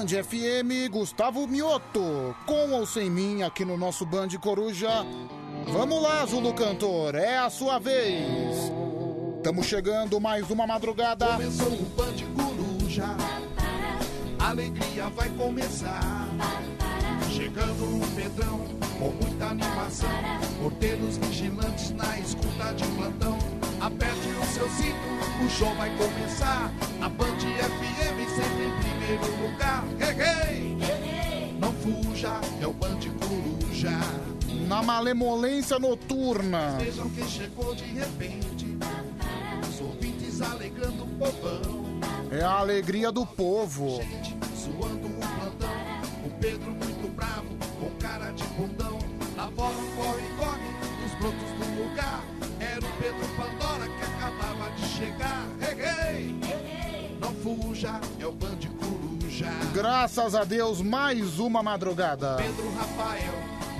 Band FM, Gustavo Mioto, com ou sem mim aqui no nosso Band Coruja. Vamos lá, Zulu Cantor, é a sua vez. Estamos chegando mais uma madrugada. Começou o Band Coruja, alegria vai começar. Chegando o Pedrão, com muita animação. Porteiros vigilantes na escuta de plantão. Aperte o seu cinto, o show vai começar. A Band FM primeiro lugar. Hey! Não fuja, é o Band Coruja. Na malemolência noturna. Vejam quem chegou de repente. Os ouvintes alegrando o povão. É a alegria do povo. Suando o plantão. O Pedro muito bravo, com cara de bundão. Fora um corre, corre, os brotos do lugar. Era o Pedro Pandora que acabava de chegar. Hey! Não fuja, é o Band Coruja. Graças a Deus, mais uma madrugada. Pedro Rafael,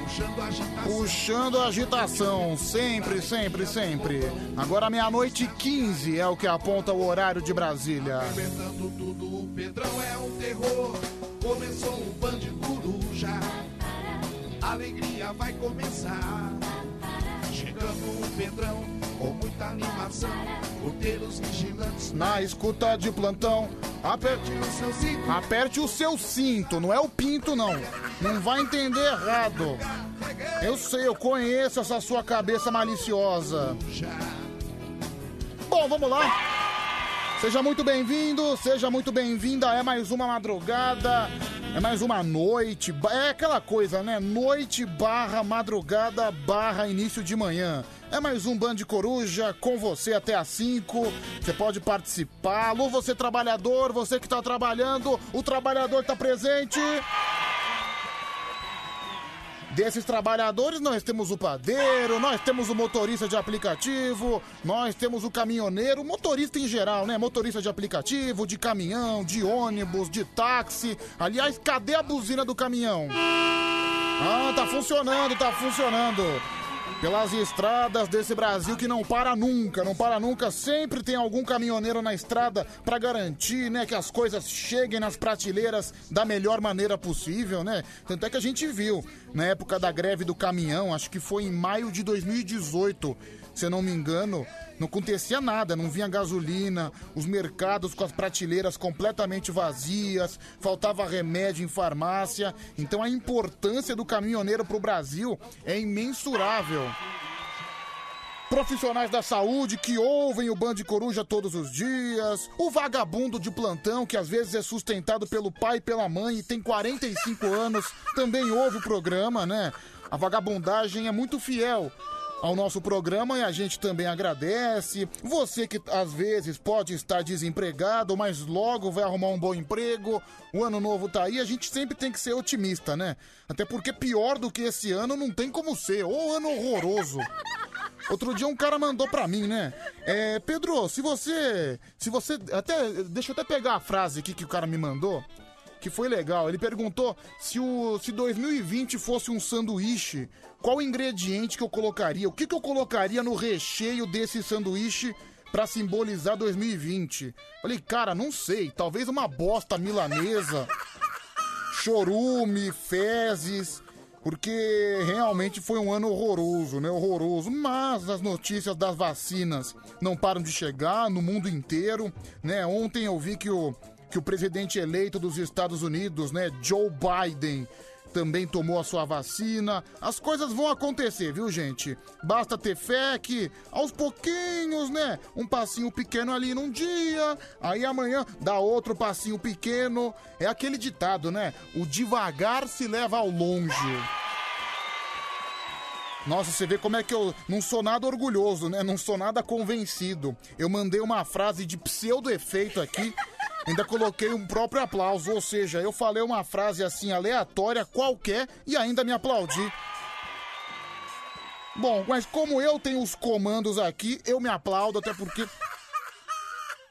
puxando a agitação. Puxando a agitação, sempre, sempre, sempre. Agora meia-noite e 15 é o que aponta o horário de Brasília. Arrebentando tudo, o Pedrão é um terror. Começou o Band Coruja. Alegria vai começar. Chegando o Pedrão com muita animação. Porteiros vigilantes Na escuta de plantão, aperte, o seu cinto. aperte o seu cinto, não é o pinto não. Não vai entender errado. Eu sei, eu conheço essa sua cabeça maliciosa. Bom, vamos lá. Seja muito bem-vindo, seja muito bem-vinda. É mais uma madrugada, é mais uma noite. É aquela coisa, né? Noite barra madrugada barra início de manhã. É mais um Band Coruja com você até às 5. Você pode participar. Alô, você trabalhador, você que tá trabalhando, o trabalhador tá presente. Desses trabalhadores, nós temos o padeiro, nós temos o motorista de aplicativo, nós temos o caminhoneiro, motorista em geral, né? Motorista de aplicativo, de caminhão, de ônibus, de táxi. Aliás, cadê a buzina do caminhão? Ah, tá funcionando, tá funcionando. Pelas estradas desse Brasil que não para nunca, não para nunca. Sempre tem algum caminhoneiro na estrada pra garantir, né, que as coisas cheguem nas prateleiras da melhor maneira possível, né? Tanto é que a gente viu na época da greve do caminhão, acho que foi em maio de 2018, se eu não me engano, não acontecia nada, não vinha gasolina, os mercados com as prateleiras completamente vazias, faltava remédio em farmácia. Então a importância do caminhoneiro para o Brasil é imensurável. Profissionais da saúde que ouvem o Band Coruja todos os dias. O vagabundo de plantão que às vezes é sustentado pelo pai e pela mãe e tem 45 anos também ouve o programa, né? A vagabundagem é muito fiel ao nosso programa e a gente também agradece. Você que às vezes pode estar desempregado, mas logo vai arrumar um bom emprego. O ano novo tá aí, a gente sempre tem que ser otimista, né? Até porque pior do que esse ano não tem como ser. Ô ano horroroso. Outro dia um cara mandou pra mim, né? É, Pedro, se você. Se você. Até. Deixa eu até pegar a frase aqui que o cara me mandou. Que foi legal. Ele perguntou se o. Se 2020 fosse um sanduíche, qual ingrediente que eu colocaria? O que, que eu colocaria no recheio desse sanduíche pra simbolizar 2020? Falei, cara, não sei. Talvez uma bosta milanesa, chorume, fezes. Porque realmente foi um ano horroroso, né? Horroroso. Mas as notícias das vacinas não param de chegar no mundo inteiro, né? Ontem eu vi que o, que o presidente eleito dos Estados Unidos, né? Joe Biden, também tomou a sua vacina. As coisas vão acontecer, viu, gente? Basta ter fé que aos pouquinhos, né? Um passinho pequeno ali num dia, aí amanhã dá outro passinho pequeno. É aquele ditado, né? O devagar se leva ao longe. Nossa, você vê como é que eu não sou nada orgulhoso, né? Não sou nada convencido. Eu mandei uma frase de pseudo-efeito aqui, ainda coloquei um próprio aplauso. Ou seja, eu falei uma frase assim aleatória, qualquer, e ainda me aplaudi. Bom, mas como eu tenho os comandos aqui, eu me aplaudo, até porque.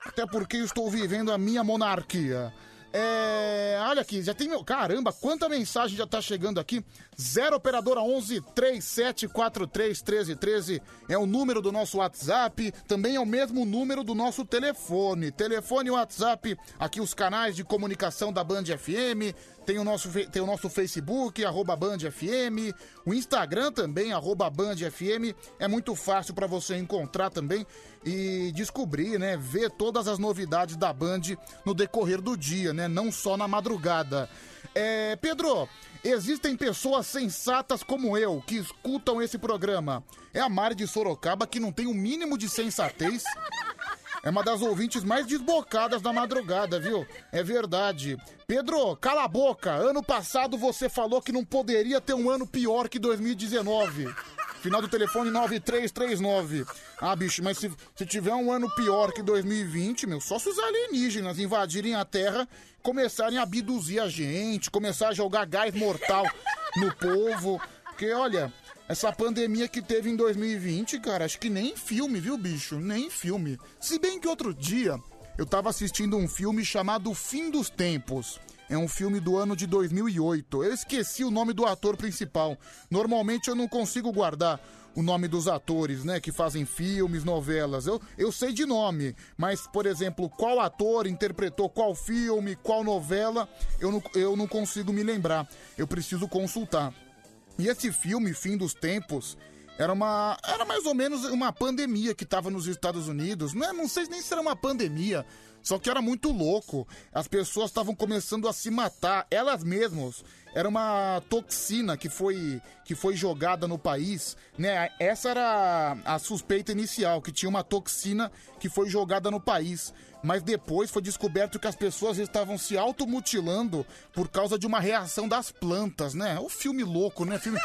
Até porque eu estou vivendo a minha monarquia. É, olha aqui, já tem meu. Caramba, quanta mensagem já tá chegando aqui. 0 Operadora 11 3743 1313 é o número do nosso WhatsApp. Também é o mesmo número do nosso telefone. Telefone WhatsApp, aqui os canais de comunicação da Band FM. Tem o nosso, tem o nosso Facebook, arroba Band FM. O Instagram também, arroba Band FM. É muito fácil para você encontrar também e descobrir, né? Ver todas as novidades da Band no decorrer do dia, né? Não só na madrugada. É, Pedro, existem pessoas sensatas como eu que escutam esse programa. É a Mari de Sorocaba que não tem o um mínimo de sensatez. É uma das ouvintes mais desbocadas da madrugada, viu? É verdade. Pedro, cala a boca. Ano passado você falou que não poderia ter um ano pior que 2019. Final do telefone 9339. Ah, bicho, mas se, se tiver um ano pior que 2020, meu, só se os alienígenas invadirem a Terra, começarem a abduzir a gente, começar a jogar gás mortal no povo. Porque, olha, essa pandemia que teve em 2020, cara, acho que nem filme, viu, bicho? Nem filme. Se bem que outro dia eu tava assistindo um filme chamado Fim dos Tempos. É um filme do ano de 2008. Eu esqueci o nome do ator principal. Normalmente eu não consigo guardar o nome dos atores, né, que fazem filmes, novelas. Eu, eu sei de nome, mas, por exemplo, qual ator interpretou qual filme, qual novela, eu não, eu não consigo me lembrar. Eu preciso consultar. E esse filme, Fim dos Tempos, era uma. Era mais ou menos uma pandemia que estava nos Estados Unidos. Não, é, não sei nem se era uma pandemia. Só que era muito louco. As pessoas estavam começando a se matar, elas mesmas. Era uma toxina que foi, que foi jogada no país, né? Essa era a suspeita inicial, que tinha uma toxina que foi jogada no país. Mas depois foi descoberto que as pessoas estavam se automutilando por causa de uma reação das plantas, né? O filme louco, né? Filme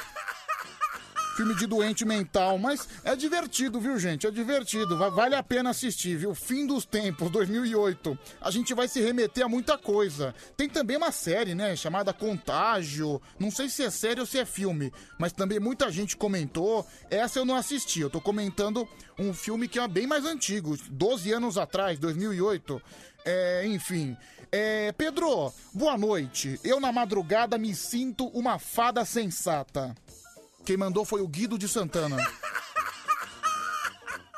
filme de doente mental, mas é divertido, viu, gente? É divertido, vale a pena assistir, viu? Fim dos Tempos, 2008. A gente vai se remeter a muita coisa. Tem também uma série, né, chamada Contágio. Não sei se é série ou se é filme, mas também muita gente comentou. Essa eu não assisti, eu tô comentando um filme que é bem mais antigo, 12 anos atrás, 2008. É, enfim. É, Pedro, boa noite. Eu na madrugada me sinto uma fada sensata. Quem mandou foi o Guido de Santana.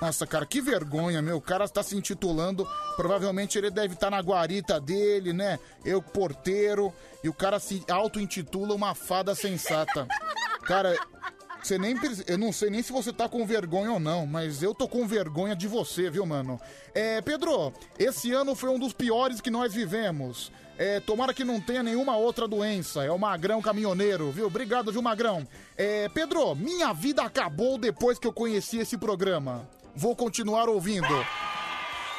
Nossa, cara, que vergonha, meu. O cara está se intitulando. Provavelmente ele deve estar tá na guarita dele, né? Eu, porteiro. E o cara se auto-intitula uma fada sensata. Cara, você nem. Eu não sei nem se você tá com vergonha ou não, mas eu tô com vergonha de você, viu, mano? É, Pedro, esse ano foi um dos piores que nós vivemos. É, tomara que não tenha nenhuma outra doença. É o Magrão Caminhoneiro, viu? Obrigado, viu, Magrão? É, Pedro, minha vida acabou depois que eu conheci esse programa. Vou continuar ouvindo.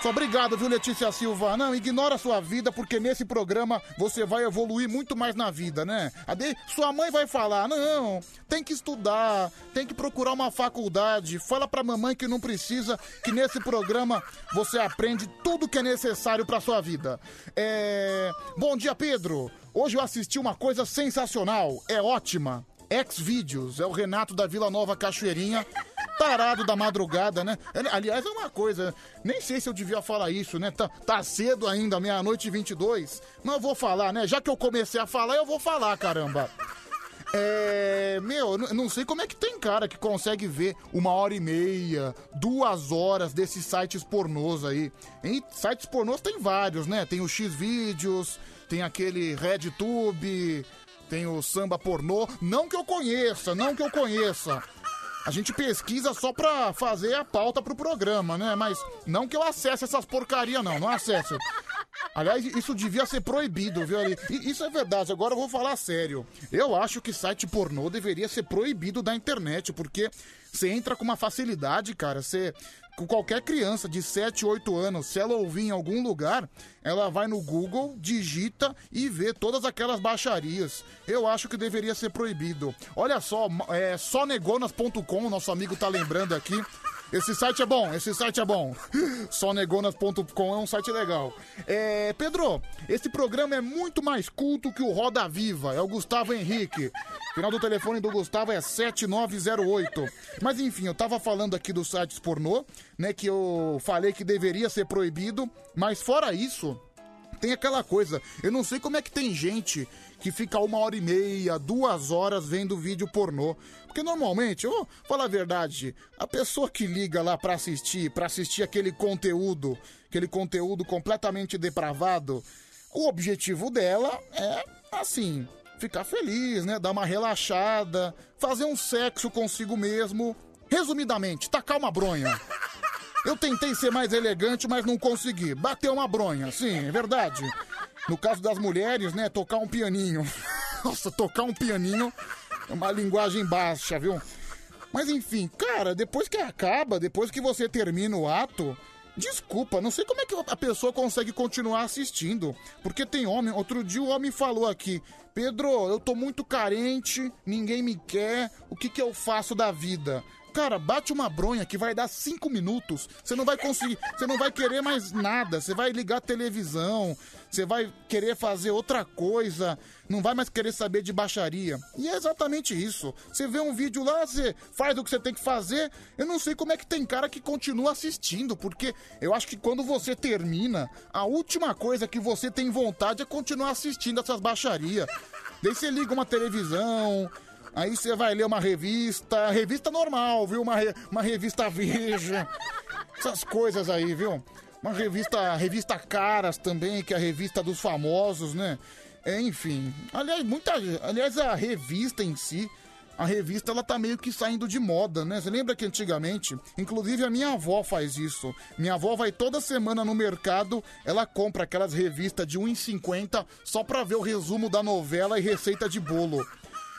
Só obrigado, viu, Letícia Silva? Não, ignora a sua vida, porque nesse programa você vai evoluir muito mais na vida, né? De... Sua mãe vai falar, não, tem que estudar, tem que procurar uma faculdade. Fala pra mamãe que não precisa, que nesse programa você aprende tudo que é necessário pra sua vida. É... Bom dia, Pedro. Hoje eu assisti uma coisa sensacional, é ótima. X-Vídeos, é o Renato da Vila Nova Cachoeirinha tarado da madrugada, né? Aliás, é uma coisa, nem sei se eu devia falar isso, né? Tá, tá cedo ainda, meia-noite e 22, mas eu vou falar, né? Já que eu comecei a falar, eu vou falar, caramba. É. Meu, não sei como é que tem cara que consegue ver uma hora e meia, duas horas desses sites pornôs aí. Em sites pornôs tem vários, né? Tem o X-Vídeos, tem aquele RedTube, tem o samba pornô. Não que eu conheça, não que eu conheça. A gente pesquisa só pra fazer a pauta pro programa, né? Mas não que eu acesse essas porcaria não, não acesso. Aliás, isso devia ser proibido, viu? E isso é verdade, agora eu vou falar sério. Eu acho que site pornô deveria ser proibido da internet, porque você entra com uma facilidade, cara. Você qualquer criança de 7, 8 anos, se ela ouvir em algum lugar, ela vai no Google, digita e vê todas aquelas baixarias. Eu acho que deveria ser proibido. Olha só, é sonegonas.com, nosso amigo tá lembrando aqui. Esse site é bom, esse site é bom. Sonegonas.com é um site legal. É, Pedro, esse programa é muito mais culto que o Roda Viva. É o Gustavo Henrique. Final do telefone do Gustavo é 7908. Mas enfim, eu tava falando aqui dos sites pornô, né? Que eu falei que deveria ser proibido. Mas fora isso, Tem aquela coisa, eu não sei como é que tem gente que fica uma hora e meia, duas horas vendo vídeo pornô. Porque normalmente, eu vou falar a verdade, a pessoa que liga lá pra assistir, pra assistir aquele conteúdo, aquele conteúdo completamente depravado, o objetivo dela é, assim, ficar feliz, né? Dar uma relaxada, fazer um sexo consigo mesmo. Resumidamente, tacar uma bronha. Eu tentei ser mais elegante, mas não consegui. Bateu uma bronha, sim, é verdade. No caso das mulheres, né, tocar um pianinho. Nossa, tocar um pianinho é uma linguagem baixa, viu? Mas enfim, cara, depois que acaba, depois que você termina o ato, desculpa, não sei como é que a pessoa consegue continuar assistindo. Porque tem homem, outro dia o homem falou aqui, Pedro, eu tô muito carente, ninguém me quer, o que que eu faço da vida? Cara, bate uma bronha que vai dar cinco minutos. Você não vai conseguir, você não vai querer mais nada. Você vai ligar a televisão, você vai querer fazer outra coisa, não vai mais querer saber de baixaria. E é exatamente isso. Você vê um vídeo lá, você faz o que você tem que fazer. Eu não sei como é que tem cara que continua assistindo, porque eu acho que quando você termina, a última coisa que você tem vontade é continuar assistindo essas baixarias. Daí você liga uma televisão, Aí você vai ler uma revista, revista normal, viu? Uma, re, uma revista Veja, essas coisas aí, viu? Uma revista, revista Caras também, que é a revista dos famosos, né? É, enfim, aliás, muita, aliás, a revista em si, a revista ela tá meio que saindo de moda, né? Você lembra que antigamente, inclusive a minha avó faz isso. Minha avó vai toda semana no mercado, ela compra aquelas revistas de 1,50 só pra ver o resumo da novela e receita de bolo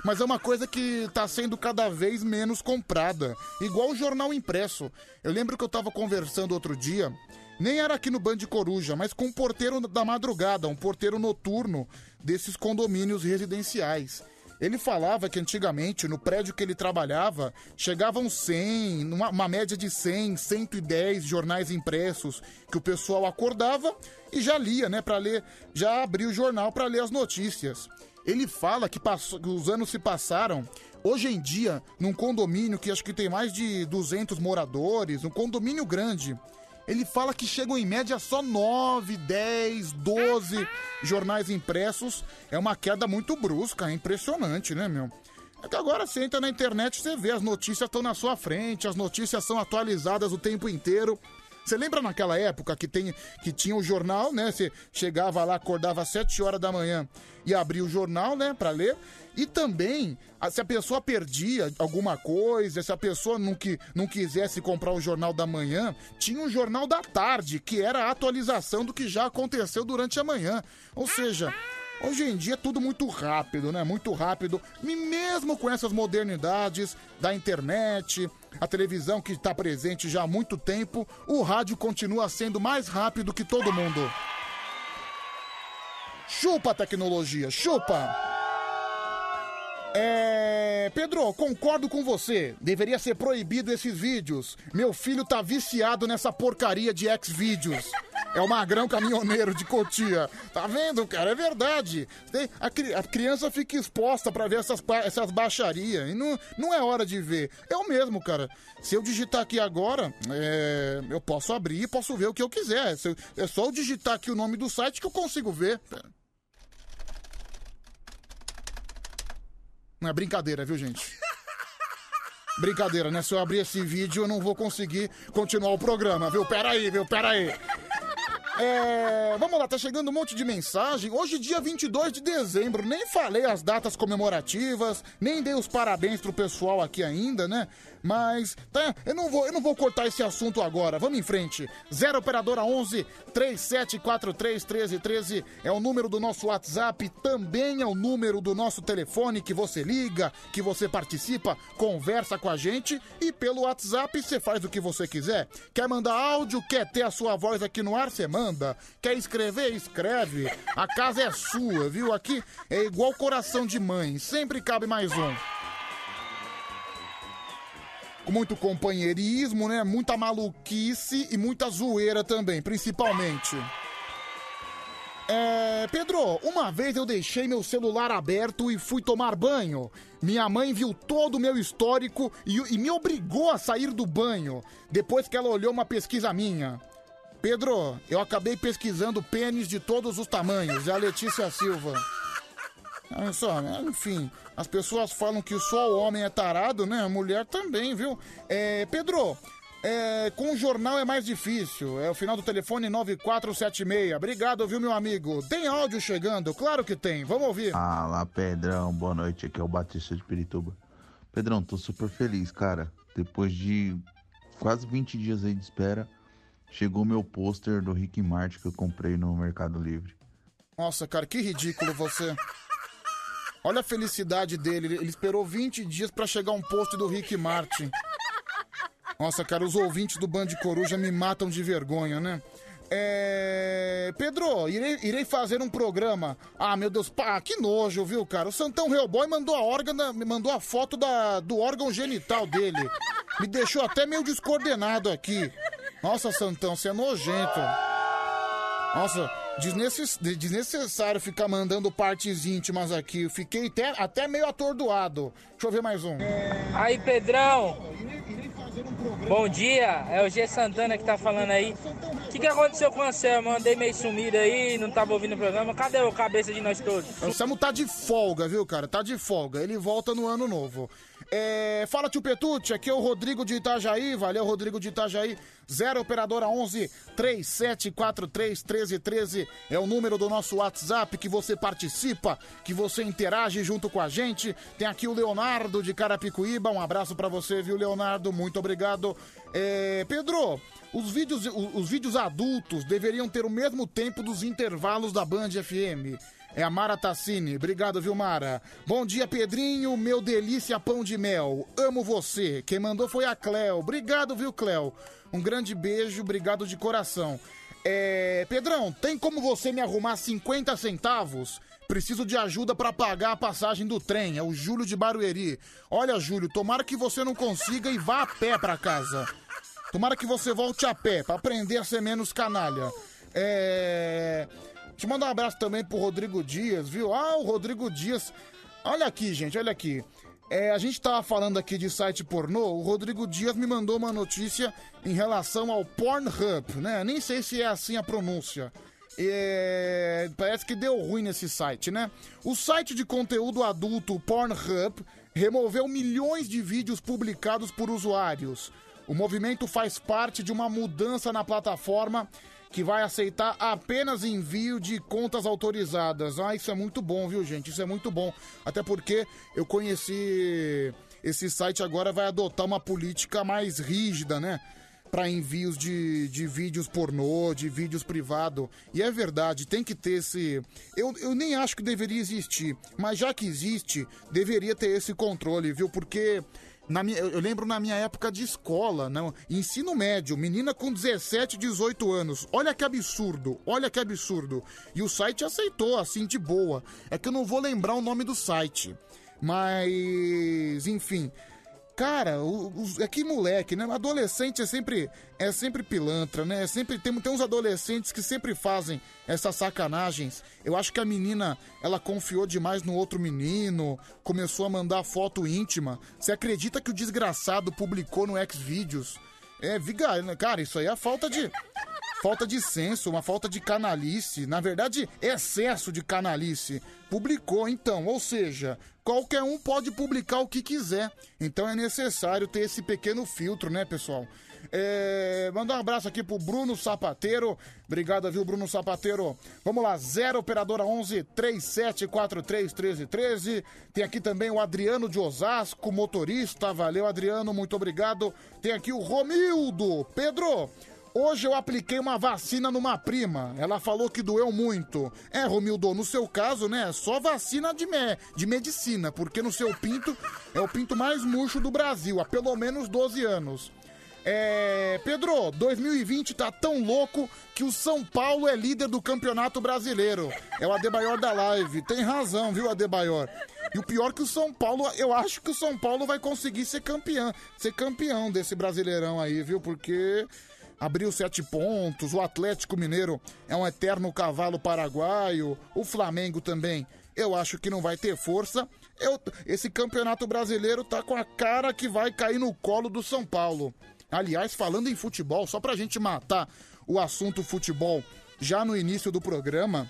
mas é uma coisa que está sendo cada vez menos comprada. Igual o jornal impresso. Eu lembro que eu estava conversando outro dia, nem era aqui no Band Coruja, mas com um porteiro da madrugada, um porteiro noturno desses condomínios residenciais. Ele falava que antigamente, no prédio que ele trabalhava, chegavam 100, uma, uma média de 100, 110 jornais impressos que o pessoal acordava e já lia, né, para ler, já abria o jornal para ler as notícias. Ele fala que, passou, que os anos se passaram. Hoje em dia, num condomínio que acho que tem mais de 200 moradores, um condomínio grande, ele fala que chegam em média só 9, 10, 12 jornais impressos. É uma queda muito brusca, é impressionante, né, meu? É que agora você entra na internet, você vê, as notícias estão na sua frente, as notícias são atualizadas o tempo inteiro. Você lembra naquela época que, tem, que tinha o jornal, né? Você chegava lá, acordava às 7 horas da manhã e abria o jornal, né, para ler. E também, se a pessoa perdia alguma coisa, se a pessoa não, que, não quisesse comprar o jornal da manhã, tinha o jornal da tarde, que era a atualização do que já aconteceu durante a manhã. Ou seja, Hoje em dia é tudo muito rápido, né? Muito rápido. E mesmo com essas modernidades da internet, a televisão que está presente já há muito tempo, o rádio continua sendo mais rápido que todo mundo. Chupa tecnologia, chupa! É. Pedro, concordo com você. Deveria ser proibido esses vídeos. Meu filho tá viciado nessa porcaria de X-Vídeos. É o magrão caminhoneiro de Cotia. Tá vendo, cara? É verdade. A, a criança fica exposta para ver essas, essas baixarias. E não, não é hora de ver. O mesmo, cara. Se eu digitar aqui agora, é, eu posso abrir e posso ver o que eu quiser. É só eu digitar aqui o nome do site que eu consigo ver. Não é brincadeira, viu, gente? Brincadeira, né? Se eu abrir esse vídeo, eu não vou conseguir continuar o programa, viu? Pera aí, viu? Pera aí. É, vamos lá, tá chegando um monte de mensagem. Hoje, dia 22 de dezembro, nem falei as datas comemorativas, nem dei os parabéns pro pessoal aqui ainda, né? Mas, tá, eu não vou, eu não vou cortar esse assunto agora. Vamos em frente. 0 operadora 11 3743 1313 é o número do nosso WhatsApp, também é o número do nosso telefone que você liga, que você participa, conversa com a gente e pelo WhatsApp você faz o que você quiser. Quer mandar áudio, quer ter a sua voz aqui no ar, você manda. Quer escrever, escreve. A casa é sua, viu? Aqui é igual coração de mãe, sempre cabe mais um com muito companheirismo, né? Muita maluquice e muita zoeira também, principalmente. É, Pedro, uma vez eu deixei meu celular aberto e fui tomar banho. Minha mãe viu todo o meu histórico e, e me obrigou a sair do banho, depois que ela olhou uma pesquisa minha. Pedro, eu acabei pesquisando pênis de todos os tamanhos. É a Letícia Silva. Olha só, né? enfim, as pessoas falam que só o homem é tarado, né? A mulher também, viu? É, Pedro, é, com o jornal é mais difícil. É o final do telefone 9476. Obrigado, viu, meu amigo? Tem áudio chegando? Claro que tem. Vamos ouvir. Fala, Pedrão. Boa noite. Aqui é o Batista de Pirituba. Pedrão, tô super feliz, cara. Depois de quase 20 dias aí de espera, chegou meu pôster do Rick Martin que eu comprei no Mercado Livre. Nossa, cara, que ridículo você. Olha a felicidade dele. Ele esperou 20 dias para chegar um post do Rick Martin. Nossa, cara, os ouvintes do Band Coruja me matam de vergonha, né? É... Pedro, irei, irei fazer um programa. Ah, meu Deus, pá, que nojo, viu, cara? O Santão Hellboy mandou a órgão, mandou a foto da, do órgão genital dele. Me deixou até meio descoordenado aqui. Nossa, Santão, você é nojento. Nossa, desnecess... desnecessário ficar mandando partes íntimas aqui. Eu fiquei até, até meio atordoado. Deixa eu ver mais um. Aí, Pedrão. Bom dia, é o G Santana que tá falando aí. O que, que aconteceu com o Anselmo? Andei meio sumido aí, não tava ouvindo o programa. Cadê o cabeça de nós todos? O Anselmo tá de folga, viu, cara? Tá de folga. Ele volta no ano novo. É, fala, tio Petute, aqui é o Rodrigo de Itajaí. Valeu, Rodrigo de Itajaí. 0 Operadora 11 3743 1313 é o número do nosso WhatsApp que você participa, que você interage junto com a gente. Tem aqui o Leonardo de Carapicuíba. Um abraço para você, viu, Leonardo? Muito obrigado. É, Pedro, os vídeos, os, os vídeos adultos deveriam ter o mesmo tempo dos intervalos da Band FM. É a Mara Tassini. Obrigado, viu, Mara? Bom dia, Pedrinho, meu delícia pão de mel. Amo você. Quem mandou foi a Cleo. Obrigado, viu, Cleo? Um grande beijo, obrigado de coração. É... Pedrão, tem como você me arrumar 50 centavos? Preciso de ajuda para pagar a passagem do trem. É o Júlio de Barueri. Olha, Júlio, tomara que você não consiga e vá a pé para casa. Tomara que você volte a pé para aprender a ser menos canalha. É. Te mando um abraço também pro Rodrigo Dias, viu? Ah, o Rodrigo Dias. Olha aqui, gente, olha aqui. É, a gente tava falando aqui de site pornô, o Rodrigo Dias me mandou uma notícia em relação ao Pornhub, né? Nem sei se é assim a pronúncia. É, parece que deu ruim nesse site, né? O site de conteúdo adulto Pornhub removeu milhões de vídeos publicados por usuários. O movimento faz parte de uma mudança na plataforma que vai aceitar apenas envio de contas autorizadas. Ah, isso é muito bom, viu, gente? Isso é muito bom. Até porque eu conheci. Esse site agora vai adotar uma política mais rígida, né? Para envios de, de vídeos pornô, de vídeos privado. E é verdade, tem que ter esse. Eu, eu nem acho que deveria existir, mas já que existe, deveria ter esse controle, viu? Porque na minha, eu lembro na minha época de escola, não, ensino médio, menina com 17, 18 anos. Olha que absurdo, olha que absurdo. E o site aceitou, assim, de boa. É que eu não vou lembrar o nome do site. Mas, enfim, Cara, os, é que moleque, né? Adolescente é sempre, é sempre pilantra, né? É sempre tem, tem uns adolescentes que sempre fazem essas sacanagens. Eu acho que a menina, ela confiou demais no outro menino, começou a mandar foto íntima. Você acredita que o desgraçado publicou no Xvideos? É, viga, cara, isso aí é falta de falta de senso, uma falta de canalice, na verdade, excesso de canalice. Publicou então, ou seja, qualquer um pode publicar o que quiser. Então é necessário ter esse pequeno filtro, né, pessoal? É, mandar um abraço aqui pro Bruno Sapateiro. Obrigado, viu, Bruno Sapateiro? Vamos lá, 0 Operadora 11 3743 1313. Tem aqui também o Adriano de Osasco, motorista. Valeu, Adriano, muito obrigado. Tem aqui o Romildo. Pedro, Hoje eu apliquei uma vacina numa prima. Ela falou que doeu muito. É, Romildo, no seu caso, né? Só vacina de, me de medicina, porque no seu pinto é o pinto mais murcho do Brasil, há pelo menos 12 anos. É, Pedro, 2020 tá tão louco que o São Paulo é líder do Campeonato Brasileiro. É o Adebayor da live. Tem razão, viu, Adebayor? E o pior que o São Paulo, eu acho que o São Paulo vai conseguir ser campeão, ser campeão desse Brasileirão aí, viu? Porque abriu sete pontos. O Atlético Mineiro é um eterno cavalo paraguaio. O Flamengo também, eu acho que não vai ter força. Eu, esse campeonato brasileiro tá com a cara que vai cair no colo do São Paulo. Aliás, falando em futebol, só pra gente matar o assunto futebol já no início do programa.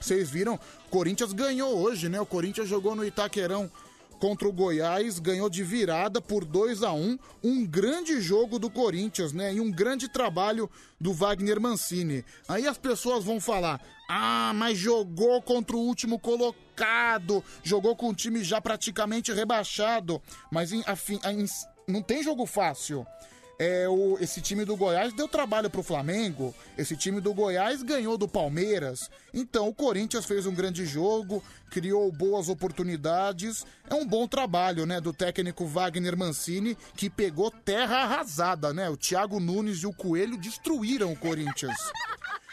Vocês viram, Corinthians ganhou hoje, né? O Corinthians jogou no Itaquerão contra o Goiás, ganhou de virada por 2 a 1 Um grande jogo do Corinthians, né? E um grande trabalho do Wagner Mancini. Aí as pessoas vão falar: ah, mas jogou contra o último colocado, jogou com o time já praticamente rebaixado. Mas em, afim, em, não tem jogo fácil é, o, esse time do Goiás deu trabalho pro Flamengo, esse time do Goiás ganhou do Palmeiras. Então o Corinthians fez um grande jogo, criou boas oportunidades. É um bom trabalho, né, do técnico Wagner Mancini, que pegou terra arrasada, né? O Thiago Nunes e o Coelho destruíram o Corinthians.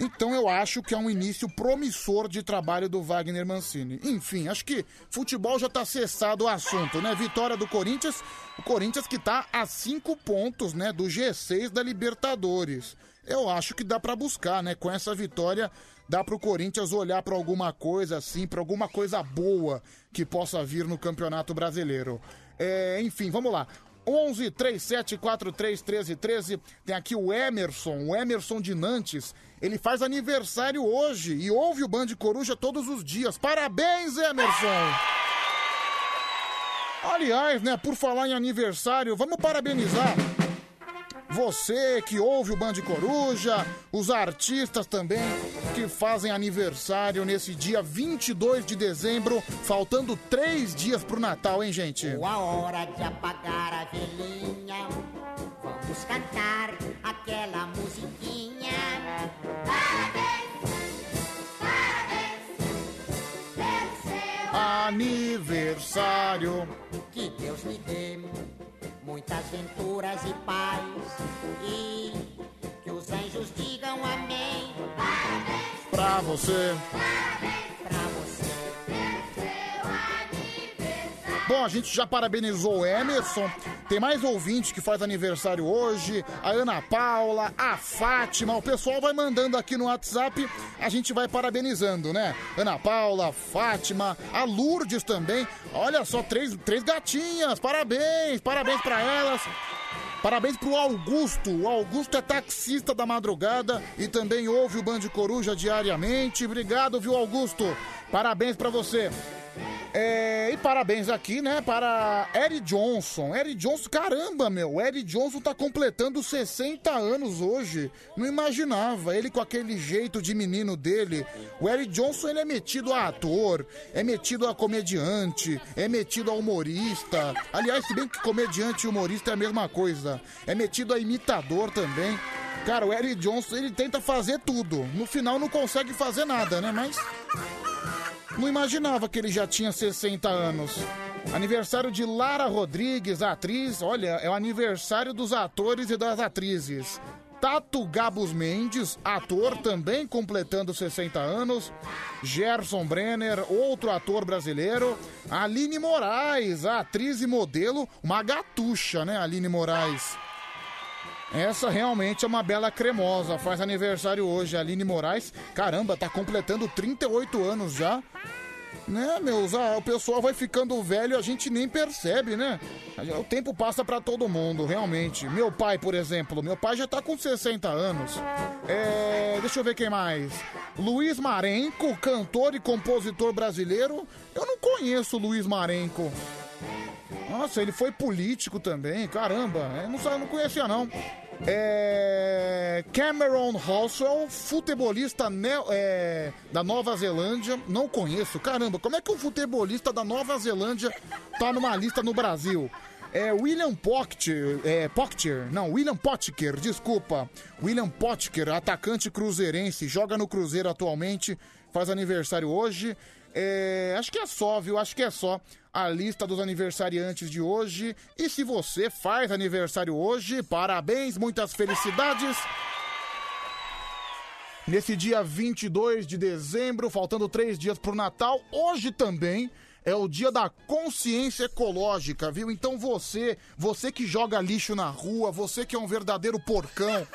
Então eu acho que é um início promissor de trabalho do Wagner Mancini. Enfim, acho que futebol já está cessado o assunto, né? Vitória do Corinthians, o Corinthians que está a cinco pontos, né, do G6 da Libertadores. Eu acho que dá para buscar, né? Com essa vitória dá para o Corinthians olhar para alguma coisa assim, para alguma coisa boa que possa vir no Campeonato Brasileiro. É, enfim, vamos lá. 11 37 43 13 13. Tem aqui o Emerson, o Emerson de Nantes. Ele faz aniversário hoje e ouve o Band Coruja todos os dias. Parabéns, Emerson! Aliás, né, por falar em aniversário, vamos parabenizar você que ouve o Band Coruja, os artistas também que fazem aniversário nesse dia 22 de dezembro, faltando três dias pro Natal, hein, gente? A hora de apagar a velhinha, vamos cantar aquela musiquinha. Parabéns, parabéns, pelo seu aniversário. Que Deus lhe dê muitas venturas e paz. E que os anjos digam amém. Parabéns pra você. Parabéns pra você. Bom, a gente já parabenizou o Emerson. Tem mais ouvintes que faz aniversário hoje. A Ana Paula, a Fátima. O pessoal vai mandando aqui no WhatsApp. A gente vai parabenizando, né? Ana Paula, Fátima, a Lourdes também. Olha só, três, três gatinhas. Parabéns, parabéns para elas. Parabéns pro Augusto. O Augusto é taxista da madrugada e também ouve o Band Coruja diariamente. Obrigado, viu, Augusto? Parabéns para você. É, e parabéns aqui, né, para Eric Johnson. Eric Johnson, caramba, meu, Eric Johnson tá completando 60 anos hoje. Não imaginava, ele com aquele jeito de menino dele. O Eric Johnson, ele é metido a ator, é metido a comediante, é metido a humorista. Aliás, se bem que comediante e humorista é a mesma coisa. É metido a imitador também. Cara, o Eric Johnson, ele tenta fazer tudo. No final não consegue fazer nada, né, mas... Não imaginava que ele já tinha 60 anos. Aniversário de Lara Rodrigues, atriz. Olha, é o aniversário dos atores e das atrizes. Tato Gabus Mendes, ator também completando 60 anos. Gerson Brenner, outro ator brasileiro. Aline Moraes, atriz e modelo. Uma gatucha, né, Aline Moraes? Essa realmente é uma bela cremosa. Faz aniversário hoje, Aline Moraes. Caramba, tá completando 38 anos já. Né, meus? Ah, o pessoal vai ficando velho a gente nem percebe, né? O tempo passa para todo mundo, realmente. Meu pai, por exemplo, meu pai já tá com 60 anos. É, deixa eu ver quem mais. Luiz Marenco, cantor e compositor brasileiro. Eu não conheço Luiz Marenco. Nossa, ele foi político também, caramba. Eu não, não conhecia, não. É... Cameron Halswell, futebolista ne... é... da Nova Zelândia. Não conheço, caramba. Como é que um futebolista da Nova Zelândia tá numa lista no Brasil? É William Potker, é, Potker, não, William Potker, desculpa. William Potker, atacante cruzeirense, joga no Cruzeiro atualmente, faz aniversário hoje. É, acho que é só, viu? Acho que é só a lista dos aniversariantes de hoje. E se você faz aniversário hoje, parabéns, muitas felicidades. Nesse dia 22 de dezembro, faltando três dias pro Natal, hoje também é o dia da consciência ecológica, viu? Então você, você que joga lixo na rua, você que é um verdadeiro porcão,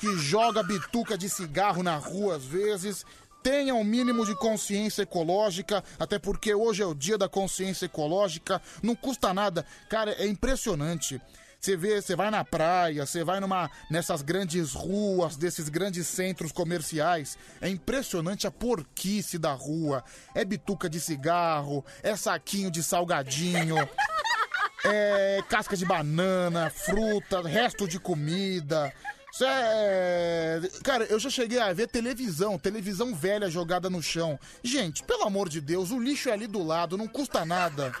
que joga bituca de cigarro na rua às vezes, tenha um mínimo de consciência ecológica, até porque hoje é o dia da consciência ecológica, não custa nada. Cara, é impressionante. Você vê, você vai na praia, você vai numa nessas grandes ruas, desses grandes centros comerciais. É impressionante a porquice da rua. É bituca de cigarro, é saquinho de salgadinho. É casca de banana, fruta, resto de comida. É... Cara, eu já cheguei a ver televisão, televisão velha jogada no chão. Gente, pelo amor de Deus, o lixo é ali do lado, não custa nada.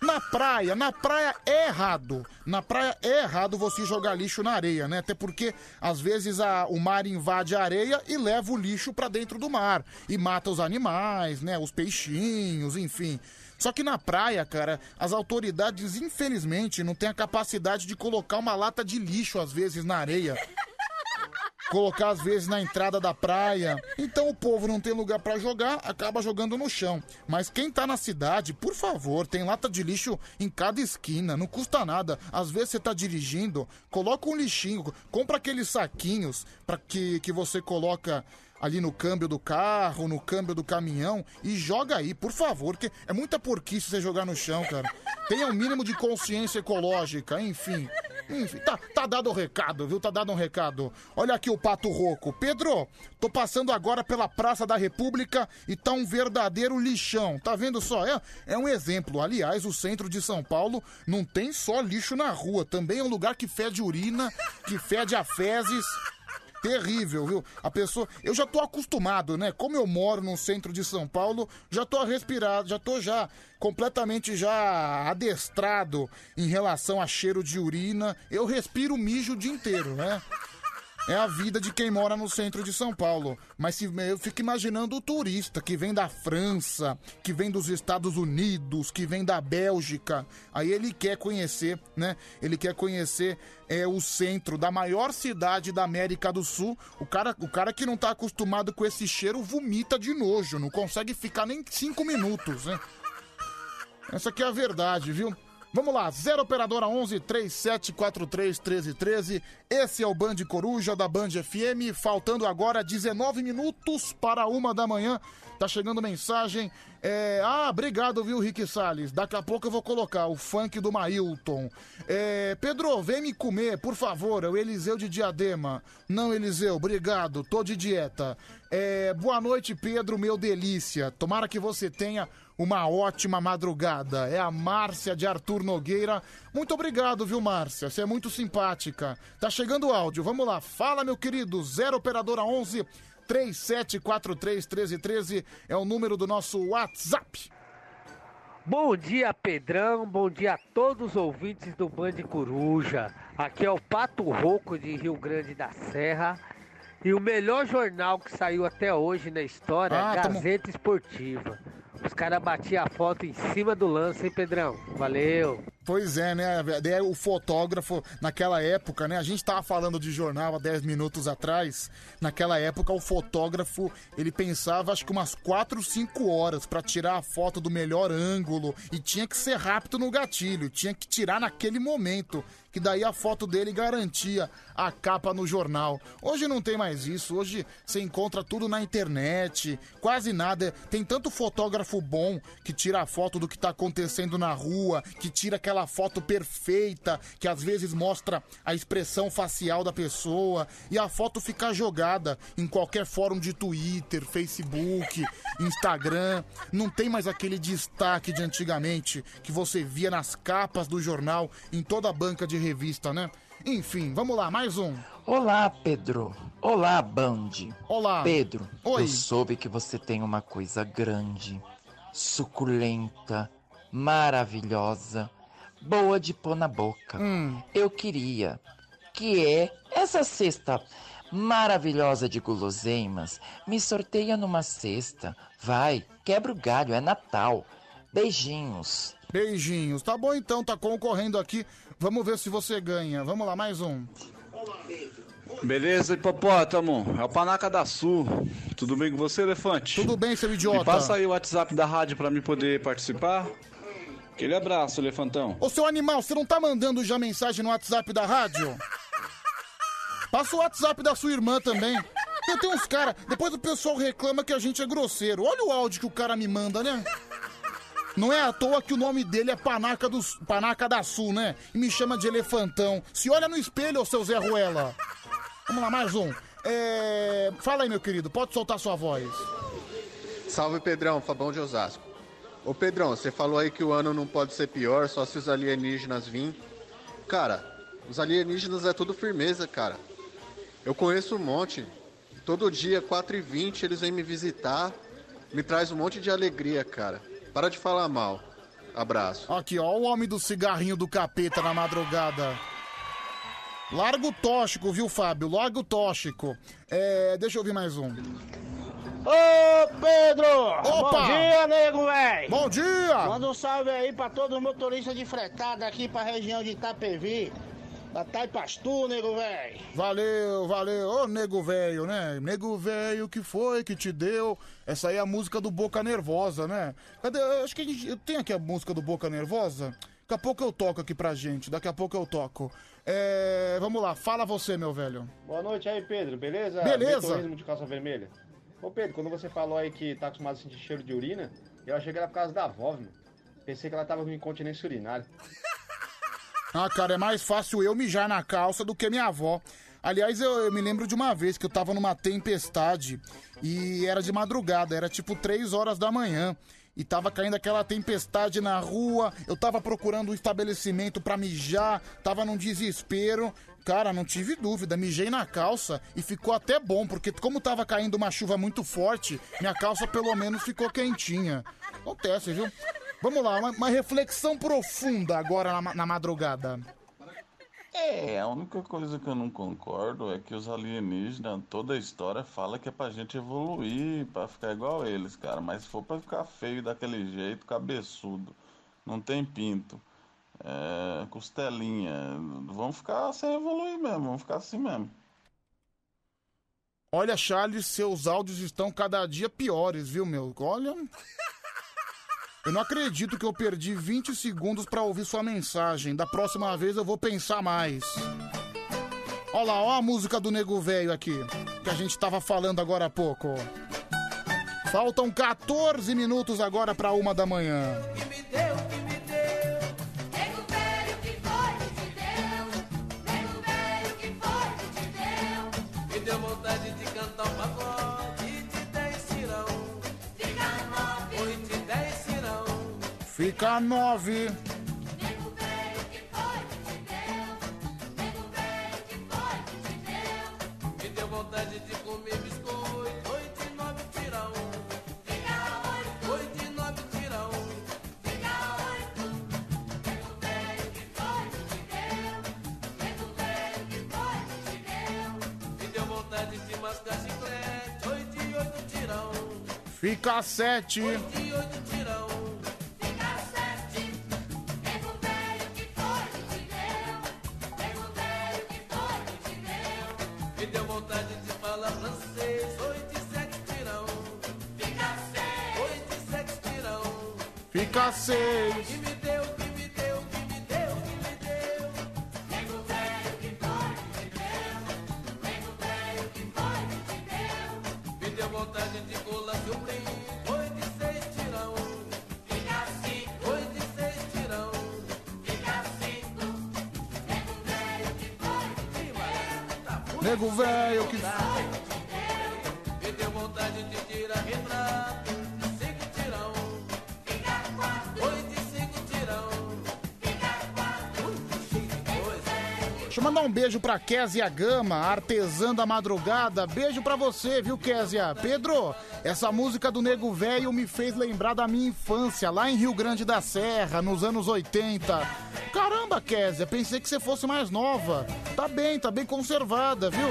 Na praia, na praia é errado. Na praia é errado você jogar lixo na areia, né? Até porque às vezes a, o mar invade a areia e leva o lixo pra dentro do mar e mata os animais, né? Os peixinhos, enfim. Só que na praia, cara, as autoridades infelizmente não têm a capacidade de colocar uma lata de lixo às vezes na areia colocar às vezes na entrada da praia. Então o povo não tem lugar para jogar, acaba jogando no chão. Mas quem tá na cidade, por favor, tem lata de lixo em cada esquina, não custa nada. Às vezes você tá dirigindo, coloca um lixinho, compra aqueles saquinhos para que que você coloca ali no câmbio do carro, no câmbio do caminhão e joga aí, por favor, que é muita porquice você jogar no chão, cara. Tenha o um mínimo de consciência ecológica, enfim. Enfim, tá, tá dado o recado, viu? Tá dado um recado. Olha aqui o pato rouco. Pedro, tô passando agora pela Praça da República e tá um verdadeiro lixão. Tá vendo só? É, é um exemplo. Aliás, o centro de São Paulo não tem só lixo na rua. Também é um lugar que fede urina, que fede a fezes terrível, viu? A pessoa. Eu já tô acostumado, né? Como eu moro no centro de São Paulo, já tô a respirar, já tô já completamente já adestrado em relação a cheiro de urina. Eu respiro mijo o dia inteiro, né? É a vida de quem mora no centro de São Paulo. Mas se, eu fico imaginando o turista que vem da França, que vem dos Estados Unidos, que vem da Bélgica. Aí ele quer conhecer, né? Ele quer conhecer é, o centro da maior cidade da América do Sul. O cara, o cara que não tá acostumado com esse cheiro vomita de nojo, não consegue ficar nem cinco minutos, né? Essa aqui é a verdade, viu? Vamos lá, 0 operadora 11 3743 1313. Esse é o Band Coruja da Band FM, faltando agora 19 minutos para uma da manhã. Tá chegando mensagem. É... Ah, obrigado, viu, Rick Salles. Daqui a pouco eu vou colocar o funk do Mailton. É... Pedro, vem me comer, por favor. É o Eliseu de Diadema. Não, Eliseu, obrigado. Tô de dieta. É... Boa noite, Pedro, meu delícia. Tomara que você tenha uma ótima madrugada. É a Márcia de Arthur Nogueira. Muito obrigado, viu, Márcia? Você é muito simpática. Tá chegando o áudio. Vamos lá. Fala, meu querido. 0 operadora 11 37431313 é o número do nosso WhatsApp. Bom dia, Pedrão. Bom dia a todos os ouvintes do Band Coruja. Aqui é o Pato Roco de Rio Grande da Serra. E o melhor jornal que saiu até hoje na história é ah, é a Gazeta tamo... Esportiva. Os caras batiam a foto em cima do lance, hein, Pedrão? Valeu! Pois é, né? O fotógrafo, naquela época, né? A gente tava falando de jornal há 10 minutos atrás. Naquela época, o fotógrafo, ele pensava acho que umas 4, 5 horas para tirar a foto do melhor ângulo. E tinha que ser rápido no gatilho, tinha que tirar naquele momento que daí a foto dele garantia a capa no jornal. Hoje não tem mais isso, hoje você encontra tudo na internet, quase nada. Tem tanto fotógrafo bom que tira a foto do que tá acontecendo na rua, que tira aquela foto perfeita, que às vezes mostra a expressão facial da pessoa e a foto fica jogada em qualquer fórum de Twitter, Facebook, Instagram. Não tem mais aquele destaque de antigamente que você via nas capas do jornal, em toda a banca de revista, né? Enfim, vamos lá, mais um. Olá, Pedro. Olá, Band. Olá. Pedro, Oi. eu soube que você tem uma coisa grande, suculenta, maravilhosa, boa de pôr na boca. Hum. Eu queria que é essa cesta maravilhosa de guloseimas. Me sorteia numa cesta. Vai, quebra o galho, é Natal. Beijinhos. Beijinhos. Tá bom então, tá concorrendo aqui. Vamos ver se você ganha. Vamos lá, mais um. Beleza, hipopótamo. É o Panaca da Sul. Tudo bem com você, elefante? Tudo bem, seu idiota. Me passa aí o WhatsApp da rádio para mim poder participar. Aquele abraço, elefantão. Ô, seu animal, você não tá mandando já mensagem no WhatsApp da rádio? Passa o WhatsApp da sua irmã também. Tem uns caras. Depois o pessoal reclama que a gente é grosseiro. Olha o áudio que o cara me manda, né? Não é à toa que o nome dele é Panaca, do, Panaca da Sul, né? E me chama de elefantão. Se olha no espelho, ô seu Zé Ruela. Vamos lá, mais um. É... Fala aí, meu querido, pode soltar sua voz. Salve Pedrão, Fabão de Osasco. Ô Pedrão, você falou aí que o ano não pode ser pior só se os alienígenas virem. Cara, os alienígenas é tudo firmeza, cara. Eu conheço um monte. Todo dia, 4h20, eles vêm me visitar. Me traz um monte de alegria, cara. Para de falar mal. Abraço. Aqui, ó, o homem do cigarrinho do capeta na madrugada. Largo tóxico, viu, Fábio? Largo tóxico. É, deixa eu ouvir mais um. Ô, Pedro! Opa! Bom dia, nego, véi! Bom dia! Manda um salve aí pra todo os motoristas de fretada aqui pra região de Itapevi. Da Taipastu, nego, véi! Valeu, valeu. Ô, nego velho, né? Nego velho, que foi que te deu? Essa aí é a música do Boca Nervosa, né? Cadê? Eu Acho que a gente... tenho aqui a música do Boca Nervosa. Daqui a pouco eu toco aqui pra gente. Daqui a pouco eu toco. É... Vamos lá, fala você, meu velho. Boa noite aí, Pedro, beleza? Beleza. Vetorismo de calça vermelha. Ô, Pedro, quando você falou aí que tá acostumado a sentir cheiro de urina, eu achei que era por causa da avó, meu. Pensei que ela tava com incontinência urinária. Ah, cara, é mais fácil eu mijar na calça do que minha avó. Aliás, eu, eu me lembro de uma vez que eu tava numa tempestade e era de madrugada, era tipo 3 horas da manhã. E tava caindo aquela tempestade na rua, eu tava procurando um estabelecimento pra mijar, tava num desespero. Cara, não tive dúvida, mijei na calça e ficou até bom, porque como tava caindo uma chuva muito forte, minha calça pelo menos ficou quentinha. Acontece, viu? Vamos lá, uma, uma reflexão profunda agora na, na madrugada. É, a única coisa que eu não concordo é que os alienígenas, toda a história fala que é pra gente evoluir, pra ficar igual eles, cara. Mas se for pra ficar feio daquele jeito, cabeçudo, não tem pinto, é, costelinha, vamos ficar sem evoluir mesmo, vamos ficar assim mesmo. Olha, Charles, seus áudios estão cada dia piores, viu, meu? Olha. Eu não acredito que eu perdi 20 segundos pra ouvir sua mensagem. Da próxima vez eu vou pensar mais. Olha lá, ó a música do Nego Velho aqui, que a gente tava falando agora há pouco. Faltam 14 minutos agora pra uma da manhã. Deu? Vontade de cantar um pagode e te dei cirão. Fica nove. Oi, te dei cirão. Fica 9. Fica 7. Késia Gama, artesã da madrugada. Beijo pra você, viu, Késia? Pedro, essa música do Nego Velho me fez lembrar da minha infância, lá em Rio Grande da Serra, nos anos 80. Caramba, Késia, pensei que você fosse mais nova. Tá bem, tá bem conservada, viu?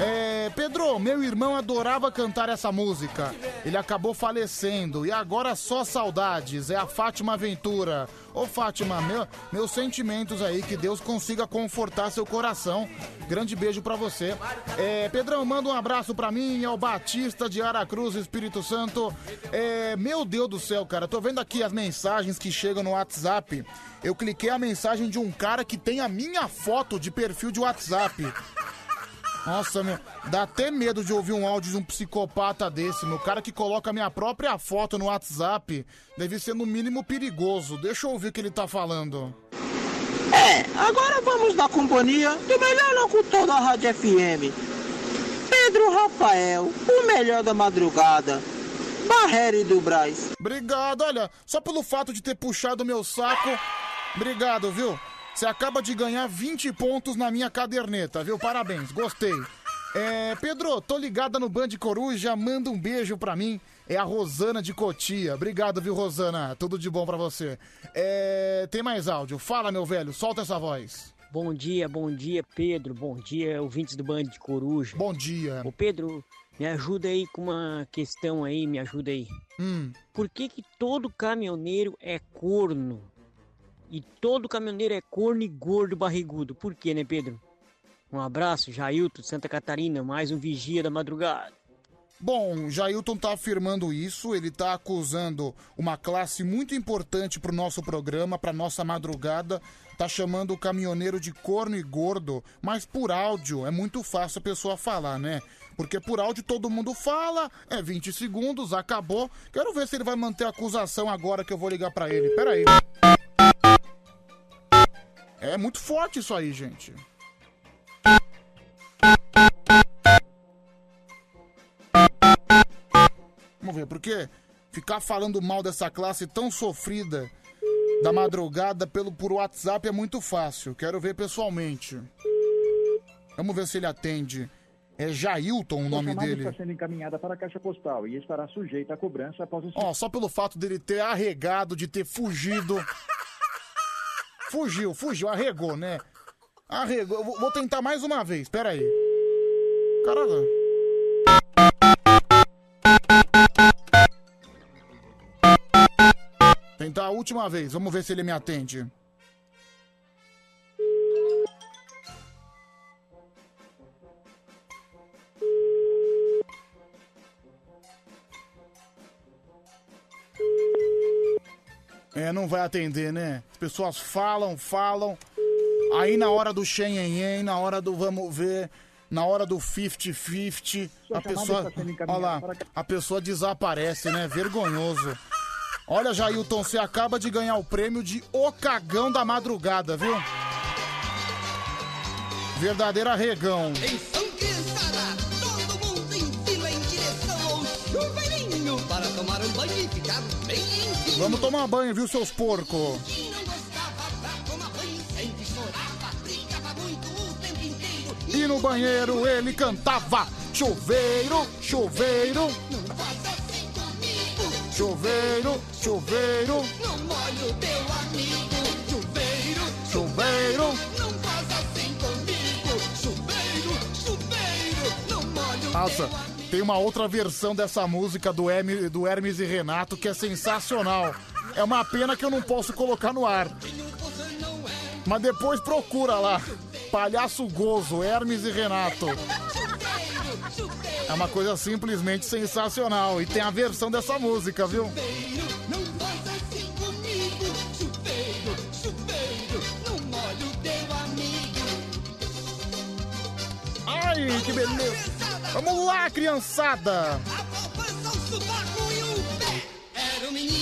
É, Pedro, meu irmão adorava cantar essa música. Ele acabou falecendo e agora só saudades. É a Fátima Ventura. Ô Fátima, meu- meus sentimentos aí, que Deus consiga confortar seu coração. Grande beijo pra você. É, Pedrão, manda um abraço pra mim, ao Batista de Aracruz, Espírito Santo. É, meu Deus do céu, cara, tô vendo aqui as mensagens que chegam no WhatsApp. Eu cliquei a mensagem de um cara que tem a minha foto de perfil de WhatsApp. Nossa, meu, dá até medo de ouvir um áudio de um psicopata desse, meu. cara que coloca minha própria foto no WhatsApp deve ser no mínimo perigoso. Deixa eu ouvir o que ele tá falando. É, agora vamos na companhia do melhor locutor da Rádio FM. Pedro Rafael, o melhor da madrugada. Barreira e do Braz. Obrigado, olha, só pelo fato de ter puxado meu saco. Obrigado, viu? Você acaba de ganhar 20 pontos na minha caderneta, viu? Parabéns, gostei. É, Pedro, tô ligada no Band Coruja, manda um beijo pra mim. É a Rosana de Cotia. Obrigado, viu, Rosana? Tudo de bom pra você. É, tem mais áudio. Fala, meu velho, solta essa voz. Bom dia, bom dia, Pedro. Bom dia, ouvintes do Band de Coruja. Bom dia. Ô, Pedro, me ajuda aí com uma questão aí, me ajuda aí. Hum. Por que que todo caminhoneiro é corno? E todo caminhoneiro é corno e gordo barrigudo. Por quê, né, Pedro? Um abraço, Jailton, Santa Catarina, mais um vigia da madrugada. Bom, Jailton tá afirmando isso, ele tá acusando uma classe muito importante pro nosso programa, pra nossa madrugada, tá chamando o caminhoneiro de corno e gordo, mas por áudio é muito fácil a pessoa falar, né? Porque por áudio todo mundo fala, é 20 segundos, acabou. Quero ver se ele vai manter a acusação agora que eu vou ligar pra ele. Pera aí. É muito forte isso aí, gente. Vamos ver, porque ficar falando mal dessa classe tão sofrida da madrugada pelo por WhatsApp é muito fácil. Quero ver pessoalmente. Vamos ver se ele atende. É Jailton o nome dele. está sendo encaminhada para a caixa postal e estará sujeita a cobrança após o Ó, só pelo fato dele ter arregado, de ter fugido. Fugiu, fugiu, arregou, né? Arregou. Eu vou- vou tentar mais uma vez, pera aí. Caralho. Tentar a última vez, vamos ver se ele me atende. É, não vai atender, né? As pessoas falam, falam. Aí na hora do Xenhenhen, na hora do vamos ver, na hora do 50-50, Sua a pessoa. Olha lá, a pessoa desaparece, né? Vergonhoso. Olha, Jailton, você acaba de ganhar o prêmio de O Cagão da Madrugada, viu? Verdadeiro arregão. Em Vamos tomar banho, viu, seus porcos? E no banheiro ele cantava: Chuveiro, chuveiro, chuveiro, chuveiro, Não molho teu amigo, chuveiro, chuveiro. não faz assim comigo. Chuveiro, chuveiro, não molho Nossa, tem uma outra versão dessa música do, Hermes, do Hermes e Renato que é sensacional. É uma pena que eu não posso colocar no ar. Mas depois procura lá. Palhaço Gozo, Hermes e Renato. É uma coisa simplesmente sensacional. E tem a versão dessa música, viu? Ai, que beleza. Vamos lá, criançada.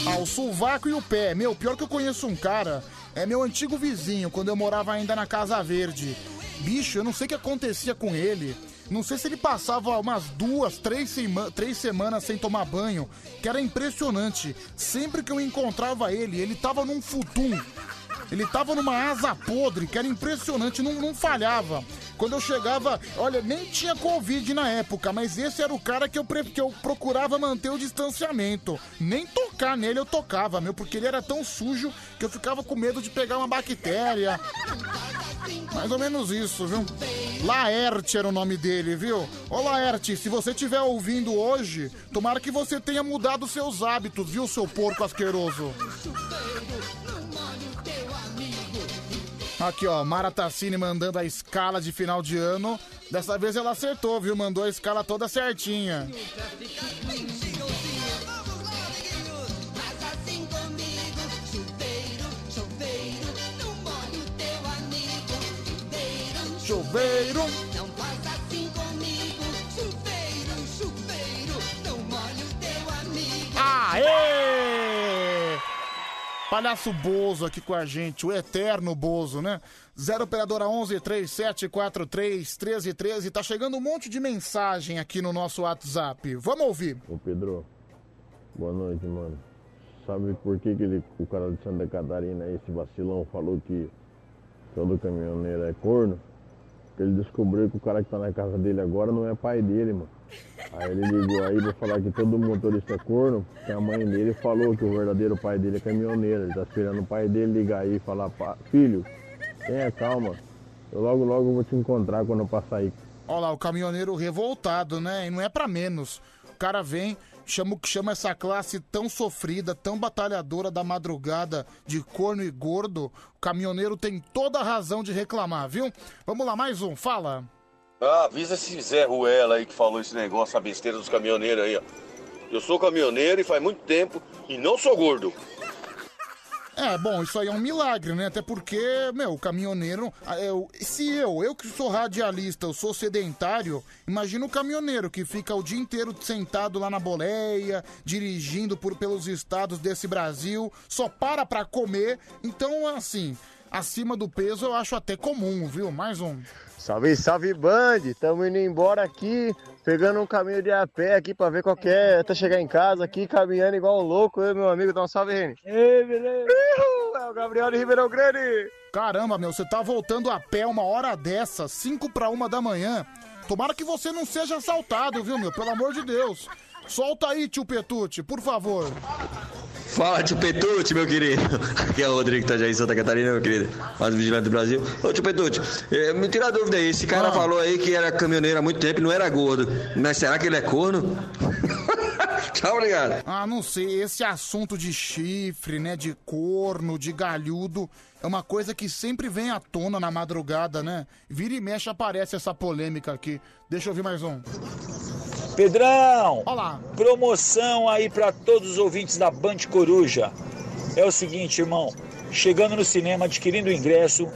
Ao sovaco e o pé. Meu, pior que eu conheço um cara. É meu antigo vizinho, quando eu morava ainda na Casa Verde. Bicho, eu não sei o que acontecia com ele. Não sei se ele passava umas duas, três, sema três semanas sem tomar banho, que era impressionante. Sempre que eu encontrava ele, ele tava num futum. Ele tava numa asa podre, que era impressionante, não, não falhava. Quando eu chegava, olha, nem tinha Covid na época, mas esse era o cara que eu, que eu procurava manter o distanciamento. Nem tocar nele eu tocava, meu, porque ele era tão sujo que eu ficava com medo de pegar uma bactéria. Mais ou menos isso, viu? Laerte era o nome dele, viu? Ô Laerte, se você estiver ouvindo hoje, tomara que você tenha mudado seus hábitos, viu, seu porco asqueroso? Aqui, ó, Mara Tassini mandando a escala de final de ano. Dessa vez ela acertou, viu? Mandou a escala toda certinha. Chuveiro. Não faz assim comigo. Chuveiro, chuveiro. Não molhe o teu amigo. Aê! Palhaço Bozo aqui com a gente, o eterno Bozo, né? 0 operadora 11 3743 1313. Tá chegando um monte de mensagem aqui no nosso WhatsApp. Vamos ouvir. Ô Pedro, boa noite, mano. Sabe por que, que ele, o cara de Santa Catarina, esse vacilão, falou que todo caminhoneiro é corno? Porque ele descobriu que o cara que tá na casa dele agora não é pai dele, mano. Aí ele ligou aí pra falar que todo motorista é corno, porque a mãe dele falou que o verdadeiro pai dele é caminhoneiro. Ele tá esperando o pai dele ligar aí e falar, "Pá, filho, tenha calma. Eu logo logo vou te encontrar quando eu passar aí. Olha lá, o caminhoneiro revoltado, né? E não é pra menos. O cara vem, chama o que chama essa classe tão sofrida, tão batalhadora da madrugada de corno e gordo. O caminhoneiro tem toda a razão de reclamar, viu? Vamos lá, mais um, fala. Ah, avisa esse Zé Ruela aí que falou esse negócio, a besteira dos caminhoneiros aí, ó. Eu sou caminhoneiro e faz muito tempo e não sou gordo. É, bom, isso aí é um milagre, né? Até porque, meu, o caminhoneiro. ah, Eu, se eu, eu que sou radialista, eu sou sedentário, imagina o caminhoneiro que fica o dia inteiro sentado lá na boleia, dirigindo por, pelos estados desse Brasil, só para pra comer. Então, assim, acima do peso eu acho até comum, viu? Mais um. Salve, salve, Band! Tamo indo embora aqui, pegando um caminho de a pé aqui pra ver qual que é, até chegar em casa aqui, caminhando igual um louco. Eu meu amigo, dá um salve, Reni. Ei, beleza? É o Gabriel de Ribeirão Grande. Caramba, meu, você tá voltando a pé uma hora dessa, 5 pra uma da manhã. Tomara que você não seja assaltado, viu, meu? Pelo amor de Deus. Solta aí, tio Petute, por favor. Fala, tio Petute, meu querido. Aqui é o Rodrigo, tá já em Santa Catarina, meu querido. Mais um vigilante do Brasil. Ô, tio Petute, eh, me tira a dúvida aí. Esse cara falou aí que era caminhoneiro há muito tempo e não era gordo. Mas será que ele é corno? Tchau, obrigado. Ah, não sei, esse assunto de chifre, né, de corno, de galhudo, é uma coisa que sempre vem à tona na madrugada, né? Vira e mexe aparece essa polêmica aqui. Deixa eu ouvir mais um. Pedrão! Olá! Promoção aí para todos os ouvintes da Band Coruja. É o seguinte, irmão. Chegando no cinema, adquirindo o ingresso,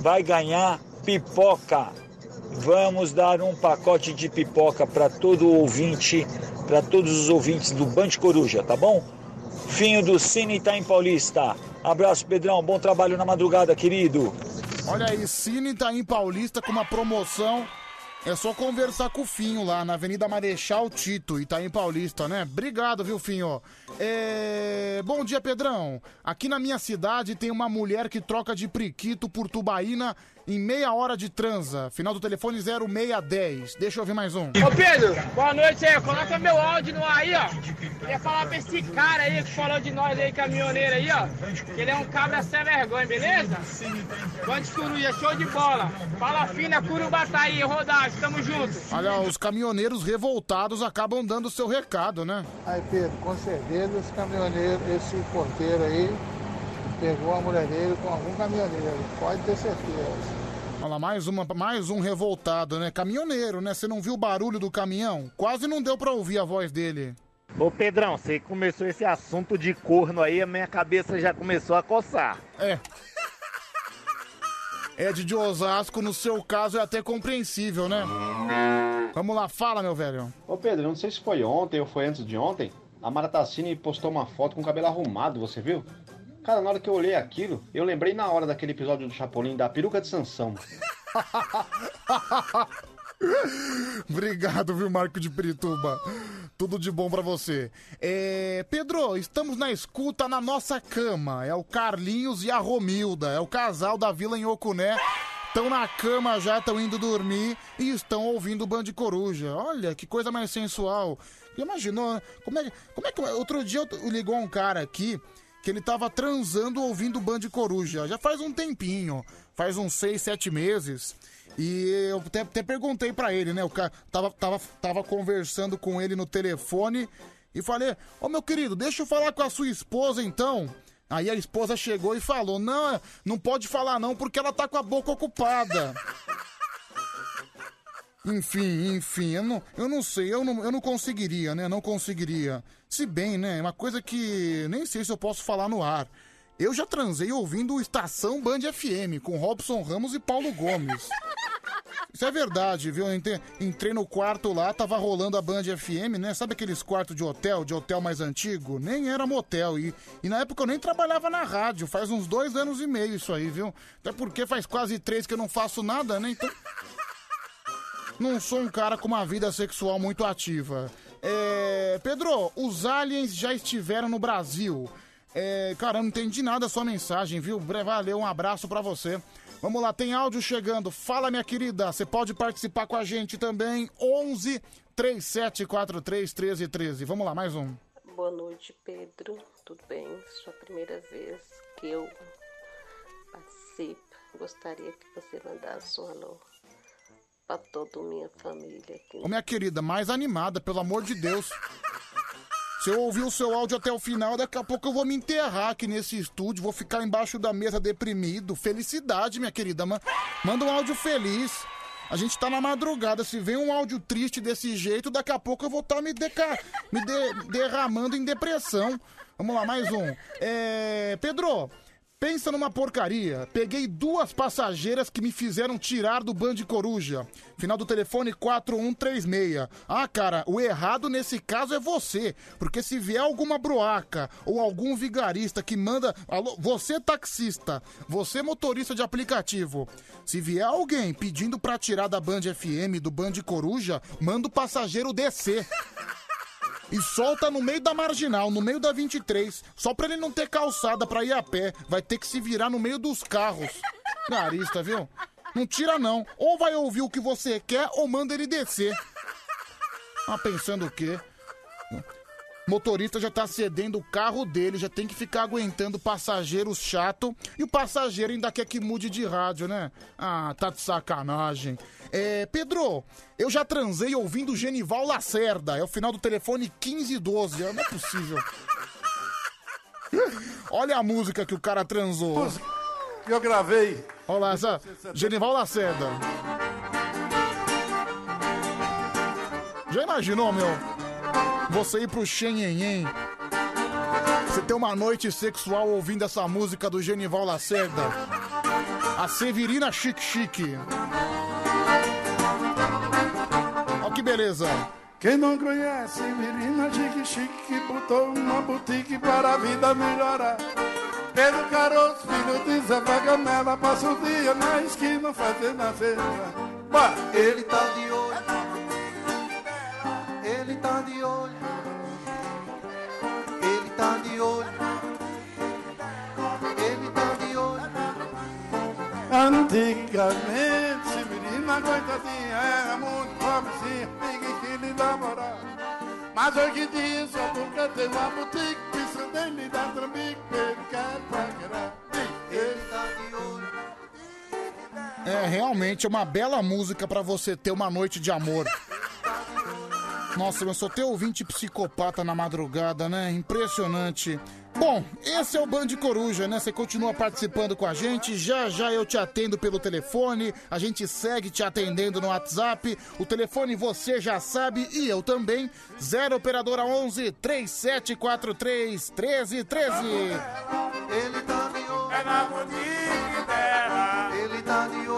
vai ganhar pipoca. Vamos dar um pacote de pipoca para todo ouvinte, para todos os ouvintes do Band Coruja, tá bom? Finho do Cine Itaim Paulista. Abraço, Pedrão. Bom trabalho na madrugada, querido. Olha aí, Cine tá em Paulista com uma promoção. É só conversar com o Finho lá na Avenida Marechal Tito, Itaim Paulista, né? Obrigado, viu, Finho? É... Bom dia, Pedrão. Aqui na minha cidade tem uma mulher que troca de priquito por tubaína em meia hora de transa. Final do telefone 0610. Deixa eu ouvir mais um. Ô Pedro, boa noite aí. Coloca meu áudio no ar aí, ó. Queria falar pra esse cara aí que falou de nós aí, caminhoneiro aí, ó. Que ele é um cabra sem vergonha, beleza? Bande Coruja, show de bola. Fala fina, Curubataí, rodagem, tamo junto. Olha, os caminhoneiros revoltados acabam dando seu recado, né? Aí, Pedro, com certeza esse caminhoneiro, esse porteiro aí, pegou a mulher dele com algum caminhoneiro. Pode ter certeza. Olha lá, mais, uma, mais um revoltado, né? Caminhoneiro, né? Você não viu o barulho do caminhão? Quase não deu pra ouvir a voz dele. Ô Pedrão, você começou esse assunto de corno aí, a minha cabeça já começou a coçar. É. Ed de Osasco, no seu caso, é até compreensível, né? Vamos lá, fala, meu velho. Ô Pedro, não sei se foi ontem ou foi antes de ontem, a Mara Tassini postou uma foto com o cabelo arrumado, você viu? Cara, na hora que eu olhei aquilo, eu lembrei na hora daquele episódio do Chapolin da peruca de Sansão. Obrigado, viu, Marco de Pirituba? Tudo de bom pra você. É, Pedro, estamos na escuta na nossa cama. É o Carlinhos e a Romilda. É o casal da Vila em Ocuné. Estão na cama já, estão indo dormir e estão ouvindo o Band Coruja. Olha, que coisa mais sensual. Imaginou, né? como é, como é que... Outro dia eu- ligou um cara aqui que ele tava transando ouvindo o Band Coruja. Já faz um tempinho, faz uns seis, sete meses. E eu até, até perguntei pra ele, né? O cara tava, tava, tava conversando com ele no telefone e falei: Ô meu querido, deixa eu falar com a sua esposa então. Aí a esposa chegou e falou: Não, não pode falar não, porque ela tá com a boca ocupada. Enfim, enfim, eu não, eu não sei, eu não, eu não conseguiria, né? Não conseguiria. Se bem, né? Uma coisa que nem sei se eu posso falar no ar. Eu já transei ouvindo Estação Band FM com Robson Ramos e Paulo Gomes. Isso é verdade, viu? Entrei no quarto lá, tava rolando a Band FM, né? Sabe aqueles quartos de hotel, de hotel mais antigo? Nem era motel. E, e na época eu nem trabalhava na rádio. Faz uns dois anos e meio isso aí, viu? Até porque faz quase três que eu não faço nada, né? Então. Não sou um cara com uma vida sexual muito ativa. É, Pedro, os aliens já estiveram no Brasil. É, cara, eu não entendi nada da sua mensagem, viu? Valeu, um abraço pra você. Vamos lá, tem áudio chegando. Fala, minha querida. Você pode participar com a gente também. 11 3743 1313. Vamos lá, mais um. Boa noite, Pedro. Tudo bem? Sua primeira vez que eu participo. Gostaria que você mandasse um alô para toda minha família aqui. Ô, minha querida, mais animada, pelo amor de Deus. Se eu ouvir o seu áudio até o final, daqui a pouco eu vou me enterrar aqui nesse estúdio, vou ficar embaixo da mesa deprimido. Felicidade, minha querida. Ma- Manda um áudio feliz. A gente tá na madrugada. Se vem um áudio triste desse jeito, daqui a pouco eu vou estar me, deca... me de- derramando em depressão. Vamos lá, mais um. É... Pedro, Pensa numa porcaria. Peguei duas passageiras que me fizeram tirar do Band Coruja. Final do telefone 4136. Ah, cara, o errado nesse caso é você. Porque se vier alguma broaca ou algum vigarista que manda. Alô, você taxista, você motorista de aplicativo. Se vier alguém pedindo pra tirar da Band FM, do Band Coruja, manda o passageiro descer. E solta no meio da marginal, no meio da 23, só pra ele não ter calçada pra ir a pé. Vai ter que se virar no meio dos carros. Garista, viu? Não tira não. Ou vai ouvir o que você quer ou manda ele descer. Ah, pensando o quê? Motorista já tá cedendo o carro dele, já tem que ficar aguentando passageiro chato e o passageiro ainda quer que mude de rádio, né? Ah, tá de sacanagem. É, Pedro, eu já transei ouvindo Genival Lacerda, é o final do telefone 1512, não é possível. Olha a música que o cara transou. Eu gravei. Olha lá, essa Genival Lacerda. Já imaginou, meu? Você ir pro Xenhenhen. Você ter uma noite sexual ouvindo essa música do Genival Lacerda. A Severina Chique Chique. Olha que beleza. Quem não conhece, menina chique chique que botou uma boutique para a vida melhorar. Pedro Caroço, filho de Zé Vagamela, passa o dia na esquina fazendo a cena. Ele tá de olho. Ele tá de olho. Ele tá de olho. Ele tá de olho. Antigamente, menina coitadinha, era muito pobrezinha, ninguém queria namorar. Mas hoje em dia, só porque tem uma boutique, precisa nem me dar trambique, ele quer paquerar. Ele tá de olho. É realmente uma bela música pra você ter uma noite de amor. Nossa, mas só ter ouvinte psicopata na madrugada, né? Impressionante. Bom, esse é o Band Coruja, né? Você continua participando com a gente. Já já eu te atendo pelo telefone. A gente segue te atendendo no WhatsApp. O telefone você já sabe e eu também. 0 operadora 11 3743 1313. Ele tá de olho. É na boutique dela. Ele tá de olho.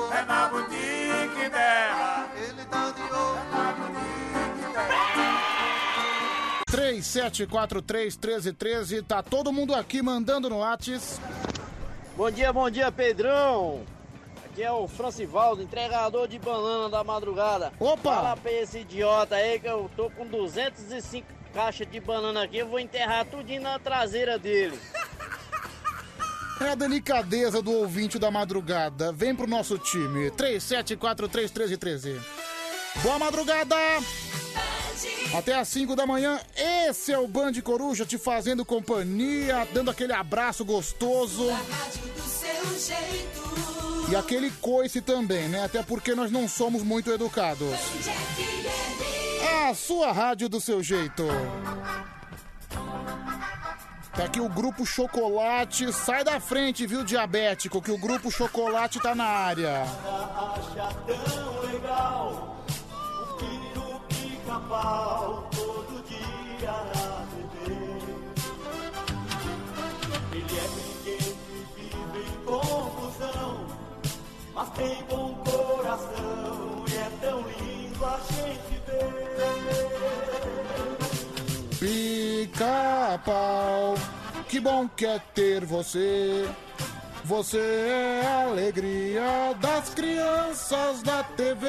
37431313. Tá todo mundo aqui mandando no Whats. Bom dia, bom dia, Pedrão. Aqui é o Francivaldo, entregador de banana da madrugada. Opa! Fala pra esse idiota aí que eu tô com 205 caixas de banana aqui, eu vou enterrar tudinho na traseira dele. É a delicadeza do ouvinte da madrugada. Vem pro nosso time. 37431313. Boa madrugada! Até às 5 da manhã, esse é o Band Coruja te fazendo companhia, dando aquele abraço gostoso. Do seu jeito. E aquele coice também, né? Até porque nós não somos muito educados. A sua rádio do seu jeito. Tá aqui o Grupo Chocolate. Sai da frente, viu, diabético, que o Grupo Chocolate tá na área. Acha tão legal pau todo dia na TV. Ele é briguento e vive em confusão, mas tem bom coração e é tão lindo a gente ver. Pica-pau, que bom que é ter você. Você é a alegria das crianças da TV.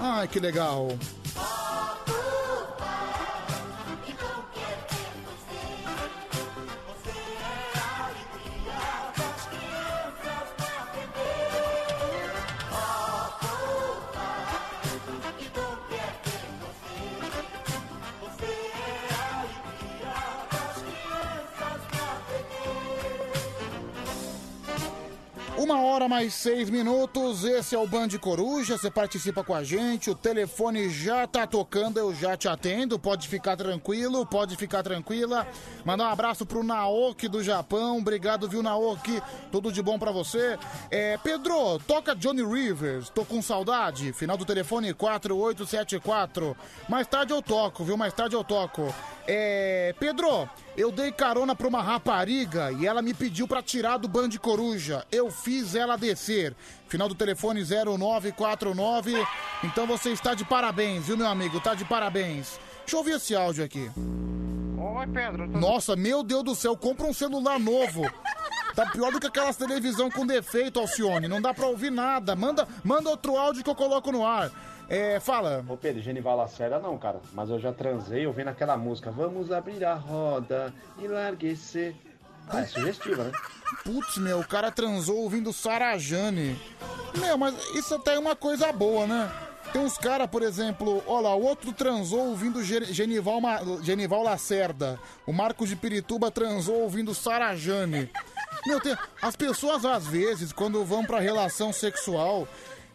Ai, que legal. Uma hora mais seis minutos, esse é o Band Coruja, você participa com a gente, o telefone já tá tocando, eu já te atendo, pode ficar tranquilo, pode ficar tranquila. Mandar um abraço pro Naoki do Japão, obrigado, viu, Naoki, tudo de bom pra você. É, Pedro, toca Johnny Rivers, tô com saudade, final do telefone 4874. Mais tarde eu toco, viu, mais tarde eu toco. É, Pedro, eu dei carona pra uma rapariga e ela me pediu pra tirar do Band Coruja. Eu fiz ela descer. Final do telefone 0949. Então você está de parabéns, viu, meu amigo? Tá de parabéns. Deixa eu ouvir esse áudio aqui. Oi, Pedro. tudo- Nossa, meu Deus do céu, compra um celular novo. Tá pior do que aquelas televisão com defeito, Alcione. Não dá pra ouvir nada. Manda, manda outro áudio que eu coloco no ar. É, fala. Ô Pedro, Genival Lacerda não, cara. Mas eu já transei ouvindo aquela música. Vamos abrir a roda e larguecer. Ah, é sugestiva, né? Putz, meu, o cara transou ouvindo Sarajane. Meu, mas isso até é uma coisa boa, né? Tem uns caras, por exemplo, olha lá, o outro transou ouvindo Ge- Genival, Ma- Genival Lacerda. O Marcos de Pirituba transou ouvindo Sarajane. Meu, tem, as pessoas às vezes, quando vão pra relação sexual,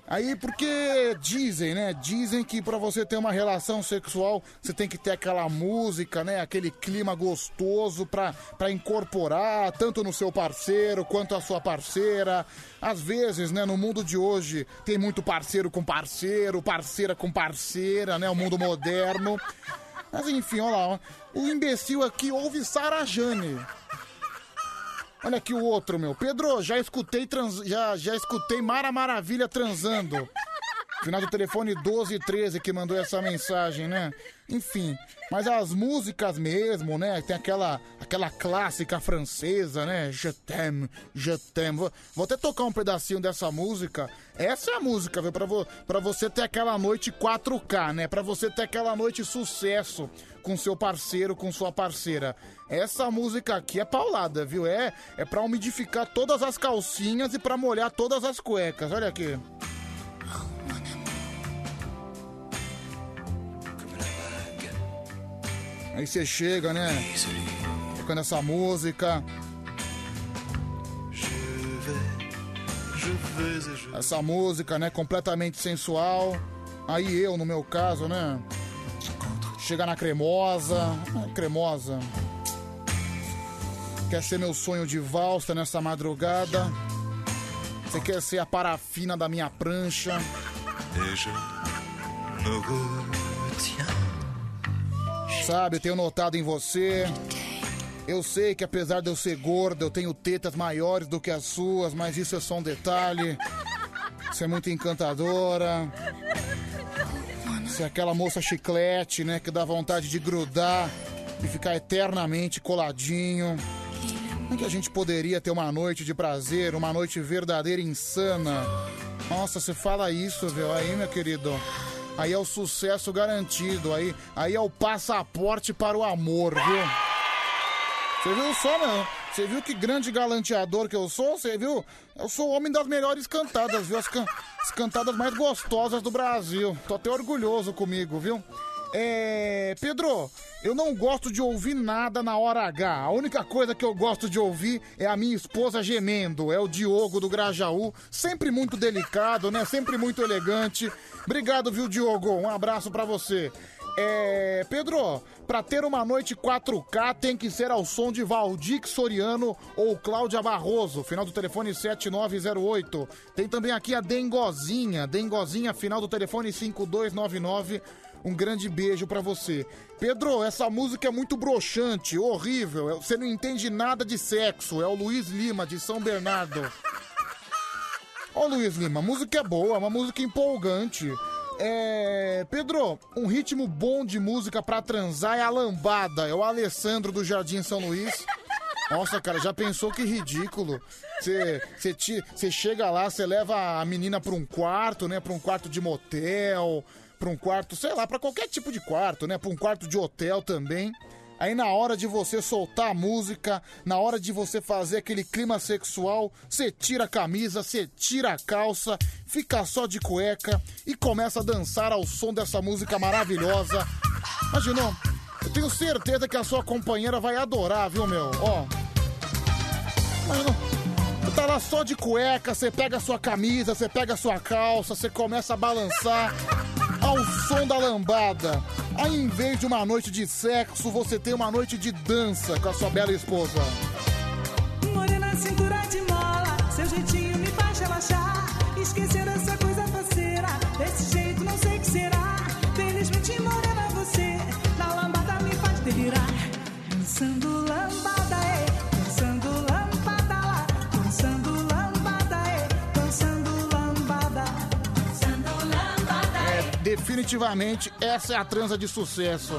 Aí porque dizem, né? Dizem que pra você ter uma relação sexual, você tem que ter aquela música, né? Aquele clima gostoso pra, pra incorporar tanto no seu parceiro quanto a sua parceira. Às vezes, né, no mundo de hoje, tem muito parceiro com parceiro, parceira com parceira, né? O mundo moderno. Mas enfim, olha lá, o imbecil aqui ouve Sarajane. Olha aqui o outro, meu. Pedro, já escutei trans... já, já escutei Mara Maravilha transando. Final do telefone 1213 que mandou essa mensagem, né? Enfim, mas as músicas mesmo, né? Tem aquela aquela clássica francesa, né? Je t'aime, je t'aime. Vou, até tocar um pedacinho dessa música. Essa é a música, viu? Pra, vo, pra você ter aquela noite 4K, né? Pra você ter aquela noite sucesso com seu parceiro, com sua parceira. Essa música aqui é paulada, viu? É, é pra umidificar todas as calcinhas e pra molhar todas as cuecas. Olha aqui. Aí você chega, né? Tocando essa música. Essa música, né? Completamente sensual. Aí eu, no meu caso, né? Chega na cremosa. Ah, cremosa. Quer ser meu sonho de valsa nessa madrugada? Você quer ser a parafina da minha prancha? Sabe, eu tenho notado em você. Eu sei que apesar de eu ser gordo, eu tenho tetas maiores do que as suas, mas isso é só um detalhe. Você é muito encantadora. É aquela moça chiclete, né, que dá vontade de grudar e ficar eternamente coladinho. Como é que a gente poderia ter uma noite de prazer, uma noite verdadeira insana? Nossa, você fala isso, viu? Aí, meu querido. Aí é o sucesso garantido. Aí, aí é o passaporte para o amor, viu? Você viu só, meu? Você viu que grande galanteador que eu sou? Você viu? Eu sou o homem das melhores cantadas, viu? As, can- as cantadas mais gostosas do Brasil. Tô até orgulhoso comigo, viu? É. Pedro, eu não gosto de ouvir nada na hora H. A única coisa que eu gosto de ouvir é a minha esposa gemendo. É o Diogo do Grajaú. Sempre muito delicado, né? Sempre muito elegante. Obrigado, viu, Diogo? Um abraço pra você. É, Pedro, pra ter uma noite 4K tem que ser ao som de Valdir Soriano ou Cláudia Barroso, final do telefone 7908. Tem também aqui a Dengozinha, Dengozinha, final do telefone 5299. Um grande beijo pra você. Pedro, essa música é muito broxante, horrível. Você não entende nada de sexo. É o Luiz Lima, de São Bernardo. Ô Luiz Lima, a música é boa, é uma música empolgante. É. Pedro, um ritmo bom de música pra transar é a lambada. É o Alessandro do Jardim São Luís. Nossa, cara, já pensou que ridículo? Você chega lá, você leva a menina pra um quarto, né? Pra um quarto de motel, pra um quarto, sei lá, pra qualquer tipo de quarto, né? Pra um quarto de hotel também. Aí na hora de você soltar a música, na hora de você fazer aquele clima sexual, você tira a camisa, você tira a calça, fica só de cueca e começa a dançar ao som dessa música maravilhosa. Imaginou? Eu tenho certeza que a sua companheira vai adorar, viu, meu? Ó. Imaginou? Tá lá só de cueca, você pega a sua camisa, você pega a sua calça, você começa a balançar ao som da lambada. Aí, em vez de uma noite de sexo, você tem uma noite de dança com a sua bela esposa. Morena, cintura de definitivamente, essa é a transa de sucesso.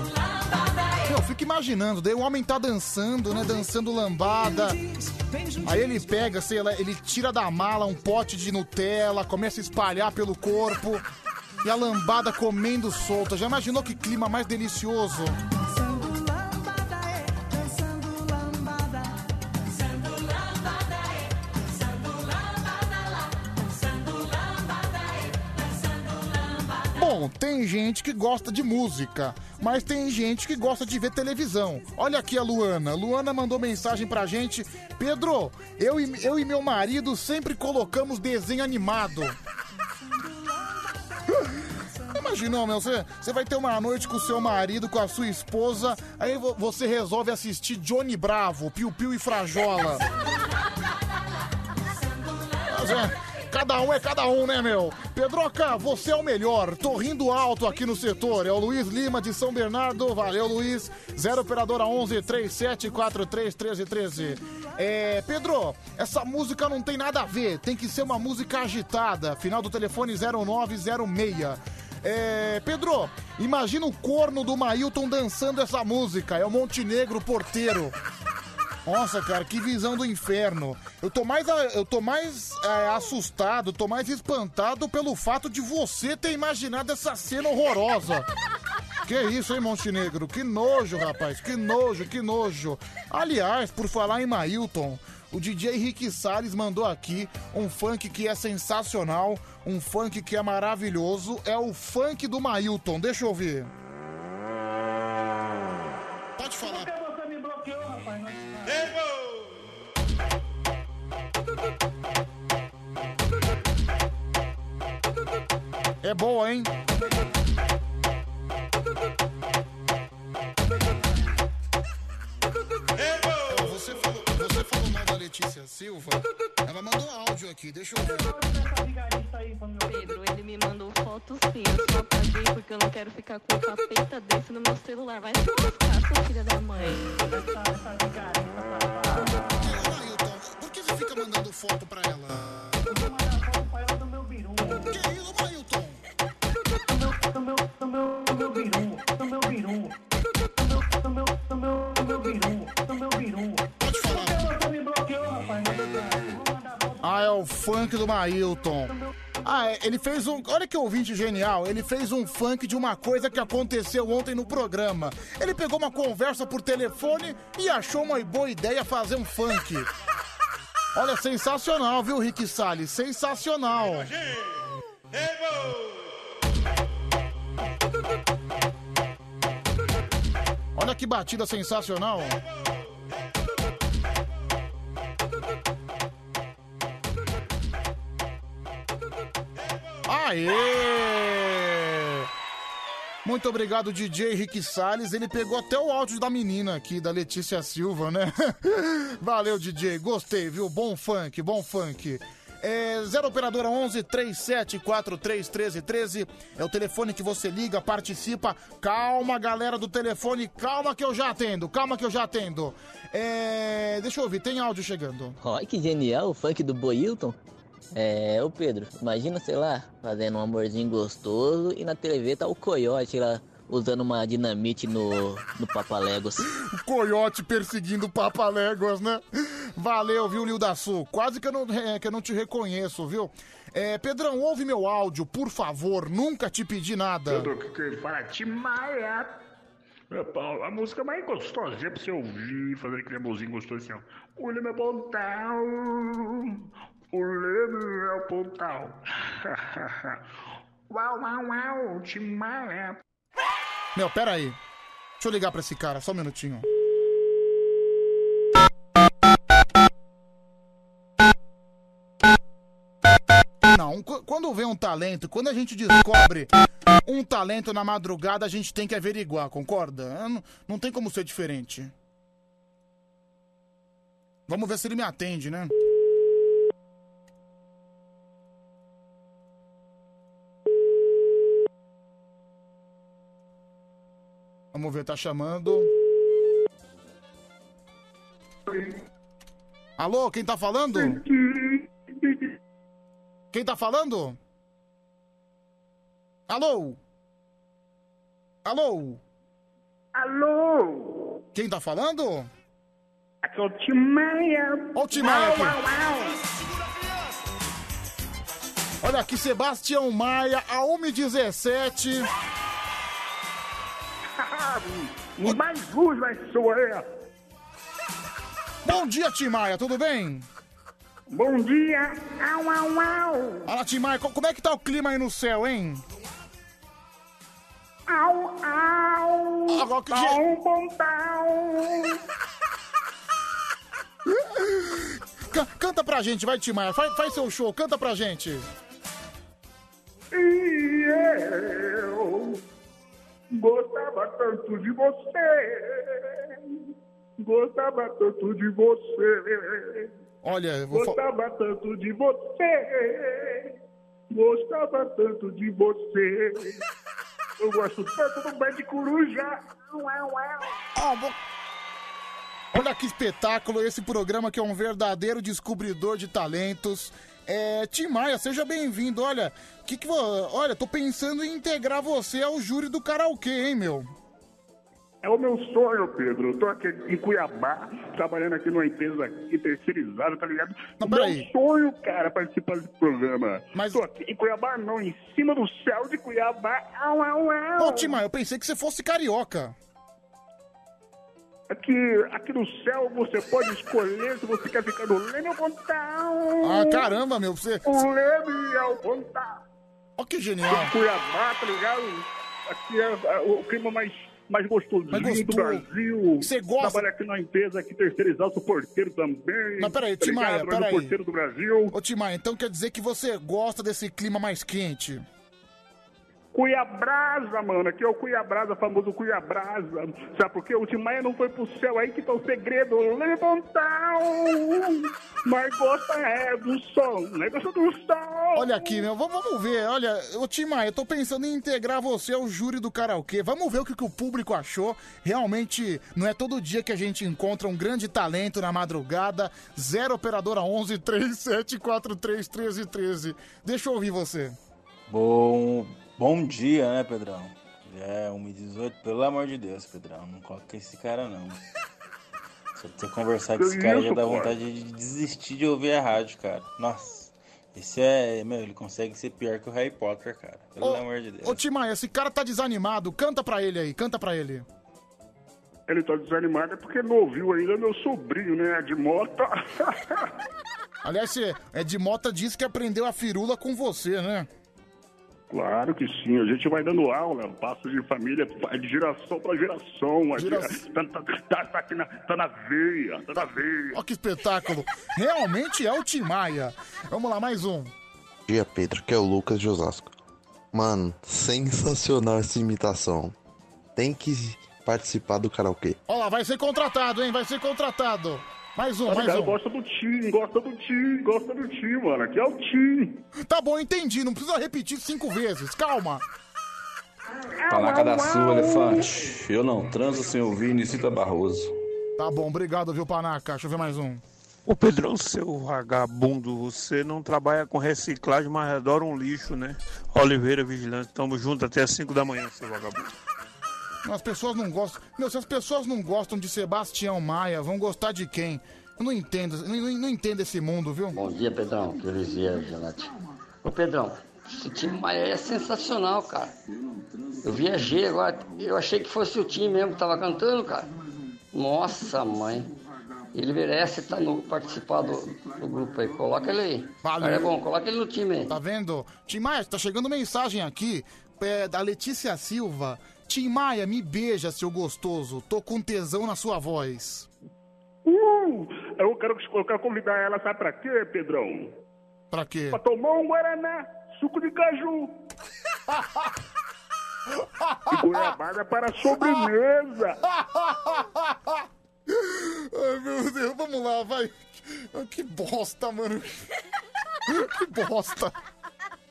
Eu fico imaginando, daí o homem tá dançando, né? Dançando lambada. Aí ele pega, sei lá, ele tira da mala um pote de Nutella, começa a espalhar pelo corpo. E a lambada comendo solta. Já imaginou que clima mais delicioso? Tem gente que gosta de música, mas tem gente que gosta de ver televisão. Olha aqui a Luana. Luana mandou mensagem pra gente. Pedro, eu e, eu e meu marido sempre colocamos desenho animado. Imaginou, meu, você, você vai ter uma noite com o seu marido, com a sua esposa, aí vo- você resolve assistir Johnny Bravo, Piu Piu e Frajola. Mas é, cada um é cada um, né, meu? Pedroca, você é o melhor. Tô rindo alto aqui no setor. É o Luiz Lima de São Bernardo. Valeu, Luiz. 0 operadora 11 37 43 13 13. É, Pedro, essa música não tem nada a ver. Tem que ser uma música agitada. Final do telefone 0906. É, Pedro, imagina o corno do Mailton dançando essa música. É o Montenegro Porteiro. Nossa, cara, que visão do inferno. Eu tô mais, eu tô mais é, assustado, tô mais espantado pelo fato de você ter imaginado essa cena horrorosa. Que isso, hein, Montenegro? Que nojo, rapaz. Que nojo, que nojo. Aliás, por falar em Mailton, o DJ Rick Salles mandou aqui um funk que é sensacional, um funk que é maravilhoso. É o funk do Mailton. Deixa eu ouvir. Pode falar. É boa, hein? Você falou, você falou Letícia Silva? Ela mandou áudio aqui, deixa eu ver. Pedro, ele me mandou fotos sim. Eu só apaguei porque eu não quero ficar com um capeta desse no meu celular. Vai se lascar, sua filha da mãe. Por que você fica mandando foto pra ela? Que isso, Mailton? Do meu, do meu, do meu birum, do meu birum. Do meu, do meu, do meu do meu birum. Pode falar. Por que você me bloqueou, rapaz? Ah, é o funk do Mailton. Ah, é, ele fez um. Olha que ouvinte genial. Ele fez um funk de uma coisa que aconteceu ontem no programa. Ele pegou uma conversa por telefone e achou uma boa ideia fazer um funk. Olha, sensacional, viu, Rick Salles? Sensacional. que batida sensacional. Aê! Muito obrigado, DJ Rick Salles. Ele pegou até o áudio da menina aqui, da Letícia Silva, né? Valeu, DJ. Gostei, viu? Bom funk, bom funk. É 0 Operadora 11 3743 1313 é o telefone que você liga, participa. Calma, galera do telefone, calma que eu já atendo, calma que eu já atendo. É, deixa eu ouvir, tem áudio chegando. Olha que genial o funk do Boilton. É, ô Pedro, imagina, sei lá, fazendo um amorzinho gostoso e na TV tá o coiote lá usando uma dinamite no, no Papaléguas. O coiote perseguindo o Papa Léguas, né? Valeu, viu, Nilda Sul? Quase que eu não, é, que eu não te reconheço, viu? É, Pedrão, ouve meu áudio, por favor, nunca te pedi nada. Pedro, que que fala Timaya. É, Paulo, a música mais gostosinha pra você ouvir, fazendo aquele amorzinho gostoso assim, ó. Olha meu pontal, olha meu pontal. uau, uau, uau, Timaya. Meu, pera aí. Deixa eu ligar pra esse cara, só um minutinho. Não, qu- quando vem um talento, quando a gente descobre um talento na madrugada, a gente tem que averiguar, concorda? É, Não, não tem como ser diferente. Vamos ver se ele me atende, né? Vamos ver, tá chamando. Alô, quem tá falando? Quem tá falando? Alô? Alô? Alô? Quem tá falando? Aqui é o Timaya. Ó o Timaya Uau, aqui. Olha aqui, Sebastião Maia, a 1h17. Mais ruim vai eu. Bom dia, Timaya, tudo bem? Bom dia. Au, au, au. Fala, co- como é que tá o clima aí no céu, hein? Au, au. Agora que Tá um pontal. Ca- canta pra gente, vai, Timaya, faz, faz seu show, canta pra gente. E eu gostava tanto de você. Gostava tanto de você. Olha, eu vou Gostava tanto de você. Gostava tanto de você. Eu gosto tanto do Band Coruja. Uau, uau. Ó, vou- Olha que espetáculo esse programa que é um verdadeiro descobridor de talentos. É, Tim Maia, seja bem-vindo. Olha, que que olha, tô pensando em integrar você ao júri do karaokê, hein, meu? É o meu sonho, Pedro. Eu tô aqui em Cuiabá, trabalhando aqui numa empresa aqui terceirizada, tá ligado? Não, meu peraí. sonho, cara, participar desse programa. Mas- Tô aqui em Cuiabá, não, em cima do céu de Cuiabá. Au, au, au. Ô, Tim Maia, eu pensei que você fosse carioca. Aqui, aqui no céu você pode escolher se você quer ficar no Leme ou Pontal. Ah, caramba, meu, você... O Leme é o Pontal. Ó que genial. Em Cuiabá, tá ligado? Aqui é, é o clima mais, mais gostosinho Mais do gostoso. Brasil. Você gosta- Trabalho aqui na empresa aqui terceirizada, sou porteiro também. Mas peraí, tá Tim Maia, ligado? Trabalho no peraí. porteiro do Brasil. Ô, Tim Maia, então quer dizer que você gosta desse clima mais quente? Cuiabrasa, mano. Aqui é o Cuiabrasa, famoso Cuiabrasa. Sabe por quê? O Tim Maia não foi pro céu aí que tá o segredo. Levantar. Mas gosta é do som. Né? Gosta do som. Olha aqui, meu, vamos, vamos ver. Olha, ô Tim Maia, eu tô pensando em integrar você ao júri do karaokê. Vamos ver o que, que o público achou. Realmente, não é todo dia que a gente encontra um grande talento na madrugada. Zero Operadora 11 3743 1313. Deixa eu ouvir você. Bom, bom dia, né, Pedrão? Já é 1h18, pelo amor de Deus, Pedrão. Não coloca esse cara, não. Se você conversar com esse cara, já dá vontade de desistir de ouvir a rádio, cara. Nossa, esse é. Meu, ele consegue ser pior que o Harry Potter, cara. Pelo Ô, amor de Deus. Ô Tim Maia, esse cara tá desanimado. Canta pra ele aí, canta pra ele. Ele tá desanimado é porque não ouviu ainda meu sobrinho, né? De moto. Aliás, é de Mota disse que aprendeu a firula com você, né? Claro que sim, a gente vai dando aula, passo de família, de geração para geração. aqui, Tá, tá, tá- tá aqui na, tá na veia, tá na veia. Ó que espetáculo. Realmente é o Tim Maia. Vamos lá, mais um. Bom dia, Pedro, que é o Lucas de Osasco. Mano, sensacional essa imitação. Tem que participar do karaokê. Ó lá, vai ser contratado, hein? Vai ser contratado. Mais um, Tá mais ligado? um. Gosta do Tim, gosta do Tim, gosta do Tim, mano. Aqui é o Tim. Tá bom, entendi. Não precisa repetir cinco vezes. Calma. Panaca da sua, elefante. Eu não transo sem ouvir Nicita Barroso. Tá bom, obrigado, viu, Panaca? Deixa eu ver mais um. Ô Pedrão, seu vagabundo, você não trabalha com reciclagem, mas adora um lixo, né? Oliveira Vigilante, tamo junto até as 5 da manhã, seu vagabundo. As pessoas não gostam. Meu, se as pessoas não gostam de Sebastião Maia, vão gostar de quem? Eu não entendo, não, não- não entendo esse mundo, viu? Bom dia, Pedrão. Que Eliseu, Gelate. Ô, Pedrão, esse time Maia é sensacional, cara. Eu viajei agora, eu achei que fosse o time mesmo que tava cantando, cara. Nossa, mãe. Ele merece tá no, participar do, do grupo aí. Coloca ele aí. Valeu. Cara, é bom, coloca ele no time aí. Tá vendo? Tim Maia, tá chegando mensagem aqui é, da Letícia Silva. Tim Maia, me beija, seu gostoso. Tô com tesão na sua voz. Uh, eu quero, eu quero convidar ela, sabe pra quê, Pedrão? Pra quê? Pra tomar um Guaraná, suco de caju. e goiabada para sobremesa. Ai, meu Deus, vamos lá, vai. Que bosta, mano. Que bosta.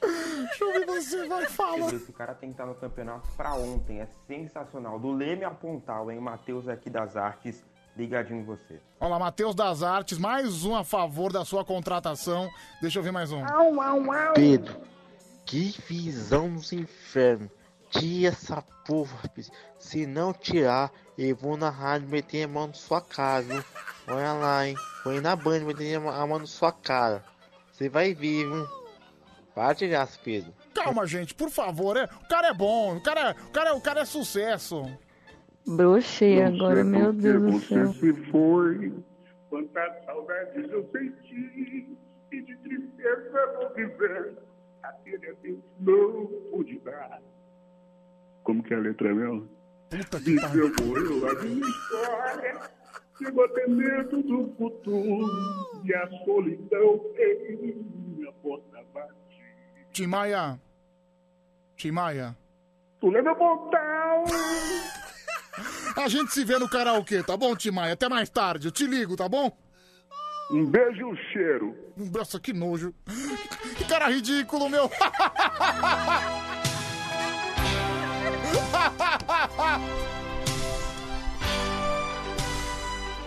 Deixa eu ver você, vai, fala. Pedro, Esse cara tem que estar no campeonato pra ontem. É sensacional. Do Leme a Pontal, hein? Matheus aqui das Artes, ligadinho em você. Olha lá, Matheus das Artes, mais um a favor da sua contratação. Deixa eu ver mais um. Pedro, que visão nos infernos. Tira essa porra, rapaz. Se não tirar, eu vou na rádio meter a mão na sua cara, viu? Olha lá, hein? Foi na banda meter a mão na sua cara. Você vai ver, viu? Graça, Pedro. Calma, gente, por favor. É, o cara é bom, o cara, o cara, o cara é sucesso. Brochei agora, meu Deus do céu. Você se foi, quantas saudades eu senti, e de tristeza vou viver, aquele adeus não pude dar. Como que é a letra mesmo? Puta que pariu. eu a minha história, chegou até medo do futuro, e a solidão em minha porta. Tim Maia. Tim Maia. Tu lembra Montão? A gente se vê no karaokê, tá bom, Tim Maia? Até mais tarde, eu te ligo, tá bom? Um beijo e um cheiro. Nossa, que nojo. Que cara ridículo, meu.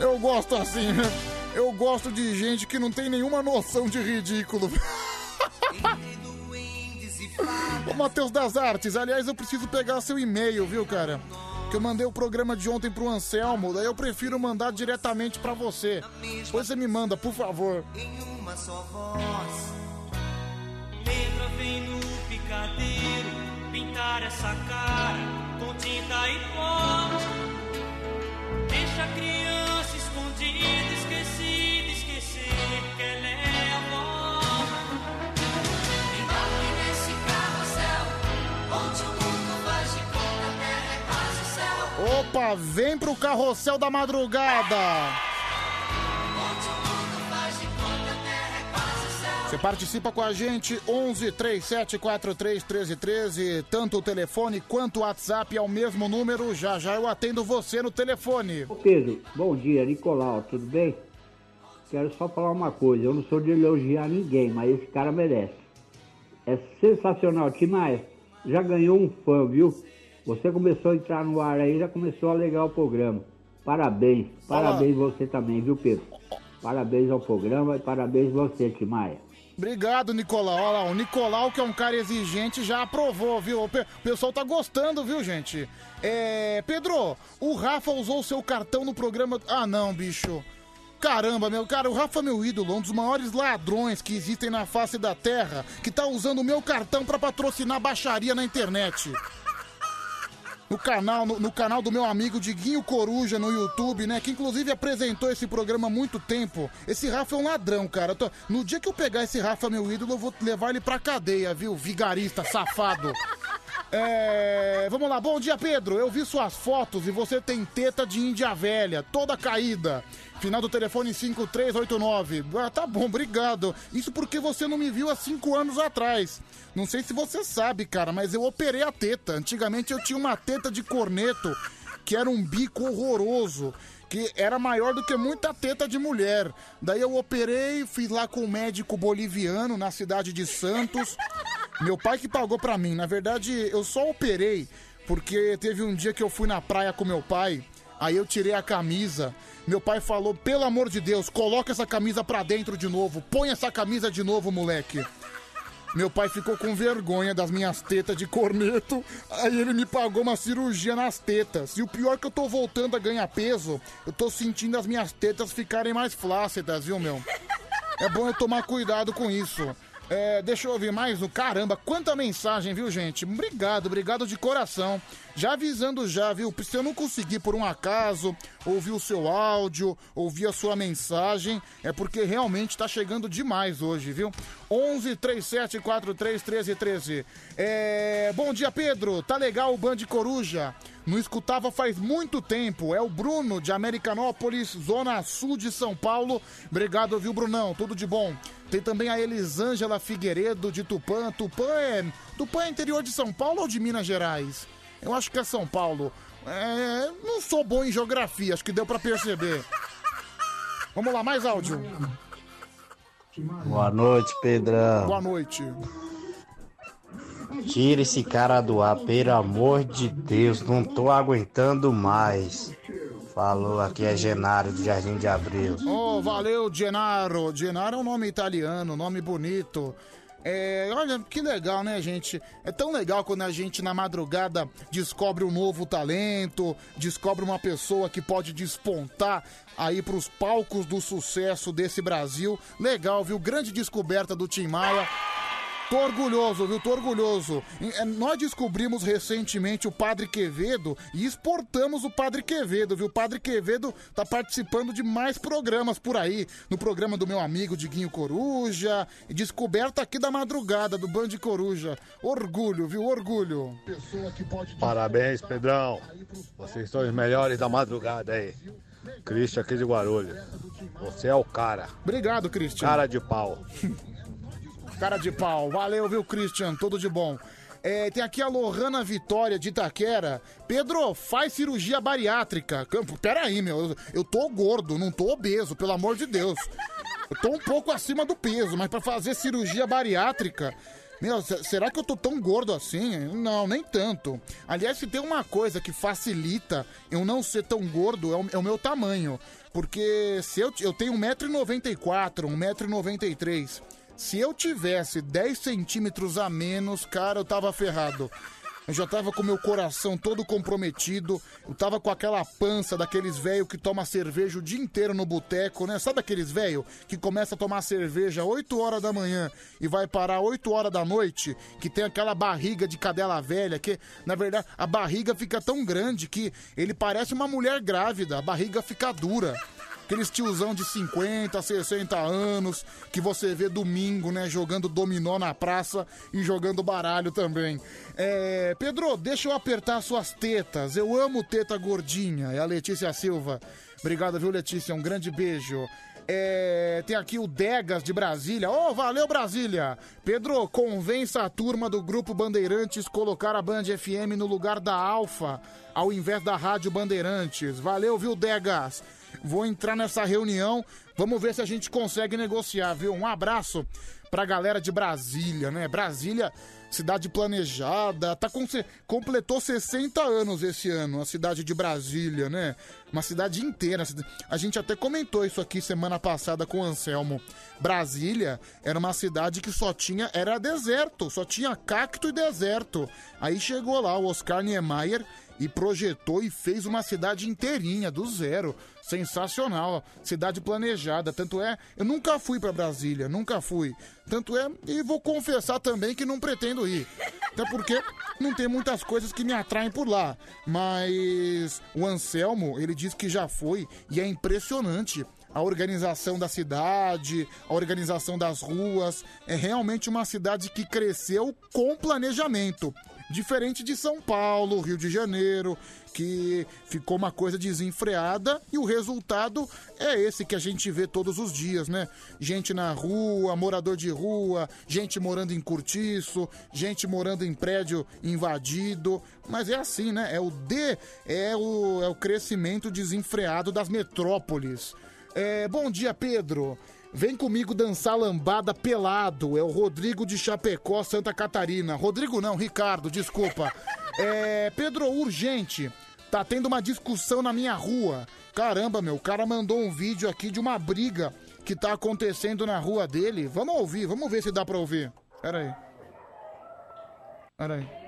Eu gosto assim, né? Eu gosto de gente que não tem nenhuma noção de ridículo. Ô, Matheus das Artes, aliás, eu preciso pegar seu e-mail, viu, cara? Que eu mandei o programa de ontem pro Anselmo, daí eu prefiro mandar diretamente pra você. Depois você me manda, por favor. uma só voz. Letra vem no picadeiro, pintar essa cara com tinta e pó. Deixa a criança escondida, Opa, vem pro carrossel da madrugada! Você participa com a gente, 11 37 43 13 13. Tanto o telefone quanto o WhatsApp é o mesmo número. Já já eu atendo você no telefone. Ô Pedro, bom dia, Nicolau, tudo bem? Quero só falar uma coisa, eu não sou de elogiar ninguém, mas esse cara merece. É sensacional, Timaya, já ganhou um fã, viu? Você começou a entrar no ar aí, já começou a legar o programa. Parabéns, parabéns você também, viu Pedro? Parabéns ao programa e parabéns você, Timaya. Obrigado, Nicolau. Olha lá, o Nicolau, que é um cara exigente, já aprovou, viu? O pe- o pessoal tá gostando, viu, gente? É. Pedro, o Rafa usou o seu cartão no programa. Ah, não, bicho. Caramba, meu cara, o Rafa é meu ídolo, um dos maiores ladrões que existem na face da terra, que tá usando o meu cartão pra patrocinar baixaria na internet. No canal, no, no canal do meu amigo Diguinho Coruja no YouTube, né? Que inclusive apresentou esse programa há muito tempo. Esse Rafa é um ladrão, cara. Tô- no dia que eu pegar esse Rafa, meu ídolo, eu vou levar ele pra cadeia, viu? Vigarista, safado. É, vamos lá, bom dia Pedro. Eu vi suas fotos e você tem teta de índia velha, toda caída. Final do telefone 5389. Ah, tá bom, obrigado. Isso porque você não me viu há cinco anos atrás. Não sei se você sabe, cara, mas eu operei a teta. Antigamente eu tinha uma teta de corneto que era um bico horroroso. Que era maior do que muita teta de mulher. Daí eu operei, fui lá com um médico boliviano na cidade de Santos. Meu pai que pagou pra mim. Na verdade, eu só operei porque teve um dia que eu fui na praia com meu pai. Aí eu tirei a camisa. Meu pai falou: pelo amor de Deus, coloca essa camisa pra dentro de novo. Põe essa camisa de novo, moleque. Meu pai ficou com vergonha das minhas tetas de corneto. Aí ele me pagou uma cirurgia nas tetas. E o pior é que eu tô voltando a ganhar peso, eu tô sentindo as minhas tetas ficarem mais flácidas, viu, meu? É bom eu tomar cuidado com isso. É, deixa eu ouvir mais no caramba, quanta mensagem, viu, gente? Obrigado, obrigado de coração. Já avisando já, viu? Se eu não conseguir por um acaso ouvir o seu áudio, ouvir a sua mensagem, é porque realmente tá chegando demais hoje, viu? 11 37 43 13 13. É, bom dia, Pedro. Tá legal o Band Coruja? Não escutava faz muito tempo. É o Bruno de Americanópolis, Zona Sul de São Paulo. Obrigado, viu, Brunão? Tudo de bom. Tem também a Elisângela Figueiredo de Tupã. Tupã é. Tupã é interior de São Paulo ou de Minas Gerais? Eu acho que é São Paulo. É, não sou bom em geografia, acho que deu pra perceber. Vamos lá, mais áudio. Boa noite, Pedrão. Boa noite. Tira esse cara do ar, pelo amor de Deus, não tô aguentando mais. Falou, aqui é Genário do Jardim de Abril. Oh, valeu, Genaro. Genaro é um nome italiano, nome bonito. É, olha, que legal, né, gente? É tão legal quando a gente na madrugada descobre um novo talento, descobre uma pessoa que pode despontar aí pros palcos do sucesso desse Brasil. Legal, viu? Grande descoberta do Tim Maia. Tô orgulhoso, viu? Tô orgulhoso. É, Nós descobrimos recentemente o Padre Quevedo e exportamos o Padre Quevedo, viu? O Padre Quevedo tá participando de mais programas por aí. No programa do meu amigo Diguinho Coruja. E descoberta aqui da madrugada do Band Coruja. Orgulho, viu? Orgulho. Parabéns, Pedrão. Vocês são os melhores da madrugada aí. Christian aqui de Guarulhos. Você é o cara. Obrigado, Christian. Cara de pau. Cara de pau. Valeu, viu, Christian? Tudo de bom. É, tem aqui a Lohana Vitória de Itaquera. Pedro, faz cirurgia bariátrica. Peraí, meu. Eu, tô gordo, não tô obeso, pelo amor de Deus. Eu tô um pouco acima do peso, mas pra fazer cirurgia bariátrica. Meu, se- será que eu tô tão gordo assim? Não, nem tanto. Aliás, se tem uma coisa que facilita eu não ser tão gordo, é o, é o meu tamanho. Porque se eu, eu tenho 1,94m, 1,93m. Se eu tivesse 10 centímetros a menos, cara, eu tava ferrado. Eu já tava com meu coração todo comprometido. Eu tava com aquela pança daqueles velho que toma cerveja o dia inteiro no boteco, né? Sabe aqueles velho que começa a tomar cerveja 8 horas da manhã e vai parar 8 horas da noite, que tem aquela barriga de cadela velha, que na verdade a barriga fica tão grande que ele parece uma mulher grávida, a barriga fica dura. Aqueles tiozão de 50, 60 anos que você vê domingo, né? Jogando dominó na praça e jogando baralho também. É, Pedro, deixa eu apertar suas tetas. Eu amo teta gordinha. É a Letícia Silva. Obrigado, viu, Letícia? Um grande beijo. É, tem aqui o Degas de Brasília. Ô, valeu, Brasília! Pedro, convença a turma do Grupo Bandeirantes colocar a Band FM no lugar da Alfa, ao invés da Rádio Bandeirantes. Valeu, viu, Degas? Vou entrar nessa reunião. Vamos ver se a gente consegue negociar, viu? Um abraço pra galera de Brasília, né? Brasília, cidade planejada, tá com, completou 60 anos esse ano, a cidade de Brasília, né? Uma cidade inteira. A gente até comentou isso aqui semana passada com o Anselmo. Brasília era uma cidade que só tinha, era deserto, só tinha cacto e deserto. Aí chegou lá o Oscar Niemeyer e projetou e fez uma cidade inteirinha, do zero. Sensacional, cidade planejada. Tanto é, eu nunca fui pra Brasília, nunca fui. Tanto é, e vou confessar também que não pretendo ir. Até porque não tem muitas coisas que me atraem por lá. Mas o Anselmo, ele diz que já foi e é impressionante a organização da cidade, a organização das ruas. É realmente uma cidade que cresceu com planejamento. Diferente de São Paulo, Rio de Janeiro, que ficou uma coisa desenfreada e o resultado é esse que a gente vê todos os dias, né? Gente na rua, morador de rua, gente morando em cortiço, gente morando em prédio invadido. Mas é assim, né? É o D, é o, é o crescimento desenfreado das metrópoles. É, bom dia, Pedro. Vem comigo dançar lambada pelado. É o Rodrigo de Chapecó, Santa Catarina. Rodrigo não, Ricardo, desculpa. É, Pedro, urgente. Tá tendo uma discussão na minha rua. Caramba, meu, o cara mandou um vídeo aqui de uma briga que tá acontecendo na rua dele. Vamos ouvir, vamos ver se dá pra ouvir. Pera aí. Pera aí.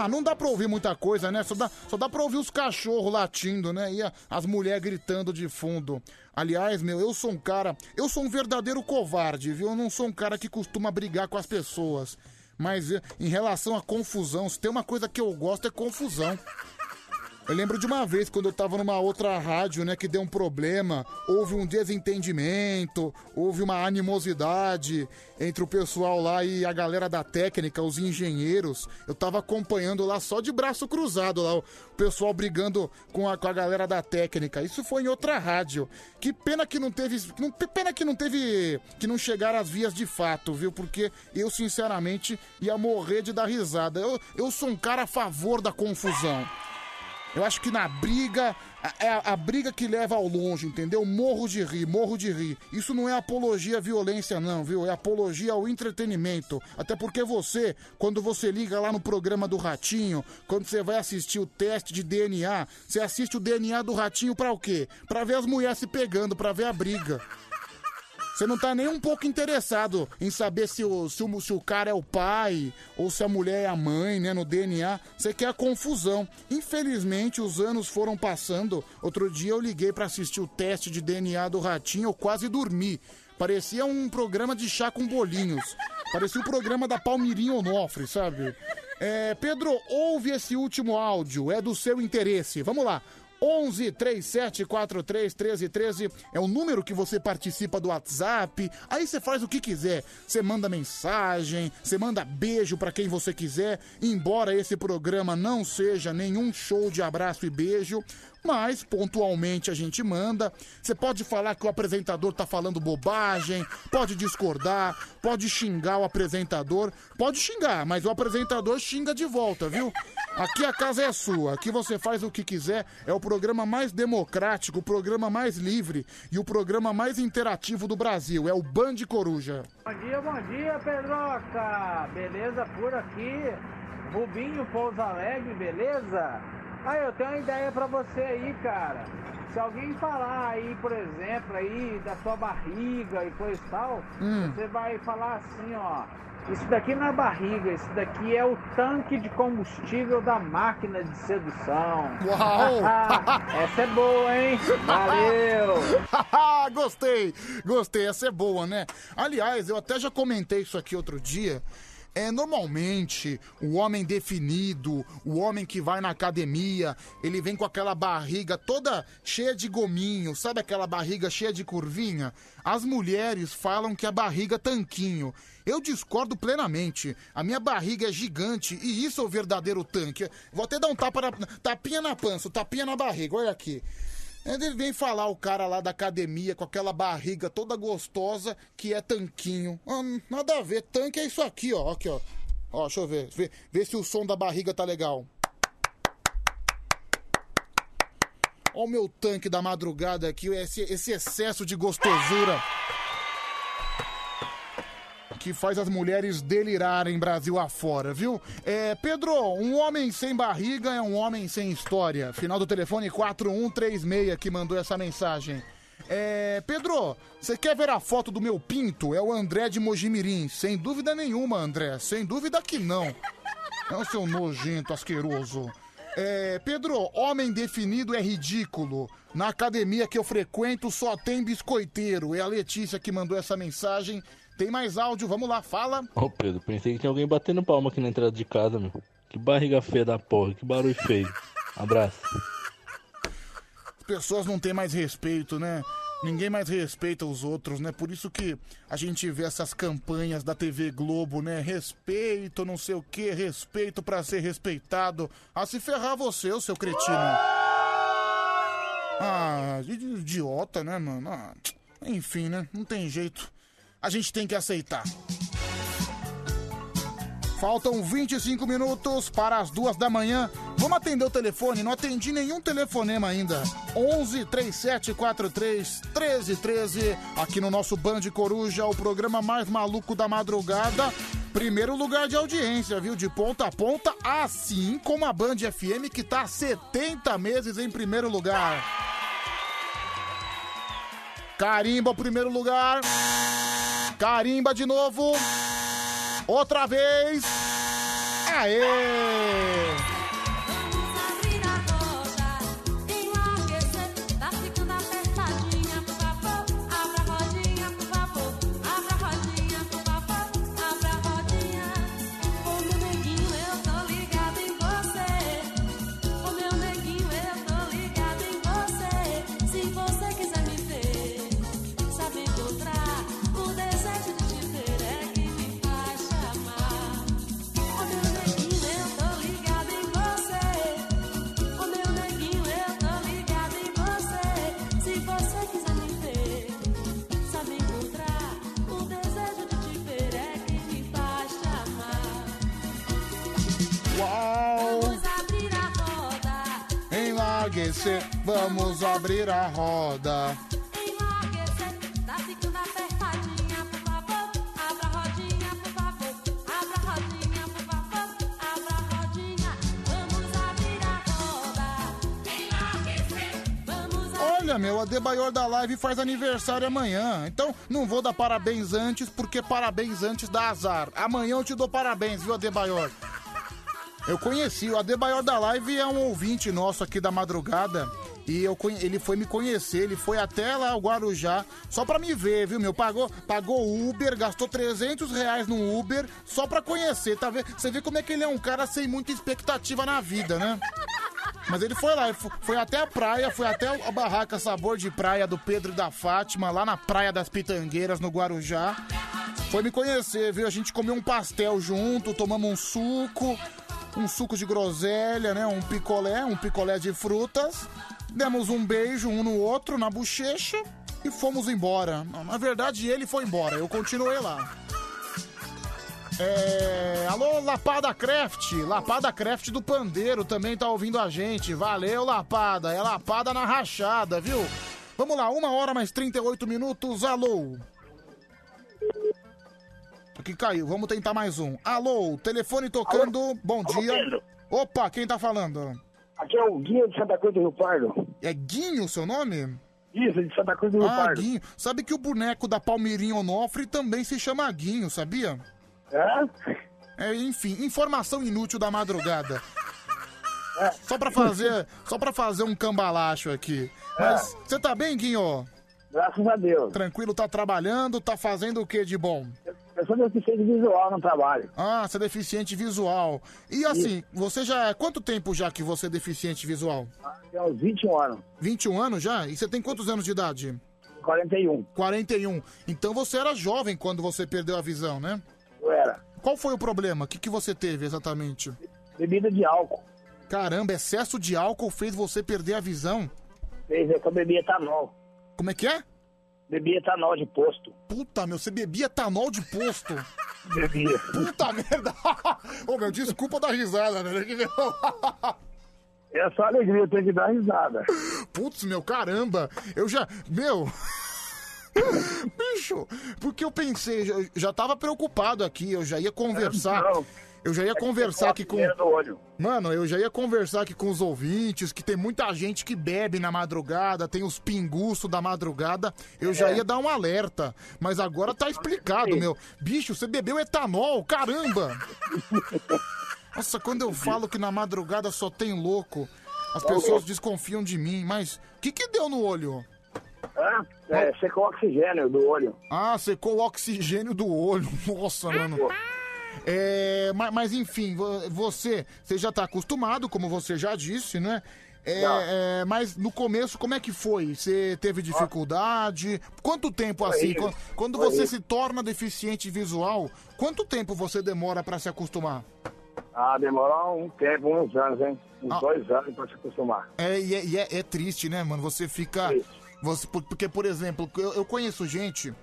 Ah, não dá pra ouvir muita coisa, né? Só dá, só dá pra ouvir os cachorros latindo, né? E a- as mulheres gritando de fundo. Aliás, meu, eu sou um cara. Eu sou um verdadeiro covarde, viu? Eu não sou um cara que costuma brigar com as pessoas. Mas eh, em relação à confusão, se tem uma coisa que eu gosto é confusão. Eu lembro de uma vez quando eu tava numa outra rádio, né, que deu um problema, houve um desentendimento, houve uma animosidade entre o pessoal lá e a galera da técnica, os engenheiros. Eu tava acompanhando lá só de braço cruzado lá, o pessoal brigando com a, com a galera da técnica. Isso foi em outra rádio. Que pena que não teve, não- pena que não teve, que não chegaram às vias de fato, viu? Porque eu sinceramente ia morrer de dar risada. Eu, eu sou um cara a favor da confusão. Eu acho que na briga, é a, a briga que leva ao longe, entendeu? Morro de rir, morro de rir. Isso não é apologia à violência, não, viu? É apologia ao entretenimento. Até porque você, quando você liga lá no programa do Ratinho, quando você vai assistir o teste de DNA, você assiste o DNA do Ratinho pra o quê? Pra ver as mulheres se pegando, pra ver a briga. Você não tá nem um pouco interessado em saber se o, se, o, se o cara é o pai ou se a mulher é a mãe, né? No DNA. Você quer a confusão. Infelizmente, os anos foram passando. Outro dia eu liguei pra assistir o teste de DNA do Ratinho, eu quase dormi. Parecia um programa de chá com bolinhos. Parecia o programa da Palmirinha Onofre, sabe? É, Pedro, ouve esse último áudio, é do seu interesse. Vamos lá. 11 37 43 13 13 é o número que você participa do WhatsApp. Aí você faz o que quiser. Você manda mensagem, você manda beijo pra quem você quiser. Embora esse programa não seja nenhum show de abraço e beijo, mas pontualmente a gente manda. Você pode falar que o apresentador tá falando bobagem, pode discordar, pode xingar o apresentador, pode xingar, mas o apresentador xinga de volta, viu? Aqui a casa é sua, aqui você faz o que quiser. É o programa mais democrático, o programa mais livre e o programa mais interativo do Brasil. É o Band Coruja. Bom dia, bom dia, Pedroca! Beleza por aqui? Rubinho Pouso Alegre, beleza? Ah, eu tenho uma ideia pra você aí, cara. Se alguém falar aí, por exemplo, aí da sua barriga e coisa e tal, Hum. você vai falar assim, ó. Isso daqui não é barriga, isso daqui é o tanque de combustível da máquina de sedução. Uau! Essa é boa, hein? Valeu! gostei, gostei, essa é boa, né? Aliás, eu até já comentei isso aqui outro dia. É, normalmente, o homem definido, o homem que vai na academia, ele vem com aquela barriga toda cheia de gominho, sabe aquela barriga cheia de curvinha? As mulheres falam que a barriga tanquinho. Eu discordo plenamente. A minha barriga é gigante e isso é o verdadeiro tanque. Vou até dar um tapa na, tapinha na pança, tapinha na barriga, olha aqui. Ele vem falar o cara lá da academia com aquela barriga toda gostosa que é tanquinho. Ah, nada a ver, tanque é isso aqui, ó. Aqui, ó. Ó, deixa eu ver. Vê, vê se o som da barriga tá legal. Ó o meu tanque da madrugada aqui, esse, esse excesso de gostosura que faz as mulheres delirarem Brasil afora, viu? É, Pedro, um homem sem barriga é um homem sem história. Final do telefone 4136 que mandou essa mensagem. É, Pedro, você quer ver a foto do meu pinto? É o André de Mojimirim. Sem dúvida nenhuma, André. Sem dúvida que não. É o seu nojento, asqueroso. É, Pedro, homem definido é ridículo. Na academia que eu frequento só tem biscoiteiro. É a Letícia que mandou essa mensagem. Tem mais áudio, vamos lá, fala. Ô Pedro, pensei que tinha alguém batendo palma aqui na entrada de casa, meu. Que barriga feia da porra, que barulho feio. Abraço. As pessoas não têm mais respeito, né? Ninguém mais respeita os outros, né? Por isso que a gente vê essas campanhas da TV Globo, né? Respeito, não sei o que, respeito pra ser respeitado. A se ferrar você, o seu cretino. Ah, idi- idiota, né, mano? Ah, enfim, né? Não tem jeito. A gente tem que aceitar. Faltam 25 minutos para as duas da manhã. Vamos atender o telefone? Não atendi nenhum telefonema ainda. 11 3743 1313. Aqui no nosso Band Coruja, o programa mais maluco da madrugada. Primeiro lugar de audiência, viu? De ponta a ponta, assim como a Band FM, que tá há 70 meses em primeiro lugar. Carimba o primeiro lugar. Carimba de novo. Outra vez. Aê! Abrir a roda. Vamos Olha, meu, a Debaior da Live faz aniversário amanhã. Então não vou dar parabéns antes, porque parabéns antes dá azar. Amanhã eu te dou parabéns, viu, Adebayor? Eu conheci, o Adebayor da Live é um ouvinte nosso aqui da madrugada. E eu, ele foi me conhecer, ele foi até lá o Guarujá, só pra me ver, viu, meu? Pagou, pagou Uber, gastou 300 reais no Uber, só pra conhecer, tá vendo? Você vê como é que ele é um cara sem muita expectativa na vida, né? Mas ele foi lá, foi até a praia, foi até a barraca Sabor de Praia do Pedro e da Fátima, lá na Praia das Pitangueiras, no Guarujá. Foi me conhecer, viu? A gente comeu um pastel junto, tomamos um suco, um suco de groselha, né? Um picolé, um picolé de frutas. Demos um beijo um no outro, na bochecha, e fomos embora. Na verdade, ele foi embora, eu continuei lá. É... Alô, Lapada Craft, Lapada Craft do Pandeiro também tá ouvindo a gente. Valeu, Lapada, é Lapada na rachada, viu? Vamos lá, uma hora mais 38 minutos, alô. Aqui caiu, vamos tentar mais um. Alô, telefone tocando, bom dia. Pedro. Opa, quem tá falando? Aqui é o Guinho de Santa Cruz do Rio Pardo. É Guinho o seu nome? Isso, de Santa Cruz do Rio Ah, Pardo. Guinho. Sabe que o boneco da Palmeirinha Onofre também se chama Guinho, sabia? É? É, enfim, informação inútil da madrugada. É. Só pra fazer, só para fazer um cambalacho aqui. Mas você tá bem, Guinho? Graças a Deus. Tranquilo, tá trabalhando, tá fazendo o que de bom? Eu sou deficiente visual no trabalho. Ah, você é deficiente visual. E assim, você já. Quanto tempo já que você é deficiente visual? Tem uns 21 anos. 21 anos já? E você tem quantos anos de idade? 41. 41. Então você era jovem quando você perdeu a visão, né? Eu era. Qual foi o problema? O que, que você teve exatamente? Bebida de álcool. Caramba, excesso de álcool fez você perder a visão? Fez é eu bebi etanol. Como é que é? Bebi etanol de posto. Puta, meu, você bebia etanol de posto? Bebia. Puta merda! Ô, meu, desculpa dar risada, né? É só alegria, eu tenho que dar risada. Putz, meu, caramba! Eu já. Meu. Bicho, porque eu pensei, já, já tava preocupado aqui, eu já ia conversar. Não. Eu já ia conversar aqui com. Mano, eu já ia conversar aqui com os ouvintes, que tem muita gente que bebe na madrugada, tem os pinguços da madrugada. Eu já É. ia dar um alerta. Mas agora tá explicado, meu. Bicho, você bebeu etanol, caramba! Nossa, quando eu falo que na madrugada só tem louco, as pessoas desconfiam de mim. Mas o que que deu no olho? Hã? É, secou o oxigênio do olho. Ah, secou o oxigênio do olho. Nossa, mano. É, mas, mas, enfim, vo- você, você já tá acostumado, como você já disse, né? É, é, mas no começo, como é que foi? Você teve dificuldade? Quanto tempo assim? Quando, quando você se torna deficiente visual, quanto tempo você demora pra se acostumar? Ah, demorou um tempo, uns anos, hein? Uns Ah. dois anos pra se acostumar. É, e é, e é- é triste, né, mano? Você fica. Você, por- porque, por exemplo, eu, eu conheço gente.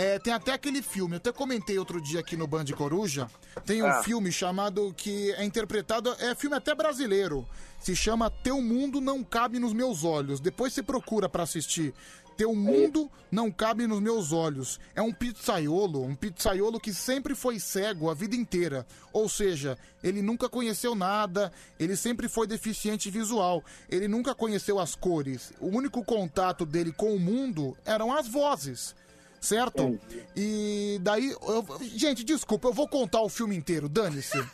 É, tem até aquele filme, eu até comentei outro dia aqui no Band Coruja. Tem um Ah. filme chamado que é interpretado. É filme até brasileiro. Se chama Teu Mundo Não Cabe nos Meus Olhos. Depois você procura pra assistir. Teu mundo não cabe nos meus olhos. É um pizzaiolo, um pizzaiolo que sempre foi cego a vida inteira. Ou seja, ele nunca conheceu nada, ele sempre foi deficiente visual. Ele nunca conheceu as cores. O único contato dele com o mundo eram as vozes. Certo? E daí. eu- gente, desculpa, eu vou contar o filme inteiro, dane-se.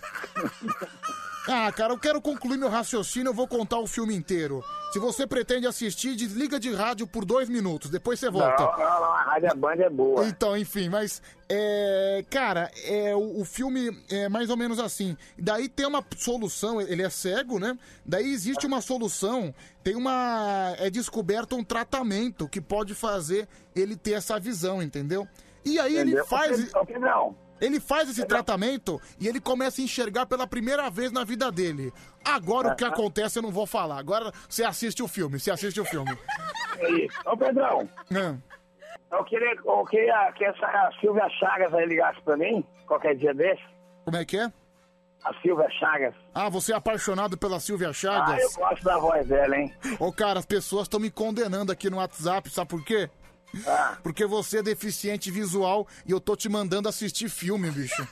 Ah, cara, eu quero concluir meu raciocínio, eu vou contar o filme inteiro. Se você pretende assistir, desliga de rádio por dois minutos, depois você volta. Não, não, não, a Rádio Band é boa. Então, enfim, mas é, cara, é o, o filme é mais ou menos assim. Daí tem uma solução, ele é cego, né? Daí existe uma solução, tem uma é descoberto um tratamento que pode fazer ele ter essa visão, entendeu? E aí ele Entendeu? faz Ô, Pedrão. Ele faz esse tratamento e ele começa a enxergar pela primeira vez na vida dele. Agora o que acontece eu não vou falar. Agora você assiste o filme, você assiste o filme. É isso. Ô, Pedrão. Não. Eu queria, eu queria que essa a Silvia Chagas aí ligasse pra mim, qualquer dia desse. Como é que é? A Silvia Chagas. Ah, você é apaixonado pela Silvia Ah, eu Chagas? gosto da voz dela, hein? Ô, cara, as pessoas estão me condenando aqui no WhatsApp, sabe por quê? Ah. Porque você é deficiente visual e eu tô te mandando assistir filme, bicho.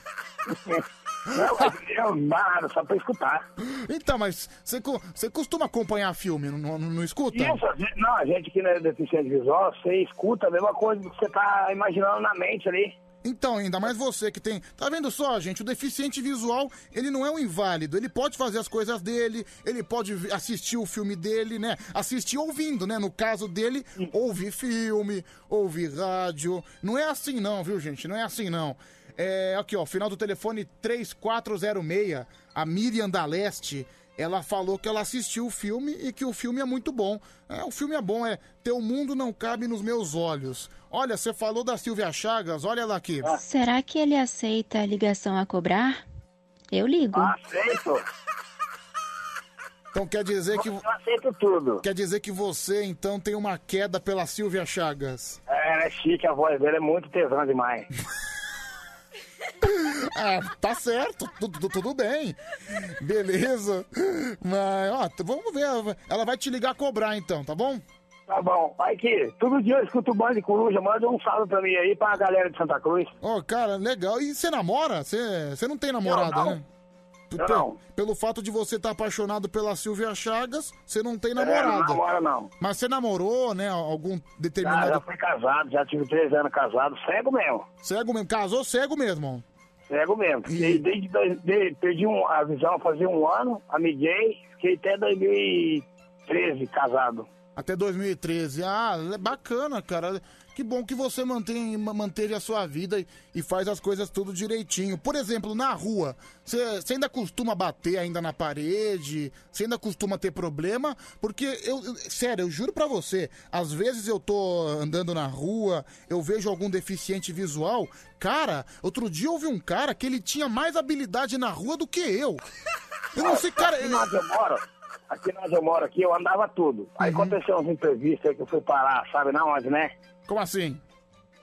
Não, eu nada, só pra escutar. Então, mas você, co- você costuma acompanhar filme, não, não, não escuta? Isso, a gente- não, a gente que não é deficiente visual, você escuta a mesma coisa que você tá imaginando na mente ali. Então, ainda mais você que tem. Tá vendo só, gente? O deficiente visual, ele não é um inválido. Ele pode fazer as coisas dele, ele pode assistir o filme dele, né? Assistir ouvindo, né? No caso dele, ouvir filme, ouvir rádio. Não é assim, não, viu, gente? Não é assim, não. É, aqui, ó, final do telefone 3406, a Miriam da Leste. Ela falou que ela assistiu o filme e que o filme é muito bom. É, o filme é bom, é Teu Mundo Não Cabe nos Meus Olhos. Olha, você falou da Silvia Chagas, olha ela aqui. Será que ele aceita a ligação a cobrar? Eu ligo. Aceito. Então quer dizer que. Eu aceito tudo. Quer dizer que você, então, tem uma queda pela Silvia Chagas. É, ela é chique, a voz dela é muito tesão demais. Ah, tá certo, tudo, tudo bem. Beleza. Mas, ó, vamos ver. Ela vai te ligar a cobrar, então, tá bom? Tá bom. Vai que todo dia eu escuto o Band de Coruja, manda um salve pra mim aí, pra galera de Santa Cruz. Ó, cara, legal. E você namora? Você não tem namorada, não. né? Pe- não. Pelo fato de você estar apaixonado pela Silvia Chagas, você não tem É, não namorada. namora, não. Mas você namorou, né? Algum Já, determinado. já fui casado, já tive três anos casado, cego mesmo. Cego mesmo. Casou cego mesmo. Cego mesmo. Fiquei desde, dois- de- perdi um- a visão fazia um ano, amiguei, fiquei até 2013 casado. Até 2013. Ah, é bacana, cara. Que bom que você mantém, ma- manteve a sua vida e, e faz as coisas tudo direitinho. Por exemplo, na rua, você ainda costuma bater ainda na parede? Você ainda costuma ter problema? Porque eu, eu- sério, eu juro pra você, às vezes eu tô andando na rua, eu vejo algum deficiente visual. Cara, outro dia vi um cara que ele tinha mais habilidade na rua do que eu. Eu não sei, cara. Aqui onde eu moro, aqui onde eu moro aqui, eu andava tudo. Aí Uhum. aconteceu uns imprevistos aí que eu fui parar, sabe na onde, né? Como assim?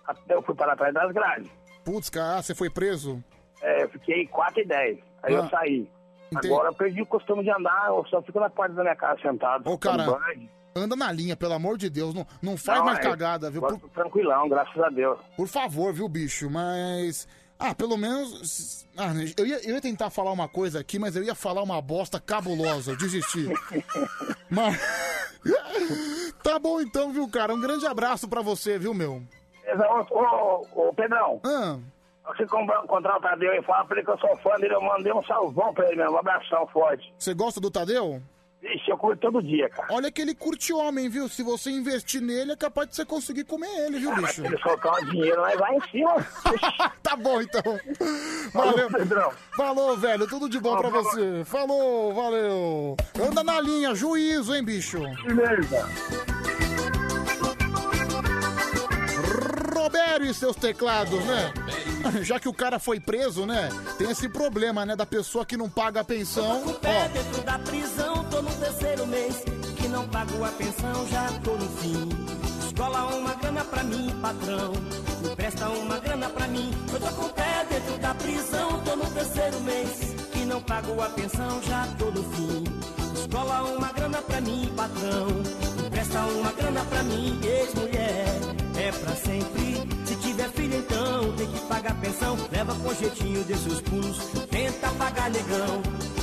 Até eu fui parar atrás das grades. Putz, cara, você foi preso? É, eu fiquei 4 e 10. Aí eu Ah. saí. Entendi. Agora eu perdi o costume de andar, eu só fico na porta da minha casa sentado. Ô, cara, banho. anda na linha, pelo amor de Deus. Não, não faz Não, mais é, cagada, viu? Por, tranquilão, graças a Deus. por favor, viu, bicho? Mas. Ah, pelo menos. Ah, eu, ia, eu ia tentar falar uma coisa aqui, mas eu ia falar uma bosta cabulosa. Eu desisti. mas. Tá bom então, viu, cara? Um grande abraço pra você, viu, meu? Ô, ô, ô, Pedrão. Ah. Você encontrar o Tadeu e fala pra ele que eu sou fã dele, eu mandei um salvão pra ele mesmo, um abração forte. Você gosta do Tadeu? Ixi, eu curto todo dia, cara. Olha que ele curte homem, viu? Se você investir nele, é capaz de você conseguir comer ele, viu, bicho? Se ele soltar um dinheiro, nós vai em cima. tá bom, então. Valeu, Pedrão. Falou, velho. Tudo de bom pra você. Falou, valeu. Anda na linha, juízo, hein, bicho? Beleza. Robério e seus teclados, né? Já que o cara foi preso, né? Tem esse problema, né? Da pessoa que não paga a pensão. Pé Ó, dentro da prisão, tô no terceiro mês. Que não pago a pensão, já tô no fim. Escola uma grana pra mim, patrão. Me presta uma grana pra mim. Eu tô com o pé dentro da prisão, tô no terceiro mês. Que não pago a pensão, já tô no fim. Escola uma grana pra mim, patrão. Me presta uma grana pra mim, ex-mulher. É pra sempre. Tiver filho, então tem que pagar pensão. Leva com jeitinho desses seus pulos. Tenta pagar, negão.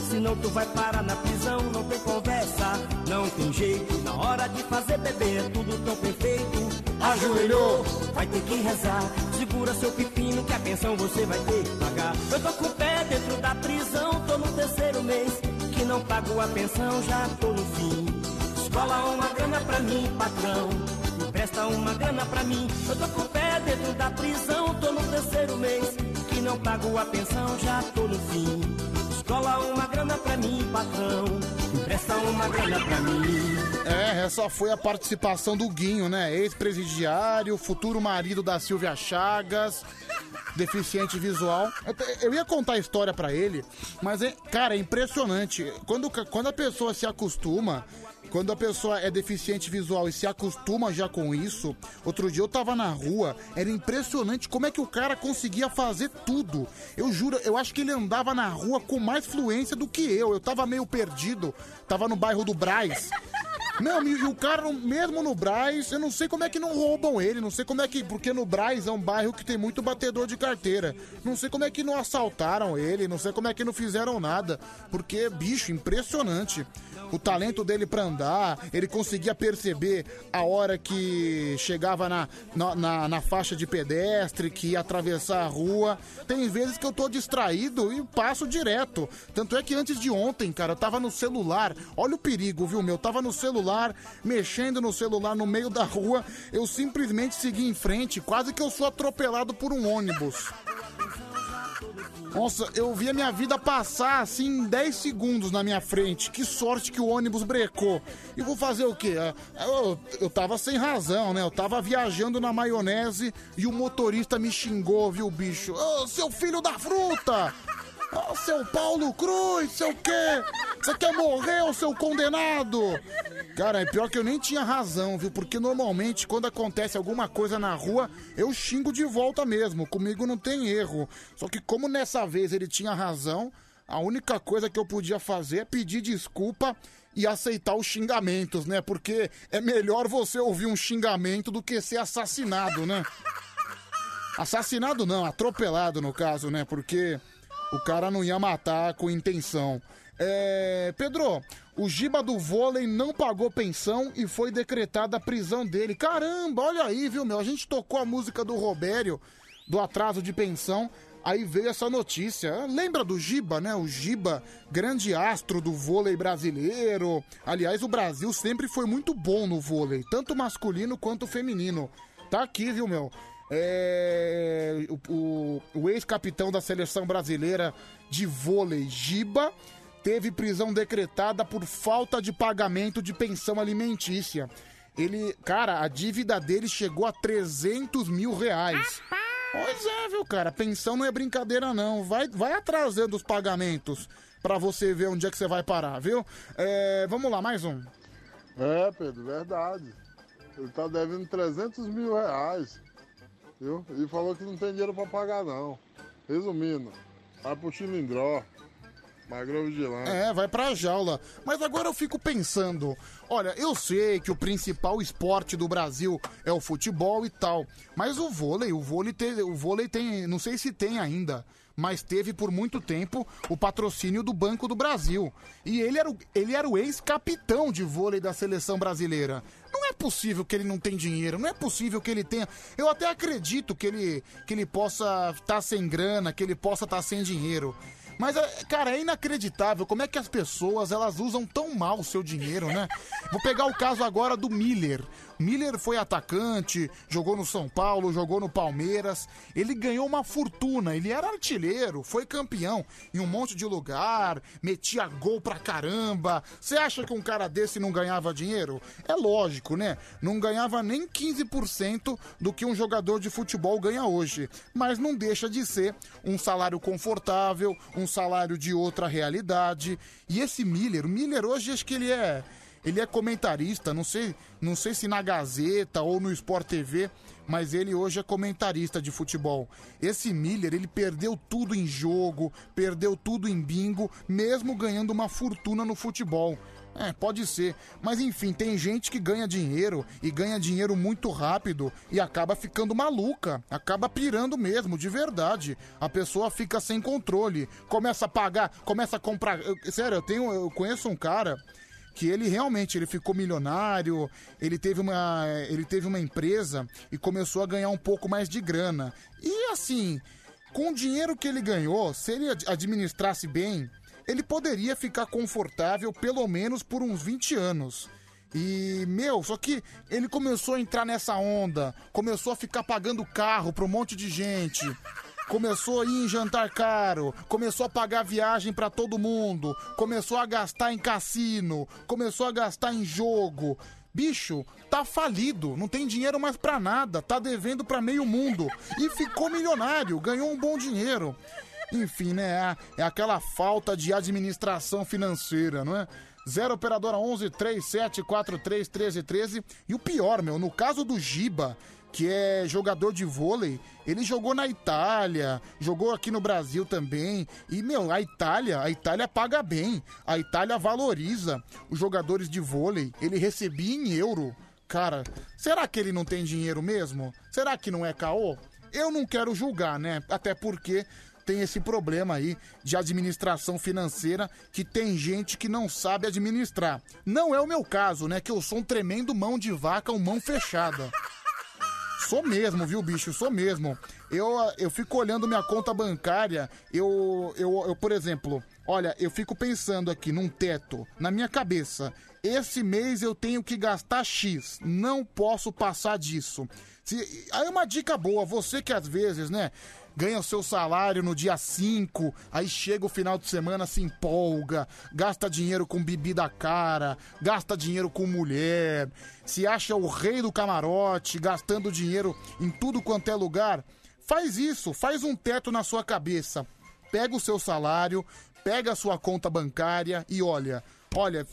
Senão tu vai parar na prisão, não tem conversa, não tem jeito. Na hora de fazer bebê é tudo tão perfeito. Ajoelhou, vai ter que rezar. Segura seu pepino que a pensão você vai ter que pagar. Eu tô com o pé dentro da prisão, tô no terceiro mês. Que não pago a pensão, já tô no fim. Escola uma grana pra mim, patrão. Me presta uma grana pra mim. Eu tô com o pé dentro da prisão, tô no terceiro mês. Que não pago a pensão, já tô no fim. Escola uma grana pra mim, patrão. Me presta uma grana pra mim. É, essa foi a participação do Guinho, né? Ex-presidiário, futuro marido da Silvia Chagas, deficiente visual. Eu ia contar a história pra ele, mas, é, cara, é impressionante. Quando, quando a pessoa se acostuma, quando a pessoa é deficiente visual e se acostuma já com isso, outro dia eu tava na rua, era impressionante como é que o cara conseguia fazer tudo. Eu juro, eu acho que ele andava na rua com mais fluência do que eu. Eu tava meio perdido, tava no bairro do Braz. Não, e o cara, mesmo no Braz, eu não sei como é que não roubam ele, não sei como é que. Porque no Braz é um bairro que tem muito batedor de carteira. Não sei como é que não assaltaram ele, não sei como é que não fizeram nada. Porque, bicho, impressionante. O talento dele pra andar, ele conseguia perceber a hora que chegava na, na, na- na faixa de pedestre, que ia atravessar a rua. Tem vezes que eu tô distraído e passo direto. Tanto é que antes de ontem, cara, eu tava no celular. Olha o perigo, viu, meu? Eu tava no celular, mexendo no celular no meio da rua. Eu simplesmente segui em frente, quase que eu sou atropelado por um ônibus. Nossa, eu vi a minha vida passar assim em 10 segundos na minha frente. Que sorte que o ônibus brecou. E vou fazer o quê? Ah, Eu, eu tava sem razão, né? Eu tava viajando na maionese e o motorista me xingou, viu, bicho? Ô, seu filho da fruta! Ô, seu Paulo Cruz, seu quê? Você quer morrer, ô seu condenado? Cara, é pior que eu nem tinha razão, viu? Porque normalmente quando acontece alguma coisa na rua, eu xingo de volta mesmo. Comigo não tem erro. Só que como nessa vez ele tinha razão, a única coisa que eu podia fazer é pedir desculpa e aceitar os xingamentos, né? Porque é melhor você ouvir um xingamento do que ser assassinado, né? Assassinado não, atropelado no caso, né? Porque o cara não ia matar com intenção. É, Pedro, o Giba do vôlei não pagou pensão e foi decretada a prisão dele. Caramba, olha aí, viu, meu? A gente tocou a música do Robério, do atraso de pensão. Aí veio essa notícia. Lembra do Giba, né? O Giba, grande astro do vôlei brasileiro. Aliás, o Brasil sempre foi muito bom no vôlei, tanto masculino quanto feminino. Tá aqui, viu, meu? É, o, o- o ex-capitão da seleção brasileira de vôlei, Giba, teve prisão decretada por falta de pagamento de pensão alimentícia. Ele, cara, a dívida dele chegou a 300 mil reais. Pois é, viu, cara? Pensão não é brincadeira, não. Vai, vai atrasando os pagamentos pra você ver onde é que você vai parar, viu? É, vamos lá, mais um. É, Pedro, verdade. Ele tá devendo 300 mil reais. Viu? E falou que não tem dinheiro pra pagar, não. Resumindo, vai pro Chilindró. Magrão vigilante. É, vai pra jaula. Mas agora eu fico pensando, olha, eu sei que o principal esporte do Brasil é o futebol e tal, mas o vôlei, o vôlei tem, o vôlei tem, não sei se tem ainda, mas teve por muito tempo o patrocínio do Banco do Brasil. E ele era o, ele era o ex-capitão de vôlei da seleção brasileira. Não é possível que ele não tenha dinheiro, não é possível que ele tenha. Eu até acredito que ele, que ele possa estar sem grana, que ele possa estar sem dinheiro. Mas, é, cara, é inacreditável como é que as pessoas elas usam tão mal o seu dinheiro, né? Vou pegar o caso agora do Miller. Miller foi atacante, jogou no São Paulo, jogou no Palmeiras. Ele ganhou uma fortuna, ele era artilheiro, foi campeão em um monte de lugar, metia gol pra caramba. Você acha que um cara desse não ganhava dinheiro? É lógico, né? Não ganhava nem 15% do que um jogador de futebol ganha hoje. Mas não deixa de ser um salário confortável, um salário de outra realidade. E esse Miller, Miller hoje acho que ele é ele é comentarista, não sei, não sei se na Gazeta ou no Sport TV, mas ele hoje é comentarista de futebol. Esse Miller, ele perdeu tudo em jogo, perdeu tudo em bingo, mesmo ganhando uma fortuna no futebol. É, pode ser. Mas enfim, tem gente que ganha dinheiro e ganha dinheiro muito rápido e acaba ficando maluca, acaba pirando mesmo, de verdade. A pessoa fica sem controle, começa a pagar, começa a comprar. eu- sério, eu tenho, eu conheço um cara que ele realmente ele ficou milionário, ele teve uma ele teve uma empresa e começou a ganhar um pouco mais de grana. E assim, com o dinheiro que ele ganhou, se ele ad- administrasse bem, ele poderia ficar confortável pelo menos por uns 20 anos. E, meu, só que ele começou a entrar nessa onda, começou a ficar pagando carro pra um monte de gente, começou a ir em jantar caro, começou a pagar viagem pra todo mundo, começou a gastar em cassino, começou a gastar em jogo. Bicho, tá falido, não tem dinheiro mais pra nada, tá devendo pra meio mundo e ficou milionário, ganhou um bom dinheiro. Enfim, né? É aquela falta de administração financeira, não é? Zero operadora 11 37 43 13 13. E o pior, meu, no caso do Giba, que é jogador de vôlei, ele jogou na Itália, jogou aqui no Brasil também. E, meu, a Itália, a Itália paga bem. A Itália valoriza os jogadores de vôlei. Ele recebia em euro. Cara, será que ele não tem dinheiro mesmo? Será que não é caô? Eu não quero julgar, né? Até porque tem esse problema aí de administração financeira que tem gente que não sabe administrar. Não é o meu caso, né? Que eu sou um tremendo mão de vaca, um mão fechada. Sou mesmo, viu, bicho? Sou mesmo. Eu, eu fico olhando minha conta bancária, eu, eu, eu, por exemplo, olha, eu fico pensando aqui num teto, na minha cabeça. Esse mês eu tenho que gastar X, não posso passar disso. Se, aí uma dica boa, você que às vezes, né, ganha o seu salário no dia 5, aí chega o final de semana, se empolga, gasta dinheiro com bebida cara, gasta dinheiro com mulher, se acha o rei do camarote, gastando dinheiro em tudo quanto é lugar. Faz isso, faz um teto na sua cabeça. Pega o seu salário, pega a sua conta bancária e olha, olha,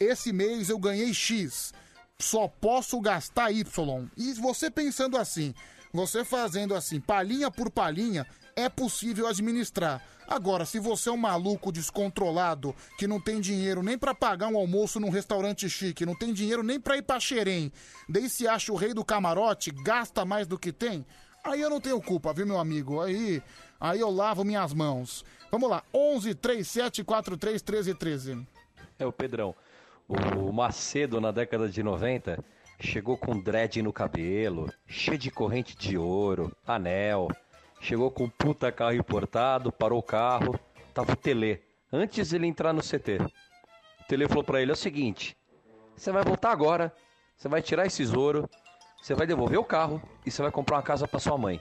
esse mês eu ganhei X, só posso gastar Y. E você pensando assim, você fazendo assim, palhinha por palhinha, é possível administrar. Agora, se você é um maluco descontrolado, que não tem dinheiro nem pra pagar um almoço num restaurante chique, não tem dinheiro nem pra ir pra Xerém, daí se acha o rei do camarote, gasta mais do que tem, aí eu não tenho culpa, viu, meu amigo? Aí, aí eu lavo minhas mãos. Vamos lá, 11 37 43 13 13. É o Pedrão. O Macedo, na década de 90, chegou com dread no cabelo, cheio de corrente de ouro, anel. Chegou com puta carro importado, parou o carro, tava o Tele. Antes ele entrar no CT. O Tele falou pra ele: é o seguinte, você vai voltar agora, você vai tirar esses ouro, você vai devolver o carro e você vai comprar uma casa pra sua mãe.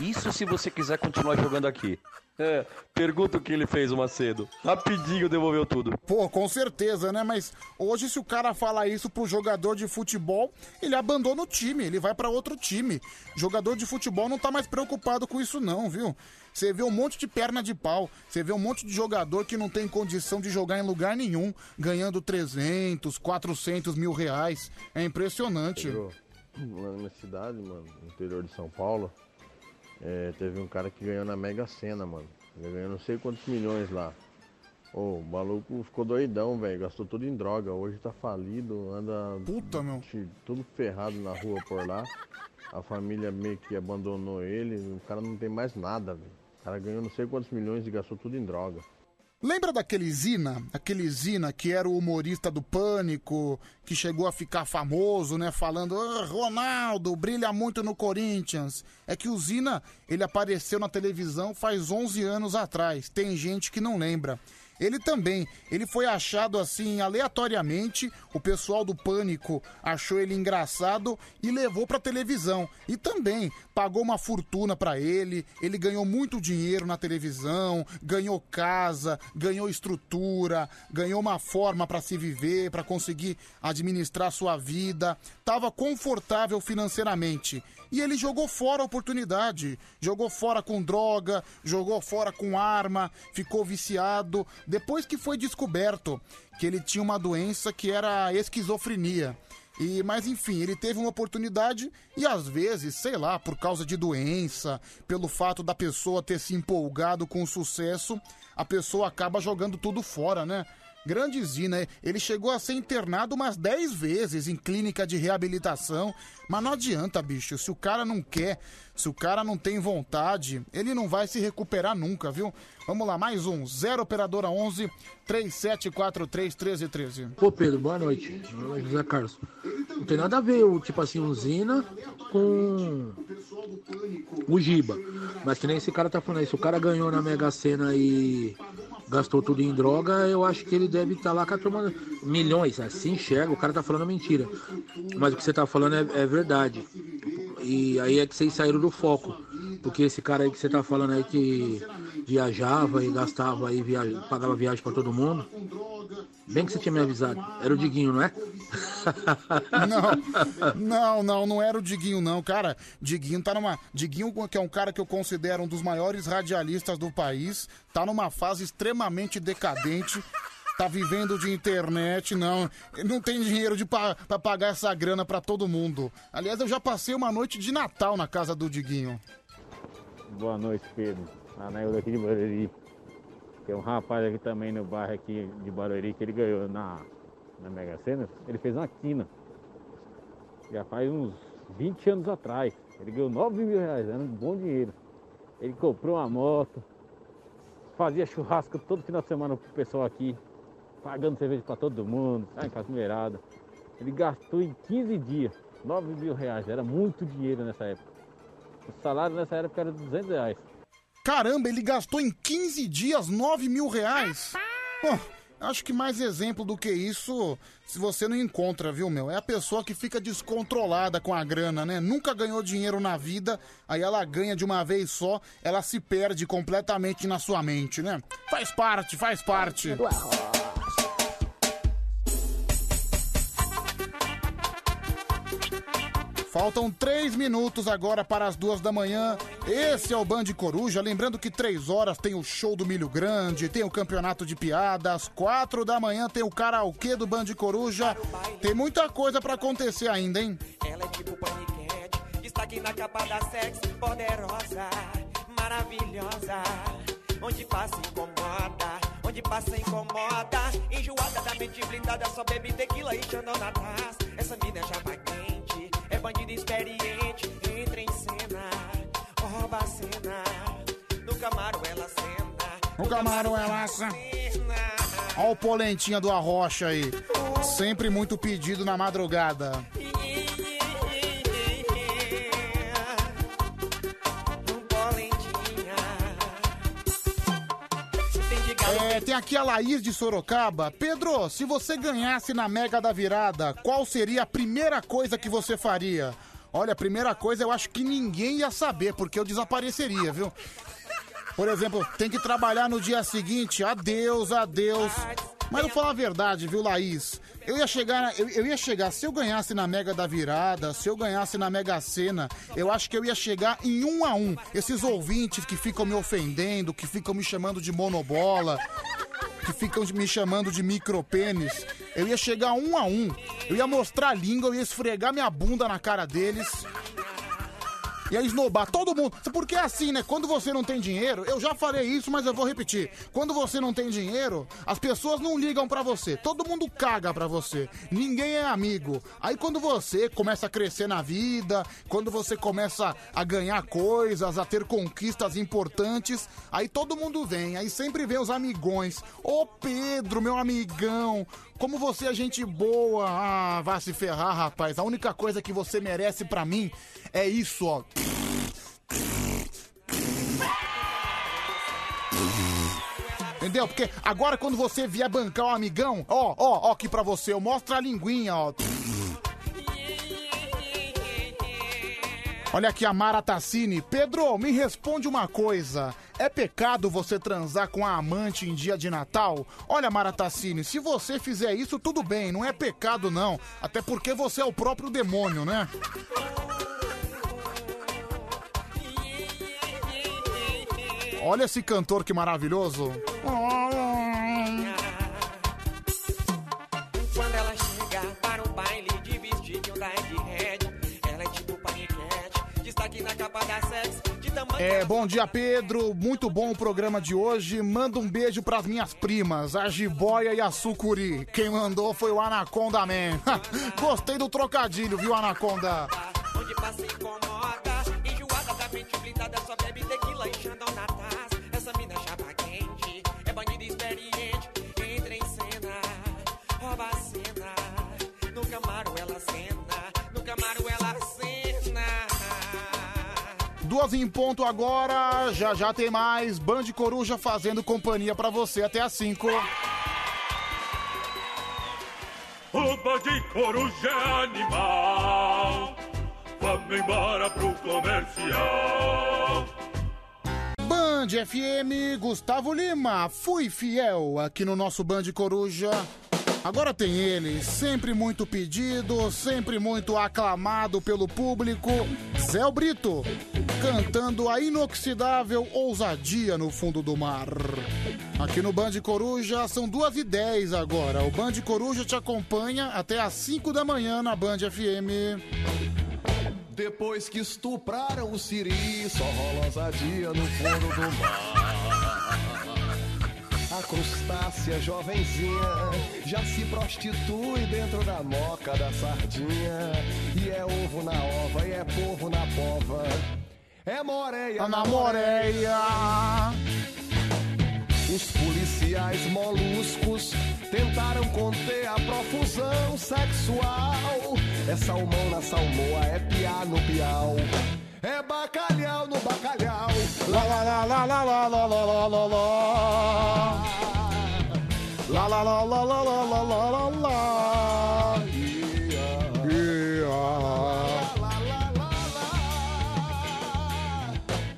Isso se você quiser continuar jogando aqui. É, pergunta o que ele fez, o Macedo. Rapidinho devolveu tudo. Pô, com certeza, né? Mas hoje, se o cara falar isso pro jogador de futebol, ele abandona o time, ele vai pra outro time. Jogador de futebol não tá mais preocupado com isso, não, viu? Você vê um monte de perna de pau, você vê um monte de jogador que não tem condição de jogar em lugar nenhum, ganhando 300, 400 mil reais. É impressionante. Lá na minha cidade, mano, no interior de São Paulo, é, teve um cara que ganhou na Mega Sena, mano. Ele ganhou não sei quantos milhões lá. Ô, o maluco ficou doidão, velho. Gastou tudo em droga. Hoje tá falido, anda. Puta, meu. Tudo ferrado na rua por lá. A família meio que abandonou ele. O cara não tem mais nada, velho. O cara ganhou não sei quantos milhões e gastou tudo em droga. Lembra daquele Zina? Aquele Zina que era o humorista do Pânico, que chegou a ficar famoso, né? Falando, "Ah, Ronaldo, brilha muito no Corinthians. É que o Zina, ele apareceu na televisão faz 11 anos atrás. Tem gente que não lembra. Ele também, ele foi achado assim aleatoriamente, o pessoal do Pânico achou ele engraçado e levou pra televisão. E também pagou uma fortuna pra ele, ele ganhou muito dinheiro na televisão, ganhou casa, ganhou estrutura, ganhou uma forma pra se viver, pra conseguir administrar sua vida, tava confortável financeiramente. E ele jogou fora a oportunidade, jogou fora com droga, jogou fora com arma, ficou viciado. Depois que foi descoberto que ele tinha uma doença que era esquizofrenia. E, mas enfim, ele teve uma oportunidade e às vezes, sei lá, por causa de doença, pelo fato da pessoa ter se empolgado com o sucesso, a pessoa acaba jogando tudo fora, né? Grande Zina, ele chegou a ser internado umas 10 vezes em clínica de reabilitação, mas não adianta, bicho, se o cara não quer, se o cara não tem vontade, ele não vai se recuperar nunca, viu? Vamos lá, mais um, 0 operadora 11 3743 1313. Pô, Pedro, boa noite. Meu José Carlos. Não tem nada a ver, o tipo assim, usina com o Giba. Mas que nem esse cara tá falando aí. Se o cara ganhou na Mega Sena e gastou tudo em droga, eu acho que ele deve estar lá com a turma. Milhões, assim enxerga. O cara tá falando mentira. Mas o que você tá falando é, é verdade. E aí é que vocês saíram do foco. Porque esse cara aí que você tá falando aí que viajava e gastava e via... pagava viagem pra todo mundo. Bem que você tinha me avisado. Era o Diguinho, não é? Não, não, não, não era o Diguinho, não, cara. Diguinho tá numa. Diguinho, que é um cara que eu considero um dos maiores radialistas do país, tá numa fase extremamente decadente. Tá vivendo de internet, não. Não tem dinheiro de pa pra pagar essa grana pra todo mundo. Aliás, eu já passei uma noite de Natal na casa do Diguinho. Boa noite, Pedro. Anael daqui de Barueri. Tem um rapaz aqui também no bairro aqui de Barueri que ele ganhou na, na Mega Sena. Ele fez uma quina. Já faz uns 20 anos atrás. Ele ganhou 9 mil reais, era um bom dinheiro. Ele comprou uma moto, fazia churrasco todo final de semana pro pessoal aqui, pagando cerveja pra todo mundo, sai com as mulheradas. Ele gastou em 15 dias 9 mil reais, era muito dinheiro nessa época. O salário nessa época era 200 reais. Caramba, ele gastou em 15 dias 9 mil reais. Pô, acho que mais exemplo do que isso, se você não encontra, viu, meu? É a pessoa que fica descontrolada com a grana, né? Nunca ganhou dinheiro na vida, aí ela ganha de uma vez só, ela se perde completamente na sua mente, né? Faz parte, faz parte. Faltam três minutos agora para as duas da manhã. Esse é o Band Coruja. Lembrando que três horas tem o show do Milho Grande, tem o campeonato de piadas. Quatro da manhã tem o karaokê do Band Coruja. Tem muita coisa para acontecer ainda, hein? Ela é tipo paniquete, destaque na capa da sexy, poderosa, maravilhosa. Onde passa incomoda, onde passa incomoda. Enjoada da mente blindada, só bebe tequila e xandão na taça. Essa mina já vai quente, bandida experiente. Entra em cena, rouba a cena. No camaro ela cena. O camarão é massa. Ó o polentinha do Arrocha aí. Sempre muito pedido na madrugada. É, tem aqui a Laís de Sorocaba. Pedro, se você ganhasse na Mega da Virada, qual seria a primeira coisa que você faria? Olha, a primeira coisa eu acho que ninguém ia saber, porque eu desapareceria, viu? Por exemplo, tem que trabalhar no dia seguinte. Adeus, adeus. Mas eu falar a verdade, viu, Laís? Eu ia chegar, eu, eu ia chegar, se eu ganhasse na Mega da Virada, se eu ganhasse na Mega Sena, eu acho que eu ia chegar em um a um. Esses ouvintes que ficam me ofendendo, que ficam me chamando de monobola, que ficam me chamando de micropênis, eu ia chegar um a um. Eu ia mostrar a língua, eu ia esfregar minha bunda na cara deles. Ia esnobar todo mundo. Porque é assim, né? Quando você não tem dinheiro, eu já falei isso, mas eu vou repetir. Quando você não tem dinheiro, as pessoas não ligam pra você. Todo mundo caga pra você. Ninguém é amigo. Aí quando você começa a crescer na vida, quando você começa a ganhar coisas, a ter conquistas importantes, aí todo mundo vem. Aí sempre vem os amigões. Ô Pedro, meu amigão, como você é gente boa. Ah, vá se ferrar, rapaz. A única coisa que você merece pra mim é isso, ó. Entendeu? Porque agora quando você vier bancar um amigão, ó, ó, ó aqui pra você, eu mostro a linguinha, ó. Olha aqui a Mara Tassini. Pedro, me responde uma coisa. É pecado você transar com a amante em dia de Natal? Olha, Mara Tassini, se você fizer isso, tudo bem. Não é pecado, não. Até porque você é o próprio demônio, né? Olha esse cantor que maravilhoso. Quando É, bom dia, Pedro. Muito bom o programa de hoje. Manda um beijo pras minhas primas, a Jiboia e a Sucuri. Quem mandou foi o Anaconda Man. Gostei do trocadilho, viu, Anaconda? Onde passa Duas em ponto agora, já já tem mais. Band Coruja fazendo companhia pra você até às 5. O Bande Coruja é animal. Vamos embora pro comercial. Band FM, Gustavo Lima, fui fiel aqui no nosso Band Coruja. Agora tem ele, sempre muito pedido, sempre muito aclamado pelo público, Zé Brito, cantando a inoxidável ousadia no fundo do mar. Aqui no Band Coruja são duas e dez agora. O Band Coruja te acompanha até às 5 da manhã na Band FM. Depois que estupraram o Siri, só rola ousadia no fundo do mar. A crustácea jovenzinha já se prostitui dentro da moca da sardinha. E é ovo na ova, e é povo na pova. É moreia na moreia. Os policiais moluscos tentaram conter a profusão sexual. É salmão na salmoa, é piá no piau. É bacalhau no bacalhau. Lá, lá, lá, lá, lá, lá, lá, lá, lá, lá, lá. Lá, lá, lá, lá, lá, lá, lá, lá, lá, lá.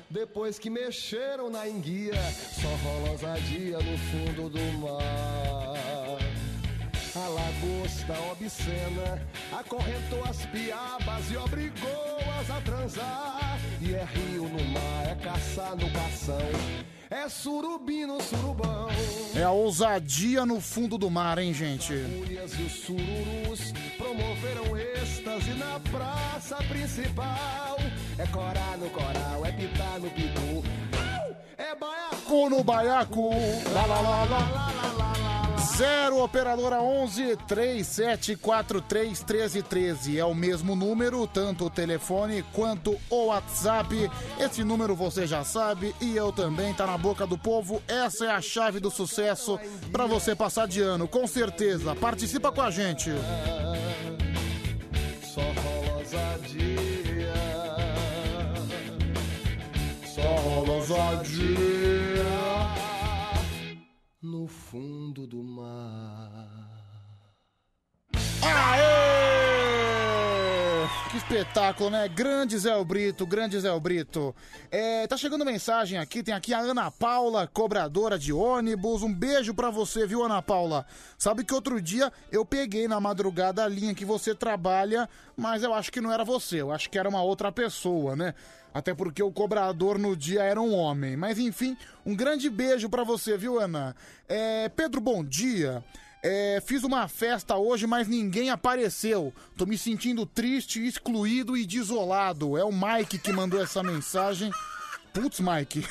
Depois que mexeram na enguia, só rola ousadia no fundo do mar. A lagosta obscena acorrentou as piabas e obrigou-as a transar. E é rio no mar, é caçar no cação, é surubim no surubão. É a ousadia no fundo do mar, hein, gente? Fúrias e os sururus promoveram êxtase na praça principal. É corá no coral, é pitar no pitu. É baiacu no baiacu. Lá, lá, lá, lá, lá, lá, lá. Zero operadora 11 3743 1313 é o mesmo número, tanto o telefone quanto o WhatsApp. Esse número você já sabe e eu também tá na boca do povo. Essa é a chave do sucesso para você passar de ano, com certeza. Participa com a gente. Só rola ousadia. Só rola ousadia. No fundo do mar. Aê! Que espetáculo, né? Grande Zé Brito, grande Zé Brito. É, tá chegando mensagem aqui, tem aqui a Ana Paula, cobradora de ônibus. Um beijo pra você, viu, Ana Paula? Sabe que outro dia eu peguei na madrugada a linha que você trabalha, mas eu acho que não era você, eu acho que era uma outra pessoa, né? Até porque o cobrador no dia era um homem. Mas enfim, um grande beijo pra você, viu, Ana? É, Pedro, bom dia. É, fiz uma festa hoje, mas ninguém apareceu. Tô me sentindo triste, excluído e desolado. É o Mike que mandou essa mensagem. Putz, Mike.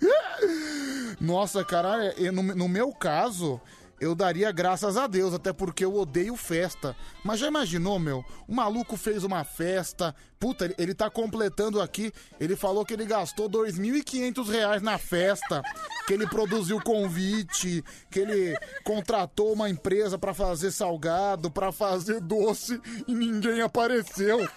Nossa, cara, é- no, no meu caso, eu daria graças a Deus, até porque eu odeio festa. Mas já imaginou, meu? O maluco fez uma festa. Puta, ele, ele tá completando aqui. Ele falou que ele gastou 2.500 reais na festa. Que ele produziu convite. Que ele contratou uma empresa pra fazer salgado, pra fazer doce. E ninguém apareceu.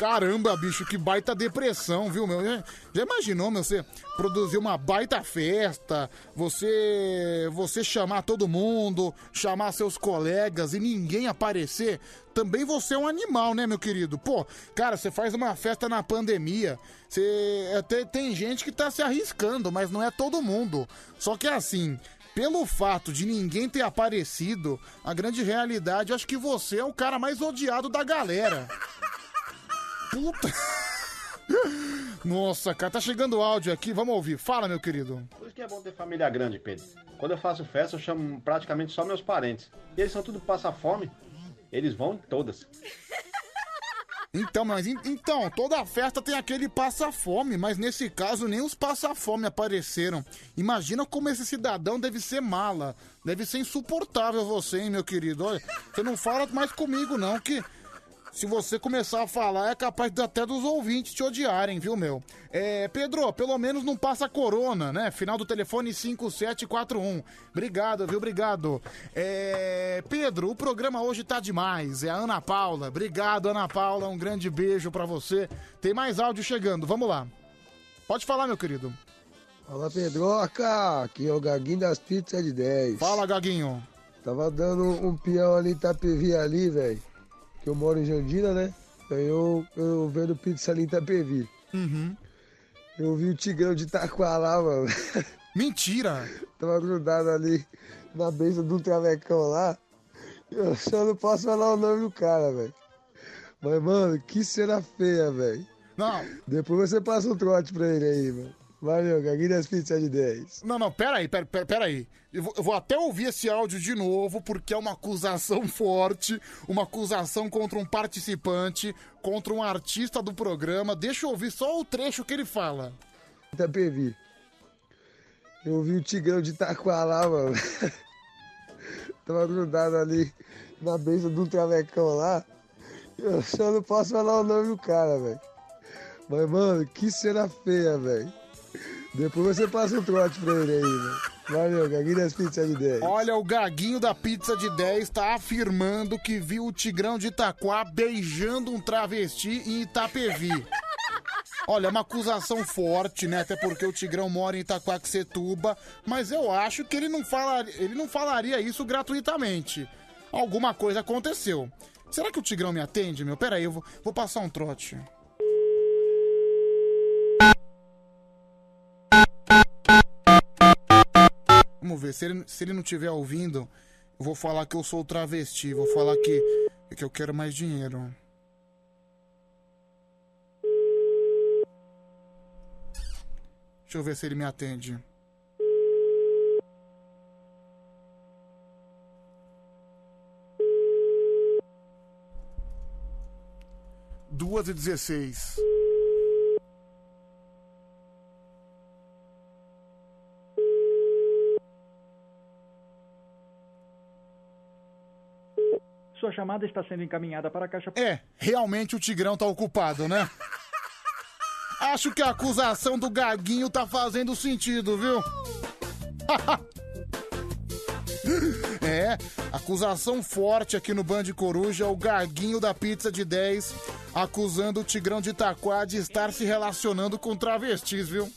Caramba, bicho, que baita depressão, viu, meu? Já, já imaginou, meu, você produzir uma baita festa, você você chamar todo mundo, chamar seus colegas e ninguém aparecer? Também você é um animal, né, meu querido? Pô, cara, você faz uma festa na pandemia, você até tem gente que tá se arriscando, mas não é todo mundo. Só que assim, pelo fato de ninguém ter aparecido, a grande realidade, eu acho que você é o cara mais odiado da galera. Puta. Nossa, cara, tá chegando áudio aqui, vamos ouvir. Fala, meu querido. Por isso que é bom ter família grande, Pedro. Quando eu faço festa, eu chamo praticamente só meus parentes. E eles são tudo passa fome. Eles vão em todas. Então, mas en- então, toda festa tem aquele passa-fome, mas nesse caso nem os passa-fome apareceram. Imagina como esse cidadão deve ser mala. Deve ser insuportável você, hein, meu querido. Olha, você não fala mais comigo, não, que se você começar a falar, é capaz de até dos ouvintes te odiarem, viu, meu? É, Pedro, pelo menos não passa corona, né? Final do telefone 5741. Obrigado, viu? Obrigado. É, Pedro, o programa hoje tá demais. É a Ana Paula. Obrigado, Ana Paula. Um grande beijo pra você. Tem mais áudio chegando. Vamos lá. Pode falar, meu querido. Fala Pedroca, aqui é o Gaguinho das pizzas de 10. Fala, Gaguinho. Tava dando um peão ali Itapevi ali, velho. Que eu moro em Jandira, né? Aí eu, eu vendo pizza ali em Itapevi. Uhum. Eu vi o Tigrão de Itaquá lá, mano. Mentira! Tava grudado ali na de um travecão lá. Eu só não posso falar o nome do cara, velho. Mas, mano, que cena feia, velho. Não. Depois você passa um trote pra ele aí, mano. Valeu, Gaguinho das pizzas de 10. Não, não, peraí, pera, pera, peraí. Eu vou, eu vou até ouvir esse áudio de novo, porque é uma acusação forte, uma acusação contra um participante, contra um artista do programa. Deixa eu ouvir só o trecho que ele fala. Itapevi. Eu vi o Tigrão de Itaquá lá, mano. Tava grudado ali na de um travecão lá. Eu só não posso falar o nome do cara, velho. Mas, mano, que cena feia, velho. Depois você passa um trote pra ele aí, velho. Valeu, Gaguinho das pizzas de 10. Olha, o Gaguinho da Pizza de 10 tá afirmando que viu o Tigrão de Itaquá beijando um travesti em Itapevi. Olha, é uma acusação forte, né? Até porque o Tigrão mora em Itaquaquecetuba, mas eu acho que ele não, falaria, ele não falaria isso gratuitamente. Alguma coisa aconteceu. Será que o Tigrão me atende, meu? Pera aí, eu vou, vou passar um trote. Vamos ver, se ele, se ele não estiver ouvindo, eu vou falar que eu sou travesti, vou falar que, que eu quero mais dinheiro. Deixa eu ver se ele me atende. Duas e dezesseis. Sua chamada está sendo encaminhada para a caixa. É, realmente o Tigrão tá ocupado, né? Acho que a acusação do Gaguinho tá fazendo sentido, viu? é, acusação forte aqui no Band Coruja, o Gaguinho da Pizza de 10, acusando o Tigrão de Itaquá de estar se relacionando com travestis, viu?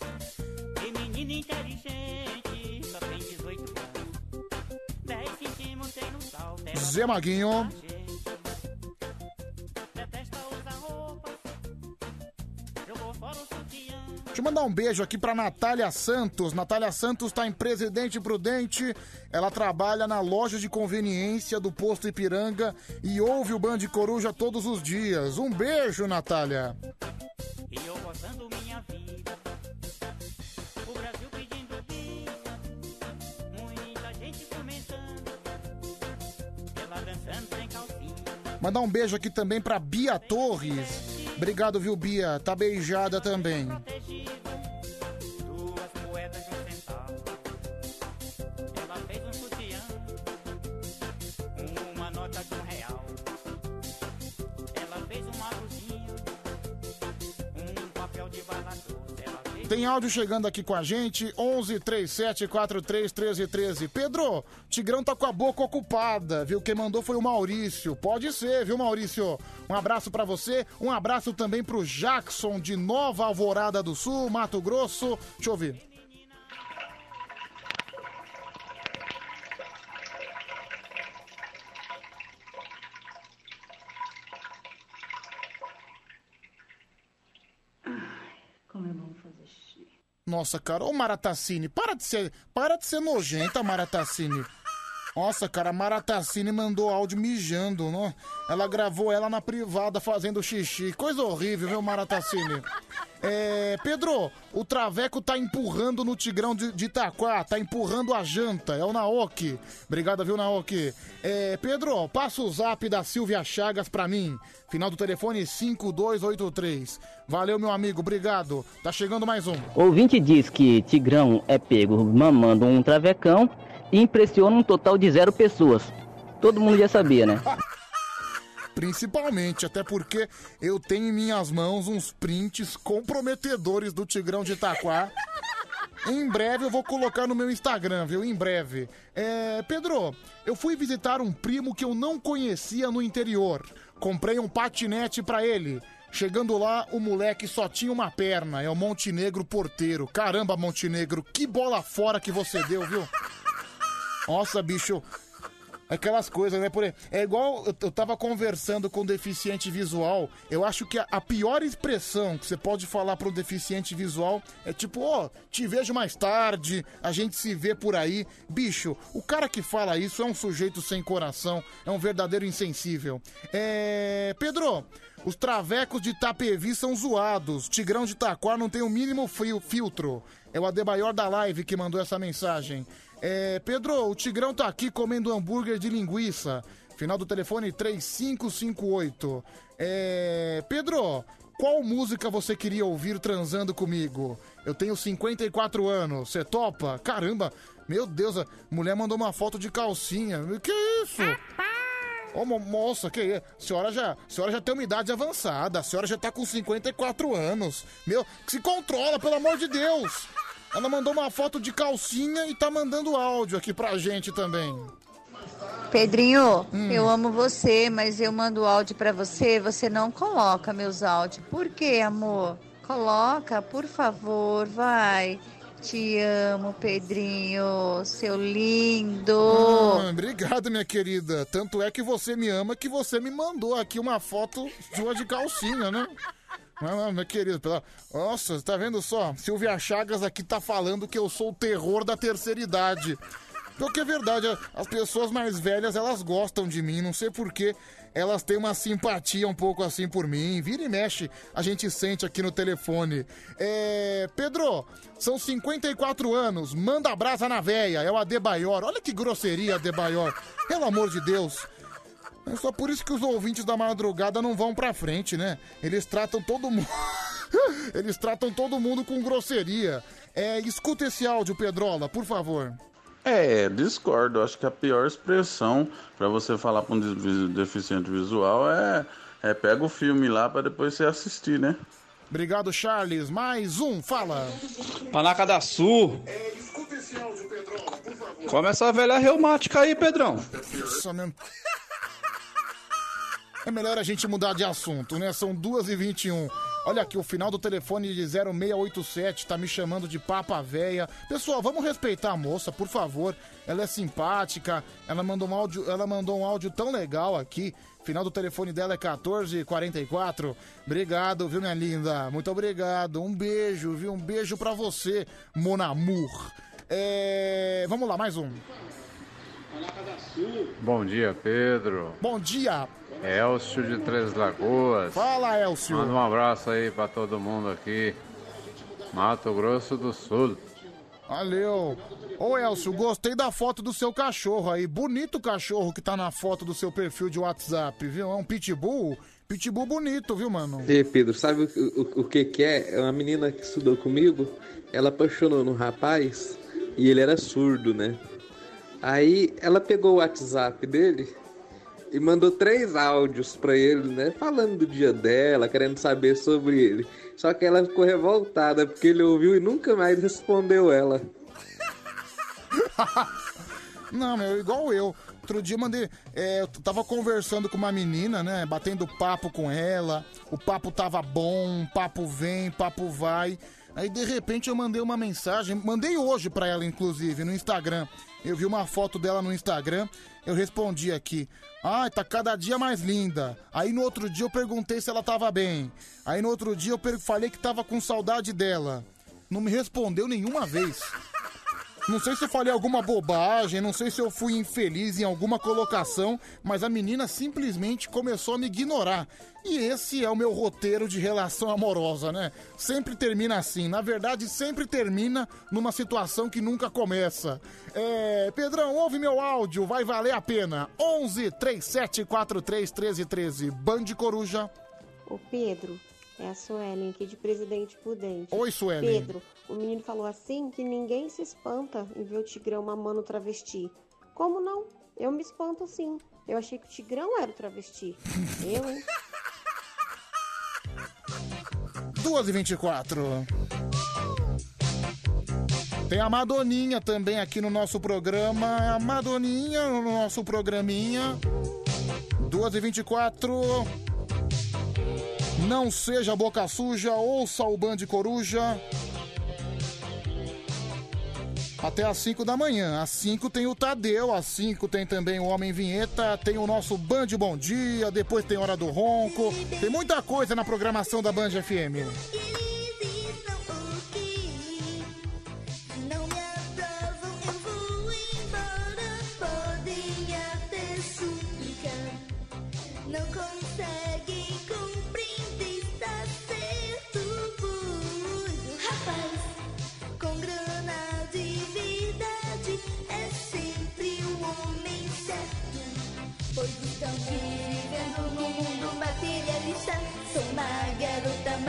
Zé Maguinho. Deixa eu mandar um beijo aqui pra Natália Santos. Natália Santos tá em Presidente Prudente. Ela trabalha na loja de conveniência do posto Ipiranga e ouve o Band Coruja todos os dias. Um beijo, Natália. Mandar um beijo aqui também pra Bia Torres. Obrigado, viu, Bia? Tá beijada também. Áudio chegando aqui com a gente, 11 37 43 13 13. Pedro, Tigrão tá com a boca ocupada, viu? Quem mandou foi o Maurício. Pode ser, viu, Maurício? Um abraço pra você, um abraço também pro Jackson de Nova Alvorada do Sul, Mato Grosso. Deixa eu ouvir. Como é bom fazer xixi. Nossa, cara, ô Maratacine, para de ser, para de ser nojenta, Maratacine. Nossa, cara, a Maratacine mandou áudio mijando, não? Ela gravou ela na privada fazendo xixi. Coisa horrível, viu, Maratacine? É, Pedro, o Traveco tá empurrando no Tigrão de, de Itaquá, tá empurrando a janta, é o Naoki. Obrigado, viu, Naoki? É, Pedro, passa o zap da Silvia Chagas pra mim. Final do telefone 5283. Valeu, meu amigo, obrigado. Tá chegando mais um. Ouvinte diz que Tigrão é pego mamando um travecão impressiona um total de zero pessoas. Todo mundo já sabia, né? Principalmente, até porque eu tenho em minhas mãos uns prints comprometedores do Tigrão de Itaquá. Em breve eu vou colocar no meu Instagram, viu? Em breve. É, Pedro, eu fui visitar um primo que eu não conhecia no interior. Comprei um patinete pra ele. Chegando lá, o moleque só tinha uma perna. É o Montenegro porteiro. Caramba, Montenegro, que bola fora que você deu, viu? Nossa, bicho. Aquelas coisas, né? Por, é igual eu, tava conversando com um deficiente visual. Eu acho que a, pior expressão que você pode falar para um deficiente visual é tipo, ó, te vejo mais tarde, a gente se vê por aí. Bicho, o cara que fala isso é um sujeito sem coração, é um verdadeiro insensível. É. Pedro, os travecos de Itapevi são zoados. Tigrão de Taquar não tem o mínimo fio- filtro. É o Adebaior da live que mandou essa mensagem. É, Pedro, o Tigrão tá aqui comendo hambúrguer de linguiça. Final do telefone 3558. É, Pedro, qual música você queria ouvir transando comigo? Eu tenho 54 anos. Você topa? Caramba, meu Deus, a mulher mandou uma foto de calcinha. Que isso? Ô, mo- moça, que é? A senhora já, a senhora já tem uma idade avançada, a senhora já tá com 54 anos. Meu, se controla, pelo amor de Deus. Ela mandou uma foto de calcinha e tá mandando áudio aqui pra gente também. Pedrinho, Hum. eu amo você, mas eu mando áudio pra você, você não coloca meus áudios. Por quê, amor? Coloca, por favor, vai. Te amo, Pedrinho, seu lindo. Ah, obrigado, minha querida. Tanto é que você me ama que você me mandou aqui uma foto sua de calcinha, né? Ah, minha querida, pela... nossa, tá vendo só? Silvia Chagas aqui tá falando que eu sou o terror da terceira idade. Porque é verdade, as pessoas mais velhas, elas gostam de mim, não sei porquê. Elas têm uma simpatia um pouco assim por mim. Vira e mexe, a gente sente aqui no telefone. É. Pedro, são 54 anos, manda brasa na véia, é o Adebaior. Olha que grosseria, Adebaior. Pelo amor de Deus. É só por isso que os ouvintes da madrugada não vão pra frente, né? Eles tratam todo mundo. Eles tratam todo mundo com grosseria. É, escuta esse áudio, Pedrola, por favor. É, discordo. Acho que a pior expressão pra você falar pra um de- deficiente visual é, é pega o filme lá pra depois você assistir, né? Obrigado, Charles. Mais um, fala. Panaca da Sul. Come essa velha reumática aí, Pedrão. Nossa, mesmo. É melhor a gente mudar de assunto, né? São 2h21. Olha aqui, o final do telefone de 0687 tá me chamando de papa véia. Pessoal, vamos respeitar a moça, por favor. Ela é simpática. Ela mandou um áudio, ela mandou um áudio tão legal aqui. Final do telefone dela é 1444. Obrigado, viu, minha linda? Muito obrigado. Um beijo, viu? Um beijo pra você, Monamur. É... Vamos lá, mais um. Bom dia, Pedro. Bom dia. Elcio de Três Lagoas. Fala, Elcio. Manda um abraço aí pra todo mundo aqui. Mato Grosso do Sul. Valeu. Ô Elcio, gostei da foto do seu cachorro aí. Bonito o cachorro que tá na foto do seu perfil de WhatsApp, viu? É um pitbull. Pitbull bonito, viu, mano? Ei, Pedro, sabe o, o, o que que é? É uma menina que estudou comigo, ela apaixonou num rapaz e ele era surdo, né? Aí ela pegou o WhatsApp dele e mandou três áudios pra ele, né? Falando do dia dela, querendo saber sobre ele. Só que ela ficou revoltada porque ele ouviu e nunca mais respondeu ela. Não, meu, igual eu. Outro dia eu mandei. é, eu tava conversando com uma menina, né? Batendo papo com ela. O papo tava bom, papo vem, papo vai. Aí de repente eu mandei uma mensagem, mandei hoje pra ela, inclusive, no Instagram. Eu vi uma foto dela no Instagram, eu respondi aqui. Ai, tá cada dia mais linda. Aí no outro dia eu perguntei se ela tava bem. Aí no outro dia eu falei que tava com saudade dela. Não me respondeu nenhuma vez. Não sei se eu falei alguma bobagem, não sei se eu fui infeliz em alguma colocação, mas a menina simplesmente começou a me ignorar. E esse é o meu roteiro de relação amorosa, né? Sempre termina assim. Na verdade, sempre termina numa situação que nunca começa. É. Pedrão, ouve meu áudio, vai valer a pena. 11 3743 1313. Band Coruja. Ô Pedro, é a Suelen aqui de Presidente Prudente. Oi, Suelen. Pedro, o menino falou assim que ninguém se espanta em ver o Tigrão mamando travesti. Como não? Eu me espanto sim. Eu achei que o Tigrão era o travesti. Eu, hein? 2 e 24 Tem a Madoninha também aqui no nosso programa. A Madoninha no nosso programinha. 2 e 24 Não seja boca suja, ouça o Band Coruja. Até às 5 da manhã. Às 5 tem o Tadeu, às 5 tem também o Homem Vinheta, tem o nosso Band Bom Dia, depois tem Hora do Ronco. Tem muita coisa na programação da Band FM.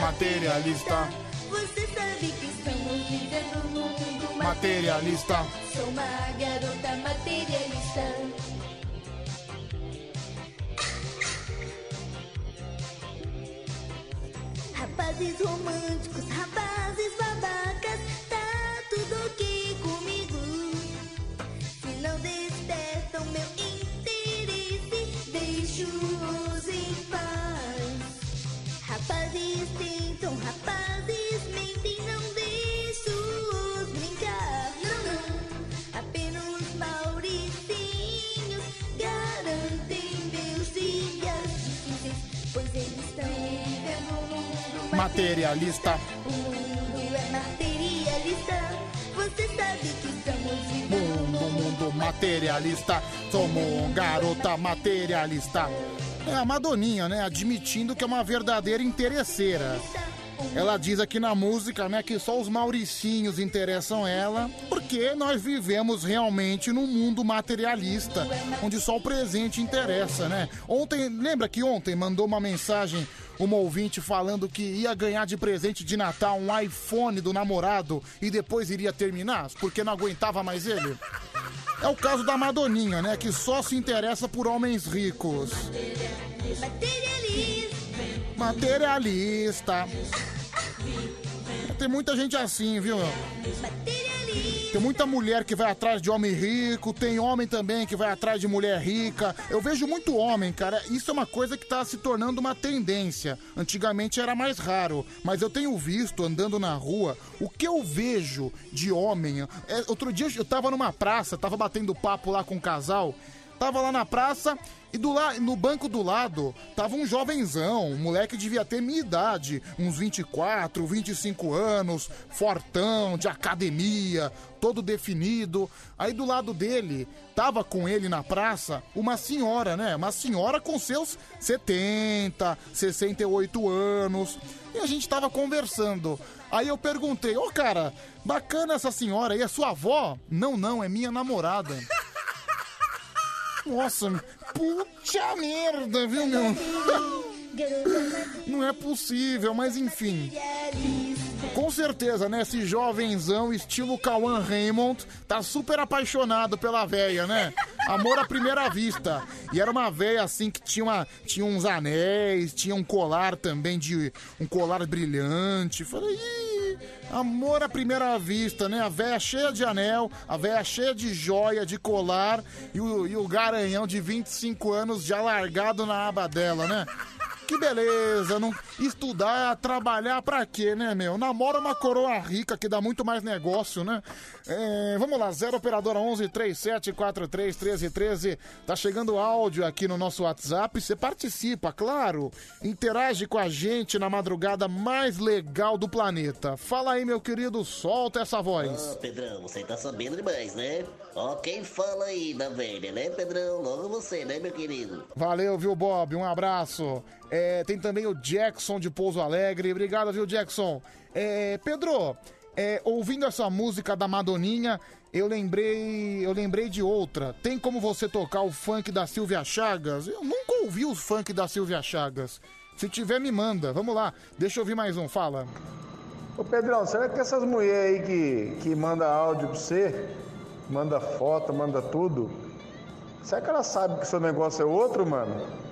Materialista. Você sabe que estamos vivendo num mundo Materialista. Sou uma garota materialista. Rapazes românticos, rapazes babacas, Materialista. O mundo é materialista, você sabe que estamos vivendo Mundo, mundo materialista. Somos garota materialista. É a Madoninha, né? Admitindo que é uma verdadeira interesseira. Ela diz aqui na música, né, que só os mauricinhos interessam ela, porque nós vivemos realmente num mundo materialista, onde só o presente interessa, né? Ontem, lembra que ontem mandou uma mensagem uma ouvinte falando que ia ganhar de presente de Natal um iPhone do namorado e depois iria terminar, porque não aguentava mais ele? É o caso da Madoninha, né, que só se interessa por homens ricos. Materialista. Tem muita gente assim, viu? Tem muita mulher que vai atrás de homem rico, tem homem também que vai atrás de mulher rica. Eu vejo muito homem, cara. Isso é uma coisa que tá se tornando uma tendência. Antigamente era mais raro, mas eu tenho visto andando na rua o que eu vejo de homem. É, outro dia eu tava numa praça, tava batendo papo lá com um casal. Tava lá na praça e do la... no banco do lado tava um jovenzão, um moleque devia ter minha idade, uns 24, 25 anos, fortão, de academia, todo definido. Aí do lado dele, tava com ele na praça uma senhora, né? Uma senhora com seus 70, 68 anos. E a gente tava conversando. Aí eu perguntei, ô cara, bacana essa senhora aí, é sua avó? Não, não, é minha namorada. Nossa, puta merda, viu, meu? Não é possível, mas enfim. Com certeza, né? Esse jovenzão, estilo Cauã Raymond, tá super apaixonado pela véia, né? Amor à primeira vista. E era uma véia assim que tinha, uma, tinha uns anéis, tinha um colar também de. um colar brilhante. Falei, Ih, amor à primeira vista, né? A véia cheia de anel, a véia cheia de joia, de colar e o, e o garanhão de 25 anos já largado na aba dela, né? Que beleza, não estudar, trabalhar pra quê, né, meu? Namora uma coroa rica que dá muito mais negócio, né? É, vamos lá, 0 operadora 11 37 43 13 13. Tá chegando áudio aqui no nosso WhatsApp. Você participa, claro. Interage com a gente na madrugada mais legal do planeta. Fala aí, meu querido, solta essa voz. Ah, Pedrão, você tá sabendo demais, né? Ó, quem fala aí da velha, né, Pedrão? Logo você, né, meu querido? Valeu, viu, Bob? Um abraço. É, tem também o Jackson de Pouso Alegre. Obrigado, viu, Jackson? É, Pedro, é, ouvindo essa música da Madoninha, eu lembrei, eu lembrei de outra. Tem como você tocar o funk da Silvia Chagas? Eu nunca ouvi o funk da Silvia Chagas. Se tiver, me manda. Vamos lá. Deixa eu ouvir mais um. Fala. Ô Pedrão, será que essas mulheres aí que, que manda áudio pra você, manda foto, manda tudo, será que ela sabe que seu negócio é outro, mano?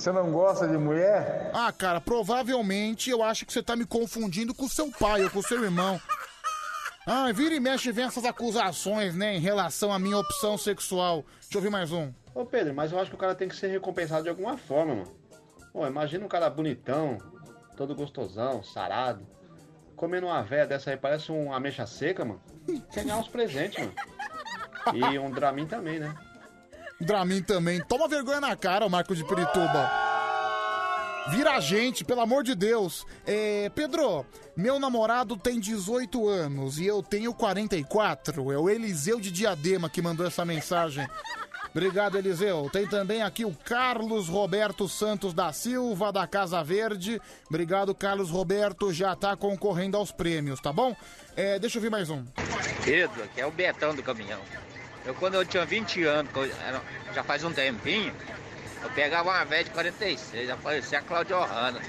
Você não gosta de mulher? Ah, cara, provavelmente eu acho que você tá me confundindo com seu pai ou com seu irmão. Ah, vira e mexe vem essas acusações, né, em relação à minha opção sexual. Deixa eu ouvir mais um. Ô Pedro, mas eu acho que o cara tem que ser recompensado de alguma forma, mano. Pô, imagina um cara bonitão, todo gostosão, sarado, comendo uma véia dessa aí, parece uma ameixa seca, mano. Sem ganhar uns presentes, mano. E um Dramin também, né? Dramin também. Toma vergonha na cara, o Marco de Pirituba. Vira a gente, pelo amor de Deus. É, Pedro, meu namorado tem 18 anos e eu tenho 44. É o Eliseu de Diadema que mandou essa mensagem. Obrigado, Eliseu. Tem também aqui o Carlos Roberto Santos da Silva, da Casa Verde. Obrigado, Carlos Roberto. Já tá concorrendo aos prêmios, tá bom? É, deixa eu ver mais um. Pedro, que é o Betão do caminhão. Eu, quando eu tinha 20 anos, era- já faz um tempinho, eu pegava uma velha de 46, já parecia a Cláudia Ohana.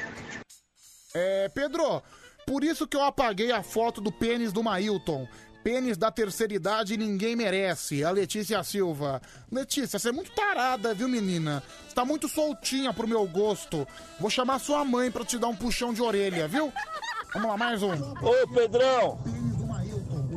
É, Pedro, por isso que eu apaguei a foto do pênis do Mailton. Pênis da terceira idade ninguém merece. A Letícia Silva. Letícia, você é muito tarada, viu, menina? Você tá muito soltinha pro meu gosto. Vou chamar sua mãe pra te dar um puxão de orelha, viu? Vamos lá, mais um. Ô Pedrão,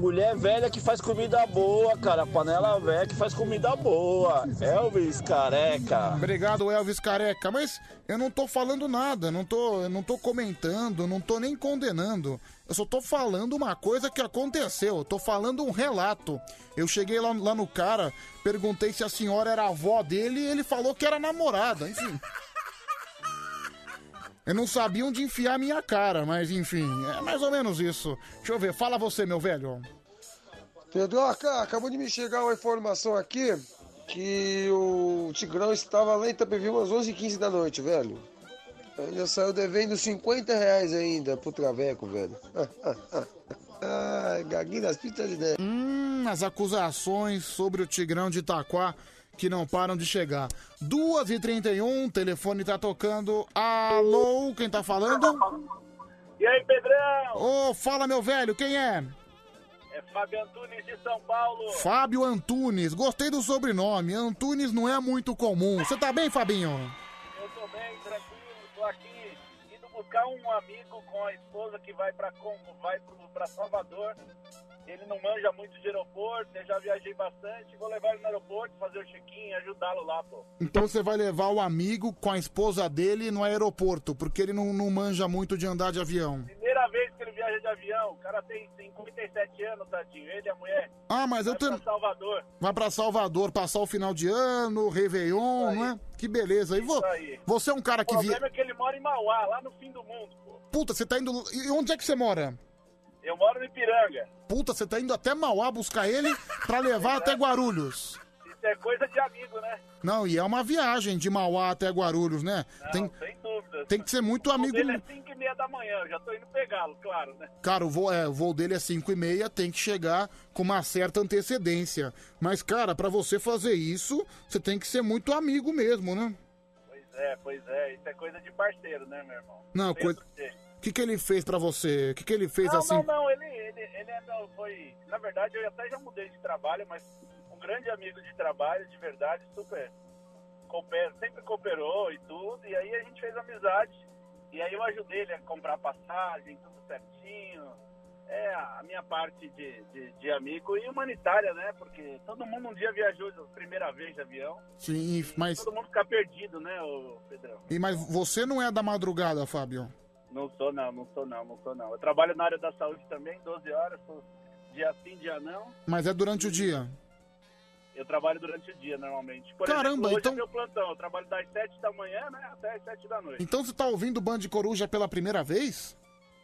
mulher velha que faz comida boa, cara. Panela velha que faz comida boa. Elvis careca. Obrigado, Elvis Careca. Mas eu não tô falando nada, não tô, não tô comentando, não tô nem condenando. Eu só tô falando uma coisa que aconteceu. Eu tô falando um relato. Eu cheguei lá, lá no cara, perguntei se a senhora era avó dele e ele falou que era namorada. Enfim. Eu não sabia onde enfiar a minha cara, mas enfim, é mais ou menos isso. Deixa eu ver, fala você, meu velho. Pedroca, acabou de me chegar uma informação aqui que o Tigrão estava lá em Itapevi umas 11h15 da noite, velho. Ainda saiu devendo 50 reais ainda pro Traveco, velho. Ai, gaguinho das pistas de ideia. Hum, as acusações sobre o Tigrão de Itaquá que não param de chegar. 2h31, telefone tá tocando. Alô, quem tá falando? E aí, Pedrão? Ô, fala, meu velho, quem é? É Fábio Antunes de São Paulo. Fábio Antunes. Gostei do sobrenome. Antunes não é muito comum. Você tá bem, Fabinho? Eu tô bem, tranquilo. Tô aqui indo buscar um amigo com a esposa que vai pra, vai pra Salvador. Ele não manja muito de aeroporto, eu já viajei bastante. Vou levar ele no aeroporto, fazer o check-in ajudá-lo lá, pô. Então você vai levar o amigo com a esposa dele no aeroporto, porque ele não, não manja muito de andar de avião. Primeira vez que ele viaja de avião, o cara tem 57 anos, tadinho. Ele e a mulher. Ah, mas eu vai pra. Salvador. Vai pra Salvador passar o final de ano, Réveillon, não é? Que beleza. E vo- Isso aí. você é um cara O que via. problema é que ele mora em Mauá, lá no fim do mundo, pô. Puta, você tá indo. E onde é que você mora? Eu moro no Ipiranga. Puta, você tá indo até Mauá buscar ele pra levar até Guarulhos. Isso é coisa de amigo, né? Não, e é uma viagem de Mauá até Guarulhos, né? Não, Tem, sem dúvida. Tem que ser muito O amigo. dele é 5 e meia da manhã, eu já tô indo pegá-lo, claro, né? Cara, o voo, é, o voo dele é 5 e meia, tem que chegar com uma certa antecedência. Mas, cara, pra você fazer isso, você tem que ser muito amigo mesmo, né? Pois é, pois é, isso é coisa de parceiro, né, meu irmão? Não, coisa- que, que ele fez pra você? O que, que ele fez não, assim? não, não, ele, ele, ele é, foi. Na verdade, eu até já mudei de trabalho, mas um grande amigo de trabalho, de verdade, super. Cooper, sempre cooperou e tudo, e aí a gente fez amizade. E aí eu ajudei ele a comprar passagem, tudo certinho. É a minha parte de, de, de amigo e humanitária, né? Porque todo mundo um dia viajou a primeira vez de avião. Sim, mas. Todo mundo fica perdido, né, Pedrão? E, mas você não é da madrugada, Fábio? Não sou não, não sou não, não sou não. Eu trabalho na área da saúde também, 12 horas, sou dia sim, dia não. Mas é durante o dia. Eu trabalho durante o dia normalmente. Por Caramba, exemplo, hoje então- é meu plantão. Eu trabalho das 7 da manhã, né, até as 7 da noite. Então você tá ouvindo o Band Coruja pela primeira vez?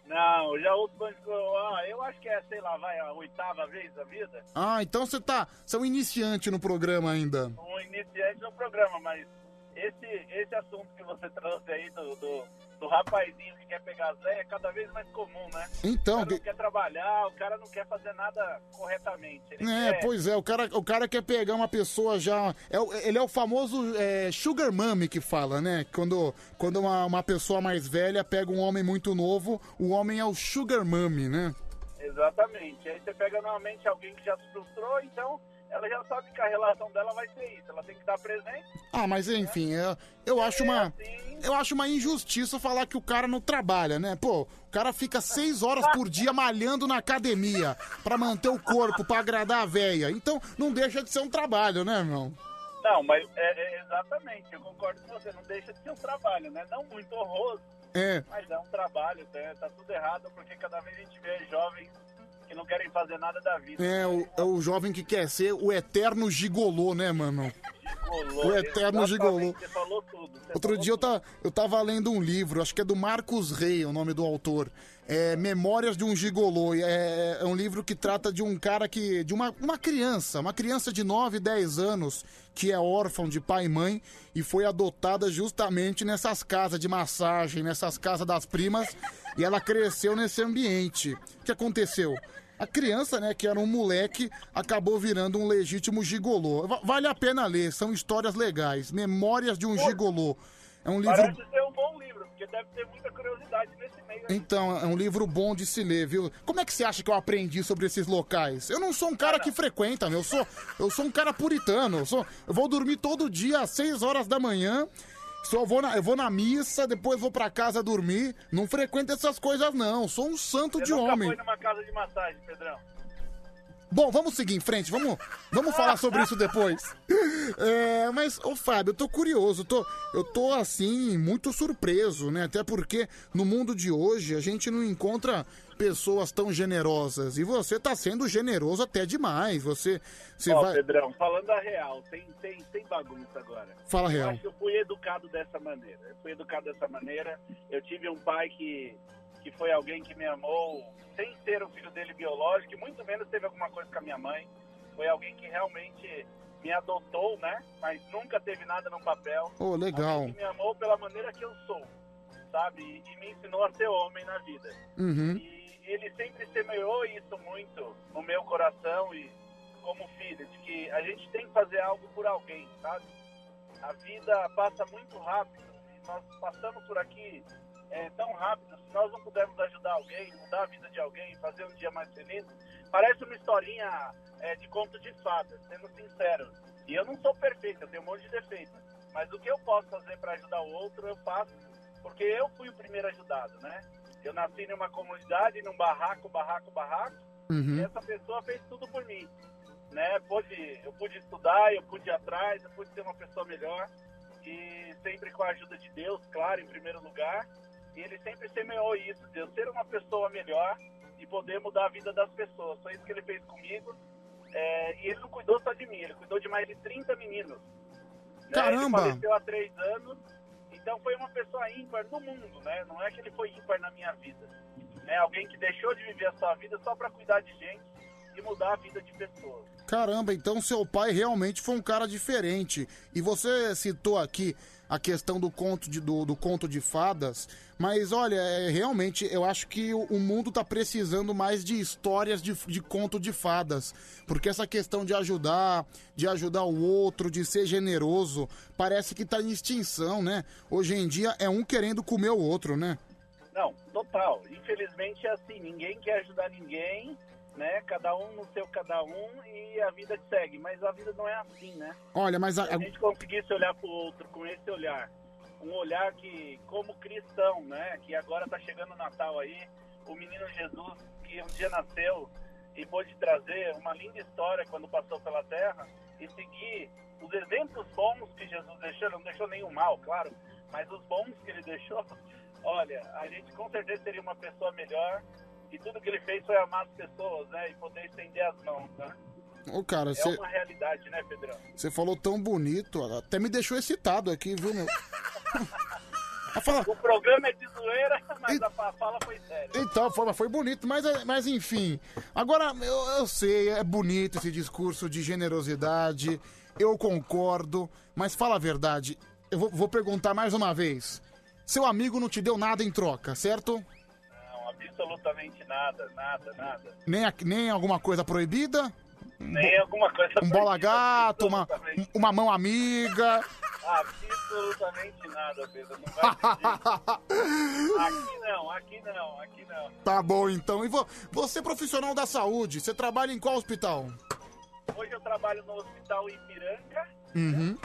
Não, eu já ouço Band Ah, eu acho que é, sei lá, vai, a oitava vez da vida. Ah, então você tá. Você é um iniciante no programa ainda. Um iniciante no programa, mas esse, esse assunto que você trouxe aí do, do, do rapazinho que quer pegar Zé é cada vez mais comum, né? Então, o cara não que- quer trabalhar, o cara não quer fazer nada corretamente. Ele É, quer... pois é, o cara, o cara quer pegar uma pessoa já. É, o- ele é o famoso é, Sugar Mummy que fala, né? Quando, quando uma, uma pessoa mais velha pega um homem muito novo, o homem é o Sugar Mummy, né? Exatamente. Aí você pega normalmente alguém que já se frustrou, então ela já sabe que a relação dela vai ser isso. Ela tem que estar presente. Ah, mas enfim, é, eu acho uma. Eu acho uma injustiça falar que o cara não trabalha, né? Pô, o cara fica seis horas por dia malhando na academia pra manter o corpo, pra agradar a véia. Então não deixa de ser um trabalho, né, meu? Não, mas é, é exatamente, eu concordo com você. Não deixa de ser um trabalho, né? Não muito honroso, É. mas é um trabalho. Tá, tá tudo errado porque cada vez a gente vê jovens que não querem fazer nada da vida. É o, é o jovem que quer ser o eterno gigolô, né, mano? Gigolô, O eterno gigolô. Você falou tudo. você Outro dia eu tava, eu tava lendo um livro, acho que é do Marcos Rey, o nome do autor. É Memórias de um Gigolô. É, é um livro que trata de um cara que. de uma, uma criança, uma criança de 9, 10 anos, que é órfão de pai e mãe e foi adotada justamente nessas casas de massagem, nessas casas das primas, e ela cresceu nesse ambiente. O que aconteceu? A criança, né, que era um moleque, acabou virando um legítimo gigolô. Va- Vale a pena ler, são histórias legais. Memórias de um gigolô. É um livro. Parece ser um bom livro, porque deve ter muita curiosidade nesse meio. aí. Então, é um livro bom de se ler, viu? Como é que você acha que eu aprendi sobre esses locais? Eu não sou um cara que frequenta, meu. Eu sou, eu sou um cara puritano. Eu, sou, eu vou dormir todo dia às 6 horas da manhã. Só vou na, eu vou na missa, depois vou pra casa dormir. Não frequento essas coisas, não. Sou um santo Você de nunca homem. foi numa casa de massagem, Pedrão? Bom, vamos seguir em frente, vamos, vamos falar sobre isso depois. É, mas, ô Fábio, eu tô curioso, tô, eu tô assim, muito surpreso, né? Até porque no mundo de hoje a gente não encontra pessoas tão generosas. E você tá sendo generoso até demais. Você, você Ó, vai. Pedrão, falando a real, tem, tem, tem bagunça agora. Fala a Eu real. acho que eu fui educado dessa maneira. Eu fui educado dessa maneira. Eu tive um pai que, que foi alguém que me amou sem ser o filho dele biológico, e muito menos teve alguma coisa com a minha mãe. Foi alguém que realmente me adotou, né? Mas nunca teve nada no papel. Ô, legal. Alguém que me amou pela maneira que eu sou, sabe? E, e me ensinou a ser homem na vida. Uhum. E ele sempre semeou isso muito no meu coração e como filho, de que a gente tem que fazer algo por alguém, sabe? A vida passa muito rápido nós passamos por aqui é, tão rápido. Se nós não pudermos ajudar alguém, mudar a vida de alguém, fazer um dia mais feliz, parece uma historinha é, de conto de fadas, sendo sincero. E eu não sou perfeito, eu tenho um monte de defeitos. Mas o que eu posso fazer para ajudar o outro, eu faço, porque eu fui o primeiro ajudado, né? Eu nasci numa comunidade, num barraco, barraco, barraco, Uhum. e essa pessoa fez tudo por mim. Né? Pude, eu pude estudar, eu pude ir atrás, eu pude ser uma pessoa melhor, e sempre com a ajuda de Deus, claro, em primeiro lugar. E ele sempre semeou isso, de eu ser uma pessoa melhor e poder mudar a vida das pessoas. Foi isso que ele fez comigo. É, e ele não cuidou só de mim, ele cuidou de mais de 30 meninos. né? Caramba! Ele faleceu há três anos, então foi uma pessoa ímpar no mundo, né? Não é que ele foi ímpar na minha vida. É alguém que deixou de viver a sua vida só para cuidar de gente e mudar a vida de pessoas. Caramba, então seu pai realmente foi um cara diferente. E você citou aqui a questão do conto de, do, do conto de fadas, mas olha, é, realmente eu acho que o, o mundo tá precisando mais de histórias de, de conto de fadas. Porque essa questão de ajudar, de ajudar o outro, de ser generoso, parece que tá em extinção, né? Hoje em dia é um querendo comer o outro, né? Não, total. Infelizmente é assim, ninguém quer ajudar ninguém, né? Cada um no seu cada um e a vida segue. Mas a vida não é assim, né? Olha, mas a- Se a gente conseguisse olhar pro outro com esse olhar, um olhar que, como cristão, né? Que agora tá chegando o Natal aí, o menino Jesus, que um dia nasceu e pôde trazer uma linda história quando passou pela terra e seguir os exemplos bons que Jesus deixou, não deixou nenhum mal, claro, mas os bons que ele deixou, olha, a gente com certeza seria uma pessoa melhor e tudo que ele fez foi amar as pessoas, né? E poder estender as mãos, né? Ô, cara, É você uma realidade, né, Pedrão? você falou tão bonito, até me deixou excitado aqui, viu, meu? Fala- O programa é de zoeira, mas a fa- fala foi séria. Então, foi, foi bonito, mas, mas enfim. Agora, eu, eu sei, é bonito esse discurso de generosidade, eu concordo, mas fala a verdade. Eu vou, vou perguntar mais uma vez. Seu amigo não te deu nada em troca, certo? Absolutamente nada, nada, nada. Nem, a- nem alguma coisa proibida? Nem alguma coisa. Um bola proibida, gato, uma, absolutamente. uma mão amiga. Absolutamente nada, Pedro. Não vai aqui não, aqui não, aqui não. Tá bom, então. E vo- você é profissional da saúde, você trabalha em qual hospital? Hoje eu trabalho no Hospital Ipiranga, Uhum.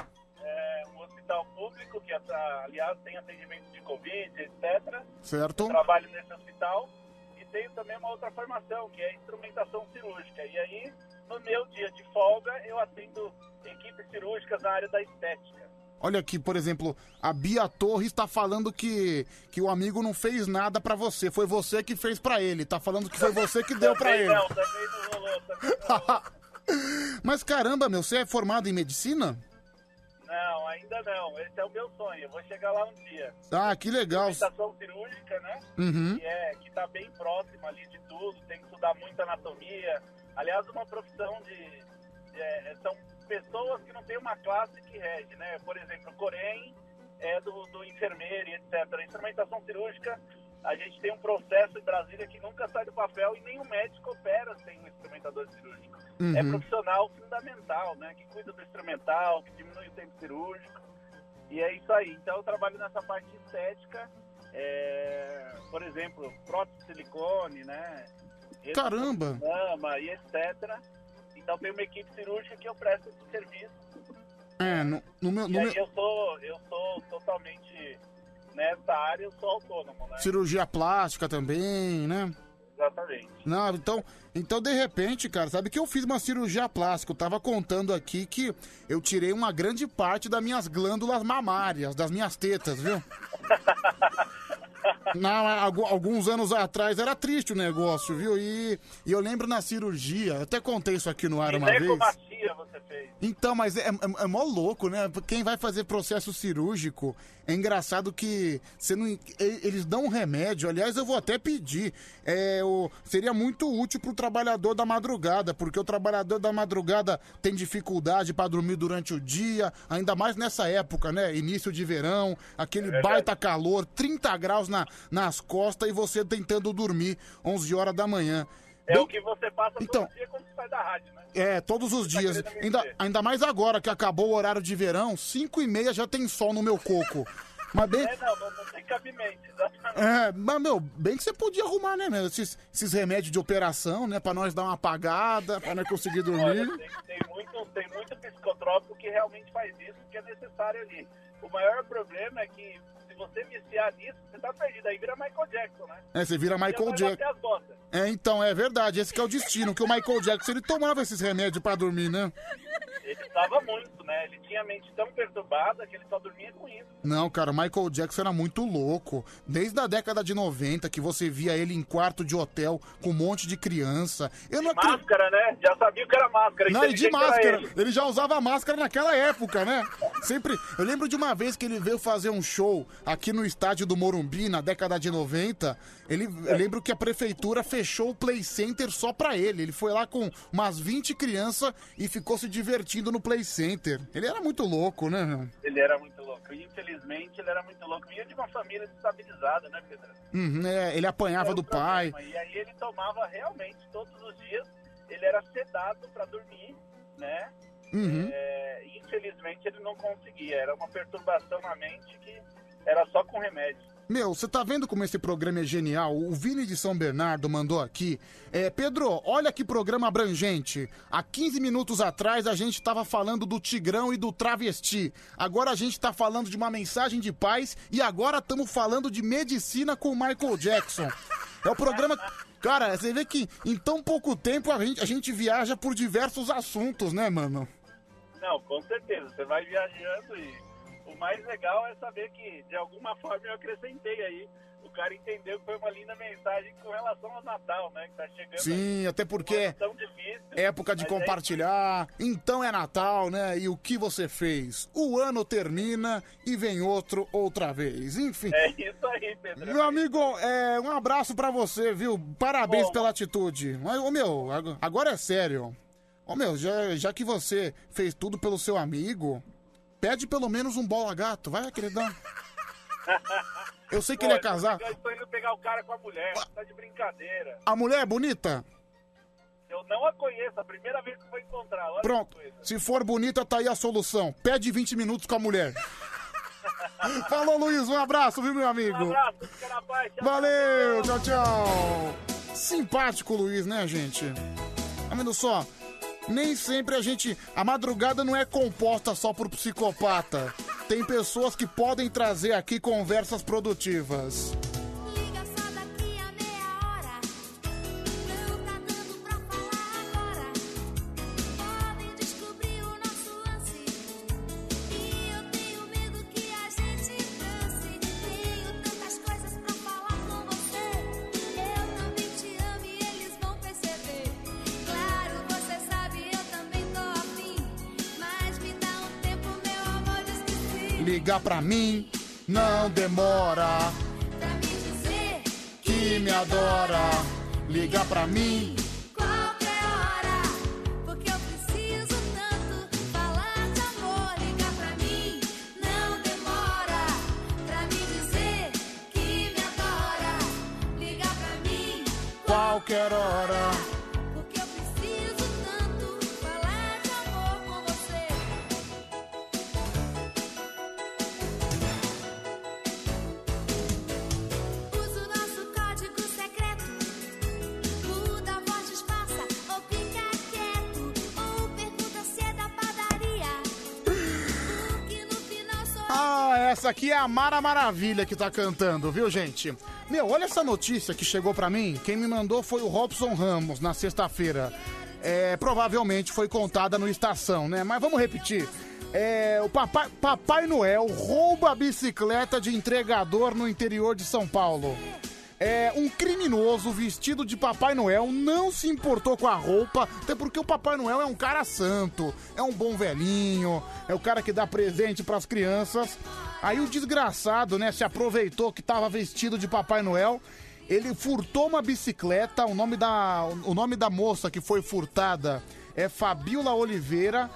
é um hospital público que, aliás, tem atendimento de Covid, etc. Certo. Eu trabalho nesse hospital e tenho também uma outra formação, que é instrumentação cirúrgica. E aí, no meu dia de folga, eu atendo equipes cirúrgicas na área da estética. Olha aqui, por exemplo, a Bia Torres tá falando que, que o amigo não fez nada pra você, foi você que fez pra ele. Tá falando que foi você que deu pra Também ele. Não, também não rolou, também não rolou. Mas caramba, meu, você é formado em medicina? Não, ainda não. Esse é o meu sonho. Eu vou chegar lá um dia. Ah, que legal. Instrumentação cirúrgica, né? Uhum. Que, é, que tá bem próxima ali de tudo. Tem que estudar muito anatomia. Aliás, uma profissão de... de- é, são pessoas que não têm uma classe que rege, né? Por exemplo, o Corém é do, do enfermeiro e etc. A instrumentação cirúrgica, a gente tem um processo em Brasília que nunca sai do papel e nenhum médico opera sem um instrumentador cirúrgico. É Uhum. profissional fundamental, né? Que cuida do instrumental, que diminui o tempo cirúrgico. E é isso aí. Então eu trabalho nessa parte estética, é, por exemplo, prótese de silicone, né? Caramba! Mama e etc. Então tem uma equipe cirúrgica que eu presto esse serviço. É, no, no meu. E no aí meu- eu sou, eu sou totalmente nessa área, eu sou autônomo, né? Cirurgia plástica também, né? Exatamente. Não, então, então de repente, cara, sabe que eu fiz uma cirurgia plástica? Eu tava contando aqui que eu tirei uma grande parte das minhas glândulas mamárias, das minhas tetas, viu? Não, algu- alguns anos atrás era triste o negócio, viu? E, e eu lembro na cirurgia, eu até contei isso aqui no ar uma vez. Você fez. Então, mas é, é, é mó louco, né? Quem vai fazer processo cirúrgico, é engraçado que você não, eles dão um remédio. Aliás, eu vou até pedir. É, o, seria muito útil pro trabalhador da madrugada, porque o trabalhador da madrugada tem dificuldade para dormir durante o dia, ainda mais nessa época, né? Início de verão, aquele verdade. baita calor, 30 graus na, nas costas e você tentando dormir 11 horas da manhã. É Bem- o que você passa Então- todo dia quando você sai da rádio, né? é, todos os Tá dias. me Ainda, ainda mais agora que acabou o horário de verão, 5 e meia já tem sol no meu coco. Mas bem. É, não, não, não tem cabimento, exatamente. É, mas, meu, bem que você podia arrumar, né, meu? Esses, esses remédios de operação, né? Pra nós dar uma apagada, pra nós conseguir dormir. Olha, tem, tem muito, tem muito psicotrópico que realmente faz isso, que é necessário ali. O maior problema é que se você viciar nisso, você tá perdido. Aí vira Michael Jackson, né? É, você vira Michael Jackson. É, então, é verdade. Esse que é o destino, que o Michael Jackson, ele tomava esses remédios pra dormir, né? Ele estava muito, né? Ele tinha a mente tão perturbada que ele só dormia com isso. Não, cara, o Michael Jackson era muito louco. Desde a década de 90, que você via ele em quarto de hotel com um monte de criança. Eu não acredito. Máscara, né? Já sabia que era máscara. Não, e de máscara. ele. Ele já usava máscara naquela época, né? Sempre. Eu lembro de uma vez que ele veio fazer um show aqui no estádio do Morumbi, na década de 90. Ele, eu lembro que a prefeitura fechou o Play Center só pra ele. Ele foi lá com umas 20 crianças e ficou se divertindo no Play Center. Ele era muito louco, né? Ele era muito louco. E, infelizmente, ele era muito louco. Vinha de uma família desestabilizada, né, Pedro? Uhum, é, ele apanhava do pai. E aí ele tomava realmente todos os dias. Ele era sedado pra dormir, né? Uhum. É, infelizmente ele não conseguia. Era uma perturbação na mente que era só com remédio. Meu, você tá vendo como esse programa é genial? O Vini de São Bernardo mandou aqui. É, Pedro, olha que programa abrangente. Há 15 minutos atrás a gente tava falando do Tigrão e do travesti. Agora a gente tá falando de uma mensagem de paz e agora estamos falando de medicina com o Michael Jackson. É o programa. Cara, você vê que em tão pouco tempo a gente, a gente viaja por diversos assuntos, né, mano? Não, com certeza. Você vai viajando e o mais legal é saber que, de alguma forma, eu acrescentei aí. O cara entendeu que foi uma linda mensagem com relação ao Natal, né? Que tá chegando. Sim, até porque. Tão difícil. época de é compartilhar. Então é Natal, né? E o que você fez? O ano termina e vem outro outra vez. Enfim. É isso aí, Pedro. Meu amigo, é, um abraço pra você, viu? Parabéns pela atitude. Mas, ô meu, ag- agora é sério. Ô meu, já, já que você fez tudo pelo seu amigo, pede pelo menos um bola gato, vai, queridão. Eu sei que ele é casado. Eu estou indo pegar o cara com a mulher. Tá de brincadeira. A mulher é bonita? Eu não a conheço. A primeira vez que vou encontrar. Olha Pronto. Se for bonita, tá aí a solução. Pede 20 minutos com a mulher. Falou, Luiz. Um abraço, viu, meu amigo? Um abraço. Fica na paz. Tchau, Valeu, tchau, tchau. Simpático, Luiz, né, gente? Tá vendo só? Nem sempre a gente. A madrugada não é composta só por psicopata. Tem pessoas que podem trazer aqui conversas produtivas. Ligar pra mim, não demora. Pra me dizer Que me adora. Ligar pra mim. qualquer hora. Porque eu preciso tanto falar de amor. Liga pra mim, não demora. Pra me dizer que me adora. Liga pra mim, Qualquer hora. Essa aqui é a Mara Maravilha que tá cantando, viu, gente? Meu, olha essa notícia que chegou pra mim. Quem me mandou foi o Robson Ramos na sexta-feira. É, provavelmente foi contada no Estação, né? Mas vamos repetir. É, o papai, papai Noel rouba a bicicleta de entregador no interior de São Paulo. É, um criminoso vestido de Papai Noel não se importou com a roupa, até porque o Papai Noel é um cara santo, é um bom velhinho, é o cara que dá presente pras crianças. Aí o desgraçado, né, se aproveitou que tava vestido de Papai Noel, ele furtou uma bicicleta, o nome da, o nome da moça que foi furtada é Fabiola Oliveira.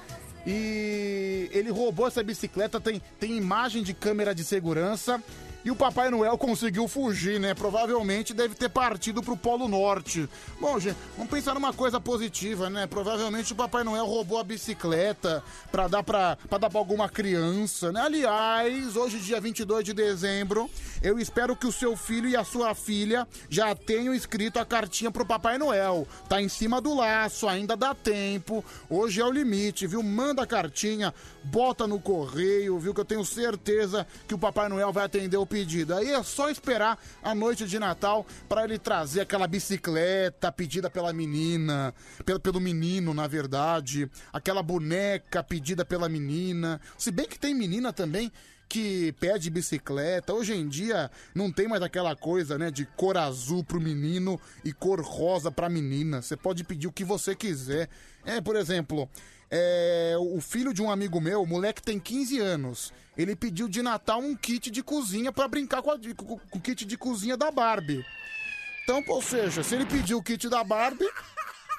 E ele roubou essa bicicleta, tem, tem imagem de câmera de segurança. E o Papai Noel conseguiu fugir, né? Provavelmente deve ter partido pro Polo Norte. Bom, gente, vamos pensar numa coisa positiva, né? Provavelmente o Papai Noel roubou a bicicleta pra dar pra, pra dar pra alguma criança, né? Aliás, hoje, dia 22 de dezembro, eu espero que o seu filho e a sua filha já tenham escrito a cartinha pro Papai Noel. Tá em cima do laço, ainda dá tempo. Hoje é o limite, viu? Manda a cartinha, bota no correio, viu? Que eu tenho certeza que o Papai Noel vai atender o pedido. Aí é só esperar a noite de Natal para ele trazer aquela bicicleta pedida pela menina, pelo, pelo menino, na verdade, aquela boneca pedida pela menina. Se bem que tem menina também que pede bicicleta. Hoje em dia não tem mais aquela coisa, né, de cor azul pro menino e cor rosa pra menina. Você pode pedir o que você quiser. É, por exemplo, É, o filho de um amigo meu, o moleque tem 15 anos. Ele pediu de Natal um kit de cozinha pra brincar com, a- com- com o kit de cozinha da Barbie. Então, ou seja, se ele pediu o kit da Barbie,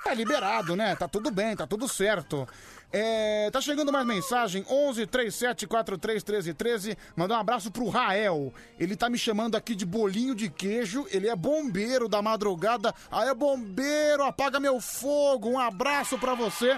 tá liberado, né? Tá tudo bem, tá tudo certo. É, tá chegando mais mensagem, 11 37 43 13 13. Mandar um abraço pro Rael. Ele tá me chamando aqui de bolinho de queijo. Ele é bombeiro da madrugada. Aí é bombeiro, apaga meu fogo. Um abraço pra você.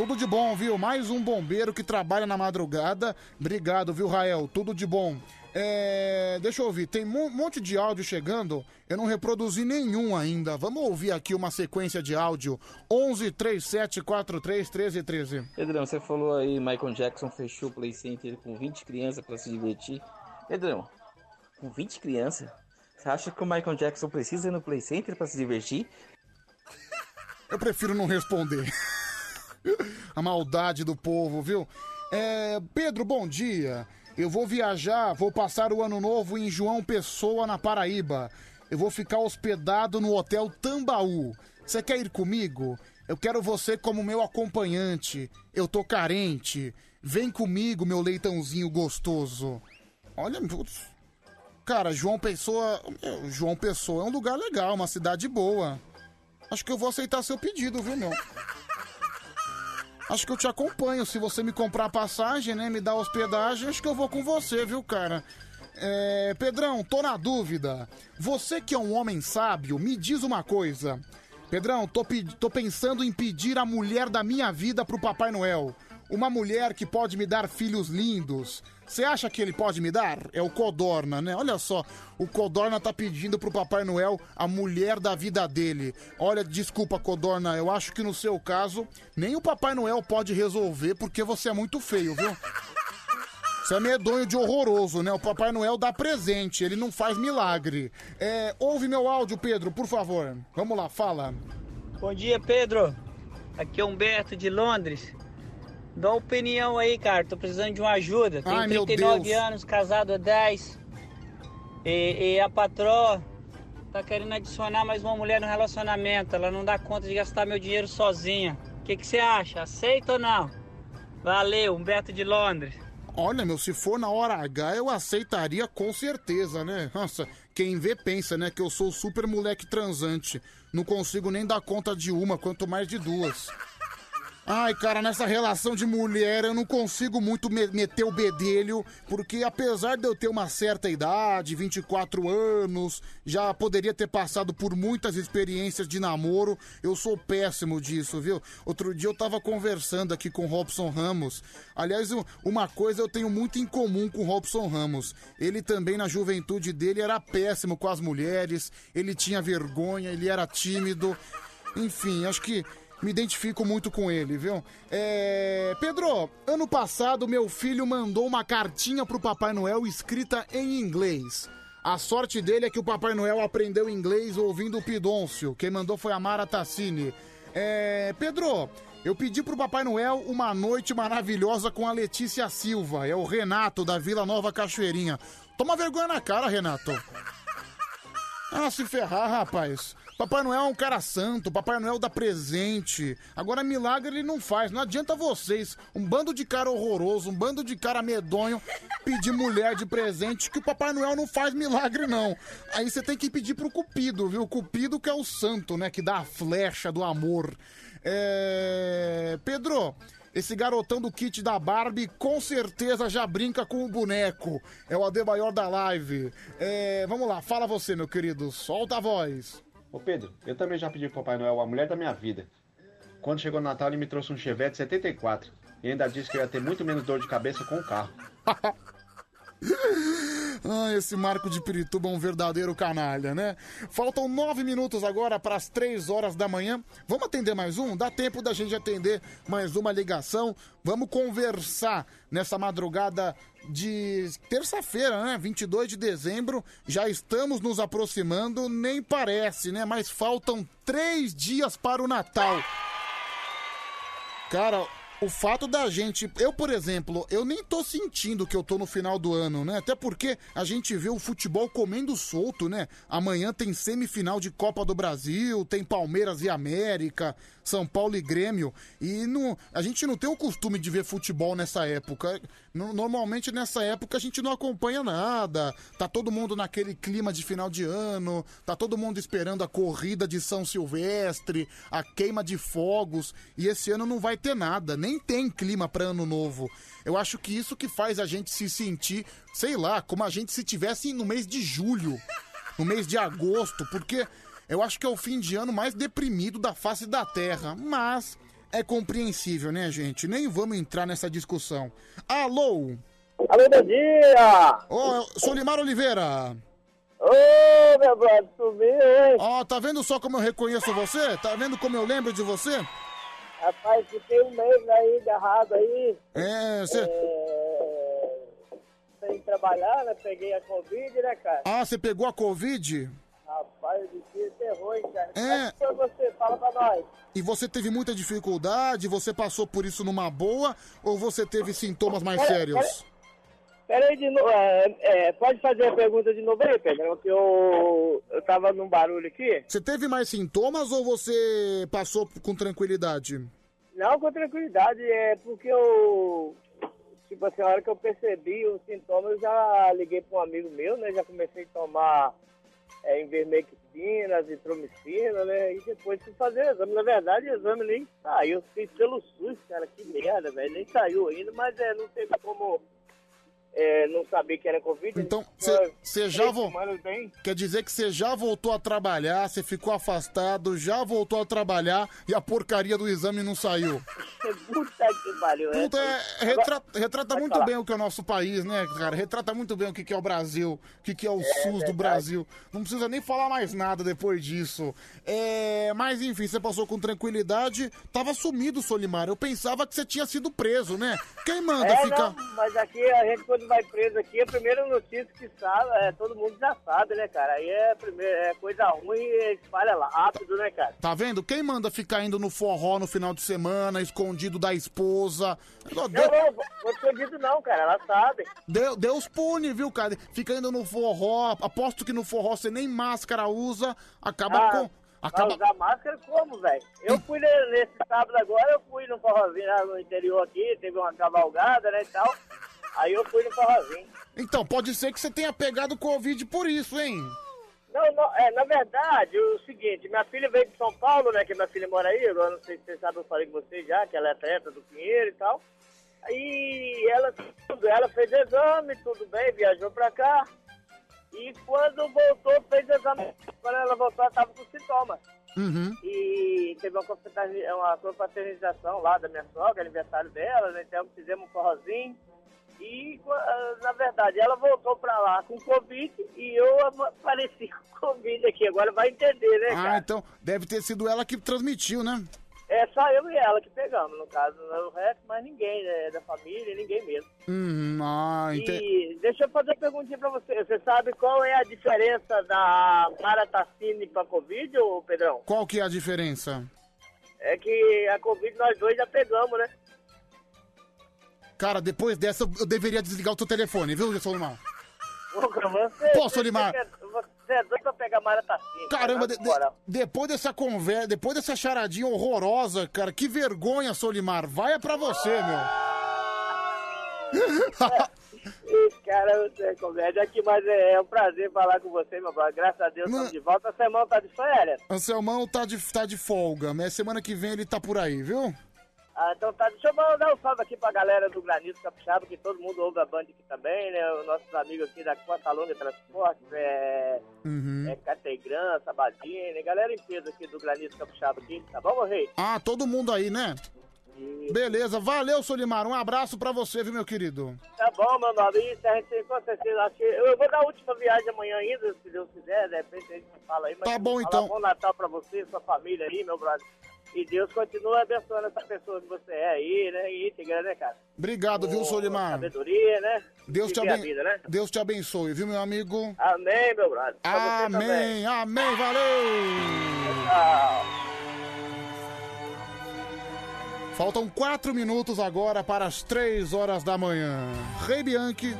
Tudo de bom, viu? Mais um bombeiro que trabalha na madrugada. Obrigado, viu, Rael? Tudo de bom. É, deixa eu ouvir, tem um monte de áudio chegando. Eu não reproduzi nenhum ainda. Vamos ouvir aqui uma sequência de áudio. 11 37 43 13 13. Pedrão, você falou aí, Michael Jackson fechou o Play Center com 20 crianças pra se divertir. Pedrão, com 20 crianças? Você acha que o Michael Jackson precisa ir no Play Center pra se divertir? Eu prefiro não responder. A maldade do povo, viu? É, Pedro, bom dia. Eu vou viajar, vou passar o ano novo em João Pessoa, na Paraíba. Eu vou ficar hospedado no Hotel Tambaú. Você quer ir comigo? Eu quero você como meu acompanhante. Eu tô carente. Vem comigo, meu leitãozinho gostoso. Olha, cara, João Pessoa. João Pessoa é um lugar legal, uma cidade boa. Acho que eu vou aceitar seu pedido, viu, meu? Acho que eu te acompanho. Se você me comprar passagem, né? Me dar hospedagem, acho que eu vou com você, viu, cara? É, Pedrão, tô na dúvida. Você que é um homem sábio, me diz uma coisa. Pedrão, tô, tô pensando em pedir a mulher da minha vida pro Papai Noel. Uma mulher que pode me dar filhos lindos. Você acha que ele pode me dar? É o Codorna, né? Olha só, o Codorna tá pedindo pro Papai Noel a mulher da vida dele. Olha, desculpa, Codorna, eu acho que no seu caso, nem o Papai Noel pode resolver porque você é muito feio, viu? Você é medonho de horroroso, né? O Papai Noel dá presente, ele não faz milagre. É, ouve meu áudio, Pedro, por favor. Vamos lá, fala. Bom dia, Pedro. Aqui é Humberto de Londres. Dá uma opinião aí, cara. Tô precisando de uma ajuda. Tenho Ai, meu 39 Deus. anos, casado há 10. E, e a patroa tá querendo adicionar mais uma mulher no relacionamento. Ela não dá conta de gastar meu dinheiro sozinha. O que que você acha? Aceita ou não? Valeu, Humberto de Londres. Olha, meu, se for na hora H, eu aceitaria com certeza, né? Nossa, quem vê pensa, né, que eu sou super moleque transante. Não consigo nem dar conta de uma, quanto mais de duas. Ai, cara, nessa relação de mulher eu não consigo muito me- meter o bedelho, porque apesar de eu ter uma certa idade, 24 anos, já poderia ter passado por muitas experiências de namoro, eu sou péssimo disso, viu? Outro dia eu tava conversando aqui com o Robson Ramos. Aliás, um- uma coisa eu tenho muito em comum com o Robson Ramos. Ele também, na juventude dele, era péssimo com as mulheres, ele tinha vergonha, ele era tímido. Enfim, acho que me identifico muito com ele, viu? É... Pedro, ano passado meu filho mandou uma cartinha pro Papai Noel escrita em inglês. A sorte dele é que o Papai Noel aprendeu inglês ouvindo o Pidôncio. Quem mandou foi a Mara Tassini. É... Pedro, eu pedi pro Papai Noel uma noite maravilhosa com a Letícia Silva. É o Renato da Vila Nova Cachoeirinha. Toma vergonha na cara, Renato. Ah, se ferrar, rapaz. Papai Noel é um cara santo, Papai Noel dá presente. Agora, milagre ele não faz. Não adianta vocês, um bando de cara horroroso, um bando de cara medonho, pedir mulher de presente, que o Papai Noel não faz milagre, não. Aí você tem que pedir pro Cupido, viu? Cupido que é o santo, né? Que dá a flecha do amor. É... Pedro, esse garotão do kit da Barbie com certeza já brinca com o boneco. É o Adebayor da live. É, vamos lá, fala você, meu querido. Solta a voz. Ô Pedro, eu também já pedi pro Papai Noel a mulher da minha vida. Quando chegou o Natal, ele me trouxe um Chevette 74 e ainda disse que eu ia ter muito menos dor de cabeça com o carro. Ah, esse Marco de Pirituba é um verdadeiro canalha, né? Faltam nove minutos agora para as três horas da manhã. Vamos atender mais um? Dá tempo da gente atender mais uma ligação. Vamos conversar nessa madrugada de terça-feira, né? 22 de dezembro. Já estamos nos aproximando, nem parece, né? Mas faltam três dias para o Natal. Cara, O fato da gente. Eu, por exemplo, eu nem tô sentindo que eu tô no final do ano, né? Até porque a gente vê o futebol comendo solto, né? Amanhã tem semifinal de Copa do Brasil, tem Palmeiras e América, São Paulo e Grêmio. E não, a gente não tem o costume de ver futebol nessa época. No- Normalmente nessa época a gente não acompanha nada. Tá todo mundo naquele clima de final de ano, tá todo mundo esperando a corrida de São Silvestre, a queima de fogos. E esse ano não vai ter nada, nem tem clima para ano novo. Eu acho que isso que faz a gente se sentir, sei lá, como a gente se tivesse no mês de julho, no mês de agosto, porque eu acho que é o fim de ano mais deprimido da face da Terra. Mas é compreensível, né, gente? Nem vamos entrar nessa discussão. Alô? Alô, bom dia! Ô, Solimar Oliveira! Ô, meu brother, sumiu, hein? Ó, tá vendo só como eu reconheço você? Tá vendo como eu lembro de você? Rapaz, fiquei um mês aí agarrado aí. É, você... É, sem trabalhar, né? Peguei a Covid, né, cara? Ah, você pegou a Covid? Terror, hein, cara? É. Foi você? Fala pra nós. E você teve muita dificuldade? Você passou por isso numa boa? Ou você teve sintomas mais Pera- sérios? Pera aí, de novo. É, é, pode fazer a pergunta de novo aí, Pedro? Que eu, eu tava num barulho aqui. Você teve mais sintomas ou você passou com tranquilidade? Não, com tranquilidade, é porque eu. Tipo assim, a hora que eu percebi os sintomas, eu já liguei para um amigo meu, né? Já comecei a tomar é, Invermectina, azitromicina, né? E depois fui fazer o exame. Na verdade, o exame nem saiu. Fiz pelo SUS, cara, que merda, velho. Nem saiu ainda, mas é, não teve como é, não saber que era Covid. Então, você já voltou. Quer dizer que você já voltou a trabalhar, você ficou afastado, já voltou a trabalhar e a porcaria do exame não saiu. Puta que pariu. Puta, é, retrata, retrata muito falar. bem o que é o nosso país, né, cara? Retrata muito bem o que que é o Brasil, o que que é o SUS do. Brasil. Não precisa nem falar mais nada depois disso. É, mas enfim, você passou com tranquilidade. Tava sumido, Solimar. Eu pensava que você tinha sido preso, né? Quem manda É, ficar. não, mas aqui a gente quando vai preso aqui, a primeira notícia que sabe, é, todo mundo já sabe, né, cara? Aí é, primeiro, é coisa ruim e espalha lá, rápido, né, cara? Tá vendo? Quem manda ficar indo no forró no final de semana, escondido da esposa? Não, não, vou escondido não, cara, ela sabe. Deu- Deus pune, viu, cara? Fica indo no forró. Aposto que no forró você nem máscara usa. Acaba Ah, com. Acaba... usar máscara como, velho? Eu fui ne- nesse sábado agora, eu fui no forrozinho lá no interior aqui, teve uma cavalgada, né, e tal. Aí eu fui no forrozinho. Então, pode ser que você tenha pegado Covid por isso, hein? Não, não, é, na verdade, o seguinte, minha filha veio de São Paulo, né, que minha filha mora aí, eu não sei se vocês sabem, eu falei com vocês já, que ela é atleta do Pinheiro e tal. Aí ela, tudo, ela fez exame, tudo bem, viajou pra cá. E quando voltou, fez exame. Quando ela voltou, ela tava com sintomas. Uhum. E teve uma uma confraternização lá da minha sogra, aniversário dela, né? Então fizemos um forrozinho. E, ah, na verdade, ela voltou pra lá com Covid e eu apareci com Covid aqui. Agora vai entender, né, Ah, cara? então deve ter sido ela que transmitiu, né? É só eu e ela que pegamos, no caso. O resto, mais ninguém, né? Da família, ninguém mesmo. Uhum, ah, ente... E deixa eu fazer uma perguntinha pra você. Você sabe qual é a diferença da Maratacine pra Covid, ô Pedrão? Qual que é a diferença? É que a Covid nós dois já pegamos, né? Cara, depois dessa eu deveria desligar o teu telefone, viu, Solimar? Pô, você- Solimar. Você é doido pra pegar Maratacine. Caramba, de- de- depois dessa conversa, depois dessa charadinha horrorosa, cara, que vergonha, Solimar. Vai é pra você, meu. Ih, Cara, você é comédia aqui, mas é, é um prazer falar com você, meu brother. Graças a Deus, estamos de volta. A semana tá de férias. Anselmão tá de, tá de folga, mas semana que vem ele tá por aí, viu? Ah, então tá. Deixa eu mandar um salve aqui pra galera do Granito Capixaba, que todo mundo ouve a banda aqui também, né? Os nossos amigos aqui da Quantalonga Transportes, é, Uhum. é Categran, Sabadini, galera em peso aqui do Granito Capixaba aqui, tá bom, meu rei? Ah, todo mundo aí, né? E- Beleza, valeu, Solimar. Um abraço pra você, viu, meu querido? Tá bom, meu nome. Isso a gente com certeza. Acho que eu vou dar a última viagem amanhã ainda, se Deus quiser. De repente a gente fala aí. Mas Tá bom, então. Bom Natal pra você, sua família aí, meu brother. E Deus continua abençoando essa pessoa que você é aí, né? Íntegra, né, cara? Obrigado, viu, Solimar? Sabedoria, né? Deus te, aben... vida, né? Deus te abençoe, viu, meu amigo? Amém, meu brother. Pra. Amém, amém, valeu! Tchau. Faltam quatro minutos agora para as três horas da manhã. Rei Bianchi,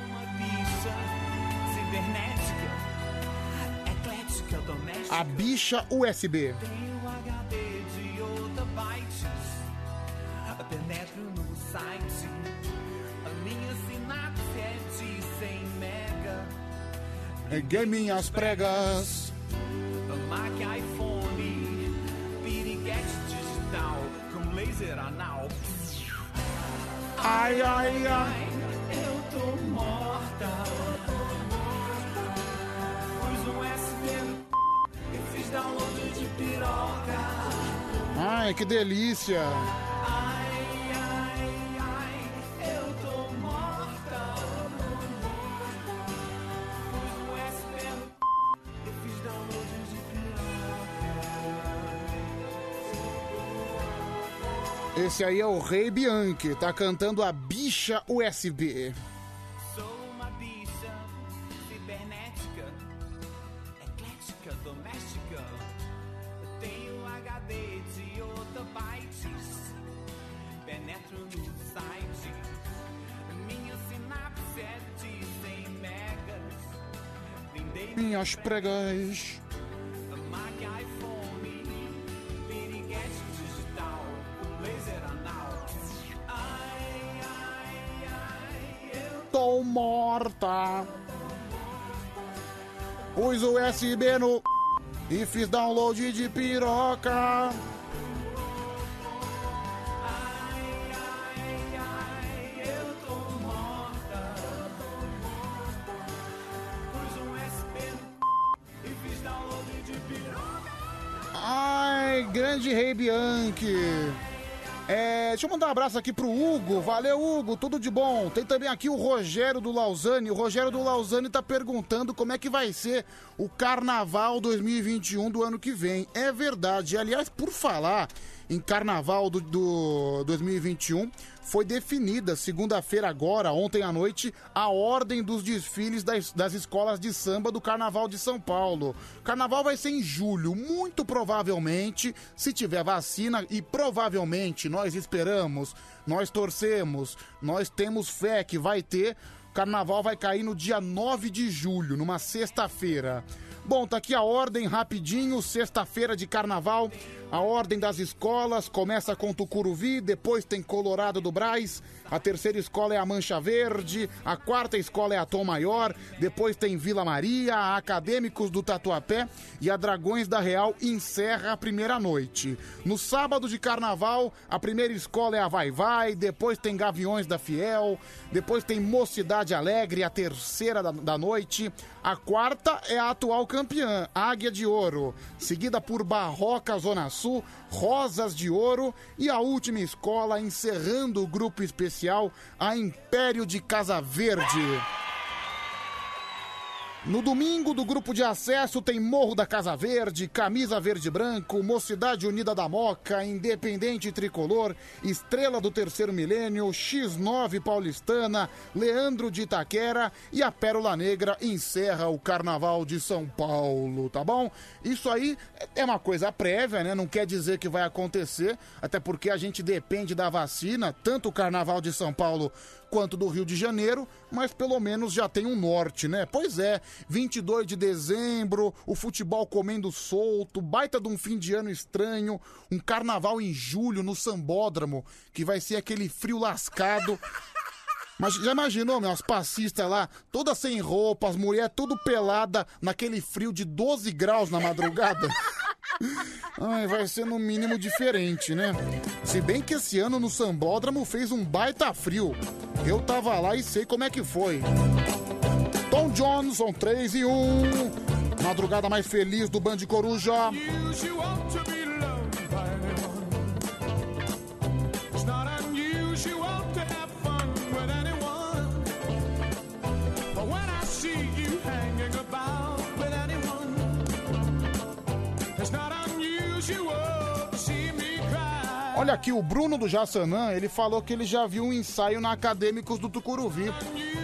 Cibernética, eclética, doméstica. a bicha USB. Penetro no site. A minha sinapse é de 100 mega. Reguei minhas pregas. Mac iPhone. Piriguete digital com laser anal. Ai, ai, ai. Eu tô morta. Pus um USB no e fiz download de piroca. Ai, que delícia. Esse aí é o Rei Bianchi, tá cantando a bicha USB. Sou uma bicha cibernética, eclética, doméstica. Tenho HD de otabytes. Penetro no site. Minha sinapse é de 100 megas. Minhas pregas. Morta. Pus o USB no e fiz download de piroca. Ai, grande Rei Bianchi. É, deixa eu mandar um abraço aqui pro Hugo. Valeu, Hugo. Tudo de bom. Tem também aqui o Rogério do Lausanne. O Rogério do Lausanne tá perguntando como é que vai ser o Carnaval 2021 do ano que vem. É verdade. Aliás, por falar em Carnaval do, do 2021, foi definida segunda-feira agora, ontem à noite, a ordem dos desfiles das, das escolas de samba do Carnaval de São Paulo. Carnaval vai ser em julho, muito provavelmente, se tiver vacina, e provavelmente nós esperamos, nós torcemos, nós temos fé que vai ter. Carnaval vai cair no dia 9 de julho, numa sexta-feira. Bom, tá aqui a ordem rapidinho, sexta-feira de carnaval. A ordem das escolas começa com Tucuruvi, depois tem Colorado do Braz, a terceira escola é a Mancha Verde, a quarta escola é a Tom Maior, depois tem Vila Maria, a Acadêmicos do Tatuapé e a Dragões da Real encerra a primeira noite. No sábado de carnaval, a primeira escola é a Vai Vai, depois tem Gaviões da Fiel, depois tem Mocidade Alegre, a terceira da, da noite. A quarta é a atual campeã, Águia de Ouro, seguida por Barroca Zona Sul, Rosas de Ouro e a última escola encerrando o grupo especial, a Império de Casa Verde. No domingo do grupo de acesso tem Morro da Casa Verde, Camisa Verde Branco, Mocidade Unida da Moca, Independente Tricolor, Estrela do Terceiro Milênio, X9 Paulistana, Leandro de Itaquera e a Pérola Negra encerra o Carnaval de São Paulo, tá bom? Isso aí é uma coisa prévia, né? Não quer dizer que vai acontecer, até porque a gente depende da vacina, tanto o Carnaval de São Paulo quanto do Rio de Janeiro, mas pelo menos já tem um norte, né? Pois é, 22 de dezembro, o futebol comendo solto, baita de um fim de ano estranho, um carnaval em julho no Sambódromo, que vai ser aquele frio lascado. Mas já imaginou, meu, as passistas lá, todas sem roupa, as mulheres tudo pelada, naquele frio de 12 graus na madrugada? Ai, vai ser no mínimo diferente, né? Se bem que esse ano no Sambódromo fez um baita frio. Eu tava lá e sei como é que foi. Tom Johnson, 3 e 1. Madrugada mais feliz do Band Coruja. Olha aqui, o Bruno do Jaçanã, ele falou que ele já viu um ensaio na Acadêmicos do Tucuruvi.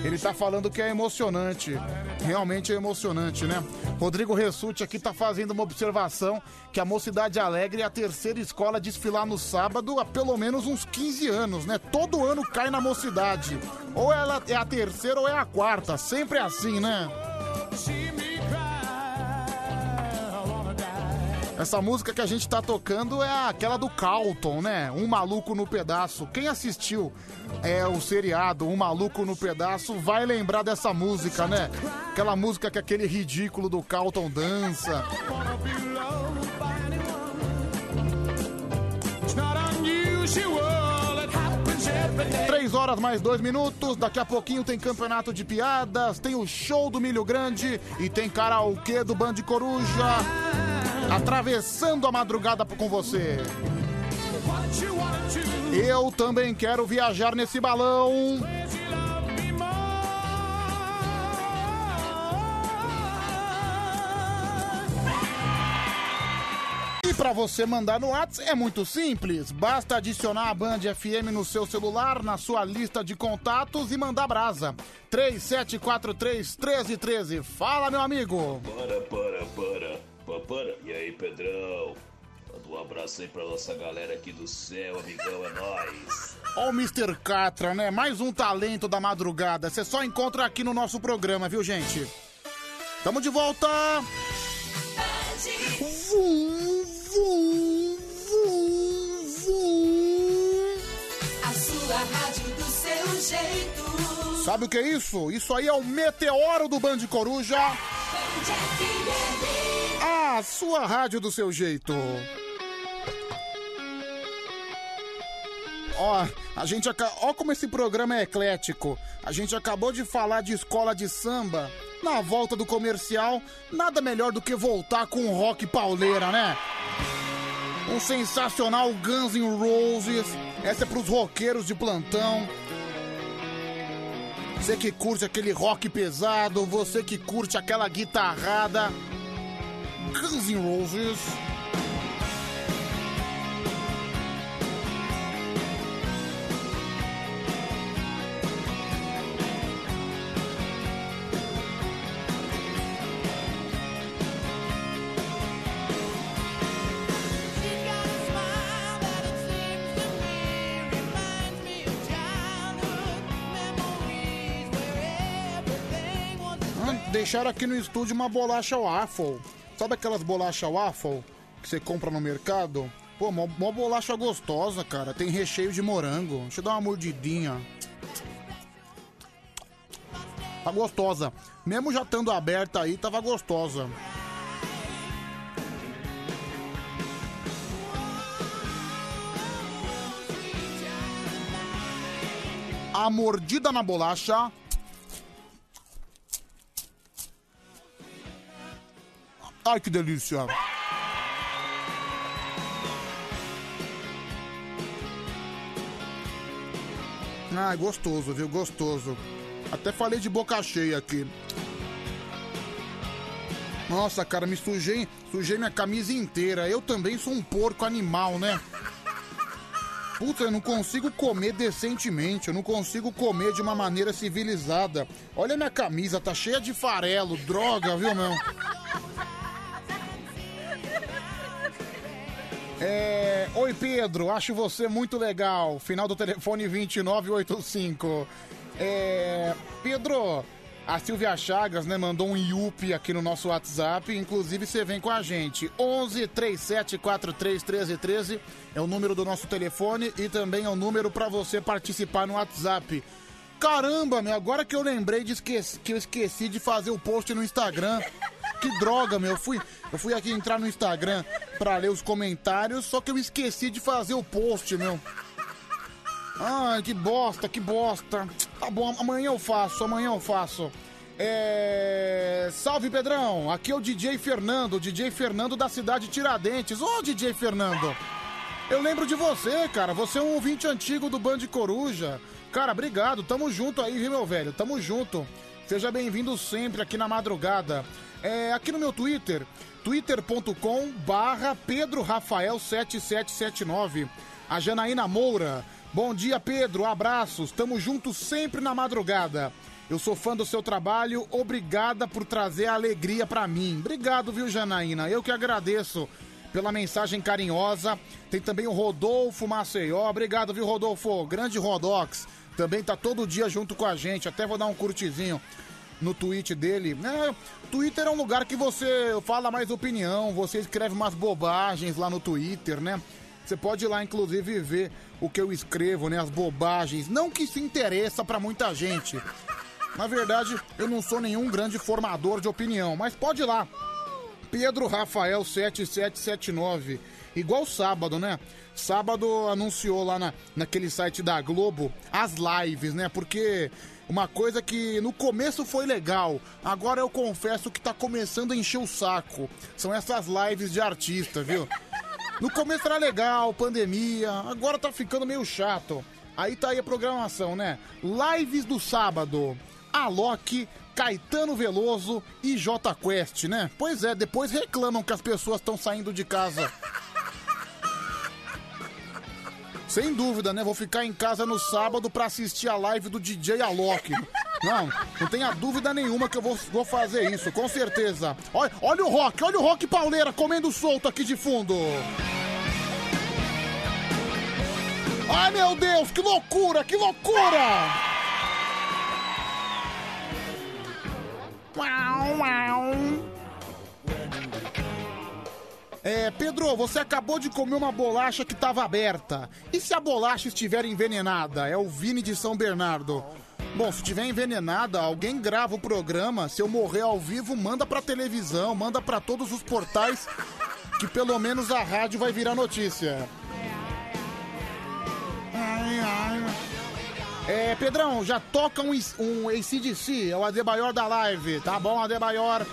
Ele tá falando que é emocionante. Realmente é emocionante, né? Rodrigo Ressuti aqui tá fazendo uma observação que a Mocidade Alegre é a terceira escola a desfilar no sábado há pelo menos uns 15 anos, né? Todo ano cai na Mocidade. Ou ela é a terceira ou é a quarta. Sempre é assim, né? Essa música que a gente tá tocando é aquela do Calton, né? Um Maluco no Pedaço. Quem assistiu é o seriado Um Maluco no Pedaço vai lembrar dessa música, né? Aquela música que aquele ridículo do Calton dança. Três horas mais dois minutos, daqui a pouquinho tem campeonato de piadas, tem o show do Milho Grande e tem karaokê do Band Coruja. Atravessando a madrugada com você. Eu também quero viajar nesse balão. Para você mandar no WhatsApp é muito simples. Basta adicionar a Band FM no seu celular, na sua lista de contatos e mandar brasa. 37431313. Fala, meu amigo. Para, para, para. Pa- Para. E aí, Pedrão? Manda um abraço aí pra nossa galera aqui do céu, amigão, é nóis. Ó o Mr. Catra, né? Mais um talento da madrugada. Você só encontra aqui no nosso programa, viu, gente? Tamo de volta! Vum, A sua rádio do seu jeito. Sabe o que é isso? Isso aí é o meteoro do Band Coruja. A sua rádio do seu jeito. Ó, a gente aca... Ó como esse programa é eclético. A gente acabou de falar de escola de samba. Na volta do comercial, nada melhor do que voltar com um rock pauleira, né? Um sensacional Guns N' Roses. Essa é pros roqueiros de plantão. Você que curte aquele rock pesado, você que curte aquela guitarrada. Guns N' Roses. Deixaram aqui no estúdio uma bolacha waffle. Sabe aquelas bolachas waffle que você compra no mercado? Pô, mó, mó bolacha gostosa, cara. Tem recheio de morango. Deixa eu dar uma mordidinha. Tá gostosa. Mesmo já estando aberta aí, tava gostosa. A mordida na bolacha. Ai, que delícia. Ai, gostoso, viu? Gostoso. Até falei de boca cheia aqui. Nossa, cara, me sujei, sujei minha camisa inteira. Eu também sou um porco animal, né? Puta, eu não consigo comer decentemente, eu não consigo comer de uma maneira civilizada. Olha minha camisa, tá cheia de farelo, droga, viu, meu? É... Oi, Pedro, acho você muito legal. Final do telefone 2985. É... Pedro, a Silvia Chagas, né, mandou um IUP aqui no nosso WhatsApp. Inclusive, você vem com a gente. 11 37 43 13 13 é o número do nosso telefone e também é o número para você participar no WhatsApp. Caramba, meu, agora que eu lembrei de que eu esqueci de fazer o post no Instagram. Que droga, meu. Eu fui, eu fui aqui entrar no Instagram pra ler os comentários, só que eu esqueci de fazer o post, meu. Ai, que bosta, que bosta. Tá bom, amanhã eu faço, amanhã eu faço. É... Salve, Pedrão. Aqui é o DJ Fernando, o DJ Fernando da cidade Tiradentes. Ô, DJ Fernando. Eu lembro de você, cara. Você é um ouvinte antigo do Band Coruja. Cara, obrigado. Tamo junto aí, viu, meu velho? Tamo junto. Seja bem-vindo sempre aqui na madrugada. É, aqui no meu Twitter, twitter.com barra Pedro Rafael 7779. A Janaína Moura. Bom dia, Pedro. Abraços. Tamo junto sempre na madrugada. Eu sou fã do seu trabalho, obrigada por trazer alegria pra mim. Obrigado, viu, Janaína? Eu que agradeço pela mensagem carinhosa. Tem também o Rodolfo Maceió. Obrigado, viu, Rodolfo? Grande Rodox. Também tá todo dia junto com a gente. Até vou dar um curtizinho no tweet dele. É, Twitter é um lugar que você fala mais opinião, você escreve umas bobagens lá no Twitter, né? Você pode ir lá, inclusive, ver o que eu escrevo, né? As bobagens. Não que se interessa pra muita gente. Na verdade, eu não sou nenhum grande formador de opinião, mas pode ir lá. Pedro Rafael 7779. Igual sábado, né? Sábado anunciou lá na, naquele site da Globo as lives, né? Porque uma coisa que no começo foi legal, agora eu confesso que tá começando a encher o saco. São essas lives de artista, viu? No começo era legal, pandemia, agora tá ficando meio chato. Aí tá aí a programação, né? Lives do sábado. Alok, Caetano Veloso e J Quest, né? Pois é, depois reclamam que as pessoas estão saindo de casa. Sem dúvida, né? Vou ficar em casa no sábado pra assistir a live do DJ Alok. Não, não tenha dúvida nenhuma que eu vou, vou fazer isso, com certeza. Olha, olha o rock, olha o rock pauleira comendo solto aqui de fundo. Ai meu Deus, que loucura, que loucura! Uau, uau. É, Pedro, você acabou de comer uma bolacha que estava aberta. E se a bolacha estiver envenenada? É o Vini de São Bernardo. Bom, se estiver envenenada, alguém grava o programa. Se eu morrer ao vivo, manda pra televisão, manda pra todos os portais, que pelo menos a rádio vai virar notícia. É, Pedrão, já toca um, um ACDC, é o Adebayor da live, tá bom, Adebayor?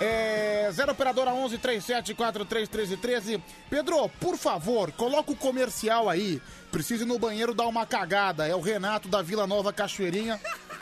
É, 0 operadora 11 37 43 13 13. Pedro, por favor, coloca o comercial aí. Preciso ir no banheiro dar uma cagada. É o Renato da Vila Nova Cachoeirinha.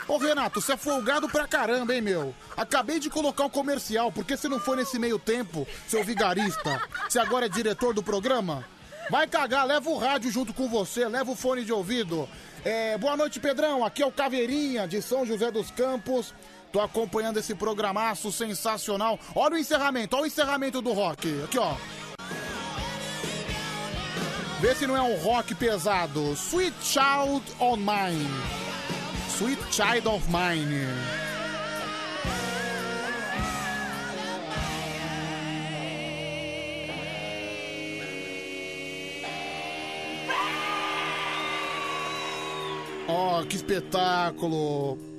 Ô Renato, você é folgado pra caramba, hein, meu? Acabei de colocar o comercial, por que você não foi nesse meio tempo, seu vigarista? Você agora é diretor do programa? Vai cagar, leva o rádio junto com você, leva o fone de ouvido. É, boa noite, Pedrão. Aqui é o Caveirinha de São José dos Campos. Tô acompanhando esse programaço sensacional. Olha o encerramento, olha o encerramento do rock. Aqui, ó. Vê se não é um rock pesado. Sweet Child of Mine. Sweet Child of Mine. Ó, que espetáculo!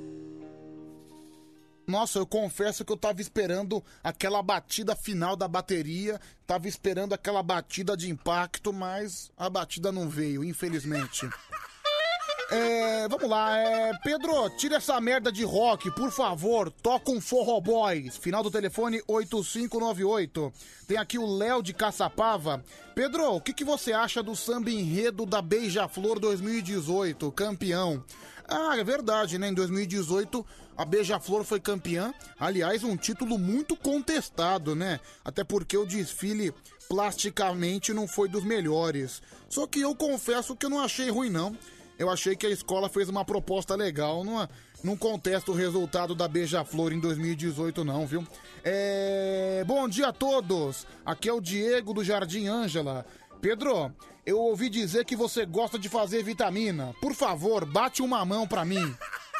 Nossa, eu confesso que eu tava esperando aquela batida final da bateria, tava esperando aquela batida de impacto, mas a batida não veio, infelizmente. É, vamos lá, é, Pedro, tira essa merda de rock, por favor, toca um Forró Boys, final do telefone 8598. Tem aqui o Léo de Caçapava. Pedro, o que, que você acha do samba enredo da Beija-Flor 2018, campeão? Ah, é verdade, né? Em 2018 a Beija-Flor foi campeã. Aliás, um título muito contestado, né? Até porque o desfile plasticamente não foi dos melhores. Só que eu confesso que eu não achei ruim, não. Eu achei que a escola fez uma proposta legal. Não, não contesto o resultado da Beija-Flor em 2018, não, viu? É... Bom dia a todos! Aqui é o Diego do Jardim Ângela. Pedro, eu ouvi dizer que você gosta de fazer vitamina. Por favor, bate uma mão pra mim.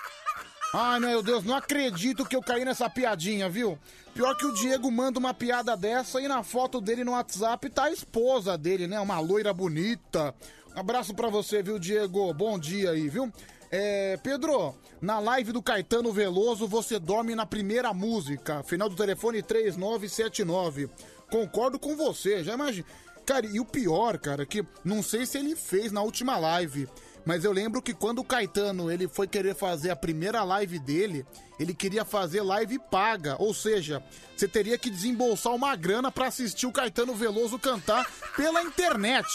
Ai, meu Deus, não acredito que eu caí nessa piadinha, viu? Pior que o Diego manda uma piada dessa e na foto dele no WhatsApp tá a esposa dele, né? Uma loira bonita. Abraço pra você, viu, Diego? Bom dia aí, viu? É, Pedro, na live do Caetano Veloso você dorme na primeira música, final do telefone 3979. Concordo com você, já imagina. Cara, e o pior, cara, que não sei se ele fez na última live, mas eu lembro que quando o Caetano ele foi querer fazer a primeira live dele, ele queria fazer live paga, ou seja, você teria que desembolsar uma grana pra assistir o Caetano Veloso cantar pela internet.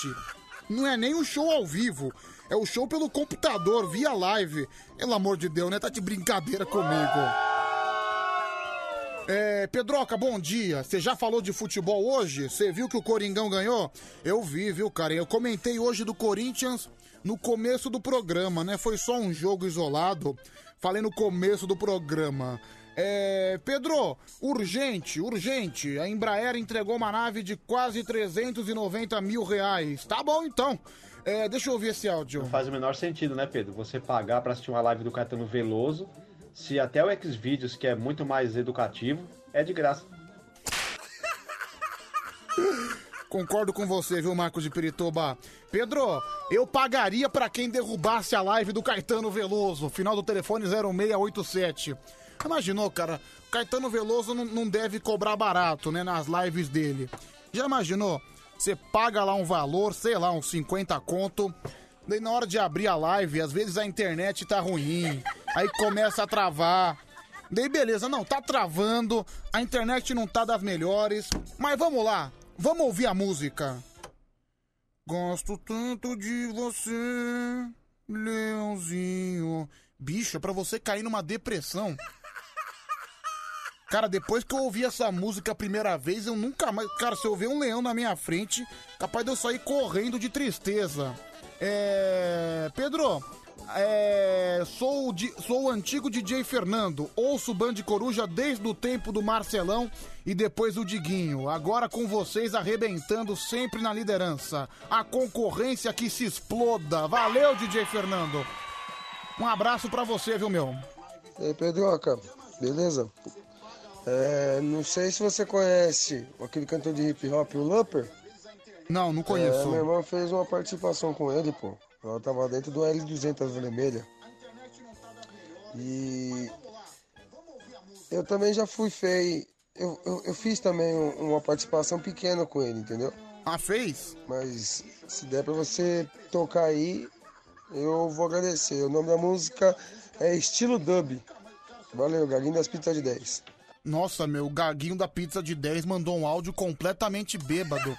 Não é nem um show ao vivo, é o show pelo computador, via live. Pelo amor de Deus, né? Tá de brincadeira comigo. É, Pedroca, bom dia. Você já falou de futebol hoje? Você viu que o Coringão ganhou? Eu vi, viu, cara? Eu comentei hoje do Corinthians. no começo do programa, né? Foi só um jogo isolado. Falei no começo do programa. É, Pedro, urgente, urgente. A Embraer entregou uma nave de quase 390 mil reais. Tá bom então. É, deixa eu ouvir esse áudio. Não faz o menor sentido, né, Pedro? Você pagar pra assistir uma live do Caetano Veloso, se até o Xvideos, que é muito mais educativo, é de graça. Concordo com você, viu, Marcos de Pirituba? Pedro, eu pagaria pra quem derrubasse a live do Caetano Veloso. Final do telefone 0687. Imaginou, cara? O Caetano Veloso não, não deve cobrar barato, né, nas lives dele. Já imaginou? Você paga lá um valor, sei lá, uns 50 conto. Daí na hora de abrir a live, às vezes a internet tá ruim. Aí começa a travar. Daí beleza, não, tá travando, a internet não tá das melhores. Mas vamos lá, vamos ouvir a música. Gosto tanto de você, Leãozinho. Bicho, é pra você cair numa depressão. Cara, depois que eu ouvi essa música a primeira vez, eu nunca mais. Cara, se eu ver um leão na minha frente, capaz de eu sair correndo de tristeza. É. Pedro, é. Sou o, sou o antigo DJ Fernando. Ouço o Band Coruja desde o tempo do Marcelão e depois o Diguinho. Agora com vocês arrebentando sempre na liderança. A concorrência que se exploda. Valeu, DJ Fernando. Um abraço pra você, viu, meu? E aí, Pedroca, beleza? É, não sei se você conhece aquele cantor de hip hop, o Lumper. Não, não conheço. É, minha irmã fez uma participação com ele, pô. Ela tava dentro do L200 vermelha. E eu também já fui feio. Eu, eu, eu fiz também um- uma participação pequena com ele, entendeu? Ah, fez? Mas se der pra você tocar aí, eu vou agradecer. O nome da música é Estilo Dub. Valeu, Gaguinho das Pizzas de 10. Nossa, meu, o Gaguinho da Pizza de 10 mandou um áudio completamente bêbado.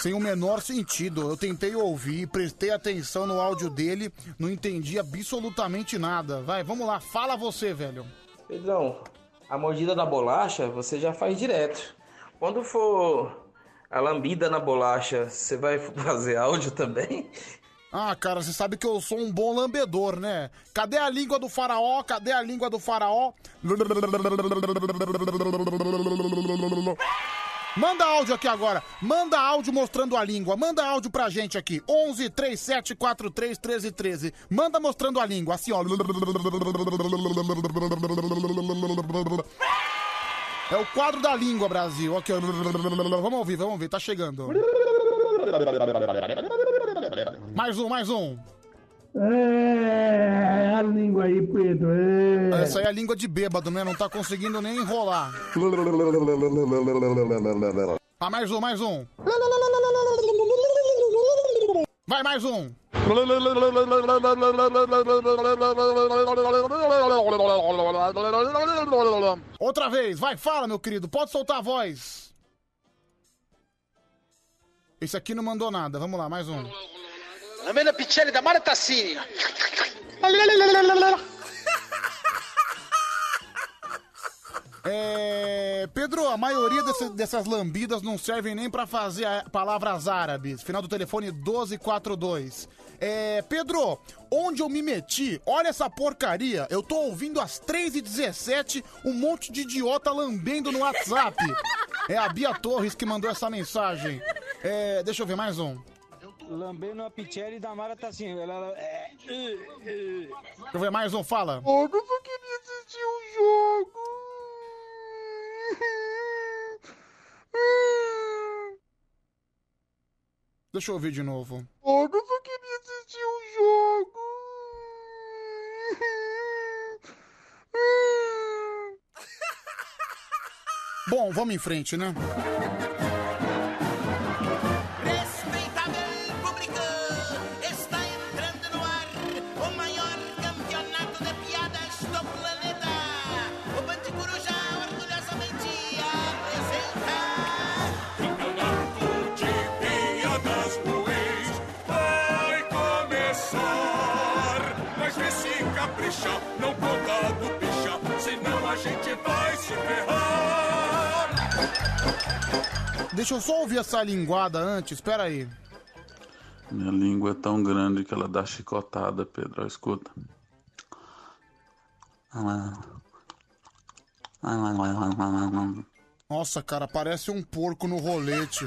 Sem o menor sentido. Eu tentei ouvir, prestei atenção no áudio dele, não entendi absolutamente nada. Vai, vamos lá, fala você, velho. Pedrão, a mordida da bolacha você já faz direto. Quando for a lambida na bolacha, você vai fazer áudio também? Ah, cara, você sabe que eu sou um bom lambedor, né? Cadê a língua do faraó? Cadê a língua do faraó? Manda áudio aqui agora. Manda áudio mostrando a língua. Manda áudio pra gente aqui. 11 37 43 13 13. Manda mostrando a língua, assim, ó. É o quadro da língua, Brasil. Aqui, ó. Vamos ouvir, vamos ouvir. Tá chegando. Mais um, mais um. É, a língua aí, Pedro. É. Essa aí é a língua de bêbado, né? Não tá conseguindo nem enrolar. Ah, mais um, mais um. Vai, mais um. Outra vez, vai, fala, meu querido. Pode soltar a voz. Esse aqui não mandou nada. Vamos lá, mais um. Lamena Picelli da Mara Tassini. É, Pedro, a maioria desse- dessas lambidas não servem nem pra fazer a- palavras árabes. Final do telefone 1242. É, Pedro, onde eu me meti? Olha essa porcaria. Eu tô ouvindo às 3h17 um monte de idiota lambendo no WhatsApp. É a Bia Torres que mandou essa mensagem. É, deixa eu ver mais um. Lambendo a Pichelli da Mara tá assim. Ela, ela- é, Deixa eu ver mais um, fala. eu só queria assistir um jogo. Deixa eu ouvir de novo. eu só queria assistir um jogo. Bom, vamos em frente, né? Gente vai se ferrar. Deixa eu só ouvir essa linguada antes, espera aí. Minha língua é tão grande que ela dá chicotada, Pedro. Escuta. Nossa, cara, parece um porco no rolete.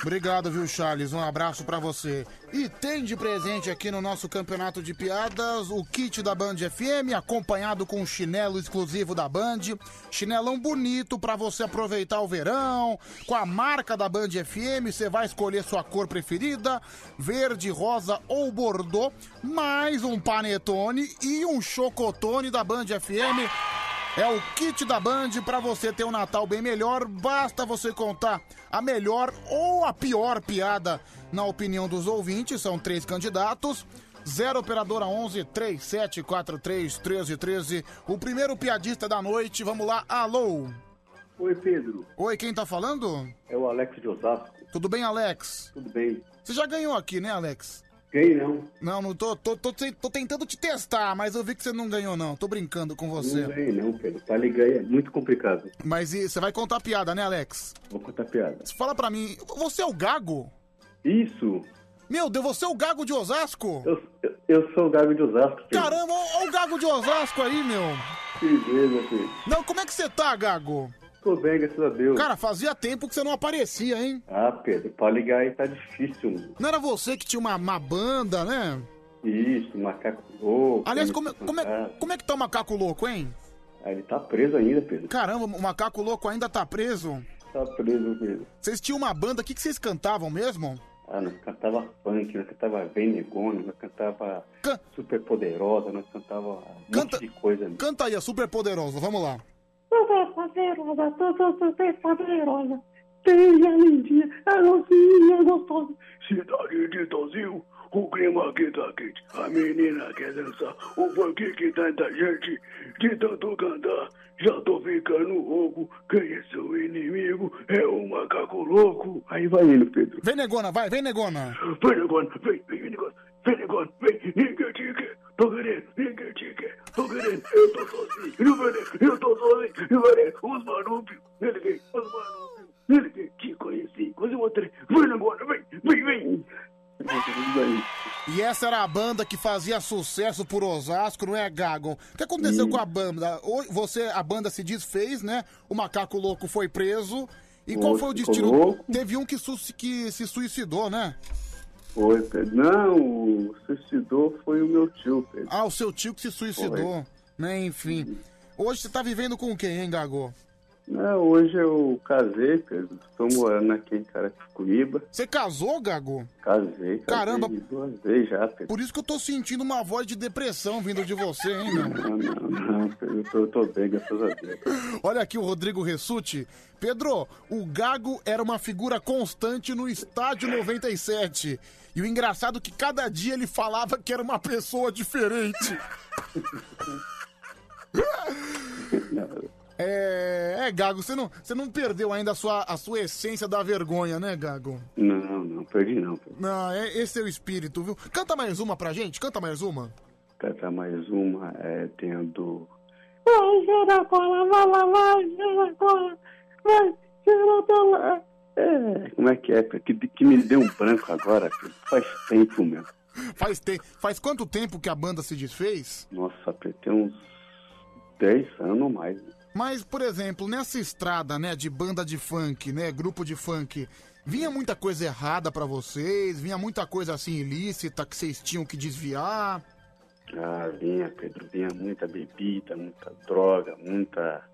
Obrigado, viu, Charles? Um abraço pra você. E tem de presente aqui no nosso campeonato de piadas o kit da Band FM, acompanhado com um chinelo exclusivo da Band. Chinelão bonito pra você aproveitar o verão, com a marca da Band FM. Você vai escolher sua cor preferida: verde, rosa ou bordô. Mais um panetone e um chocotone da Band FM. É o kit da Band pra você ter um Natal bem melhor. Basta você contar a melhor ou a pior piada na opinião dos ouvintes. São três candidatos. 0 operadora 11 3743 1313. O primeiro piadista da noite. Vamos lá. Alô. Oi, Pedro. Oi, quem tá falando? É o Alex de Osasco. Tudo bem, Alex? Tudo bem. Você já ganhou aqui, né, Alex? Ganhei não. Não, não tô, tô, tô, tô tentando te testar, mas eu vi que você não ganhou, não. Tô brincando com você. Não ganhei não, Pedro. Pra ligar é muito complicado. Mas e, você vai contar piada, né, Alex? Vou contar piada. Fala pra mim, você é o Gago? Isso. Meu Deus, você é o Gago de Osasco? Eu, eu, eu sou o Gago de Osasco, Pedro. Caramba, olha o Gago de Osasco aí, meu. Que beleza, Pedro. Não, como é que você tá, Gago? Tô bem, graças a Deus. Cara, fazia tempo que você não aparecia, hein? Ah, Pedro, pra ligar aí tá difícil, mano. Não era você que tinha uma, uma banda, né? Isso, macaco louco. Aliás, como, como, é, Fantasma. como é que tá o macaco louco, hein? Ah, ele tá preso ainda, Pedro. Caramba, o macaco louco ainda tá preso. Tá preso, Pedro. Vocês tinham uma banda, o que, que vocês cantavam mesmo? Ah, nós cantava funk, nós cantava Venegona, nós cantava Super Poderosa, nós cantava um monte de coisa. Canta aí, a super poderosa, vamos lá. Super poderosa, tudo super poderosa. Seja lindinha, a docinha gostosa. Cidade de Tozil, o clima aqui tá quente, a menina quer dançar, o funk que tanta gente, de tanto cantar, já tô ficando rouco, quem é seu inimigo é o macaco louco. Aí vai indo, Pedro. Vem, negona, vai, vem, negona. Vem, negona, vem, vem, negona, ninguém ninguém eu tô sozinho, eu tô sozinho, os manúbios, ninguém, os manúbios, te conheci, quase mostrei, vem, vem, vem, vem. E essa era a banda que fazia sucesso por Osasco, não é, Gago? O que aconteceu Sim. com a banda? Você, a banda se desfez, né? O macaco louco foi preso. E qual Oi, foi o destino? Teve um que, que se suicidou, né? Foi, Pedro. Não, o suicidou foi o meu tio, Pedro. Ah, o seu tio que se suicidou, né? Enfim. Hoje você tá vivendo com quem, hein? Não, hoje eu casei, Pedro. Estou morando aqui em Carapicuíba. Você casou, Gago? Casei, casei Caramba. duas vezes já, Pedro. Por isso que eu tô sentindo uma voz de depressão vindo de você, hein, meu? Não, não, não, Pedro. Eu tô, eu tô bem, graças a Deus. Olha aqui o Rodrigo Ressuti. Pedro, o Gago era uma figura constante no estádio 97. E o engraçado é que cada dia ele falava que era uma pessoa diferente. É, é, Gago, você não, você não perdeu ainda a sua, a sua essência da vergonha, né, Gago? Não, não, perdi não, Pedro. Não, é, esse é o espírito, viu? Canta mais uma pra gente, canta mais uma. Cantar mais uma, é, tem a do... Vai, gira a cola, vai, vai, vai, gira a cola. Vai, gira a cola. É, como é que é? Que, que me deu um branco agora. Faz tempo, meu. Faz, te... Faz quanto tempo que a banda se desfez? Nossa, tem uns 10 anos ou mais. Mas, por exemplo, nessa estrada, né, de banda de funk, né, grupo de funk, vinha muita coisa errada pra vocês? Vinha muita coisa assim ilícita que vocês tinham que desviar? Ah, vinha, Pedro, vinha muita bebida, muita droga, muita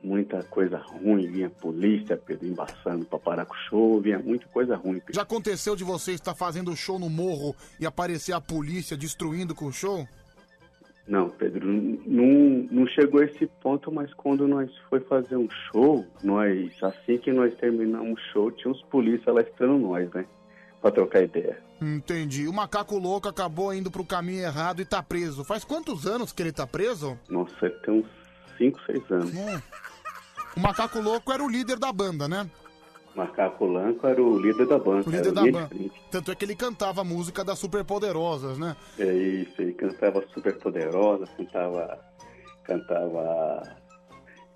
muita coisa ruim, vinha polícia, Pedro, embaçando pra parar com o show, vinha muita coisa ruim, Pedro. Já aconteceu de você estar fazendo show no morro e aparecer a polícia destruindo com o show? Não, Pedro, não, não chegou a esse ponto, mas quando nós foi fazer um show, nós, assim que nós terminamos o show, tinha uns polícia lá esperando nós, né? Pra trocar ideia. Entendi. O macaco louco acabou indo pro caminho errado e tá preso. Faz quantos anos que ele tá preso? Nossa, ele tem uns 5, 6 anos. Hum. O macaco louco era o líder da banda, né? Macaco Lanco era o líder da banda. O líder da banda. Tanto é que ele cantava a música das Superpoderosas, né? É isso, ele cantava super poderosa, cantava. cantava.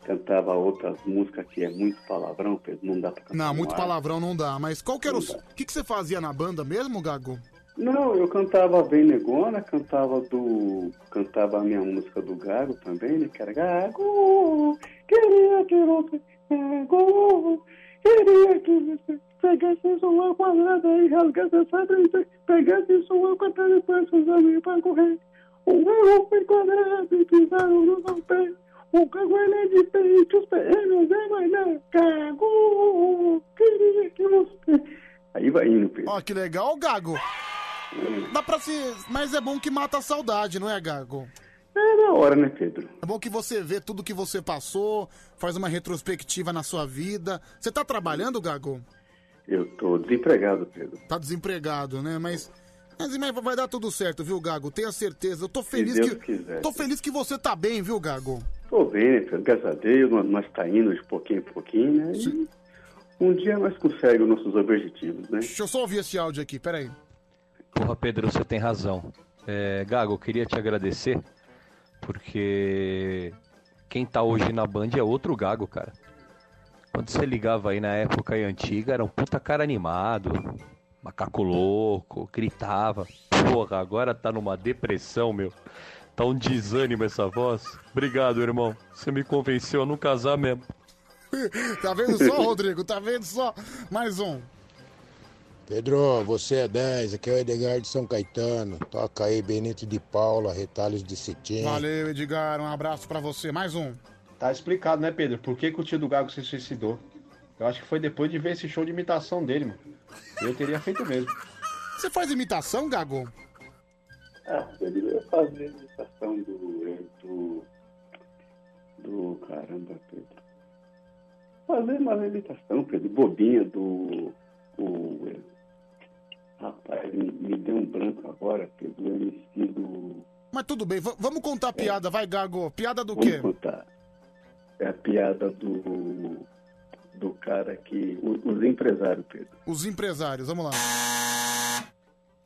cantava outras músicas que é muito palavrão, Pedro, não dá pra cantar. Não, muito palavrão não dá. Mas qual que era o. O que, que você fazia na banda mesmo, Gago? Não, eu cantava bem Negona, cantava do. cantava a minha música do Gago também, né? Que era Gago, queria que você. Gago, queria que você pegasse sua quadrada e rasgasse essa brisa, pegasse sua quadrada e depois seus amigos pra correr. O Gago foi quadrado e pisaram no seu pé. O ele é diferente, os terrenos é mais não. Gago, queria que você. Aí vai indo, Pedro. Ó, que legal, Gago. Dá pra se. Mas é bom que mata a saudade, não é, Gago? É da hora, né, Pedro? É bom que você vê tudo que você passou, faz uma retrospectiva na sua vida. Você tá trabalhando, Gago? Eu tô desempregado, Pedro. Tá desempregado, né? Mas. Mas mas vai dar tudo certo, viu, Gago? Tenha certeza. Eu tô feliz Deus que. quiser. Tô feliz que você tá bem, viu, Gago? Tô bem, né, Pedro? Graças a Deus, nós, nós tá indo de pouquinho em pouquinho, né? E um dia nós conseguimos nossos objetivos, né? Deixa eu só ouvir esse áudio aqui, peraí. Porra, Pedro, você tem razão. É, Gago, eu queria te agradecer, porque quem tá hoje na Band é outro Gago, cara. Quando você ligava aí na época aí antiga, era um puta cara animado, macaco louco, gritava. Porra, agora tá numa depressão, meu. Tá um desânimo essa voz. Obrigado, irmão. Você me convenceu a não casar mesmo. tá vendo só, Rodrigo? Tá vendo só? Mais um. Pedro, você é 10, aqui é o Edgar de São Caetano. Toca aí Benito de Paula, Retalhos de Cetim. Valeu, Edgar. Um abraço pra você. Mais um. Tá explicado, né, Pedro? Por que, que o tio do Gago se suicidou? Eu acho que foi depois de ver esse show de imitação dele, mano. Eu teria feito mesmo. Você faz imitação, Gago? Ah, Pedro, eu fazia a imitação do. do. do. caramba, Pedro. Fazer uma imitação, Pedro, bobinha do. o. rapaz, me, me deu um branco agora, Pedro, eu MC do. Mas tudo bem, vamos contar a piada, vai, Gago. Piada do Vamos quê? contar. É a piada do. do cara que. o- os empresários, Pedro. Os empresários, vamos lá.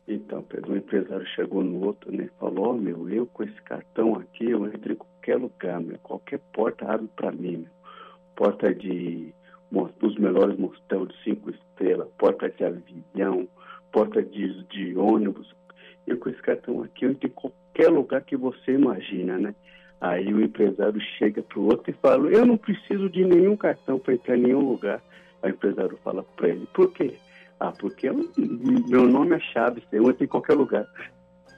Então, Pedro, um empresário chegou no outro, né? Falou, ó, meu, eu com esse cartão aqui, eu entro em qualquer lugar, meu. Qualquer porta abre pra mim, meu. Porta de dos melhores motel de cinco estrelas, porta de avião, porta de, de ônibus. Eu com esse cartão aqui, eu em qualquer lugar que você imagina, né? Aí o empresário chega pro outro e fala, eu não preciso de nenhum cartão para entrar em nenhum lugar. Aí o empresário fala para ele, por quê? Ah, porque eu- meu nome é Chaves, eu entro em qualquer lugar.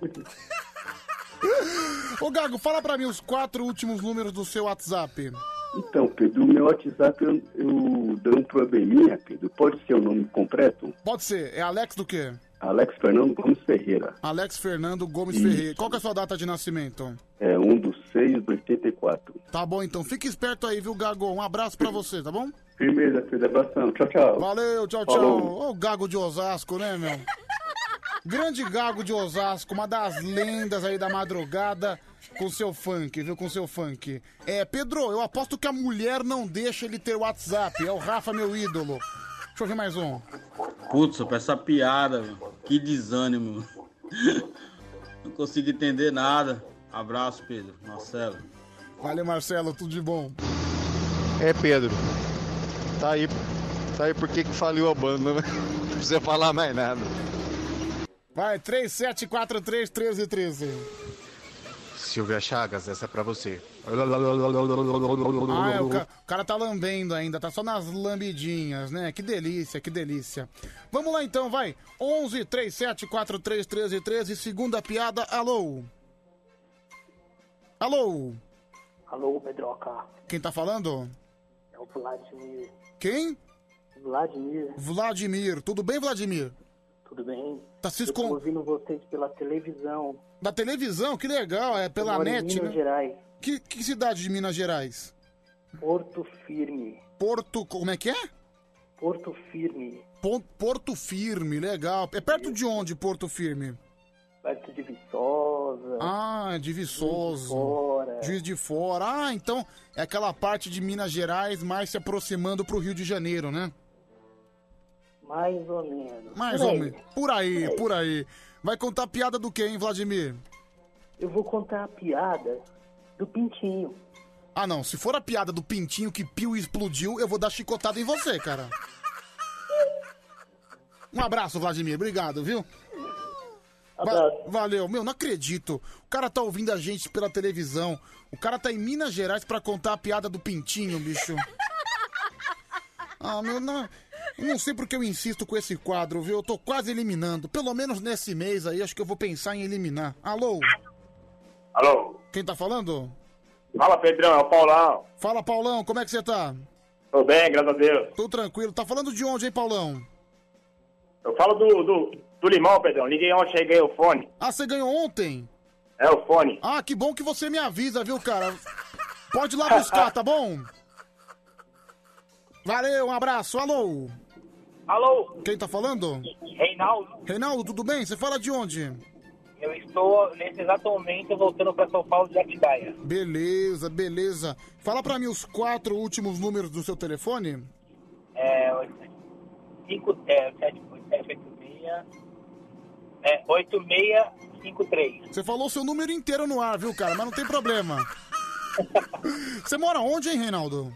Ô, Gago, fala pra mim os quatro últimos números do seu WhatsApp. Então, Pedro, o meu WhatsApp eu, eu dei um probleminha, Pedro. Pode ser o nome completo? Pode ser, é Alex do quê? Alex Fernando Gomes Ferreira. Alex Fernando Gomes Isso. Ferreira. Qual que é a sua data de nascimento? É um dos seis do 84. Tá bom, então. Fique esperto aí, viu, Gago? Um abraço pra você, tá bom? Firmeza, Pedro. Abração. Tchau, tchau. Valeu, tchau, tchau. Ô, Gago de Osasco, né, meu? Grande Gago de Osasco, uma das lendas aí da madrugada com seu funk, viu? Com seu funk. É, Pedro, eu aposto que a mulher não deixa ele ter WhatsApp. É o Rafa, meu ídolo. Deixa eu ver mais um. Putz, pra essa piada, que desânimo. Não consigo entender nada. Abraço, Pedro. Marcelo. Valeu, Marcelo, tudo de bom. É, Pedro. Tá aí. Tá aí por que que faliu a banda, né? Não precisa falar mais nada. Vai, 37431313. Silvia Chagas, essa é pra você. Ah, é, o, ca- o cara tá lambendo ainda, tá só nas lambidinhas, né? Que delícia, que delícia. Vamos lá então, vai. 11 37 43 13 13, segunda piada, alô? Alô? Alô, Pedroca. Quem tá falando? É o Vladimir. Quem? Vladimir, Vladimir. Tudo bem, Vladimir? Tudo bem? Tá tô escon- ouvindo vocês pela televisão. Da televisão, que legal, é pela net, Minas né? Gerais. Que, que cidade de Minas Gerais? Porto Firme. Porto, como é que é? Porto Firme. Porto Firme, legal. É perto de onde, Porto Firme? Perto de Viçosa. Ah, de Viçosa. Juiz de Fora. Juiz de Fora. Ah, então é aquela parte de Minas Gerais mais se aproximando pro Rio de Janeiro, né? Mais ou menos. Mais Por ou aí. menos. Por aí, por aí. Vai contar piada do hein, Vladimir? Eu vou contar a piada do Pintinho. Ah, não. Se for a piada do pintinho que piu e explodiu, eu vou dar chicotada em você, cara. Um abraço, Vladimir. Obrigado, viu? Va- valeu. Meu, não acredito. O cara tá ouvindo a gente pela televisão. O cara tá em Minas Gerais pra contar a piada do pintinho, bicho. Ah, meu, não... não sei porque eu insisto com esse quadro, viu? Eu tô quase eliminando. Pelo menos nesse mês aí, acho que eu vou pensar em eliminar. Alô? Alô? Quem tá falando? Fala, Pedrão, é o Paulão. Fala, Paulão, como é que você tá? Tô bem, graças a Deus. Tô tranquilo. Tá falando de onde, hein, Paulão? Eu falo do, do, do limão, Pedrão. Liguei ontem, cheguei o fone. Ah, você ganhou ontem? É o fone. Ah, que bom que você me avisa, viu, cara? Pode ir lá buscar, tá bom? Valeu, um abraço. Alô? Alô? Quem tá falando? Reinaldo, Reinaldo, tudo bem? Você fala de onde? eu estou nesse exato momento voltando para São Paulo de Atibaia. Beleza, beleza. Fala pra mim os quatro últimos números do seu telefone. É. 5, é, 7, 7, 8, 6. É, 8653. Você falou seu número inteiro no ar, viu, cara? Mas não tem problema. Você mora onde, hein, Reinaldo?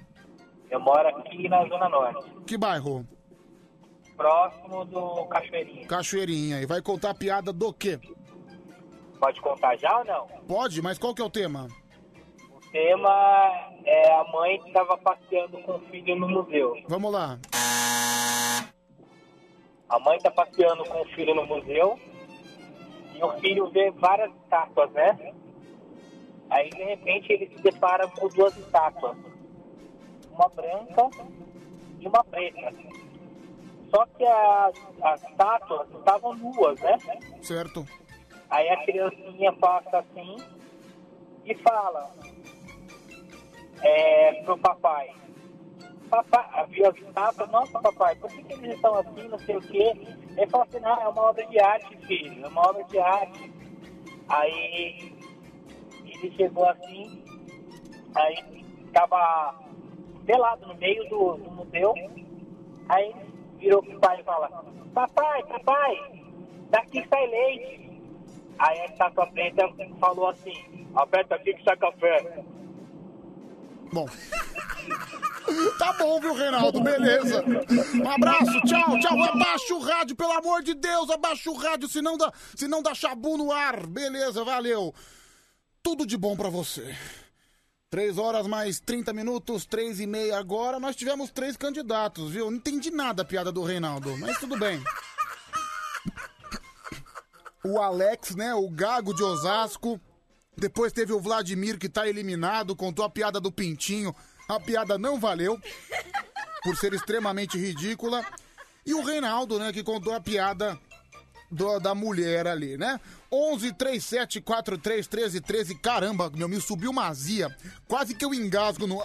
Eu moro aqui na Zona Norte, Que bairro? Próximo do Cachoeirinha. Cachoeirinha. E vai contar a piada do quê? Pode contar já ou não? Pode, mas qual que é o tema? O tema é a mãe que estava passeando com o filho no museu. Vamos lá. A mãe está passeando com o filho no museu e o filho vê várias estátuas, né? Aí, de repente, ele se depara com duas estátuas. Uma branca e uma preta. Só que as, as estátuas estavam nuas, né? Certo. Aí a criancinha passa assim e fala é, pro papai. Papai, viu as estátuas? Nossa, papai, por que, que eles estão assim, não sei o quê? Ele fala assim, não, é uma obra de arte, filho, é uma obra de arte. Aí ele chegou assim, aí tava pelado no meio do, do museu, aí virou pro pai e fala, papai, papai, daqui sai leite. Aí a estátua preta falou assim, aperta aqui que sai café. Bom. Tá bom, viu, Reinaldo? Beleza. Um abraço, tchau, tchau. Abaixa o rádio, pelo amor de Deus, abaixa o rádio, senão dá, senão dá chabu no ar. Beleza, valeu. Tudo de bom pra você. Três horas mais 30 minutos, três e meia agora. Nós tivemos três candidatos, viu? Não entendi nada a piada do Reinaldo, mas tudo bem. O Alex, né? O Gago de Osasco. Depois teve o Vladimir que tá eliminado, contou a piada do Pintinho. A piada não valeu, por ser extremamente ridícula. E o Reinaldo, né, que contou a piada do- da mulher ali, né? 11 37 43 13 13. Caramba, meu, me subiu uma azia. Quase que eu engasgo no.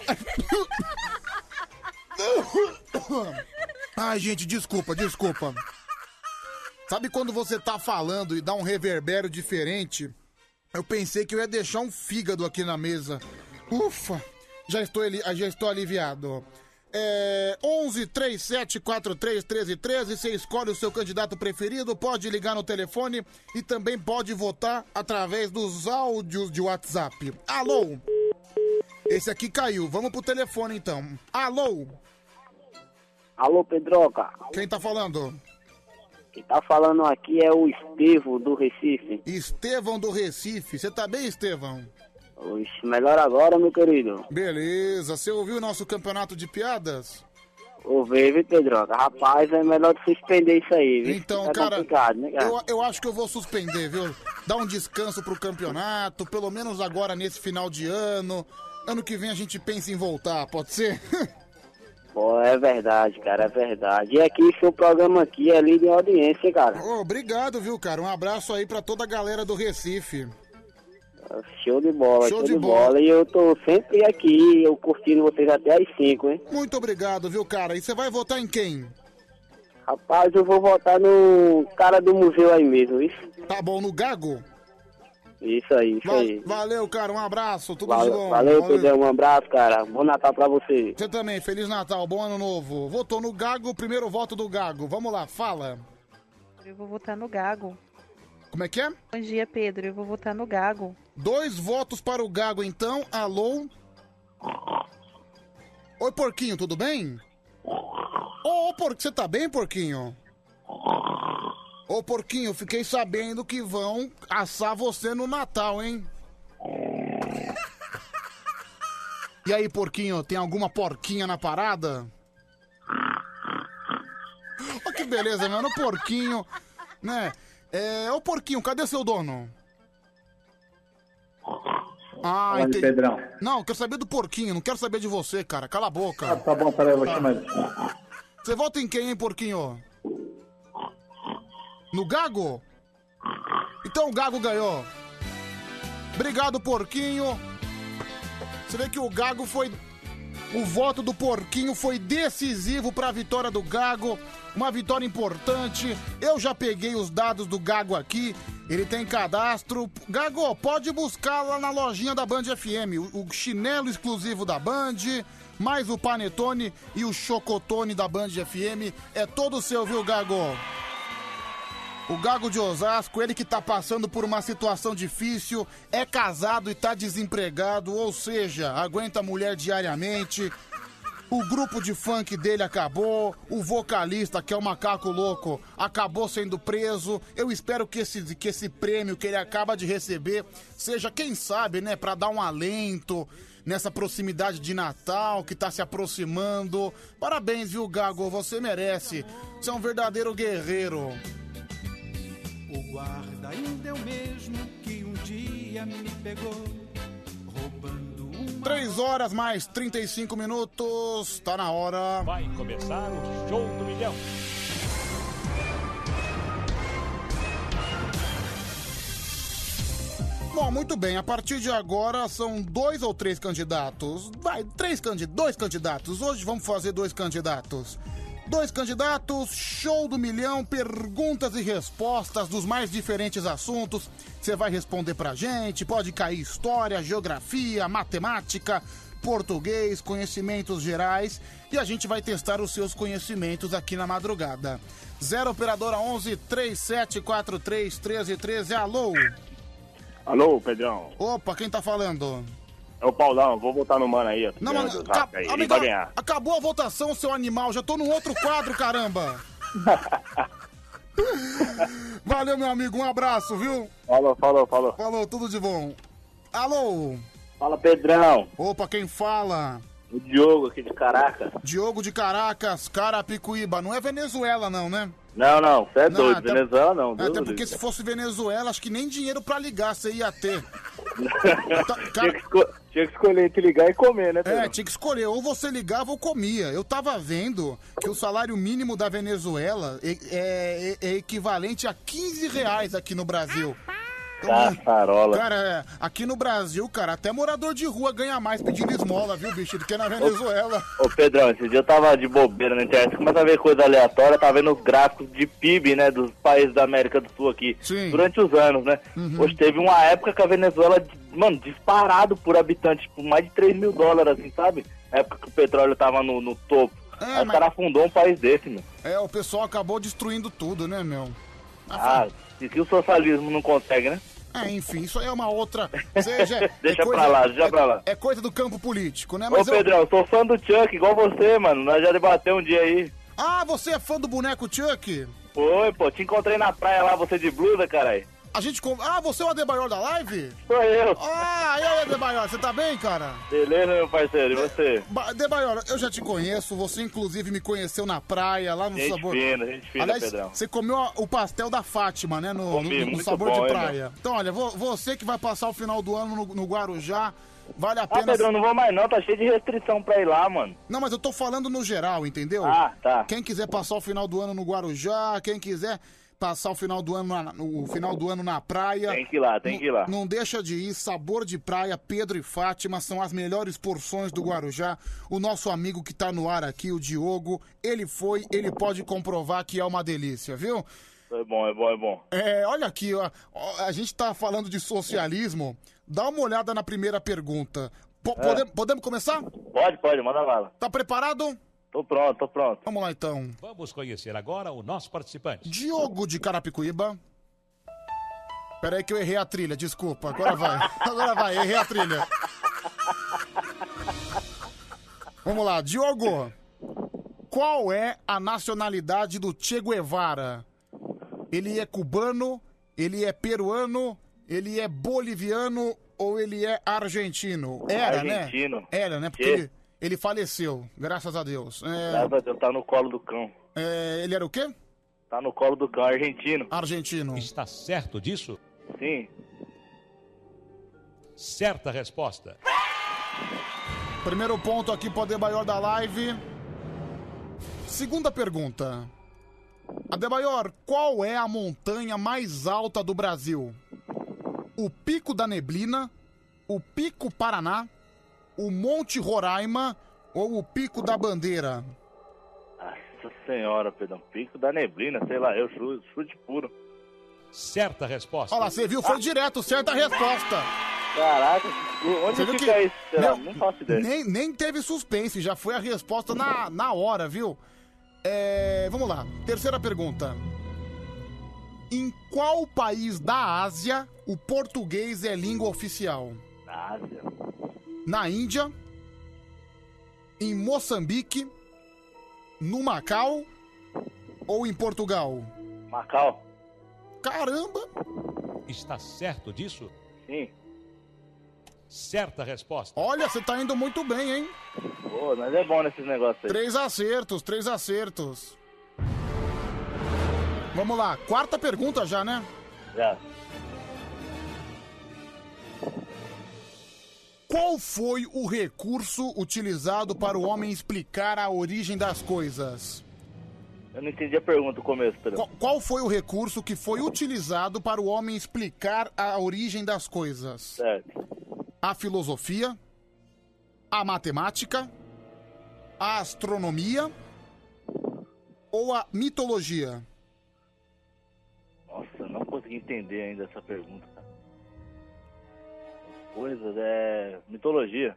Ai, gente, desculpa, desculpa. Sabe quando você tá falando e dá um reverbero diferente? Eu pensei que eu ia deixar um fígado aqui na mesa. Ufa, já estou, já estou aliviado. É, 11 37 43 13 13. Você escolhe o seu candidato preferido, pode ligar no telefone e também pode votar através dos áudios de WhatsApp. Alô? Esse aqui caiu. Vamos pro telefone então. Alô? Alô, Pedroca. Quem tá falando? Quem tá falando aqui é o Estevo do Recife. Estevão do Recife. Você tá bem, Estevão? Oxe, melhor agora, meu querido. Beleza. Você ouviu o nosso campeonato de piadas? Vê, viu, Pedroca? Rapaz, é melhor de suspender isso aí, viu? Então, tá cara, né, cara? eu, eu acho que eu vou suspender, viu? Dar um descanso pro campeonato, pelo menos agora nesse final de ano. Ano que vem a gente pensa em voltar, pode ser? Pô, é verdade, cara, é verdade. E aqui, seu programa aqui é líder em audiência, cara. Ô, obrigado, viu, cara? Um abraço aí pra toda a galera do Recife. Show de bola, Show show, de de, bola. bola. E eu tô sempre aqui, eu curtindo vocês até às 5, hein? Muito obrigado, viu, cara? E você vai votar em quem? Rapaz, eu vou votar no cara do museu aí mesmo, isso? Tá bom, no Gago? Isso aí, isso Va- aí. valeu, cara, um abraço, tudo de Valeu, bom. valeu, Pedrão, um abraço, cara. Bom Natal pra você. Você também, Feliz Natal, bom ano novo. Votou no Gago, primeiro voto do Gago. Vamos lá, fala. Eu vou votar no Gago. Como é que é? Bom dia, Pedro. Eu vou votar no Gago. Dois votos para o Gago, então. Alô? Oi, porquinho, tudo bem? Ô, ô, porco, você tá bem, porquinho? Ô, porquinho, fiquei sabendo que vão assar você no Natal, hein? E aí, porquinho, tem alguma porquinha na parada? Ó, que beleza, mano. O porquinho, né? É, ô, porquinho, cadê seu dono? Ah, Fala aí, entendi. Pedrão. Não, eu quero saber do porquinho, não quero saber de você, cara. Cala a boca. Ah, tá bom, peraí, eu vou chamar ele. Você vota em quem, hein, porquinho? No Gago? Então o Gago ganhou. Obrigado, porquinho. Você vê que o Gago foi. O voto do porquinho foi decisivo para a vitória do Gago. Uma vitória importante. Eu já peguei os dados do Gago aqui. Ele tem cadastro. Gago, pode buscar lá na lojinha da Band FM. O, chinelo exclusivo da Band, mais o panetone e o chocotone da Band FM. É todo seu, viu, Gago? O Gago de Osasco, ele que tá passando por uma situação difícil, é casado e tá desempregado, ou seja, aguenta mulher diariamente. O grupo de funk dele acabou, o vocalista, que é o macaco louco, acabou sendo preso. Eu espero que esse, que esse prêmio que ele acaba de receber seja, quem sabe, né, pra dar um alento nessa proximidade de Natal que tá se aproximando. Parabéns, viu, Gago? Você merece. Você é um verdadeiro guerreiro. O guarda ainda é o mesmo que um dia me pegou roubando uma. 3 horas mais 35 minutos. Tá na hora. Vai começar o show do milhão. Bom, muito bem. A partir de agora são dois ou três candidatos. Vai, três candidatos, dois candidatos. Hoje vamos fazer dois candidatos. Dois candidatos, show do milhão, perguntas e respostas dos mais diferentes assuntos. Você vai responder pra gente. Pode cair história, geografia, matemática, português, conhecimentos gerais. E a gente vai testar os seus conhecimentos aqui na madrugada. 0 Operadora 11 3743 1313. Alô? Alô, Pedrão. Opa, quem tá falando? É o Paulão, vou votar no mano aí. Não, Ganhando, ca- aí, amiga, vai ganhar. acabou a votação, seu animal. Já tô num outro quadro, caramba. Valeu, meu amigo. Um abraço, viu? Falou, falou, falou. Falou, tudo de bom. Alô? Fala, Pedrão. Opa, quem fala? O Diogo aqui de Caracas. Diogo de Caracas, Carapicuíba. Não é Venezuela, não, né? Não, não, você é Não, doido. até- Venezuela não. Deus Até porque livre. se fosse Venezuela, acho que nem dinheiro pra ligar você ia ter. tinha, que esco- tinha que escolher entre ligar e comer, né, Pedrão? É, tinha que escolher, ou você ligava ou comia. Eu tava vendo que o salário mínimo da Venezuela é, é- é equivalente a 15 reais aqui no Brasil. Caçarola. Cara, é, aqui no Brasil, cara, até morador de rua ganha mais pedindo esmola, viu, bicho, do que na Venezuela. Ô Pedrão, esse dia eu tava de bobeira na internet, começa a ver coisa aleatória, tava vendo os gráficos de PIB, né, dos países da América do Sul aqui, durante os anos, né? Uhum. Hoje teve uma época que a Venezuela, mano, disparado por habitante, tipo, mais de 3 mil dólares, assim, sabe? época que o petróleo tava no, no topo. Aí o mas- cara afundou um país desse, meu. É, o pessoal acabou destruindo tudo, né, meu? Ah, e que o socialismo não consegue, né? É, enfim, isso aí é uma outra. Seja, Deixa é coisa, pra lá, deixa é, pra lá. É coisa do campo político, né? Ô Mas eu- Pedrão, eu sou fã do Chuck, igual você, mano. Nós já debateu um dia aí. Ah, você é fã do boneco Chuck? Foi, pô, te encontrei na praia lá, você de blusa, caralho. A gente. com- Ah, você é o Adebayor da live? Sou eu. Ah, e aí, Adebayor, você tá bem, cara? Beleza, meu parceiro, e você? Ba- Adebayor, eu já te conheço, você inclusive me conheceu na praia, lá no Gente sabor. fina, gente fina, Aliás, Pedrão. você comeu o pastel da Fátima, né? No, Comi, no- no muito sabor bom, de hein, praia. Então, olha, vo- você que vai passar o final do ano no, no Guarujá, vale a Ah, pena. Pedrão, não vou mais não, tá cheio de restrição pra ir lá, mano. Não, mas eu tô falando no geral, entendeu? Ah, tá. Quem quiser passar o final do ano no Guarujá, quem quiser passar o final do ano na, no final do ano na praia. Tem que ir lá, tem que ir lá. Não deixa de ir, sabor de praia, Pedro e Fátima são as melhores porções do Guarujá. O nosso amigo que tá no ar aqui, o Diogo, ele foi, ele pode comprovar que é uma delícia, viu? É bom, é bom, é bom. É, olha aqui, ó, a gente tá falando de socialismo. Dá uma olhada na primeira pergunta. Po- É. podem- podemos começar? Pode, pode, manda bala. Tá preparado? Tô pronto, tô pronto. Vamos lá então. Vamos conhecer agora o nosso participante. Diogo de Carapicuíba. Pera aí que eu errei a trilha, desculpa. Agora vai. Agora vai, errei a trilha. Vamos lá, Diogo. Qual é a nacionalidade do Che Guevara? Ele é cubano, ele é peruano, ele é boliviano ou ele é argentino? Era, Argentino. né? Era, né? Porque Que? Ele, faleceu, graças a Deus. É, Graças a Deus, tá no colo do cão. é, ele era o quê? Tá no colo do cão, argentino. Argentino. Está certo disso? Sim. Certa resposta. Primeiro ponto aqui pro Adebayor da live. Segunda pergunta. Adebayor, qual é a montanha mais alta do Brasil? O Pico da Neblina, o Pico Paraná, o Monte Roraima ou o Pico da Bandeira? Nossa senhora, Pedrão. Pico da neblina, sei lá, eu chute, chute puro. Certa resposta. Olha lá, você viu? Foi direto, certa resposta. Caraca, onde Você fica que- isso? Não, Não faço ideia. Nem, nem teve suspense, já foi a resposta na, na hora, viu? É, vamos lá, terceira pergunta. Em qual país da Ásia o português é língua oficial? Na Ásia. Na Índia, em Moçambique, no Macau ou em Portugal? Macau. Caramba! Está certo disso? Sim. Certa resposta. Olha, você tá indo muito bem, hein? Pô, mas é bom nesses negócios aí. Três acertos, três acertos. Vamos lá, quarta pergunta já, né? Já. Qual foi o recurso utilizado para o homem explicar a origem das coisas? Eu não entendi a pergunta no começo, Pedrão. Qual, qual foi o recurso que foi utilizado para o homem explicar a origem das coisas? Certo. A filosofia, a matemática, a astronomia ou a mitologia? Nossa, eu não consegui entender ainda essa pergunta. Coisas, é. Mitologia.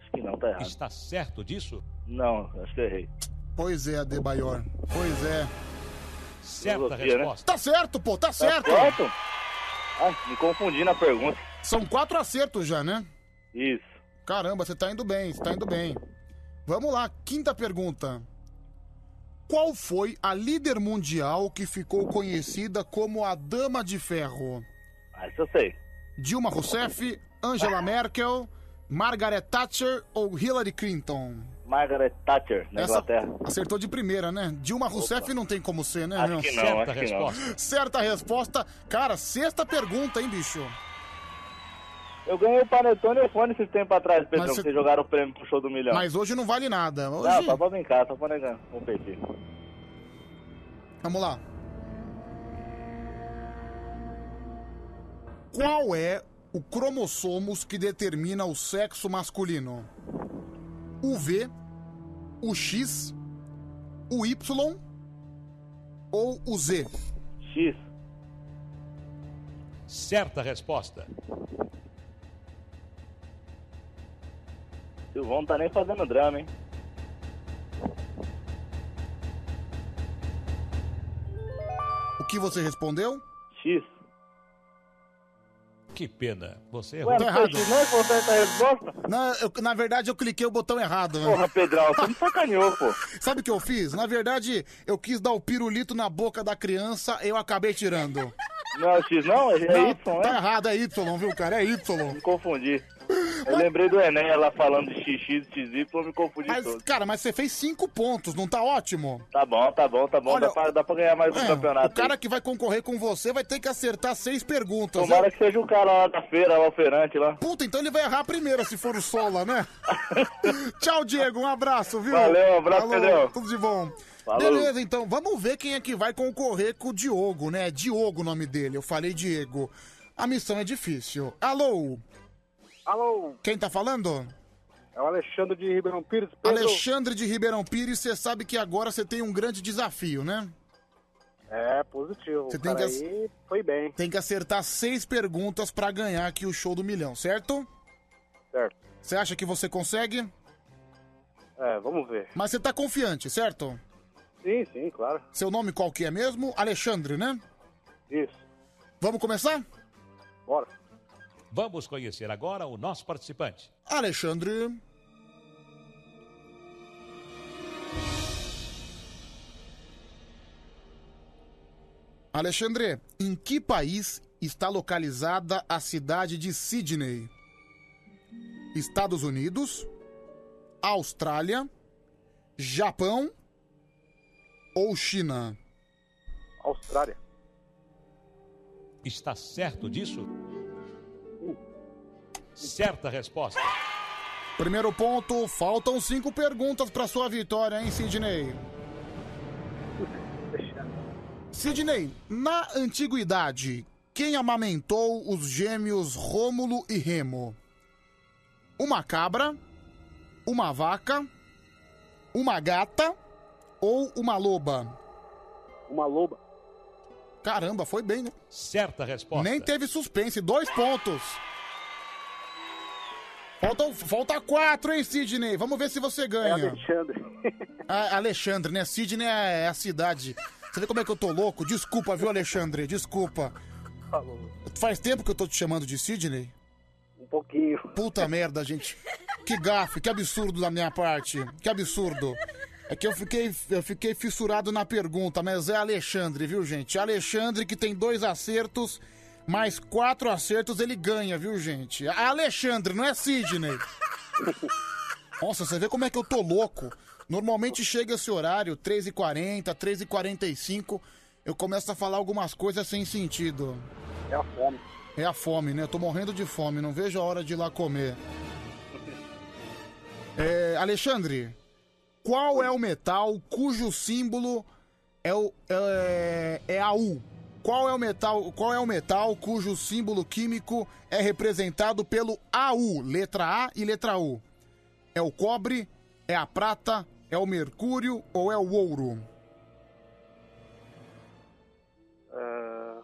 Acho que não, tá errado. Está certo disso? Não, acho que eu errei. Pois é, Adebayor. Pois é. Certa Filosofia, né? resposta. Tá certo, pô, tá certo. certo? Ah, me confundi na pergunta. São quatro acertos já, né? Isso. Caramba, você tá indo bem, você tá indo bem. Vamos lá, quinta pergunta. Qual foi a líder mundial que ficou conhecida como a Dama de Ferro? Ah, isso eu sei. Dilma Rousseff, Angela Merkel, Margaret Thatcher ou Hillary Clinton? Margaret Thatcher, na Essa Inglaterra. acertou de primeira, né? Dilma Rousseff não tem como ser, né? Acho meu? que não, Certa acho que não. resposta. Certa resposta. Cara, sexta pergunta, hein, bicho? Eu ganhei o Panetone e o fone esses tempos atrás, Pedrão, Mas que você- vocês jogaram o prêmio pro show do milhão. Mas hoje não vale nada. Hoje... Não, só pra brincar, só pra negar, competir. Vamos lá. Qual é o cromossomos que determina o sexo masculino? O V, o X, o Y ou o Z? X. Certa resposta. Silvão não tá nem fazendo drama, hein? O que você respondeu? X. Que pena. Você Ué, errou. Tá não foi errado. Não? A resposta? Na, eu- na verdade, eu cliquei o botão errado. né? Porra, Pedrão, você me sacaneou, pô. Sabe o que eu fiz? Na verdade, eu quis dar o pirulito na boca da criança eu acabei tirando. Não é X não? É Não, Y, tá é? errado, é Y, viu, cara? É Y. Me confundi. Eu lembrei do Enem, ela falando de XX, XY, eu me confundi Mas, todo. cara, mas você fez cinco pontos, não tá ótimo? Tá bom, tá bom, tá bom. Olha, dá, pra, dá pra ganhar mais um É, campeonato. o cara que vai concorrer com você vai ter que acertar seis perguntas. Tomara Eu- que seja o cara lá da feira, lá o feirante lá. Puta, então ele vai errar a primeira se for o Sola, né? Tchau, Diego, um abraço, viu? Valeu, um abraço, Pedrão. Tudo de bom. Falou. Beleza, então, vamos ver quem é que vai concorrer com o Diogo, né? Diogo o nome dele, eu falei Diego. A missão é difícil. Alô, Alô, quem tá falando? é o Alexandre de Ribeirão Pires. Pedro. Alexandre de Ribeirão Pires, você sabe que agora você tem um grande desafio, né? É, positivo. Você tem que aí foi bem. Tem que acertar seis perguntas pra ganhar aqui o show do milhão, certo? Certo. Você acha que você consegue? É, vamos ver. Mas você tá confiante, certo? Sim, sim, claro. Seu nome qual que é mesmo? Alexandre, né? Isso. Vamos começar? Bora. Vamos conhecer agora o nosso participante. Alexandre. Alexandre, em que país está localizada a cidade de Sydney? Estados Unidos, Austrália, Japão ou China? Austrália. Está certo disso? Certa resposta. Primeiro ponto, faltam cinco perguntas para sua vitória, hein, Sidney? Sidney, na antiguidade, quem amamentou os gêmeos Rômulo e Remo? Uma cabra, uma vaca, uma gata ou uma loba? Uma loba. Caramba, foi bem, né? Certa resposta. Nem teve suspense, dois pontos. Faltam, falta quatro, hein, Sidney? Vamos ver se você ganha. É Alexandre. Ah, Alexandre, né? Sidney é é a cidade. Você vê como é que eu tô louco? Desculpa, viu, Alexandre? Desculpa. Falou. Faz tempo que eu tô te chamando de Sidney? Um pouquinho. Puta merda, gente. Que gafe, que absurdo da minha parte. Que absurdo. É que eu fiquei, eu fiquei fissurado na pergunta, mas é Alexandre, viu, gente? Alexandre que tem dois acertos, mais quatro acertos ele ganha, viu, gente? Alexandre, não é Sidney. Nossa, você vê como é que eu tô louco. Normalmente chega esse horário, 3h40, 3h45, eu começo a falar algumas coisas sem sentido. É a fome. É a fome, né? Eu tô morrendo de fome, não vejo a hora de ir lá comer. É, Alexandre, qual é o metal cujo símbolo é, o, é, é a U? Qual é o metal? Qual é o metal cujo símbolo químico é representado pelo AU, letra A e letra U? É o cobre? É a prata? É o mercúrio ou é o ouro? É,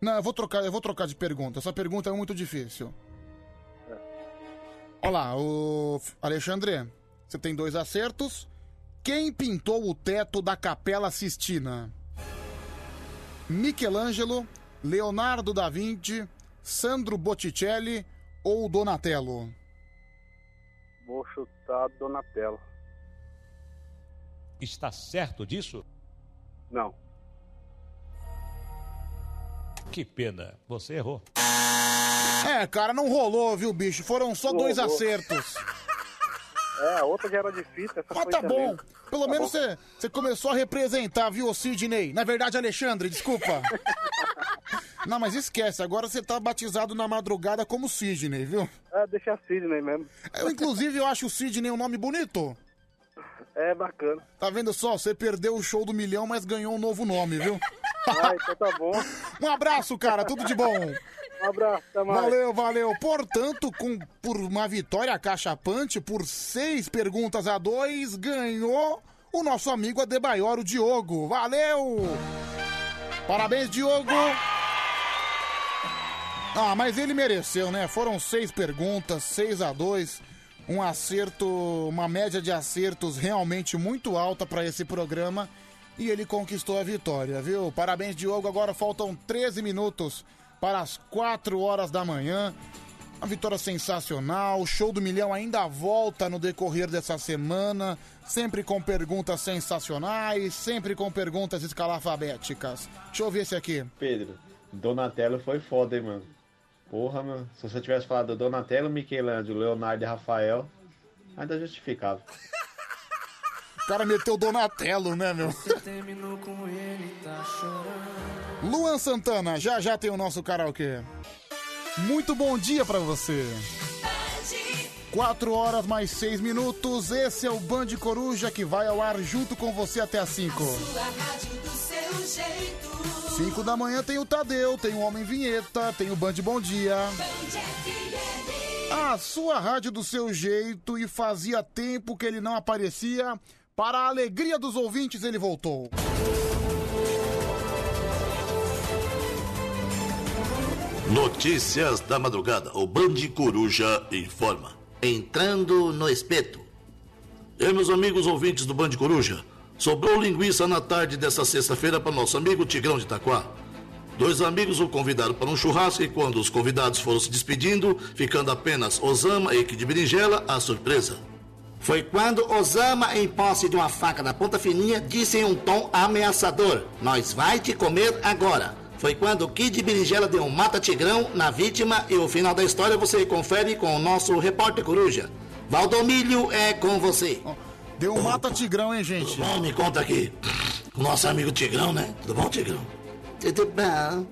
Não, eu vou trocar, eu vou trocar de pergunta. Essa pergunta é muito difícil. Olha lá, o Alexandre, você tem dois acertos. Quem pintou o teto da Capela Sistina? Michelangelo, Leonardo da Vinci, Sandro Botticelli ou Donatello? Vou chutar Donatello. Está certo disso? Não. Que pena, você errou. É, cara, não rolou, viu, bicho? Foram só Não dois rolou. acertos. É, a outra já era difícil, essa Mas foi tá bom. Pelo menos você você começou a representar, viu, Sidney? Na verdade, Alexandre, desculpa. Não, mas esquece, agora você tá batizado na madrugada como Sidney, viu? É, deixa Sidney mesmo. Eu, inclusive, eu acho o Sidney um nome bonito. É bacana. Tá vendo só? Você perdeu o show do milhão, mas ganhou um novo nome, viu? Ah, então tá bom. Um abraço, cara, tudo de bom. Um abraço. Valeu, valeu. Portanto, com, por uma vitória cachapante, por seis perguntas a dois, ganhou o nosso amigo Adebayor, o Diogo. Valeu! Parabéns, Diogo! Ah, mas ele mereceu, né? Foram seis perguntas, seis a dois. Um acerto, uma média de acertos realmente muito alta para esse programa. E ele conquistou a vitória, viu? Parabéns, Diogo. Agora faltam 13 minutos para as 4 horas da manhã. Uma vitória sensacional. O show do milhão ainda volta no decorrer dessa semana. Sempre com perguntas sensacionais, sempre com perguntas escalafabéticas. Deixa eu ver esse aqui. Pedro, Donatello foi foda, hein, mano. Porra, mano. Se você tivesse falado Donatello, Michelangelo, Leonardo e Rafael, ainda justificava. O cara meteu Donatello, né, meu? Terminou com ele, tá chorando. Luan Santana, já já tem o nosso karaokê. Muito bom dia pra você. 4 horas mais 6 minutos. Esse é o Band Coruja que vai ao ar junto com você até as 5. Sua rádio do seu jeito. 5 da manhã tem o Tadeu, tem o Homem Vinheta, tem o Band Bom Dia. A sua rádio do seu jeito e fazia tempo que ele não aparecia. Para a alegria dos ouvintes, ele voltou. Notícias da madrugada. O Band Coruja informa. Entrando no espeto. E meus amigos ouvintes do Band Coruja, sobrou linguiça na tarde dessa sexta-feira para nosso amigo Tigrão de Itaquá. Dois amigos o convidaram para um churrasco e quando os convidados foram se despedindo, ficando apenas Osama e Kid Berinjela, a surpresa. Foi quando Osama, em posse de uma faca da ponta fininha, disse em um tom ameaçador: Nós vai te comer agora. Foi quando Kid Berinjela deu um mata-tigrão na vítima e o final da história você confere com o nosso repórter coruja. Valdomilho é com você. Deu um mata-tigrão, hein, gente? Bom, me conta aqui. O nosso amigo Tigrão, né? Tudo bom, Tigrão? Tudo bom.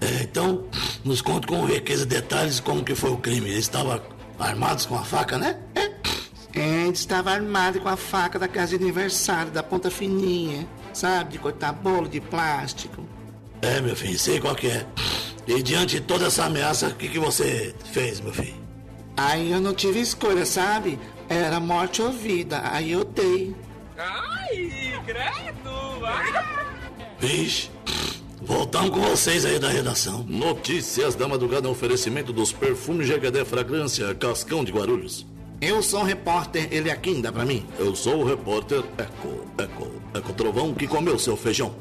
É, então, nos conta com riqueza detalhes como que foi o crime. Eles estavam armados com a faca, né? É, ele estava armado com a faca da casa de aniversário, da ponta fininha, sabe? De cortar bolo de plástico. É, meu filho, sei qual que é. E diante de toda essa ameaça, o que, que você fez, meu filho? Aí eu não tive escolha, sabe? Era morte ou vida, aí eu dei. Ai, credo! Ai. Vixe, voltamos com vocês aí da redação. Notícias da madrugada, um oferecimento dos perfumes GHD Fragrância Cascão de Guarulhos. Eu sou o repórter Eliakim, dá pra mim? Eu sou o repórter Eco, Eco, Eco Trovão que comeu seu feijão.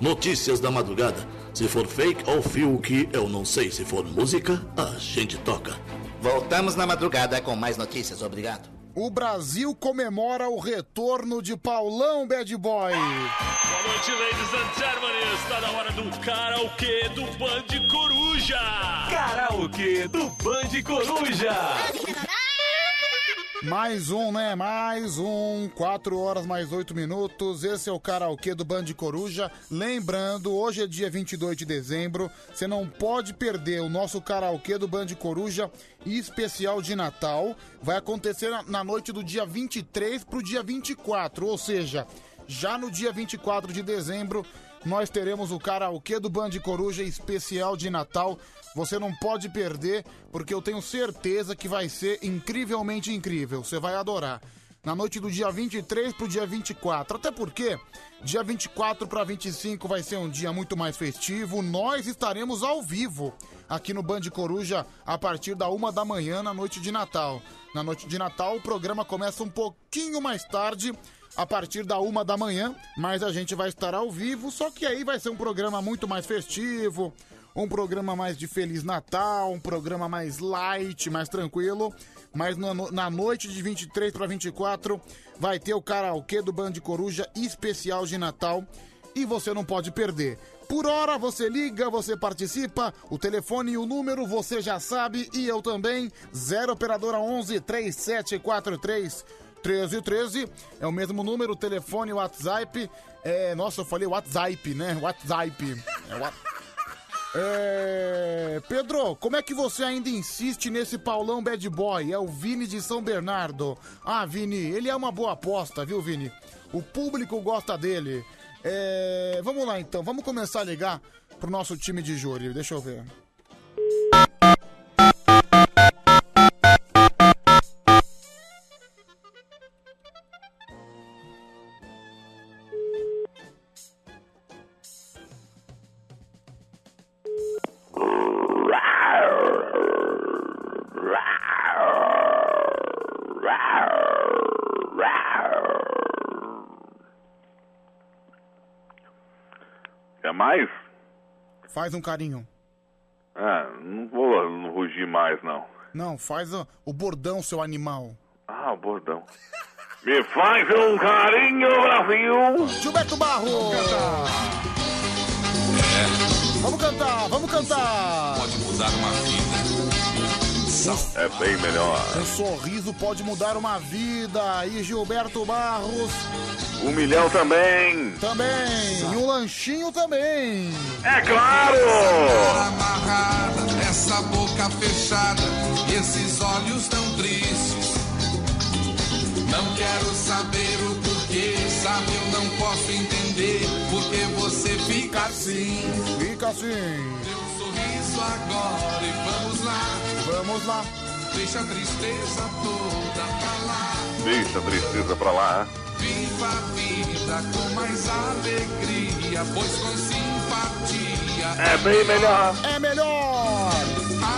Notícias da madrugada. Se for fake ou fio que eu não sei. Se for música, a gente toca. Voltamos na madrugada com mais notícias, obrigado. O Brasil comemora o retorno de Paulão Bad Boy. Boa noite, ladies and gentlemen. Está na hora do karaokê do Band Coruja. Karaokê do Band Coruja. Mais um, né? Mais um. 4 horas mais 8 minutos. Esse é o karaokê do Band Coruja. Lembrando, hoje é dia 22 de dezembro. Você não pode perder o nosso karaokê do Band Coruja especial de Natal. Vai acontecer na- noite do dia 23 pro dia 24. Ou seja, já no dia 24 de dezembro, nós teremos o karaokê do Band Coruja especial de Natal. Você não pode perder, porque eu tenho certeza que vai ser incrivelmente incrível. Você vai adorar. Na noite do dia 23 pro dia 24. Até porque dia 24 para 25 vai ser um dia muito mais festivo. Nós estaremos ao vivo aqui no Band Coruja a partir da uma da manhã na noite de Natal. Na noite de Natal o programa começa um pouquinho mais tarde a partir da uma da manhã, mas a gente vai estar ao vivo, só que aí vai ser um programa muito mais festivo, um programa mais de Feliz Natal, um programa mais light, mais tranquilo. Mas na, no- na noite de 23 para 24 vai ter o karaokê do Band Coruja especial de Natal e você não pode perder. Por hora você liga, você participa, o telefone e o número você já sabe e eu também. 0 operadora 11 3743 1313 é o mesmo número, telefone, WhatsApp. É, nossa, eu falei WhatsApp, né? WhatsApp. É, wa- é, Pedro, como é que você ainda insiste nesse Paulão Bad Boy? É o Vini de São Bernardo. Ah, Vini, ele é uma boa aposta, viu, Vini? O público gosta dele. É, vamos lá então, vamos começar a ligar pro nosso time de júri. Deixa eu ver. Faz um carinho. Ah, não vou não rugir mais, não. Não, faz o, o bordão, seu animal. Ah, o bordão. Me faz um carinho, Brasil! Gilberto Barro! Vamos cantar, vamos cantar! Pode mudar uma vida. É bem melhor. Um sorriso pode mudar uma vida. E Gilberto Barros Um milhão também! também. E um lanchinho também. É claro! Amarrada, essa boca fechada, esses olhos tão tristes. Não quero saber o porquê, sabe, eu não posso entender porque você fica assim. Fica assim. Sorriso agora e vamos lá. Vamos lá. Deixa a tristeza toda pra lá. Deixa a tristeza pra lá. Viva a vida com mais alegria, pois com simpatia É bem melhor. É melhor.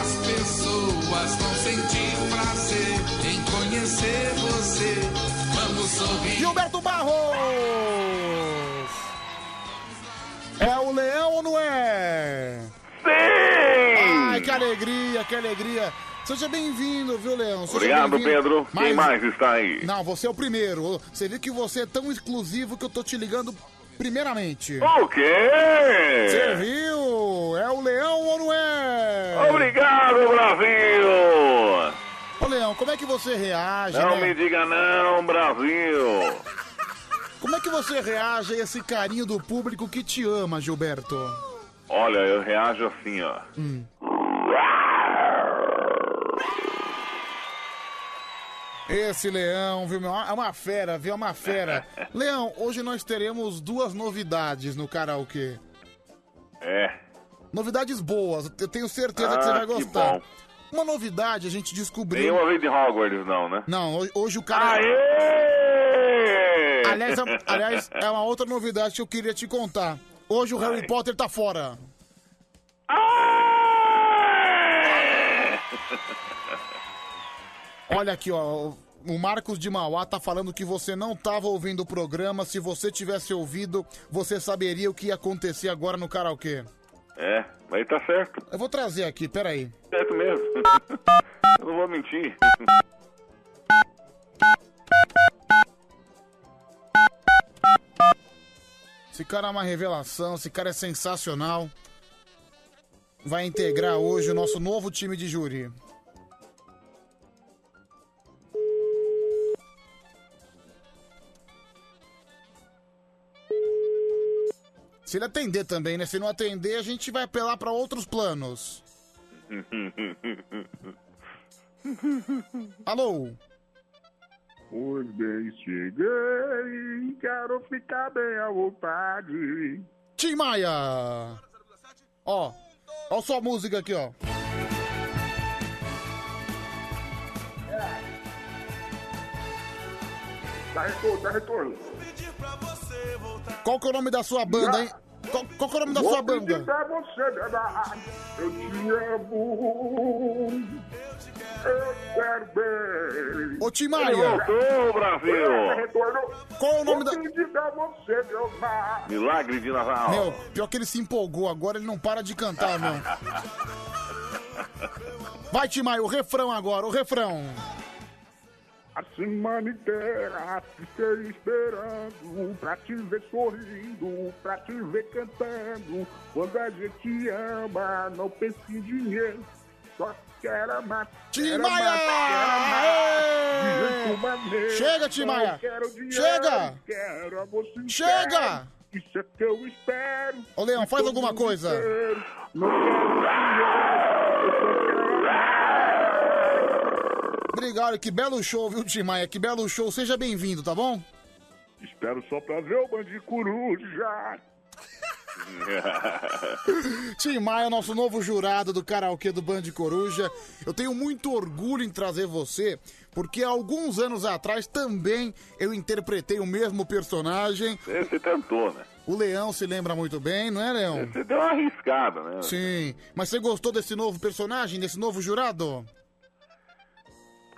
As pessoas vão sentir prazer em conhecer você. Vamos sorrir. Gilberto Barros! É o leão ou não é? Sim! Que alegria, que alegria. Seja bem-vindo, viu, Leão? Seja Obrigado. Pedro. Quem Mas- mais está aí? Não, você é o primeiro. Você viu que você é tão exclusivo que eu tô te ligando primeiramente. O quê? Você viu? É o Leão ou não é? Obrigado, Brasil! Ô, Leão, como é que você reage, Não né? me diga não, Brasil! Como é que você reage a esse carinho do público que te ama, Gilberto? Olha, eu reajo assim, ó. Hum. Esse leão, viu, meu? É uma fera, viu? É uma fera. Leão, hoje nós teremos duas novidades no karaokê. É. Novidades boas, eu tenho certeza que você Ah, vai que gostar. bom. Uma novidade a gente descobriu. Nenhuma vez de Hogwarts, não, né? Não, hoje, hoje o cara. Aliás, é- aliás, é uma outra novidade que eu queria te contar. Hoje o Harry Potter tá fora. Olha aqui, ó. O Marcos de Mauá tá falando que você não tava ouvindo o programa. Se você tivesse ouvido, você saberia o que ia acontecer agora no karaokê. É, mas tá certo. Eu vou trazer aqui, peraí. Certo mesmo. eu não vou mentir. Esse cara é uma revelação, esse cara é sensacional. Vai integrar hoje o nosso novo time de júri. Se ele atender também, né? Se não atender, a gente vai apelar pra outros planos. Alô? Pois bem, cheguei, quero ficar bem à vontade. Tim Maia! Ó, ó sua música aqui, ó. Dá retorno, dá retorno. Qual que é o nome da sua banda, hein? Qual, qual que é o nome da sua banda? eu te amo. Eu quero bem. Ô, Tim Maia! Voltou, Brasil! Qual é o nome da... Milagre de Natal. Meu, pior que ele se empolgou, agora ele não para de cantar, meu. Vai, Tim Maia, o refrão agora, o refrão. A semana inteira fiquei esperando pra te ver sorrindo, pra te ver cantando. Quando a gente ama, não pensa em dinheiro, só quer amar. Tim Maia! Chega, Tim Maia! Chega! Chega! Isso é que eu espero. Ô, Leão, faz alguma coisa. Não quero dinheiro, Obrigado, que belo show, viu, Tim Maia? Que belo show. Seja bem-vindo, tá bom? Espero só pra ver o Band Coruja. Tim Maia, nosso novo jurado do karaokê do Band Coruja. Eu tenho muito orgulho em trazer você, porque há alguns anos atrás também eu interpretei o mesmo personagem. Você tentou, né? O Leão se lembra muito bem, não é, Leão? Você deu uma arriscada, né? Sim. Mas você gostou desse novo personagem, desse novo jurado?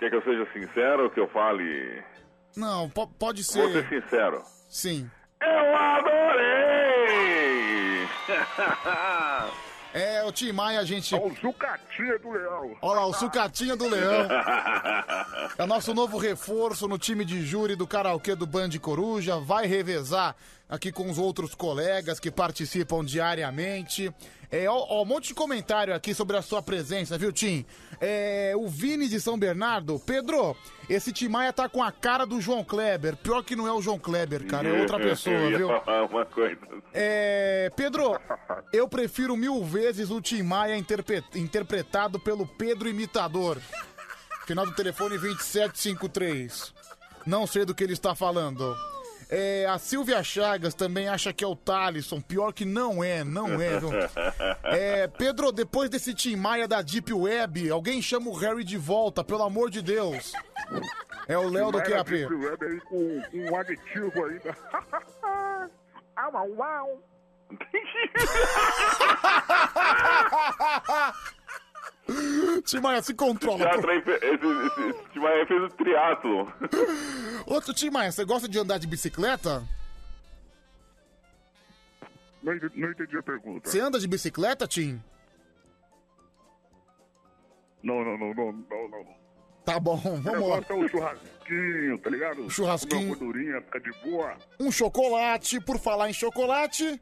Quer que eu seja sincero ou que eu fale? Não, po- pode Vou ser ser. sincero. Sim. Eu adorei! É, o Tim Maia, a gente. O sucatinha do leão. Olha lá, o sucatinha do leão. É o nosso novo reforço no time de júri do karaokê do Band Coruja. Vai revezar aqui com os outros colegas que participam diariamente. É, ó, ó, um monte de comentário aqui sobre a sua presença, viu, Tim? É, o Vini de São Bernardo. Pedro, esse Tim Maia tá com a cara do João Kleber. Pior que não é o João Kleber, cara, é outra pessoa, viu? coisa. É, Pedro, eu prefiro mil vezes o Tim Maia interpre- interpretado pelo Pedro Imitador. Final do telefone 2753. Não sei do que ele está falando. É, a Silvia Chagas também acha que é o Thalisson. Pior que não é, não é. viu? É, Pedro, depois desse Tim Maia da Deep Web, alguém chama o Harry de volta, pelo amor de Deus. É o Léo do QAP. Deep Web aí com, com um aditivo ainda. Au, au, au. Tim Maia, se controla. Já pô. esse, esse, aí fez o triatlo. Outro Tim Maia, você gosta de andar de bicicleta? Não, entendi- não entendi a pergunta. Você anda de bicicleta, Tim? Não, não, não, não, não, não. Tá bom, vamos lá. um churrasquinho, tá ligado? Churrasquinho. Uma gordurinha, fica de boa. Um chocolate, por falar em chocolate.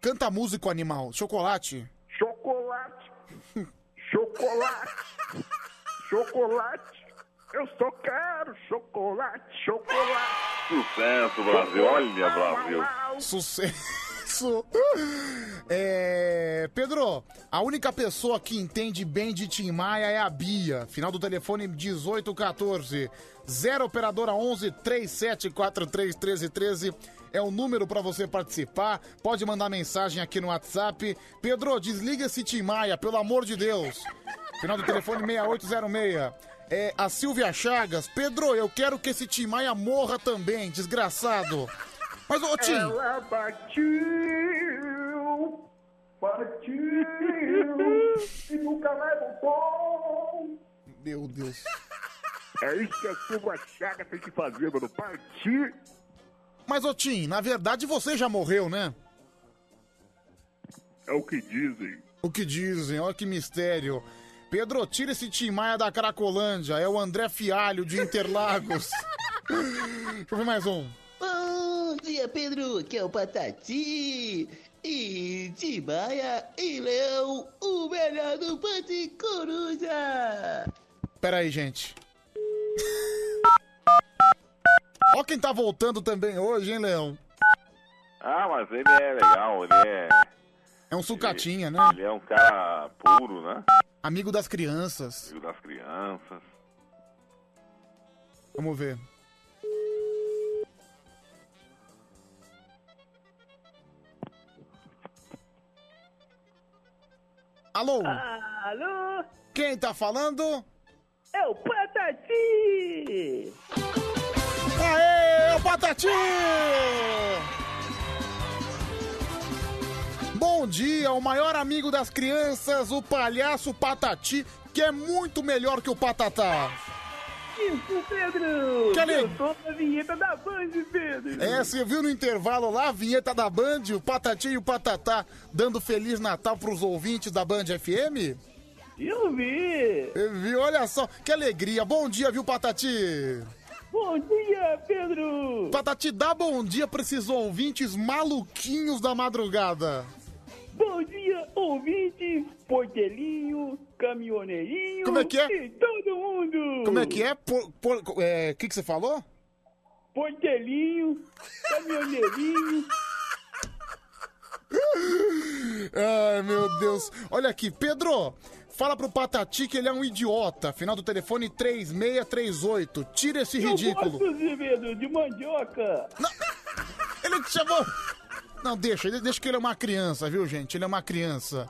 Canta a música, o animal. Chocolate. Chocolate. Chocolate. Chocolate. Eu só quero chocolate, chocolate. Sucesso, Brasil. Olha, Brasil. Sucesso. É, Pedro, a única pessoa que entende bem de Tim Maia é a Bia. Final do telefone 1814. 0 operadora 11 3743 1313 é o número pra você participar. Pode mandar mensagem aqui no WhatsApp. Pedro, desliga esse Tim Maia, pelo amor de Deus. Final do telefone 6806. É a Silvia Chagas. Pedro, eu quero que esse Tim Maia morra também, desgraçado. Mas, ô Tim, Ela batiu, batiu e nunca mais voltou. meu Deus. É isso que a sua chaga tem que fazer, mano. Partir. Mas, ô Tim, na verdade você já morreu, né? É o que dizem. O que dizem, olha que mistério. Pedro, tira esse Tim Maia da Cracolândia. É o André Fialho de Interlagos. Deixa eu ver mais um. Bom dia, Pedro, que é o Patati. E Timaya e Leão, o melhor do Pante Coruja. Pera aí, gente. Ó quem tá voltando também hoje, hein, Leão? Ah, mas ele é legal, ele é. É um sucatinha, né? Ele é um cara puro, né? Amigo das crianças. Amigo das crianças. Vamos ver. Alô? Alô? Quem tá falando? É o Patati! Aê, o Patati! Bom dia, o maior amigo das crianças, o palhaço Patati, que é muito melhor que o Patatá. Isso, Pedro! Que ale- Eu tô na vinheta da Band, Pedro! É, você viu no intervalo lá a vinheta da Band, o Patati e o Patatá dando Feliz Natal pros ouvintes da Band FM? Eu vi! Eu vi, olha só, que alegria. Bom dia, viu, Patati? Bom dia, Pedro! Patati, dá bom dia pra esses ouvintes maluquinhos da madrugada. Bom dia, ouvintes, portelinho, caminhoneirinho Como é que é? e todo mundo! Como é que é? Por, por, é, que que você falou? Portelinho, caminhoneirinho... Ai, meu Deus. Olha aqui, Pedro, fala pro Patati que ele é um idiota. Final do telefone 3638. Tira esse ridículo. Eu gosto, Zé Pedro, de mandioca! Ele te chamou. Não, deixa, deixa que ele é uma criança, viu, gente? Ele é uma criança.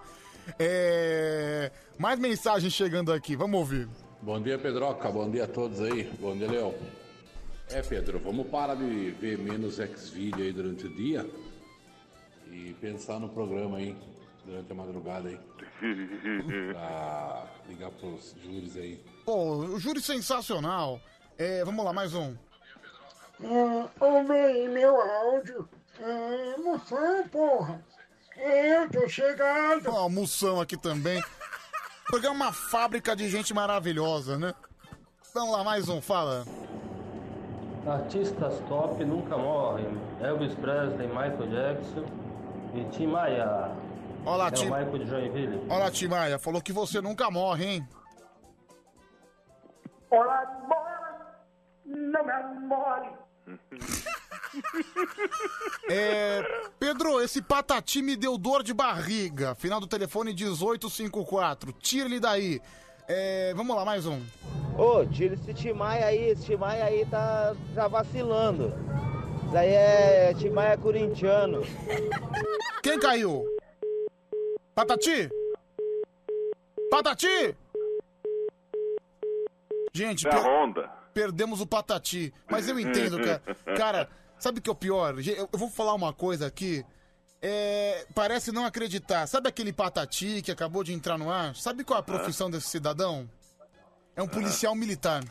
É. Mais mensagens chegando aqui, vamos ouvir. Bom dia, Pedroca. Bom dia a todos aí. Bom dia, Leão. É, Pedro, vamos parar de ver menos X-Video aí durante o dia e pensar no programa aí durante a madrugada aí. Pra ligar pros júris aí. Pô, o júri sensacional. É, vamos lá, mais um. Ah, aí meu áudio. É, moção, porra. Eu tô chegando. Ó, moção aqui também. Porque é uma fábrica de gente maravilhosa, né? Vamos lá, mais um, fala. Artistas top nunca morrem. Elvis Presley, Michael Jackson e Tim Maia. Olá, é Tim. o Michael de Joinville. Olha, Timaya, falou que você nunca morre, hein? Olá, bora. Não me amore. É. Pedro, esse patati me deu dor de barriga. Final do telefone 1854. Tira ele daí. É, vamos lá, mais um. Ô, tira esse Timaya aí, esse Timaya aí tá, tá vacilando. Isso aí é Timaya corintiano. Quem caiu? Patati? Patati? Gente, per- Honda. perdemos o Patati. Mas eu entendo, cara. Cara, sabe o que é o pior? Eu vou falar uma coisa aqui. É, parece não acreditar. Sabe aquele Patati que acabou de entrar no ar? Sabe qual é a profissão desse cidadão? É um policial militar.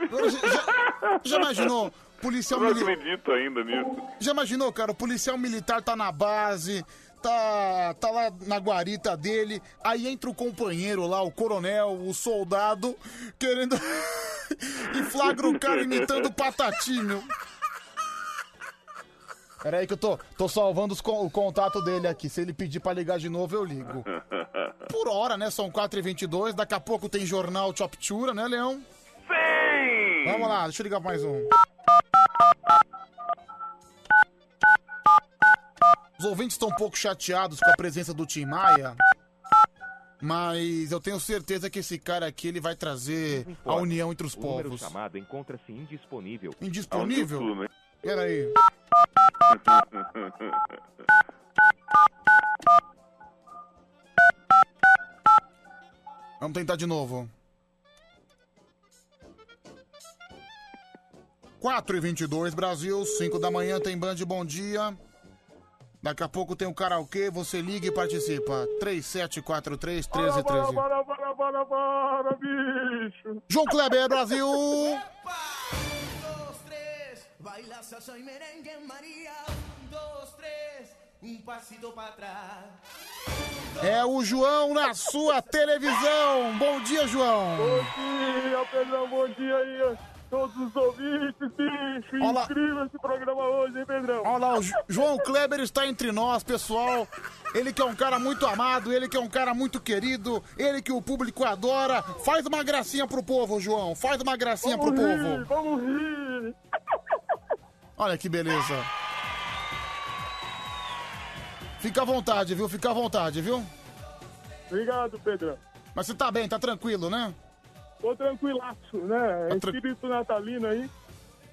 Agora, Já, já- já imaginou? Policial Eu não militar. acredito ainda nisso. Já imaginou, cara? O policial militar tá na base, tá, tá lá na guarita dele, aí entra o companheiro lá, o coronel, o soldado, querendo. e flagra o cara imitando o patatinho. Peraí que eu tô, tô salvando con- o contato dele aqui. Se ele pedir pra ligar de novo, eu ligo. Por hora, né? São 4h22. Daqui a pouco tem jornal Choptura, né, Leão? Sim! Vamos lá, deixa eu ligar mais um. Os ouvintes estão um pouco chateados com a presença do Tim Maia. Mas eu tenho certeza que esse cara aqui ele vai trazer a união entre os O povos. chamado encontra-se indisponível. Indisponível? Peraí. Vamos tentar de novo. 4 e 22 Brasil, 5 da manhã tem Band Bom Dia. Daqui a pouco tem o karaokê, você liga e participa. 3743 1313. Bora, bora, bora, bora, bora, bicho. João Kleber, Brasil! Baila salsa y merengue, María. Un, dos, tres, un pasito para atrás. É o João na sua televisão. Bom dia, João. Bom dia, Pedrão, bom dia aí todos os ouvintes, bicho. Olá. Incrível esse programa hoje, hein, Pedrão? Olha lá, o Jo- João Kleber está entre nós, pessoal. Ele que é um cara muito amado, ele que é um cara muito querido, ele que o público adora. Faz uma gracinha pro povo, João. Faz uma gracinha pro Vamos rir, povo. vamos rir. Olha que beleza. Fica à vontade, viu? Fica à vontade, viu? Obrigado, Pedrão. Mas você tá bem, tá tranquilo, né? Tô tranquilaço, né? Tá Espírito natalino aí.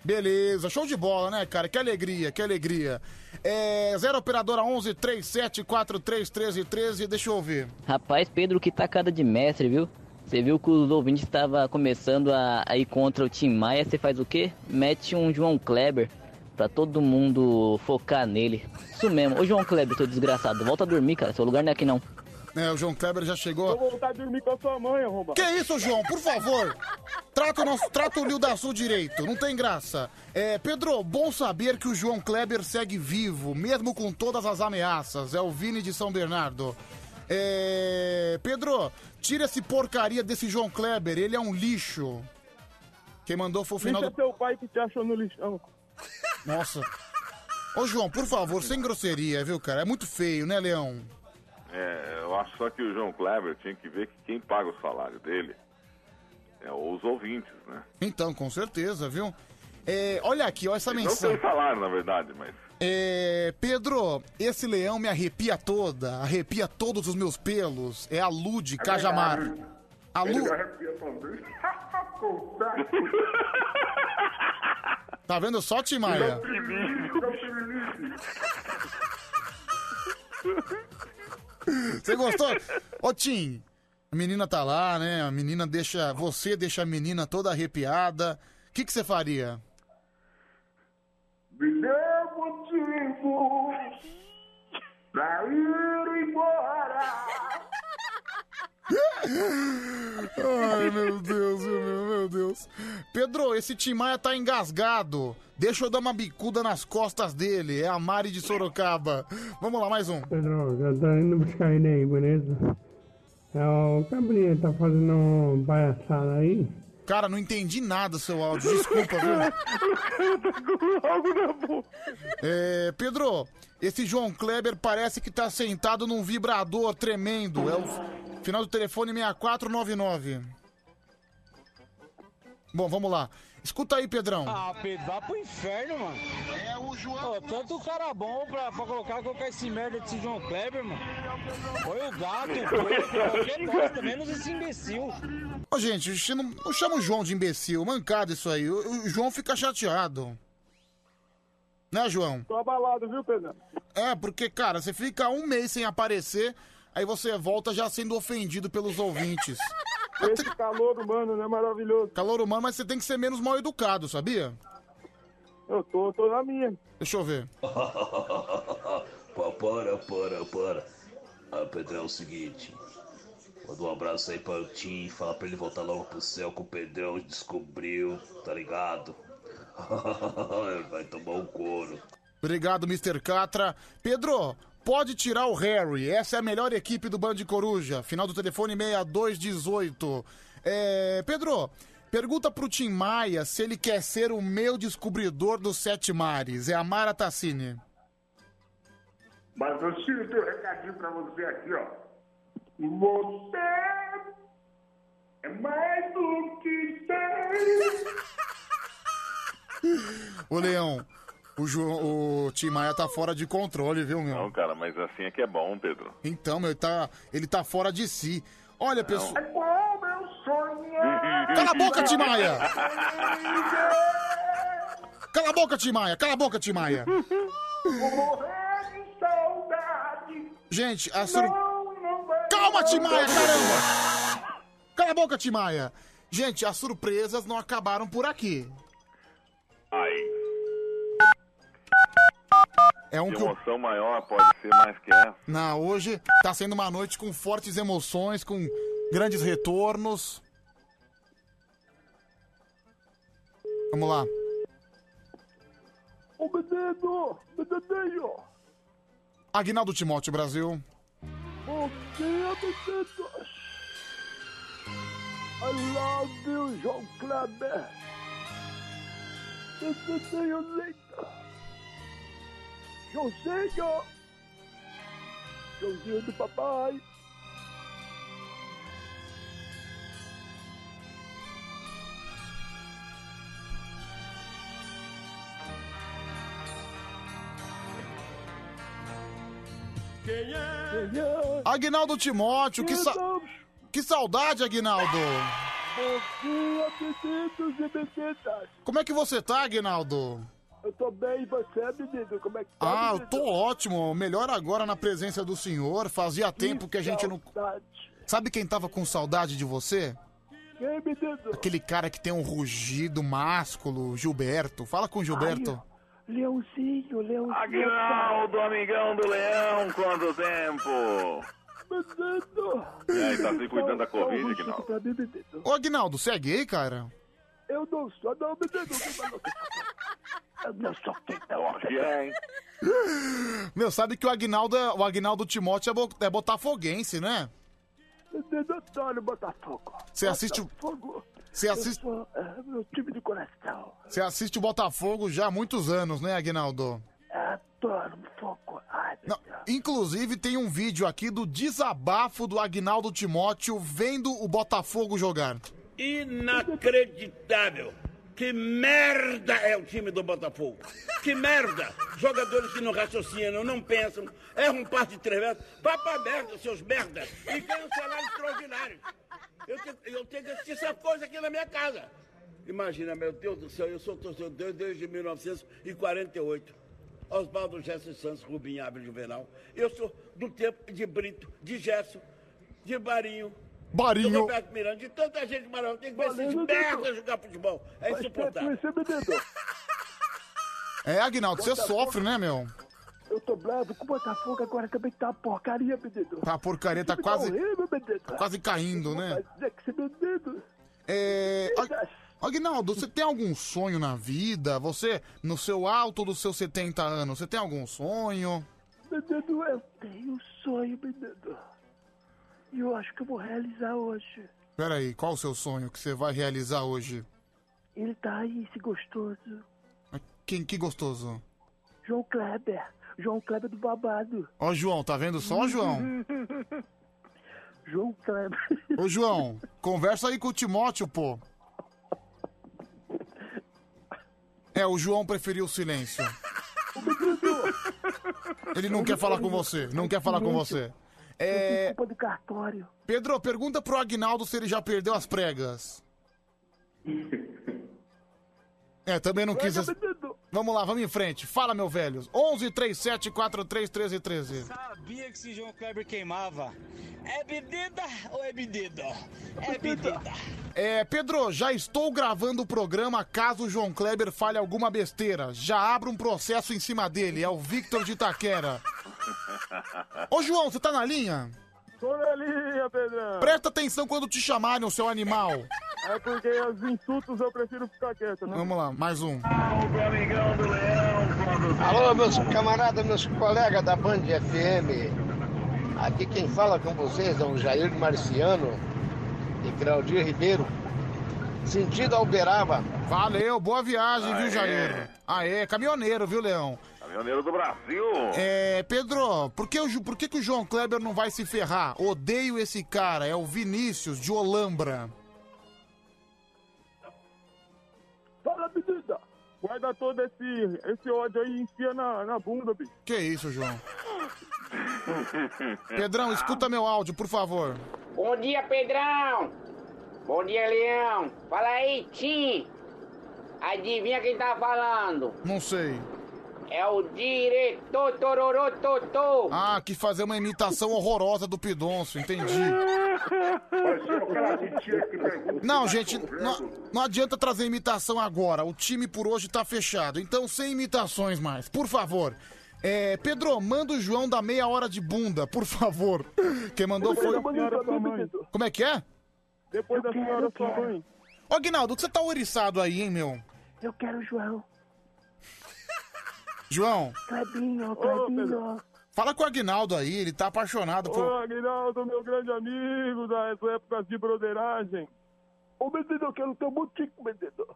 Beleza, show de bola, né, cara? Que alegria, que alegria. É, 0 operadora 11 37 43 13 13, deixa eu ver. Rapaz, Pedro, que tacada de mestre, viu? Você viu que os ouvintes estavam começando a, a ir contra o Tim Maia, você faz o quê? Mete um João Kleber pra todo mundo focar nele. Isso mesmo. Ô, João Kleber, seu desgraçado, volta a dormir, cara. Seu lugar não é aqui, não. É, o João Kleber já chegou. Vou voltar a dormir com a sua mãe, arromba. Que isso, João? Por favor. Trata o, nosso, trata o Rio da Sul direito. Não tem graça. É, Pedro, bom saber que o João Kleber segue vivo, mesmo com todas as ameaças. É o Vini de São Bernardo. É, Pedro, tira esse porcaria desse João Kleber. Ele é um lixo. Quem mandou foi o final Deixa do... teu pai que te achou no lixão. Nossa. Ô, João, por favor, sem grosseria, viu, cara? É muito feio, né, Leão? É, eu acho só que o João Kleber tinha que ver que quem paga o salário dele é os ouvintes, né? Então, com certeza, viu? É, olha aqui, olha essa Não mensagem. tem salário, na verdade, mas É, Pedro, esse leão me arrepia toda, arrepia todos os meus pelos. É a Lud Cajamar. A Lu... Ele arrepia também. Puta. Tá vendo só, Timaia? Você gostou? Ô, Tim, a menina tá lá, né? A menina deixa. Você deixa a menina toda arrepiada. O que que você faria? Me dê motivo pra ir embora. Ai, meu Deus, meu, meu Deus. Pedro, esse Tim Maia tá engasgado. Deixa eu dar uma bicuda nas costas dele. É a Mari de Sorocaba. Vamos lá, mais um. Pedro, já tá indo buscar ele aí, beleza? É, o Gabriel tá fazendo palhaçada aí. Cara, não entendi nada seu áudio. Desculpa, viu? algo na boca. É, Pedro, esse João Kleber parece que tá sentado num vibrador tremendo. É o final do telefone 6499. Bom, vamos lá. Escuta aí, Pedrão. Ah, Pedro, vá pro inferno, mano. É o João. tanto cara bom pra, pra colocar, colocar esse merda desse João Kleber, mano. Foi o gato, o porco, qualquer bosta, menos esse imbecil. Ô, gente não, não chama o João de imbecil. Mancado isso aí. O, o João fica chateado. Né, João? Tô abalado, viu, Pedro? É, porque, cara, você fica um mês sem aparecer, aí você volta já sendo ofendido pelos ouvintes. Esse calor humano, né? Maravilhoso. Calor humano, mas você tem que ser menos mal educado, sabia? Eu tô, tô na minha. Deixa eu ver. Para, para, para. Ah, Pedrão, é o seguinte. Manda um abraço aí para o Tim, fala pra ele voltar logo pro céu que o Pedrão descobriu, tá ligado? Ele vai tomar um couro. Obrigado, Mr. Catra. Pedro, pode tirar o Harry. Essa é a melhor equipe do Band Coruja. Final do telefone 6218. É, Pedro, pergunta pro Tim Maia se ele quer ser o meu descobridor dos sete mares. É a Mara Tassini. Mas eu tiro teu recadinho pra você aqui, ó. Você é mais do que tem. Ô, Leão, o, Ju, o Tim Maia tá fora de controle, viu, meu? Não, cara, mas assim é que é bom, Pedro. Então, meu, ele tá, ele tá fora de si. Olha, pessoal. É. Cala a boca, Tim Maia! Cala a boca, Tim Maia! Cala a boca, Tim Maia! Vou morrer de saudade. Gente, a sur... Não, não vai Calma, Tim Maia, caramba! Cala a boca, Tim Maia! Gente, as surpresas não acabaram por aqui. Ai, É um que emoção maior pode ser mais que essa. Não, hoje tá sendo uma noite com fortes emoções, com grandes retornos. Vamos lá. Ô, menino, menino. Aguinaldo Timóteo, Brasil. Bom dia, meninos. I love you, João Kleber. Menininho lindo. Joãozinho. Joãozinho do papai. Quem é? Quem é? Aguinaldo Timóteo, que, sa... que saudade, Aguinaldo. Bom dia, meninos e meninas. Como é que você tá, Aguinaldo? Eu tô bem, e você, menino? Como é que tá, Ah, eu menino? tô ótimo. Melhor agora na presença do senhor. Fazia tempo que a gente não. Sabe quem tava com saudade de você? Quem, menino? Aquele cara que tem um rugido másculo, Gilberto. Fala com o Gilberto. Leãozinho, Leãozinho. Aguinaldo, amigão do leão, quanto tempo? Menino. E aí, tá se cuidando da Covid, Aguinaldo? menino. Ô, Aguinaldo, você é gay, cara? Eu não sou, não, menino. Eu não sou quem não. hein? Meu, sabe que o Aguinaldo, é- o Aguinaldo Timóteo é, bo- é botafoguense, né? Adoro Botafogo. Você assiste o- Botafogo. Você assiste, sou, é, meu time de coração. você assiste o Botafogo já há muitos anos, né, Aguinaldo? Adoro fogo. Ai, Não, inclusive tem um vídeo aqui do desabafo do Aguinaldo Timóteo vendo o Botafogo jogar. Inacreditável! Que merda é o time do Botafogo! Que merda! Jogadores que não raciocinam, não pensam, erram um passe de três pra merda, seus merdas! E ganham salário extraordinário! Eu eu tenho que assistir essa coisa aqui na minha casa. Imagina, meu Deus do céu, eu sou torcedor desde 1948. Oswaldo Gerson Santos, Rubinho Abre Juvenal. Eu sou do tempo de Brito, de Gerson, de Barinho. Barinho. Do Roberto Miranda, de tanta gente maravilhosa. Tem que ver esses merda jogar futebol. É insuportável. É, Aguinaldo, você sofre, né, meu? Eu tô bravo com o Botafogo, agora também tá uma porcaria, menino. Tá, a porcaria tá quase, horrível, tá quase caindo, né? Mas é que menino... É. Ag- Aguinaldo, você tem algum sonho na vida? Você, no seu alto dos seus 70 anos, você tem algum sonho? Menino, eu tenho um sonho, menino. E eu acho que eu vou realizar hoje. Peraí, qual o seu sonho que você vai realizar hoje? Ele tá aí, esse gostoso. Quem, que gostoso. João Kleber. João Kleber do babado. Ó, João, tá vendo só, João? João Kleber. Ô, João, conversa aí com o Timóteo, pô. É, o João preferiu o silêncio. Ele não quer falar com você, não quer falar com você. É. Culpa do cartório. Pedro, pergunta pro Agnaldo se ele já perdeu as pregas. É, também não quis. as- Vamos lá, vamos em frente. Fala, meu velho. 11 37 43 13 13. Sabia que esse João Kleber queimava. É bebida ou é bebida? É bebida. É, Pedro, já estou gravando o programa caso o João Kleber fale alguma besteira. Já abro um processo em cima dele. É o Victor de Itaquera. Ô, João, você tá na linha? Tô na linha, Pedrão. Presta atenção quando te chamarem, o seu animal. É porque os insultos eu prefiro ficar quieto, né? Vamos lá, mais um. Alô, meus camaradas, meus colegas da Band FM. Aqui quem fala com vocês é o Jair Marciano e Claudio Ribeiro. Sentido ao Uberaba. Valeu, boa viagem, viu, Aê. Jair? Aê, caminhoneiro, viu, Leão? Caminhoneiro do Brasil. É, Pedro, por que, o, por que, que o João Kleber não vai se ferrar? Odeio esse cara, é o Vinícius de Olambra. Fala, menina! Guarda todo esse, esse ódio aí e enfia na, na bunda, bicho. Que isso, João? Pedrão, escuta meu áudio, por favor. Bom dia, Pedrão! Bom dia, Leão! Fala aí, Tim! Adivinha quem tá falando? Não sei. É o diretor Tororô Totô! Ah, quis fazer uma imitação horrorosa do Pidoncio, entendi. Não, gente, não, não adianta trazer imitação agora. O time por hoje tá fechado. Então, sem imitações mais, por favor. É, Pedro, manda o João da meia hora de bunda, por favor. Quem mandou foi. Como é que é? Depois da senhora sua mãe. Ô, Guinaldo, que você tá ouriçado aí, hein, meu? Eu quero o João. João, Clebinho, Clebinho. fala com o Aguinaldo aí, ele tá apaixonado por. Ô, Aguinaldo, meu grande amigo das épocas de broderagem. Ô, eu quero teu botico, menino.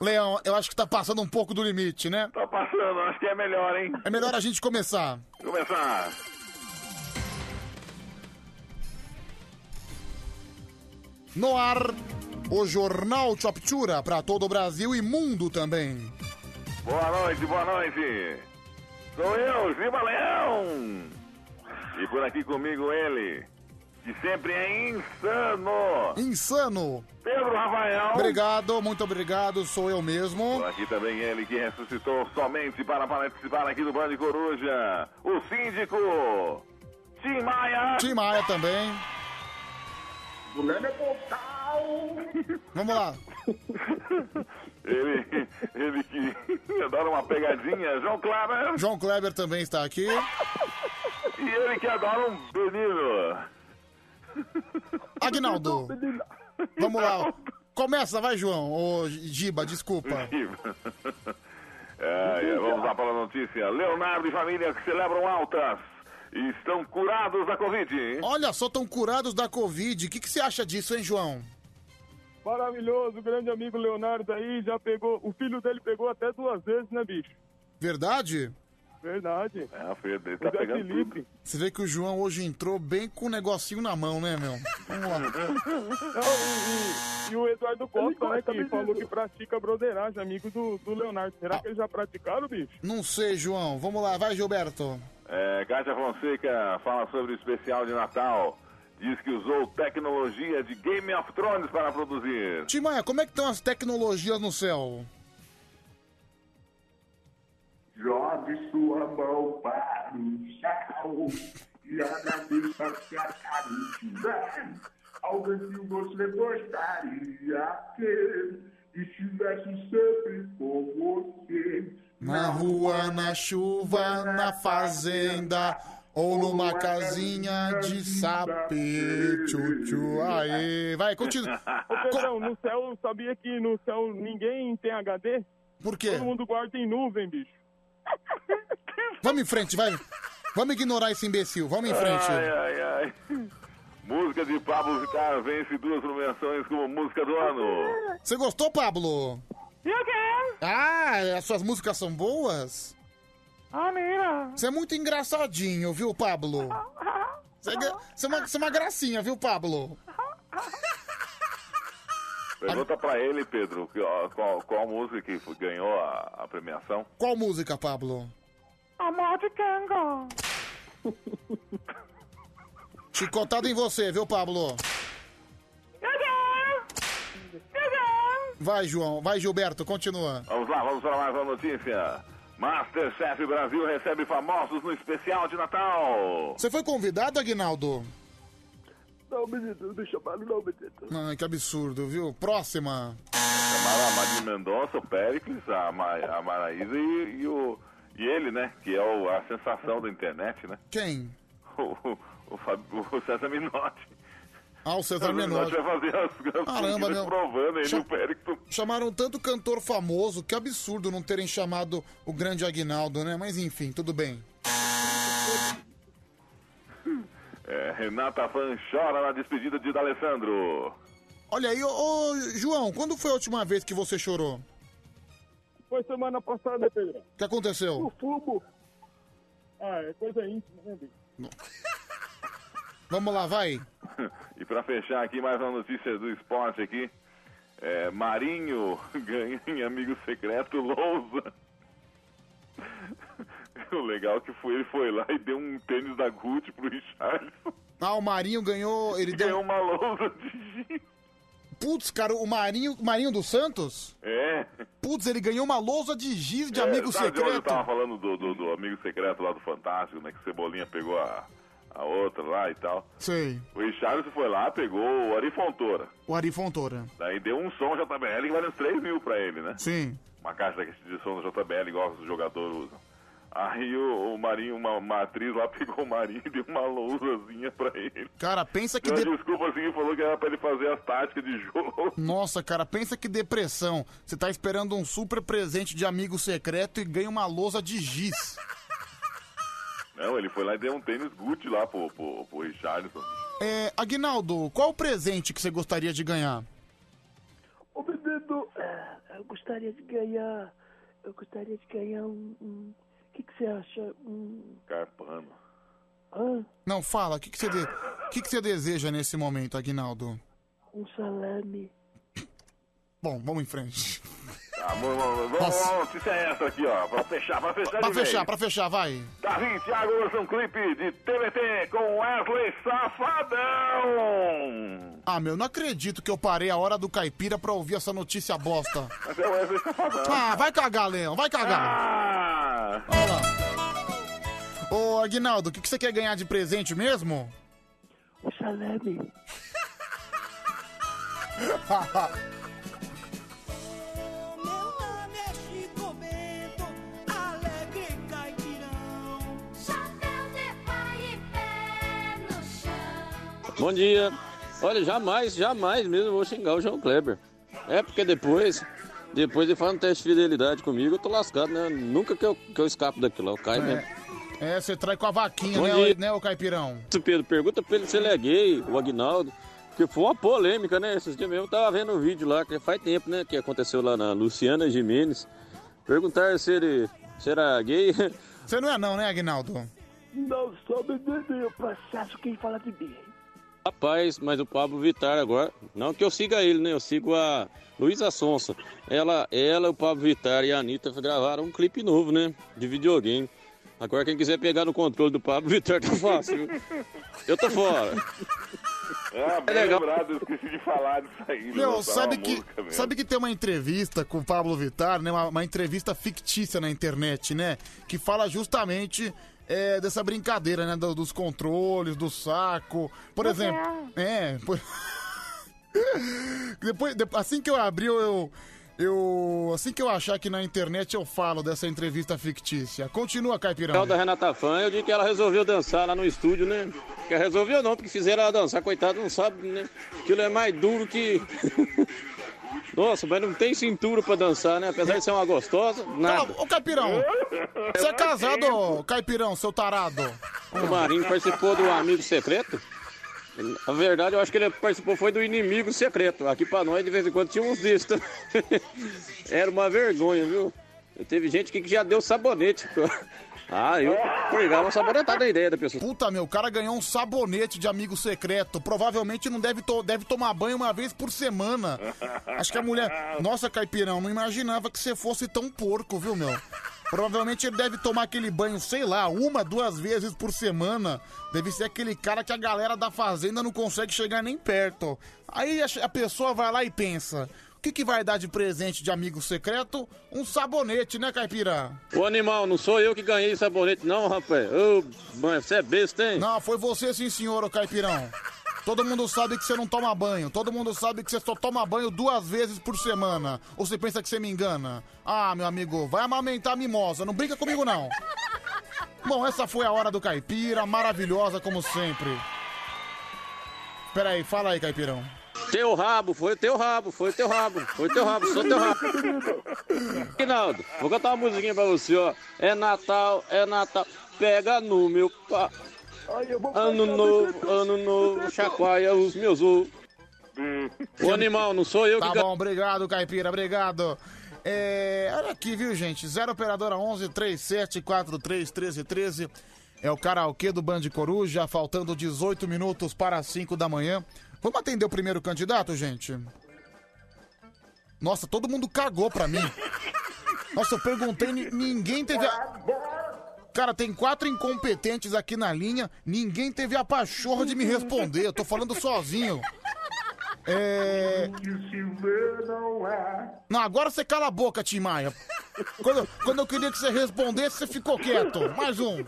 Leão, eu acho que tá passando um pouco do limite, né? Tá passando, acho que é melhor, hein? É melhor a gente começar. Começar. No ar, o Jornal Choptura para todo o Brasil e mundo também. Boa noite, boa noite. Sou eu, Giba Leão. E por aqui comigo ele, que sempre é insano. Insano. Pedro Rafael. Obrigado, muito obrigado, sou eu mesmo. Por aqui também ele que ressuscitou somente para participar aqui do Band Coruja. O síndico, Tim Maia. Tim Maia também. Mulher Portal. Vamos lá. Ele, ele que adora uma pegadinha, João Kleber. João Kleber também está aqui. E ele que adora um menino. Agnaldo. Vamos lá. Começa, vai, João. Ô, Giba, desculpa. É, é, vamos lá para a notícia. Leonardo e família que celebram altas estão curados da Covid. hein? Olha só, estão curados da Covid. O que, que você acha disso, hein, João? Maravilhoso, grande amigo Leonardo aí, já pegou, o filho dele pegou até duas vezes, né, bicho? Verdade? Verdade. É, a filha dele O tá Zé pegando Felipe. tudo. Você vê que o João hoje entrou bem com o negocinho na mão, né, meu? Vamos lá. Não, e, e- e o Eduardo Costa, né, que falou que pratica broderagem, amigo do, do Leonardo. Será que eles já praticaram, bicho? Não sei, João. Vamos lá, vai, Gilberto. É, Kátia Fonseca fala sobre o especial de Natal. Diz que usou tecnologia de Game of Thrones para produzir. Timaia, como é que estão as tecnologias no céu? Jogue sua mão para o céu e agradeça se a caridade. Alguém que você gostaria que estivesse sempre com você. Na rua, na chuva, na fazenda ou numa casinha de sapê. Tchu, Aê, vai, continua. Ô, Pedrão, no céu, sabia que no céu ninguém tem HD? Por quê? Todo mundo guarda em nuvem, bicho. Vamos em frente, vai. Vamos ignorar esse imbecil, vamos em frente. Ai, ai, ai. Música de Pablo Vittar vence duas nomeações como música do ano. Você gostou, Pablo? Eu quero. Ah, as suas músicas são boas? Ah, mira. Você é muito engraçadinho, viu, Pablo? Você é, gra- você é uma, você é uma gracinha, viu, Pablo? Pergunta pra ele, Pedro, que, ó, qual, qual música que foi- ganhou a, a premiação? Qual música, Pablo? Amor de Kango. Chicotado em você, viu, Pablo? Vai, João. Vai, Gilberto. Continua. Vamos lá, vamos para mais uma notícia. Masterchef Brasil recebe famosos no especial de Natal. Você foi convidado, Aguinaldo? Não, menino, não chamaram não, menino. Ai, que absurdo, viu? Próxima. Chamaram a Maria Mendonça, o Péricles, a, Ma a Maraísa e, e o, e ele, né? Que é o- a sensação da internet, né? Quem? O, o, o, Fab- o César Minotti. Ah, o César Menotti. Vai fazer as, as Caramba, meu. provando aí Cha-. Chamaram tanto cantor famoso, que absurdo não terem chamado o grande Aguinaldo, né? Mas enfim, tudo bem. É, Renata Fan chora na despedida de D'Alessandro. Olha aí, ô, ô, João, quando foi a última vez que você chorou? Foi semana passada, Pedro. O que aconteceu? O fumo. Ah, é coisa íntima, né, bicho? Vamos lá, vai. E pra fechar aqui, mais uma notícia do esporte aqui. É, Marinho ganha em amigo secreto Lousa. O legal é que foi, ele foi lá e deu um tênis da Gucci pro Richardson. Ah, o Marinho ganhou. Ele Ganhou deu. uma lousa de giz. Putz, cara, o Marinho, Marinho dos Santos? É. Putz, ele ganhou uma lousa de giz de É, amigo sabe onde eu secreto. tava falando do, do, do amigo secreto lá do Fantástico, né? Que Cebolinha pegou a, a outra lá e tal. Sei. O Richardson foi lá, pegou o Ari Fontoura. O Ari Fontoura. Daí deu um som JBL que vale uns 3 mil pra ele, né? Sim. Uma caixa de som do JBL, igual os jogadores usam. Aí o, o Marinho, uma, uma atriz lá, pegou o Marinho e deu uma lousazinha pra ele. Cara, pensa que. Deu de- desculpa assim e falou que era pra ele fazer as táticas de jogo. Nossa, cara, pensa que depressão. Você tá esperando um super presente de amigo secreto e ganha uma lousa de giz. Não, ele foi lá e deu um tênis Gucci lá pro, pro, pro Richardson. É, Aguinaldo, qual o presente que você gostaria de ganhar? Ô, menino, é, eu gostaria de ganhar. Eu gostaria de ganhar um. um- O que, que você acha? Um. Carpano. Hã? Não, fala, o que, que, você de- o que, que você deseja nesse momento, Aguinaldo? Um salame. Bom, vamos em frente. Tá, vamos, vamos, vamos, vamos, notícia é essa aqui, ó. Pra fechar, pra fechar Pra de vez. fechar, pra fechar, vai. Davi Thiago lança um clipe de TBT com Wesley Safadão. Ah, meu, não acredito que eu parei a hora do caipira pra ouvir essa notícia bosta. Mas é o Wesley Safadão. Ah, vai cagar, Leão, vai cagar. Ah! Olha lá. Ô, Aguinaldo, o que, que você quer ganhar de presente mesmo? Um salame. Bom dia. Olha, jamais, jamais mesmo eu vou xingar o João Kleber. É porque depois, depois ele faz um teste de fidelidade comigo, eu tô lascado, né? Nunca que eu, que eu escapo daquilo lá, eu caio mesmo. É, você trai com a vaquinha, Bom né, dia. né, ô caipirão? Pedro, pergunta pra ele se ele é gay, o Agnaldo. Porque foi uma polêmica, né? Esses dias mesmo eu tava vendo um vídeo lá, que faz tempo, né? Que aconteceu lá na Luciana Jimenez. Perguntaram se ele se era gay. Você não é não, né, Aguinaldo? Não sou menino, eu processo quem fala de mim. Rapaz, mas o Pablo Vittar agora. Não que eu siga ele, né? Eu sigo a Luísa Sonsa. Ela, ela, o Pablo Vittar e a Anitta gravaram um clipe novo, né? De videogame. Agora quem quiser pegar no controle do Pablo Vittar tá fácil. Eu tô fora. Ah, bem É legal. lembrado, eu esqueci de falar disso aí. de Meu, sabe que, sabe que tem uma entrevista com o Pablo Vittar, né? Uma, uma entrevista fictícia na internet, né? Que fala justamente é, dessa brincadeira, né? do- dos controles, do saco. Por exemplo. É. por- Depois, de- assim que eu abri, eu, eu. Assim que eu achar aqui na internet, eu falo dessa entrevista fictícia. Continua, Caipirão. Legal da Renata Fã, eu digo que ela resolveu dançar lá no estúdio, né? Que resolveu não, porque fizeram ela dançar, coitado, não sabe, né? Aquilo é mais duro que. Nossa, mas não tem cintura pra dançar, né? Apesar de ser uma gostosa, nada. Ô, Caipirão, você é casado, ô, Caipirão, seu tarado? O Marinho participou do Amigo Secreto. Na verdade, eu acho que ele participou foi do Inimigo Secreto. Aqui pra nós, de vez em quando, tinha uns também. Era uma vergonha, viu? Teve gente que já deu sabonete. Ah, eu pegava uma sabonetada a ideia da pessoa. Puta, meu, o cara ganhou um sabonete de amigo secreto. Provavelmente não deve, to- deve tomar banho uma vez por semana. Acho que a mulher. Nossa, Caipirão, não imaginava que você fosse tão porco, viu, meu? Provavelmente ele deve tomar aquele banho, sei lá, uma, duas vezes por semana. Deve ser aquele cara que a galera da fazenda não consegue chegar nem perto. Aí a, a pessoa vai lá e pensa: o que, que vai dar de presente de amigo secreto? Um sabonete, né, Caipira? Ô animal, não sou eu que ganhei sabonete, não, rapaz. Ô, mãe, você é besta, hein? Não, foi você sim, senhor, ô Caipirão. Todo mundo sabe que você não toma banho. Todo mundo sabe que você só toma banho duas vezes por semana. Ou você pensa que você me engana? Ah, meu amigo, vai amamentar a mimosa. Não brinca comigo, não. Bom, essa foi a hora do caipira, maravilhosa como sempre. Peraí, fala aí, Caipirão. Teu rabo, foi teu rabo, foi teu rabo, foi teu rabo, sou teu rabo. Rinaldo, vou cantar uma musiquinha pra você, ó. É Natal, é Natal, pega no meu pá. Ano novo, ano novo, chacoalha os meus ovos. O animal, não sou eu Tá que can- bom, obrigado, Caipira, obrigado. É, olha aqui, viu, gente? 0 operadora 11 37 43 13 13. É o karaokê do Band Coruja, faltando 18 minutos para as 5 da manhã. Vamos atender o primeiro candidato, gente? Nossa, todo mundo cagou pra mim. Nossa, eu perguntei, ni- ninguém teve a... Cara, tem quatro incompetentes aqui na linha, ninguém teve a pachorra de me responder. Eu tô falando sozinho. É... Não, agora você cala a boca, Tim Maia. Quando, quando eu queria que você respondesse, você ficou quieto. Mais um.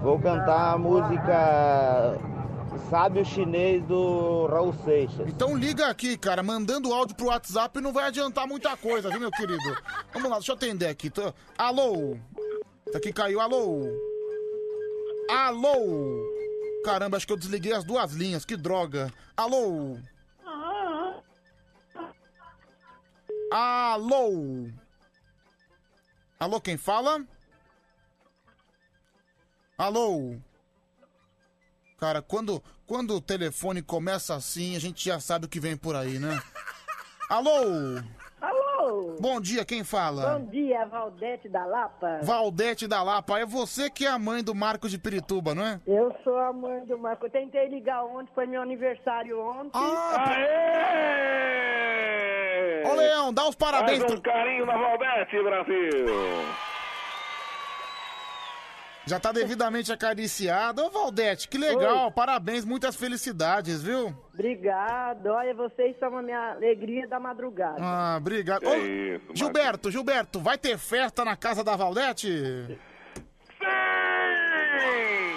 Vou cantar a música Sábio Chinês do Raul Seixas. Então liga aqui, cara. Mandando áudio pro WhatsApp não vai adiantar muita coisa, viu, meu querido? Vamos lá, deixa eu atender aqui. Tô- Alô? Tá aqui caiu, alô? Alô? Caramba, acho que eu desliguei as duas linhas, que droga. Alô? Alô? Alô, quem fala? Alô? Cara, quando, quando o telefone começa assim, a gente já sabe o que vem por aí, né? Alô? Alô? Bom dia, quem fala? Bom dia, Valdete da Lapa. Valdete da Lapa, é você que é a mãe do Marcos de Pirituba, não é? Eu sou a mãe do Marco. Eu tentei ligar ontem, foi meu aniversário ontem. Ah, Ô, Leão, dá os parabéns Mais um carinho na Valdete, Brasil. Já tá devidamente acariciado. Ô, Valdete, que legal, parabéns, muitas felicidades, viu? Obrigado. Olha, vocês são a minha alegria da madrugada. Ah, obrigado. Que Ô, isso, Gilberto, Gilberto, vai ter festa na casa da Valdete?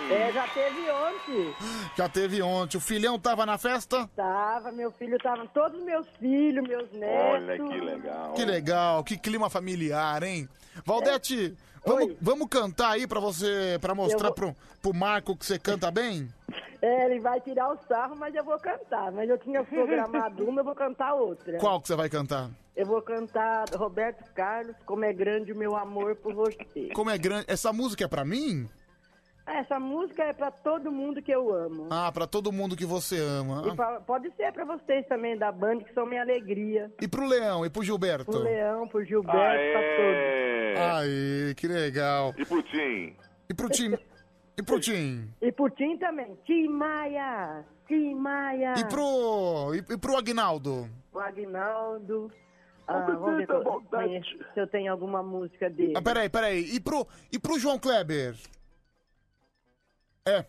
É, já teve ontem. Já teve ontem. O filhão tava na festa? Tava, meu filho tava, todos meus filhos, meus netos. legal. Que legal, que clima familiar, hein? Valdete, vamos, vamos cantar aí pra você, pra mostrar vou- pro, pro Marco que você canta bem? É, ele vai tirar o sarro, mas eu vou cantar. Mas eu tinha programado uma, eu vou cantar outra. Qual que você vai cantar? Eu vou cantar Roberto Carlos, Como é Grande o Meu Amor por Você. Como é grande. Essa música é pra mim? Essa música é pra todo mundo que eu amo. Ah, pra todo mundo que você ama. E pra- pode ser pra vocês também da Band, que são minha alegria. E pro Leão, e pro Gilberto? Pro Leão, pro Gilberto, pra todos. Aí, que legal. E pro Tim? E pro Tim? E pro Tim? E pro Tim também. Tim Maia! Tim Maia! E pro. E, e pro Agnaldo? O Agnaldo. Ah, vamos ver se eu- se eu tenho alguma música dele. Ah, peraí, peraí. E pro, e pro João Kleber? É.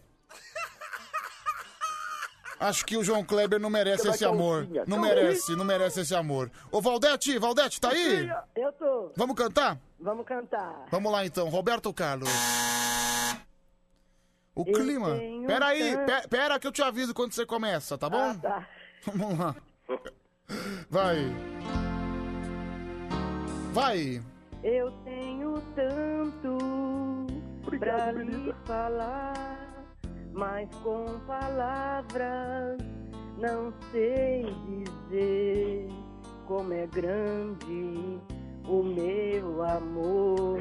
Acho que o João Kleber não merece esse amor. Não merece, não merece esse amor. Ô, Valdete, Valdete, tá aí? Eu tô. Vamos cantar? Vamos cantar. Vamos lá então, Roberto Carlos. O Eu clima. tenho Pera aí, tanto- pe- pera que eu te aviso quando você começa, tá bom? tá. Vamos lá. Vai. Vai. Eu tenho tanto pra lhe falar, mas com palavras não sei dizer como é grande o meu amor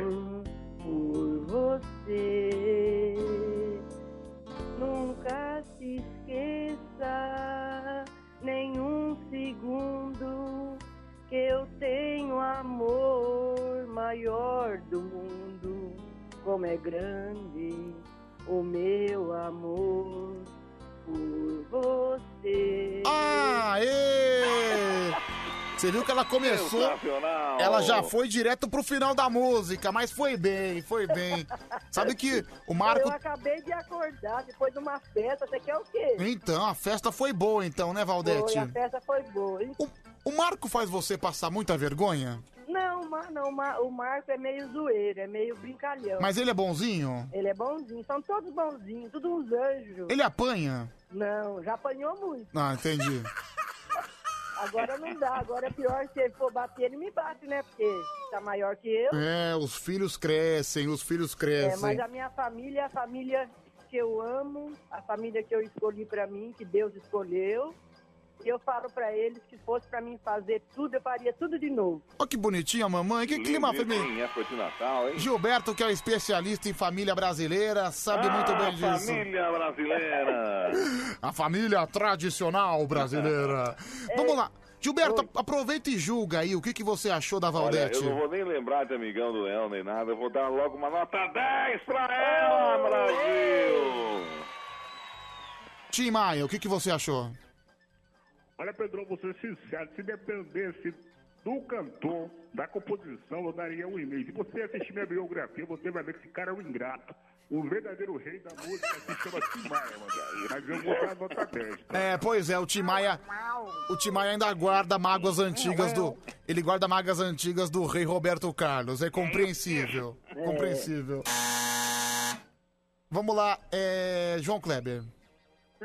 por você. Nunca se esqueça nenhum segundo que eu tenho amor maior do mundo, como é grande o meu amor por você. Aê! Você viu que ela começou. Ela já foi direto pro final da música, mas foi bem, foi bem. Sabe que o Marco. Eu acabei de acordar depois de uma festa. Você quer o quê? Então, a festa foi boa, então, né, Valdete? Foi, a festa foi boa. hein? O Marco faz você passar muita vergonha? Ma- o Marco é meio zoeiro, é meio brincalhão. Mas ele é bonzinho? Ele é bonzinho, são todos bonzinhos, todos uns anjos. Ele apanha? Não, já apanhou muito. Ah, entendi. Agora não dá, agora é pior se ele for bater, ele me bate, né? Porque tá maior que eu. É, os filhos crescem, os filhos É, crescem. mas a minha família é a família que eu amo, a família que eu escolhi pra mim, que Deus escolheu. E eu falo pra eles que se fosse pra mim fazer tudo, eu faria tudo de novo. Olha que bonitinha, mamãe. Que clima feminino. Sim, época de Natal, hein? Gilberto, que é especialista em família brasileira, sabe muito Ah, bem disso. família brasileira. A família tradicional brasileira. Vamos lá. Gilberto, ap- aproveita e julga aí o que, que você achou da Olha, Valdete. eu não vou nem lembrar de amigão do Leão nem nada, eu vou dar logo uma nota 10 pra ela, Brasil! Tim Maia, o que, que você achou? Olha, Pedro, vou ser sincero, se dependesse do cantor, da composição, eu daria um e-mail. Se você assistir minha biografia, você vai ver que esse cara é um ingrato. O verdadeiro rei da música se chama Tim Maia, mano. Mas eu vou dar nota 10. tá? É, pois é, o Tim Maia, o Tim Maia ainda guarda mágoas antigas do... Ele guarda mágoas antigas do rei Roberto Carlos, é compreensível. É. Compreensível. Vamos lá, é... João Kleber.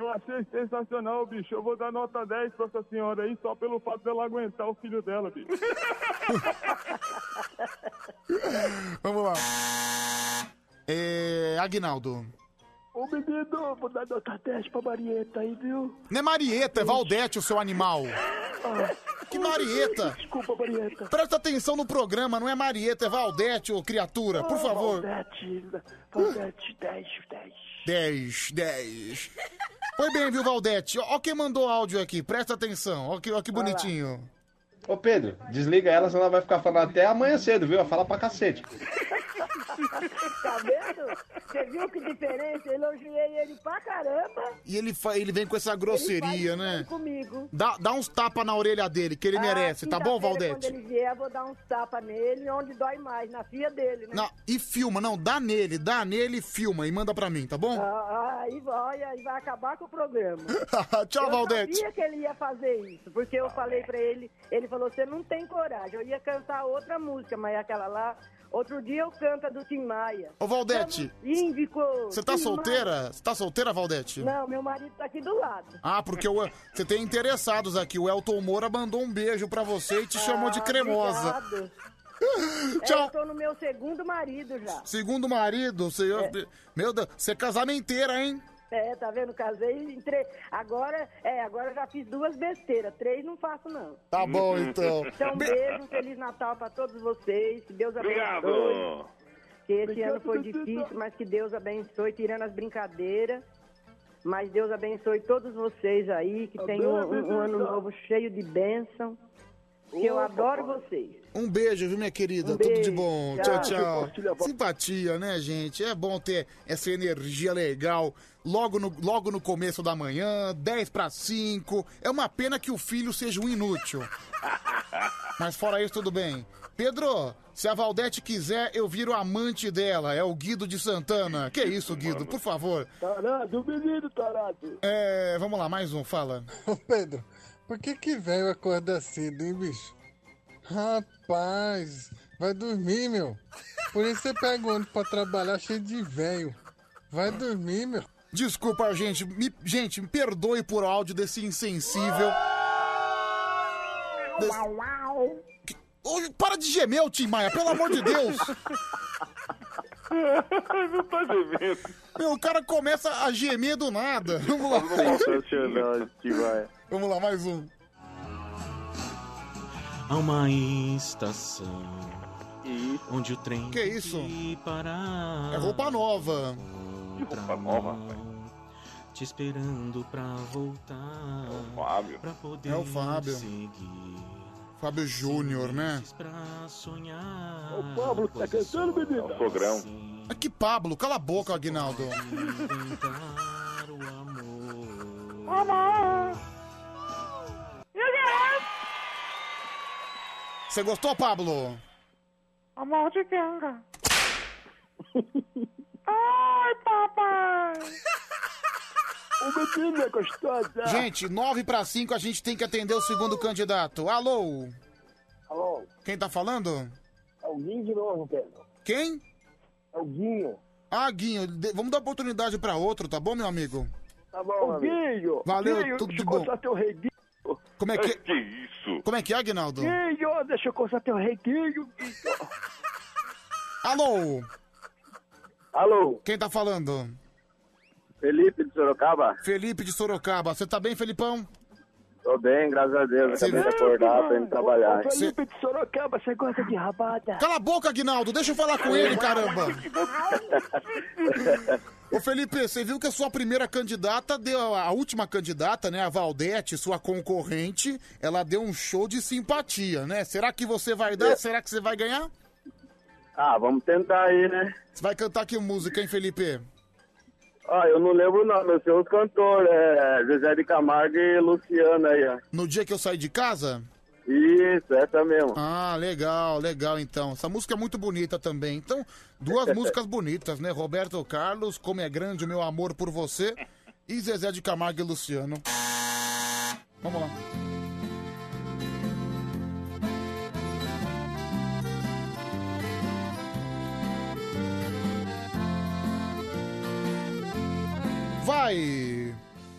Eu achei sensacional, bicho. Eu vou dar nota 10 pra essa senhora aí só pelo fato dela aguentar o filho dela, bicho. Vamos lá. É... Aguinaldo. Ô, menino, vou dar nota 10 pra Marieta aí, viu? Não é Marieta, é Valdete, o seu animal. Que Marieta? Desculpa, Marieta. Presta atenção no programa, não é Marieta, é Valdete, ô criatura, por favor. Valdete, Valdete, 10, 10. 10, 10. Foi bem, viu, Valdete? Ó, quem mandou áudio aqui, presta atenção. Ó que, ó que bonitinho. Ô Pedro, desliga ela, senão ela vai ficar falando até amanhã cedo, viu? Ela fala pra cacete. Tá vendo? Você viu que diferença? Eu elogiei ele pra caramba. E ele, fa- ele vem com essa grosseria, né? comigo. Dá, dá uns tapas na orelha dele, que ele merece, tá bom, Quinta-feira, Valdete? Quando ele vier, eu vou dar uns tapas nele, onde dói mais, na filha dele, né? Não, e filma, não, dá nele, dá nele e filma e manda pra mim, tá bom? Ah, aí vai, aí vai acabar com o programa. Tchau, eu Valdete. sabia que ele ia fazer isso, porque eu falei pra ele, ele falou, você não tem coragem. Eu ia cantar outra música, mas aquela lá, outro dia eu canto a do Tim Maia. Ô, Valdete, Índico. você tá Tim solteira? Você tá solteira, Valdete? Não, meu marido tá aqui do lado. Ah, porque o- você tem interessados aqui. O Elton Moura mandou um beijo pra você e te chamou de Ah, cremosa. obrigado. Tchau. É, eu tô no meu segundo marido já. Segundo marido, você... Meu Deus, você é casamenteira, hein? É, tá vendo? Casei em três. Agora, é, agora eu já fiz duas besteiras. Três não faço, não. Tá bom, então. Então, um beijo, Feliz Natal pra todos vocês. Que Deus abençoe. Obrigado! Que esse Obrigado, ano foi difícil, mas que Deus abençoe, tirando as brincadeiras. Mas Deus abençoe todos vocês aí, que tenham um, um ano novo cheio de bênção. Que eu adoro vocês. Um beijo, viu, minha querida? Um Tudo de bom. Tchau. Tchau, tchau. Simpatia, né, gente? É bom ter essa energia legal logo no, logo no começo da manhã, 10 para 5. É uma pena que o filho seja um inútil. Mas fora isso, tudo bem. Pedro, se a Valdete quiser, eu viro amante dela. É o Guido de Santana. Que isso, Guido? Por favor. Tarado, menino, tarado. É, vamos lá, mais um, fala. Ô Pedro, por que que velho acorda cedo, hein, bicho? Rapaz, vai dormir, meu. Por isso você pega o ônibus pra trabalhar cheio de velho. Vai dormir, meu. Desculpa, gente. Me, gente, me perdoe por áudio desse insensível. Desse- Que- Ô, para de gemer, ô Tim Maia, pelo amor de Deus. Não tá gemendo. Meu, o cara começa a gemer do nada. Vamos lá. Vamos lá, mais um. Há uma estação onde o trem Que isso? tem que parar. É roupa nova. roupa nova, Te esperando pra voltar. Fábio. Pra poder É o Fábio. seguir. Fábio Júnior, né? Pra sonhar. Ô, Pablo, tá cantando, menino? É o sogrão. Ah, que Pablo, cala a boca, Aguinaldo. O amor. Você gostou, Pablo? Amor de ganga. Ai, papai. O menino é gostosa. Gente, 9 para 5 a gente tem que atender o segundo candidato. Alô? Alô, Quem tá falando? é o Guinho de novo, Pedro. Quem? É o Guinho. Ah, Guinho, vamos dar oportunidade pra outro, tá bom, meu amigo? Tá bom, Ô, Guinho. Valeu, Guinho, tudo de bom. teu rei. Como é que... Que isso? Como é que é, Aguinaldo? Guinho, deixa eu contar teu rei Guinho. Guinho. Alô? Alô? Quem tá falando? Felipe de Sorocaba. Felipe de Sorocaba. Você tá bem, Felipão? Tô bem, graças a Deus. Você Acabei de viu? acordar pra ir trabalhar. Ô, Felipe de Sorocaba, você gosta de rabada? Cala a boca, Aguinaldo. Deixa eu falar com ele, caramba. Ô, Felipe, você viu que a sua primeira candidata deu. A última candidata, né? A Valdete, sua concorrente, ela deu um show de simpatia, né? Será que você vai dar? Será que você vai ganhar? Ah, vamos tentar aí, né? Você vai cantar que música, hein, Felipe? Ah, eu não lembro o nome, eu sei os cantores, é José de Camargo e Luciano aí, ó. No dia que eu saí de casa? Isso, essa mesmo. Ah, legal, legal então. Essa música é muito bonita também. Então, duas músicas bonitas, né? Roberto Carlos, Como é Grande o Meu Amor por Você, e Zezé de Camargo e Luciano. Vamos lá. Vai!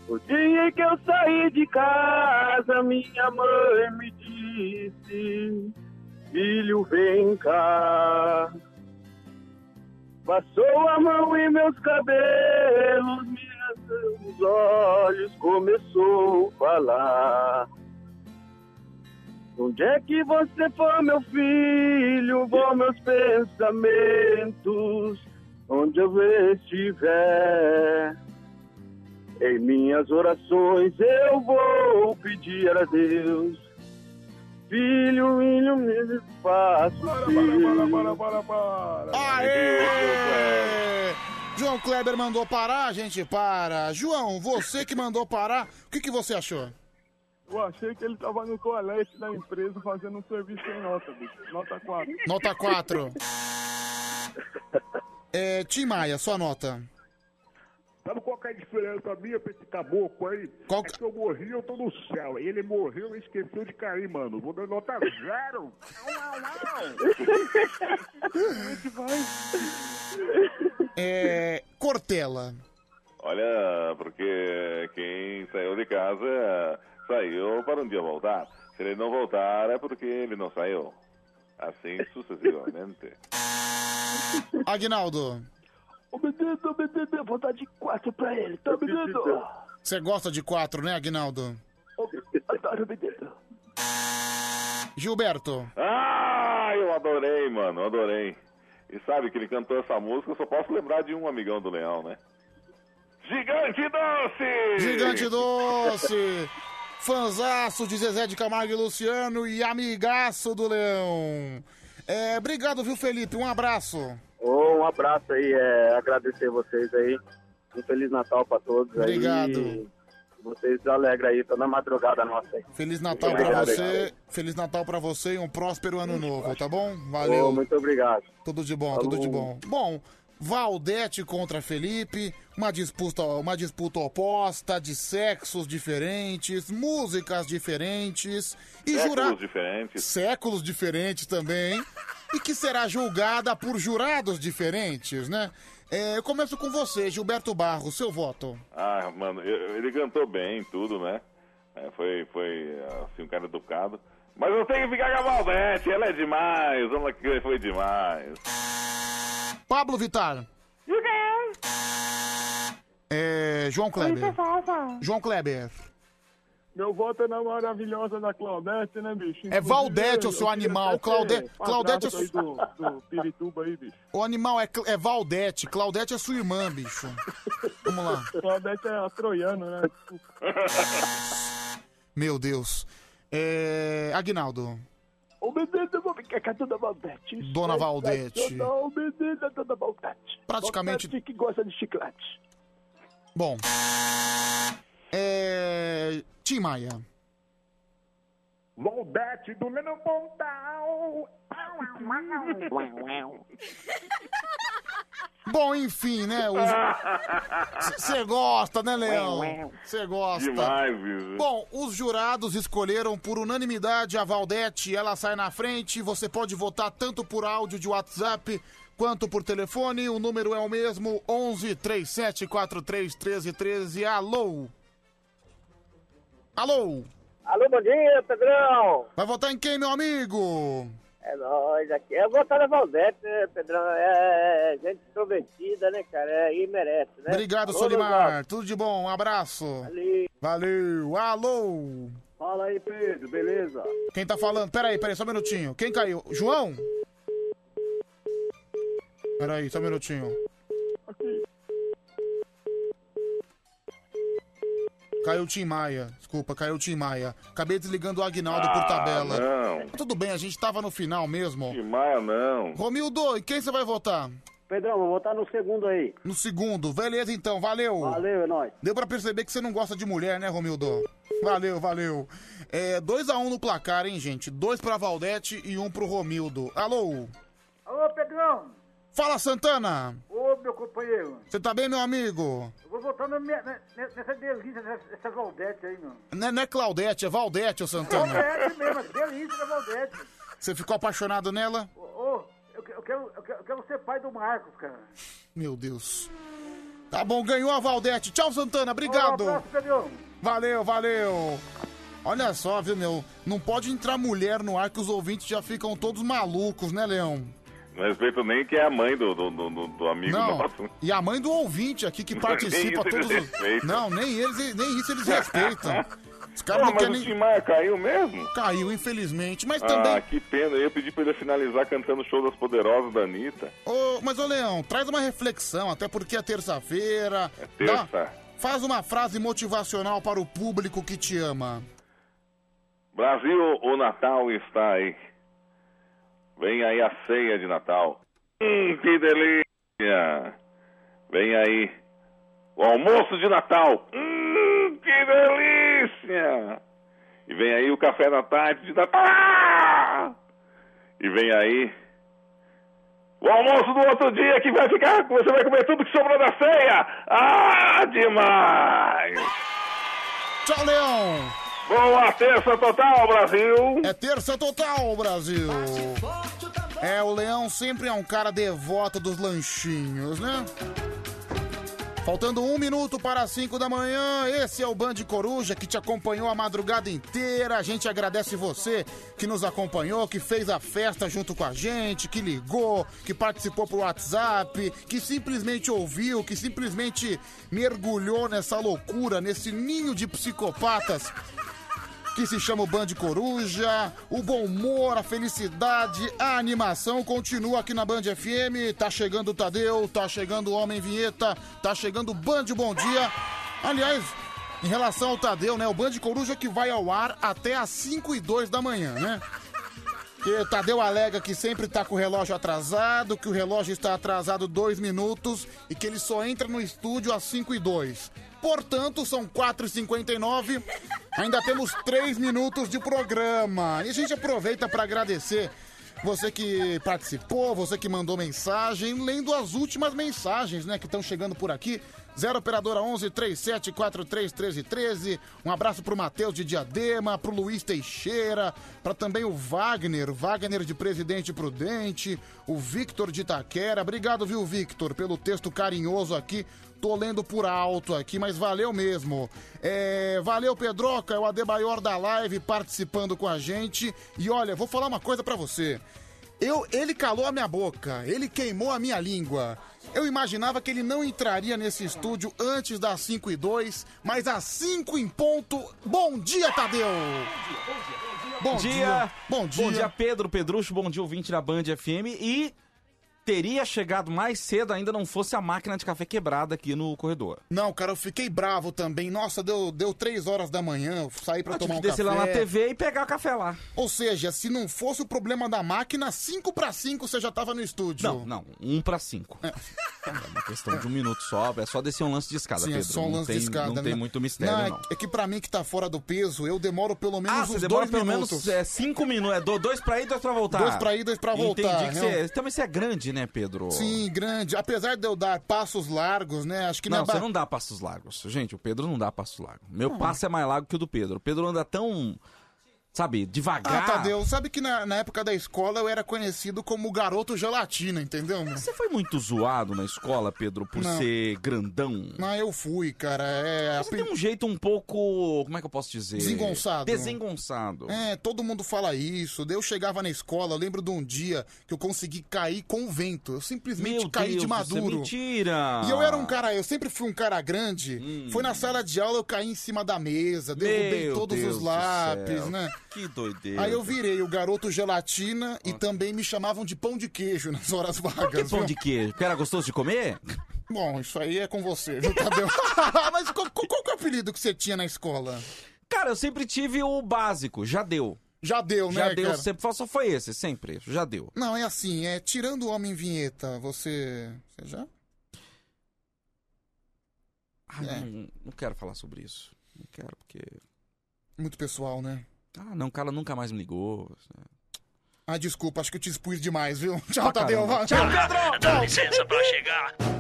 O dia que eu saí de casa, minha mãe me disse: Filho, vem cá. Passou a mão em meus cabelos, meus olhos começou a falar. Onde é que você foi, meu filho? Vão meus pensamentos, onde eu estiver. Em minhas orações eu vou pedir a Deus. Filho, filho, me faça. Aê! João Kleber mandou parar, a gente para. João, você que mandou parar, o que, que você achou? Eu achei que ele tava no toalete da empresa fazendo um serviço sem nota, bicho. Nota 4. Nota 4. É, Tim Maia, sua nota. A diferença minha pra esse caboclo aí? Qual É que eu morri eu tô no céu. Ele morreu e esqueceu de cair, mano. Vou dar nota zero. É, Cortella. Olha, porque quem saiu de casa saiu para um dia voltar. Se ele não voltar é porque ele não saiu. Assim sucessivamente. Aguinaldo, Ô, menino, menino, eu vou dar de quatro pra ele, tá, menino? você gosta de quatro, né, Aguinaldo? Adoro, menino. Gilberto. Ah, eu adorei, mano, adorei. E sabe que ele cantou essa música, eu só posso lembrar de um amigão do Leão, né? Gigante Doce! Gigante Doce! Fanzaço de Zezé de Camargo e Luciano e amigaço do Leão. É, obrigado, viu, Felipe? Um abraço. Um abraço aí, é, agradecer vocês aí. Um Feliz Natal pra todos aí. Obrigado. Vocês alegram aí, tô na madrugada nossa aí. Feliz Natal obrigado, você. Feliz Natal pra você e um próspero ano novo, tá bom? Valeu. Ô, muito obrigado. Tudo de bom, tudo de bom. Bom, Valdete contra Felipe, uma disputa, uma disputa oposta, de sexos diferentes, músicas diferentes e Séculos jurados diferentes. séculos diferentes também, e que será julgada por jurados diferentes, né? É, eu começo com você, Gilberto Barros, seu voto. Ah, mano, eu- ele cantou bem tudo, né? É, foi, foi, assim, um cara educado. Mas eu tenho que ficar com a Valdete, ela é demais, ela que foi demais. Pablo Vittar. É, João Kleber. João Kleber. Meu voto é na maravilhosa da Claudete, né, bicho? É Valdete, ô seu eu queria animal. até Claude- ter um Claudete é do, do Pirituba aí, bicho. O animal é, é Valdete. Claudete é sua irmã, bicho. Vamos lá. Claudete é a troiano, né? Meu Deus. É, Aguinaldo. Ô, menino, eu vou ficar com a dona Valdete. Dona Valdete. Não, menina, dona Valdete. Praticamente- Valdete que gosta de chiclete. Bom. É. Tim Maia. Valdete do Menino Pontal. Bom, enfim, né? Você gosta, né, Leão? Você gosta. Demais. Bom, os jurados escolheram por unanimidade a Valdete. Ela sai na frente. Você pode votar tanto por áudio de WhatsApp quanto por telefone. O número é o mesmo: 11 37 43 13 13. Alô? Alô? Alô, bom dia, Pedrão. Vai votar em quem, meu amigo? É nóis aqui. Vou votar na Valdete, né, Pedrão? É, é gente extrovertida, né, cara? É, e merece, né? Obrigado, Solimar. Tudo de bom, um abraço. Valeu. Valeu. Alô. Fala aí, Pedro, beleza? Quem tá falando? Peraí, peraí, só um minutinho. Quem caiu? João? Peraí, só um minutinho. Caiu o Tim Maia. Desculpa, caiu o Tim Maia. Acabei desligando o Agnaldo por Ah, tabela. não. Tudo bem, a gente tava no final mesmo. Tim Maia não. Romildo, e quem você vai votar? Pedrão, vou votar no segundo aí. No segundo. Beleza, então. Valeu. Valeu, é nóis. Deu pra perceber que você não gosta de mulher, né, Romildo? Valeu, valeu. É 2x1 no placar, hein, gente? Dois pra Valdete e um pro Romildo. Alô? Alô, Pedrão. Fala, Santana! Ô, meu companheiro. Você tá bem, meu amigo? Eu vou votar na minha- na- nessa delícia, nessa, Valdete aí, meu. Não é, não é Claudete, é Valdete, ô Santana. Valdete mesmo, a delícia da Valdete. Você ficou apaixonado nela? Ô, ô, eu, eu quero, eu, quero, eu quero ser pai do Marcos, cara. Meu Deus. Tá bom, ganhou a Valdete. Tchau, Santana. Obrigado. Um abraço. Valeu, valeu. Olha só, viu, meu? Não pode entrar mulher no ar que os ouvintes já ficam todos malucos, né, Leão? Não respeito nem que é a mãe do, do, do, do- amigo Não. nosso. E a mãe do ouvinte aqui que participa todos os... Não, nem eles, nem isso eles respeitam. Os caras não mas querem o nem... Tim Maia caiu mesmo? Caiu, infelizmente. Mas Ah, também... que pena. Eu ia pedir pra ele finalizar cantando o show das poderosas da Anitta. Ô, mas, ô, Leão, traz uma reflexão, até porque é terça-feira. É terça. Faz uma frase motivacional para o público que te ama. Brasil, o Natal está aí. Vem aí a ceia de Natal. Hum, que delícia! Vem aí o almoço de Natal. Hum, que delícia! E vem aí o café da tarde de Natal. Ah! E vem aí o almoço do outro dia que vai ficar, você vai comer tudo que sobrou da ceia. Ah, demais! Tchau, Leão! Boa terça total, Brasil! É terça total, Brasil! É, o Leão sempre é um cara devoto dos lanchinhos, né? Faltando um minuto para as 5 da manhã, esse é o Band Coruja que te acompanhou a madrugada inteira. A gente agradece você que nos acompanhou, que fez a festa junto com a gente, que ligou, que participou por WhatsApp, que simplesmente ouviu, que simplesmente mergulhou nessa loucura, nesse ninho de psicopatas que se chama o Band Coruja. O bom humor, a felicidade, a animação continua aqui na Band FM. Tá chegando o Tadeu, tá chegando o Homem Vinheta, tá chegando o Band Bom Dia. Aliás, em relação ao Tadeu, né? O Band Coruja que vai ao ar até às 5 e 2 da manhã, né? Que o Tadeu alega que sempre tá com o relógio atrasado, que o relógio está atrasado dois minutos e que ele só entra no estúdio às 5 e 2. Portanto, são 4h59, ainda temos 3 minutos de programa. E a gente aproveita para agradecer você que participou, você que mandou mensagem, lendo as últimas mensagens, né, que estão chegando por aqui. 0 operadora 11 37 43 13 13. Um abraço pro Matheus de Diadema, pro Luiz Teixeira, para também o Wagner, Wagner de Presidente Prudente, o Victor de Itaquera. Obrigado, viu, Victor, pelo texto carinhoso aqui. Tô lendo por alto aqui, mas valeu mesmo. É, valeu, Pedroca, é o Adebayor da live participando com a gente. E olha, vou falar uma coisa pra você. Eu, ele calou a minha boca, ele queimou a minha língua. Eu imaginava que ele não entraria nesse estúdio antes das 5 e 2, mas às 5 em ponto. Bom dia, Tadeu! Bom dia. Bom dia. Bom dia, Pedro Pedrucho. Bom dia, ouvinte da Band FM. E teria chegado mais cedo ainda não fosse a máquina de café quebrada aqui no corredor. Não, cara, eu fiquei bravo também. Nossa, deu, deu 3 horas da manhã, eu saí pra Eu tomar um que descer café. lá na TV e pegar o café lá. Ou seja, se não fosse o problema da máquina, 5 pra 5 você já tava no estúdio. Não, não, um pra cinco. É uma questão de um minuto só, é só descer um lance de escada, Sim, Pedro. é só um não lance tem, de escada, Não né? tem muito mistério, Não, não. é- É que pra mim que tá fora do peso, eu demoro pelo menos Ah, uns você demora dois pelo minutos. menos é, cinco minutos. É do- dois pra ir, dois pra voltar. Dois pra ir, dois pra voltar, Entendi que você... Também você é grande, né, Pedro? Sim, grande. Apesar de eu dar passos largos, né? Acho que não, ba- você não dá passos largos. Gente, o Pedro não dá passos largos. Meu Não. passo é mais largo que o do Pedro. O Pedro anda tão sabe, devagar. Ah, Tadeu, sabe que na, na época da escola eu era conhecido como o garoto gelatina, entendeu? meu? Você foi muito zoado na escola, Pedro, por Não. ser grandão? Não, eu fui, cara. É, a Você tem um jeito um pouco, como é que eu posso dizer? Desengonçado. Desengonçado. É, todo mundo fala isso. Daí eu chegava na escola, eu lembro de um dia que eu consegui cair com o vento. Eu simplesmente Meu caí Deus de do céu, maduro. mentira! E eu era um cara, eu sempre fui um cara grande. Hum. Foi na sala de aula, eu caí em cima da mesa, derrubei Meu todos Deus os do lápis, céu. né? Que doideira. Aí eu virei o garoto gelatina e também me chamavam de pão de queijo nas horas vagas. Por que pão viu? de queijo? Porque era gostoso de comer? Bom, isso aí é com você, viu, Tadeu? Mas qual, qual, qual que é o apelido que você tinha na escola? Cara, eu sempre tive o básico, já deu. Já deu, né, Já deu, cara? sempre só foi esse, sempre, já deu. Não, é assim, é tirando o homem vinheta, você. Você já? Ai, É. não, não quero falar sobre isso. Não quero, porque. Muito pessoal, né? Ah, não, o cara nunca mais me ligou. Ah, desculpa, acho que eu te expus demais, viu? Tchau, Pra Tadeu. Tchau, Pedro! Dá licença pra chegar.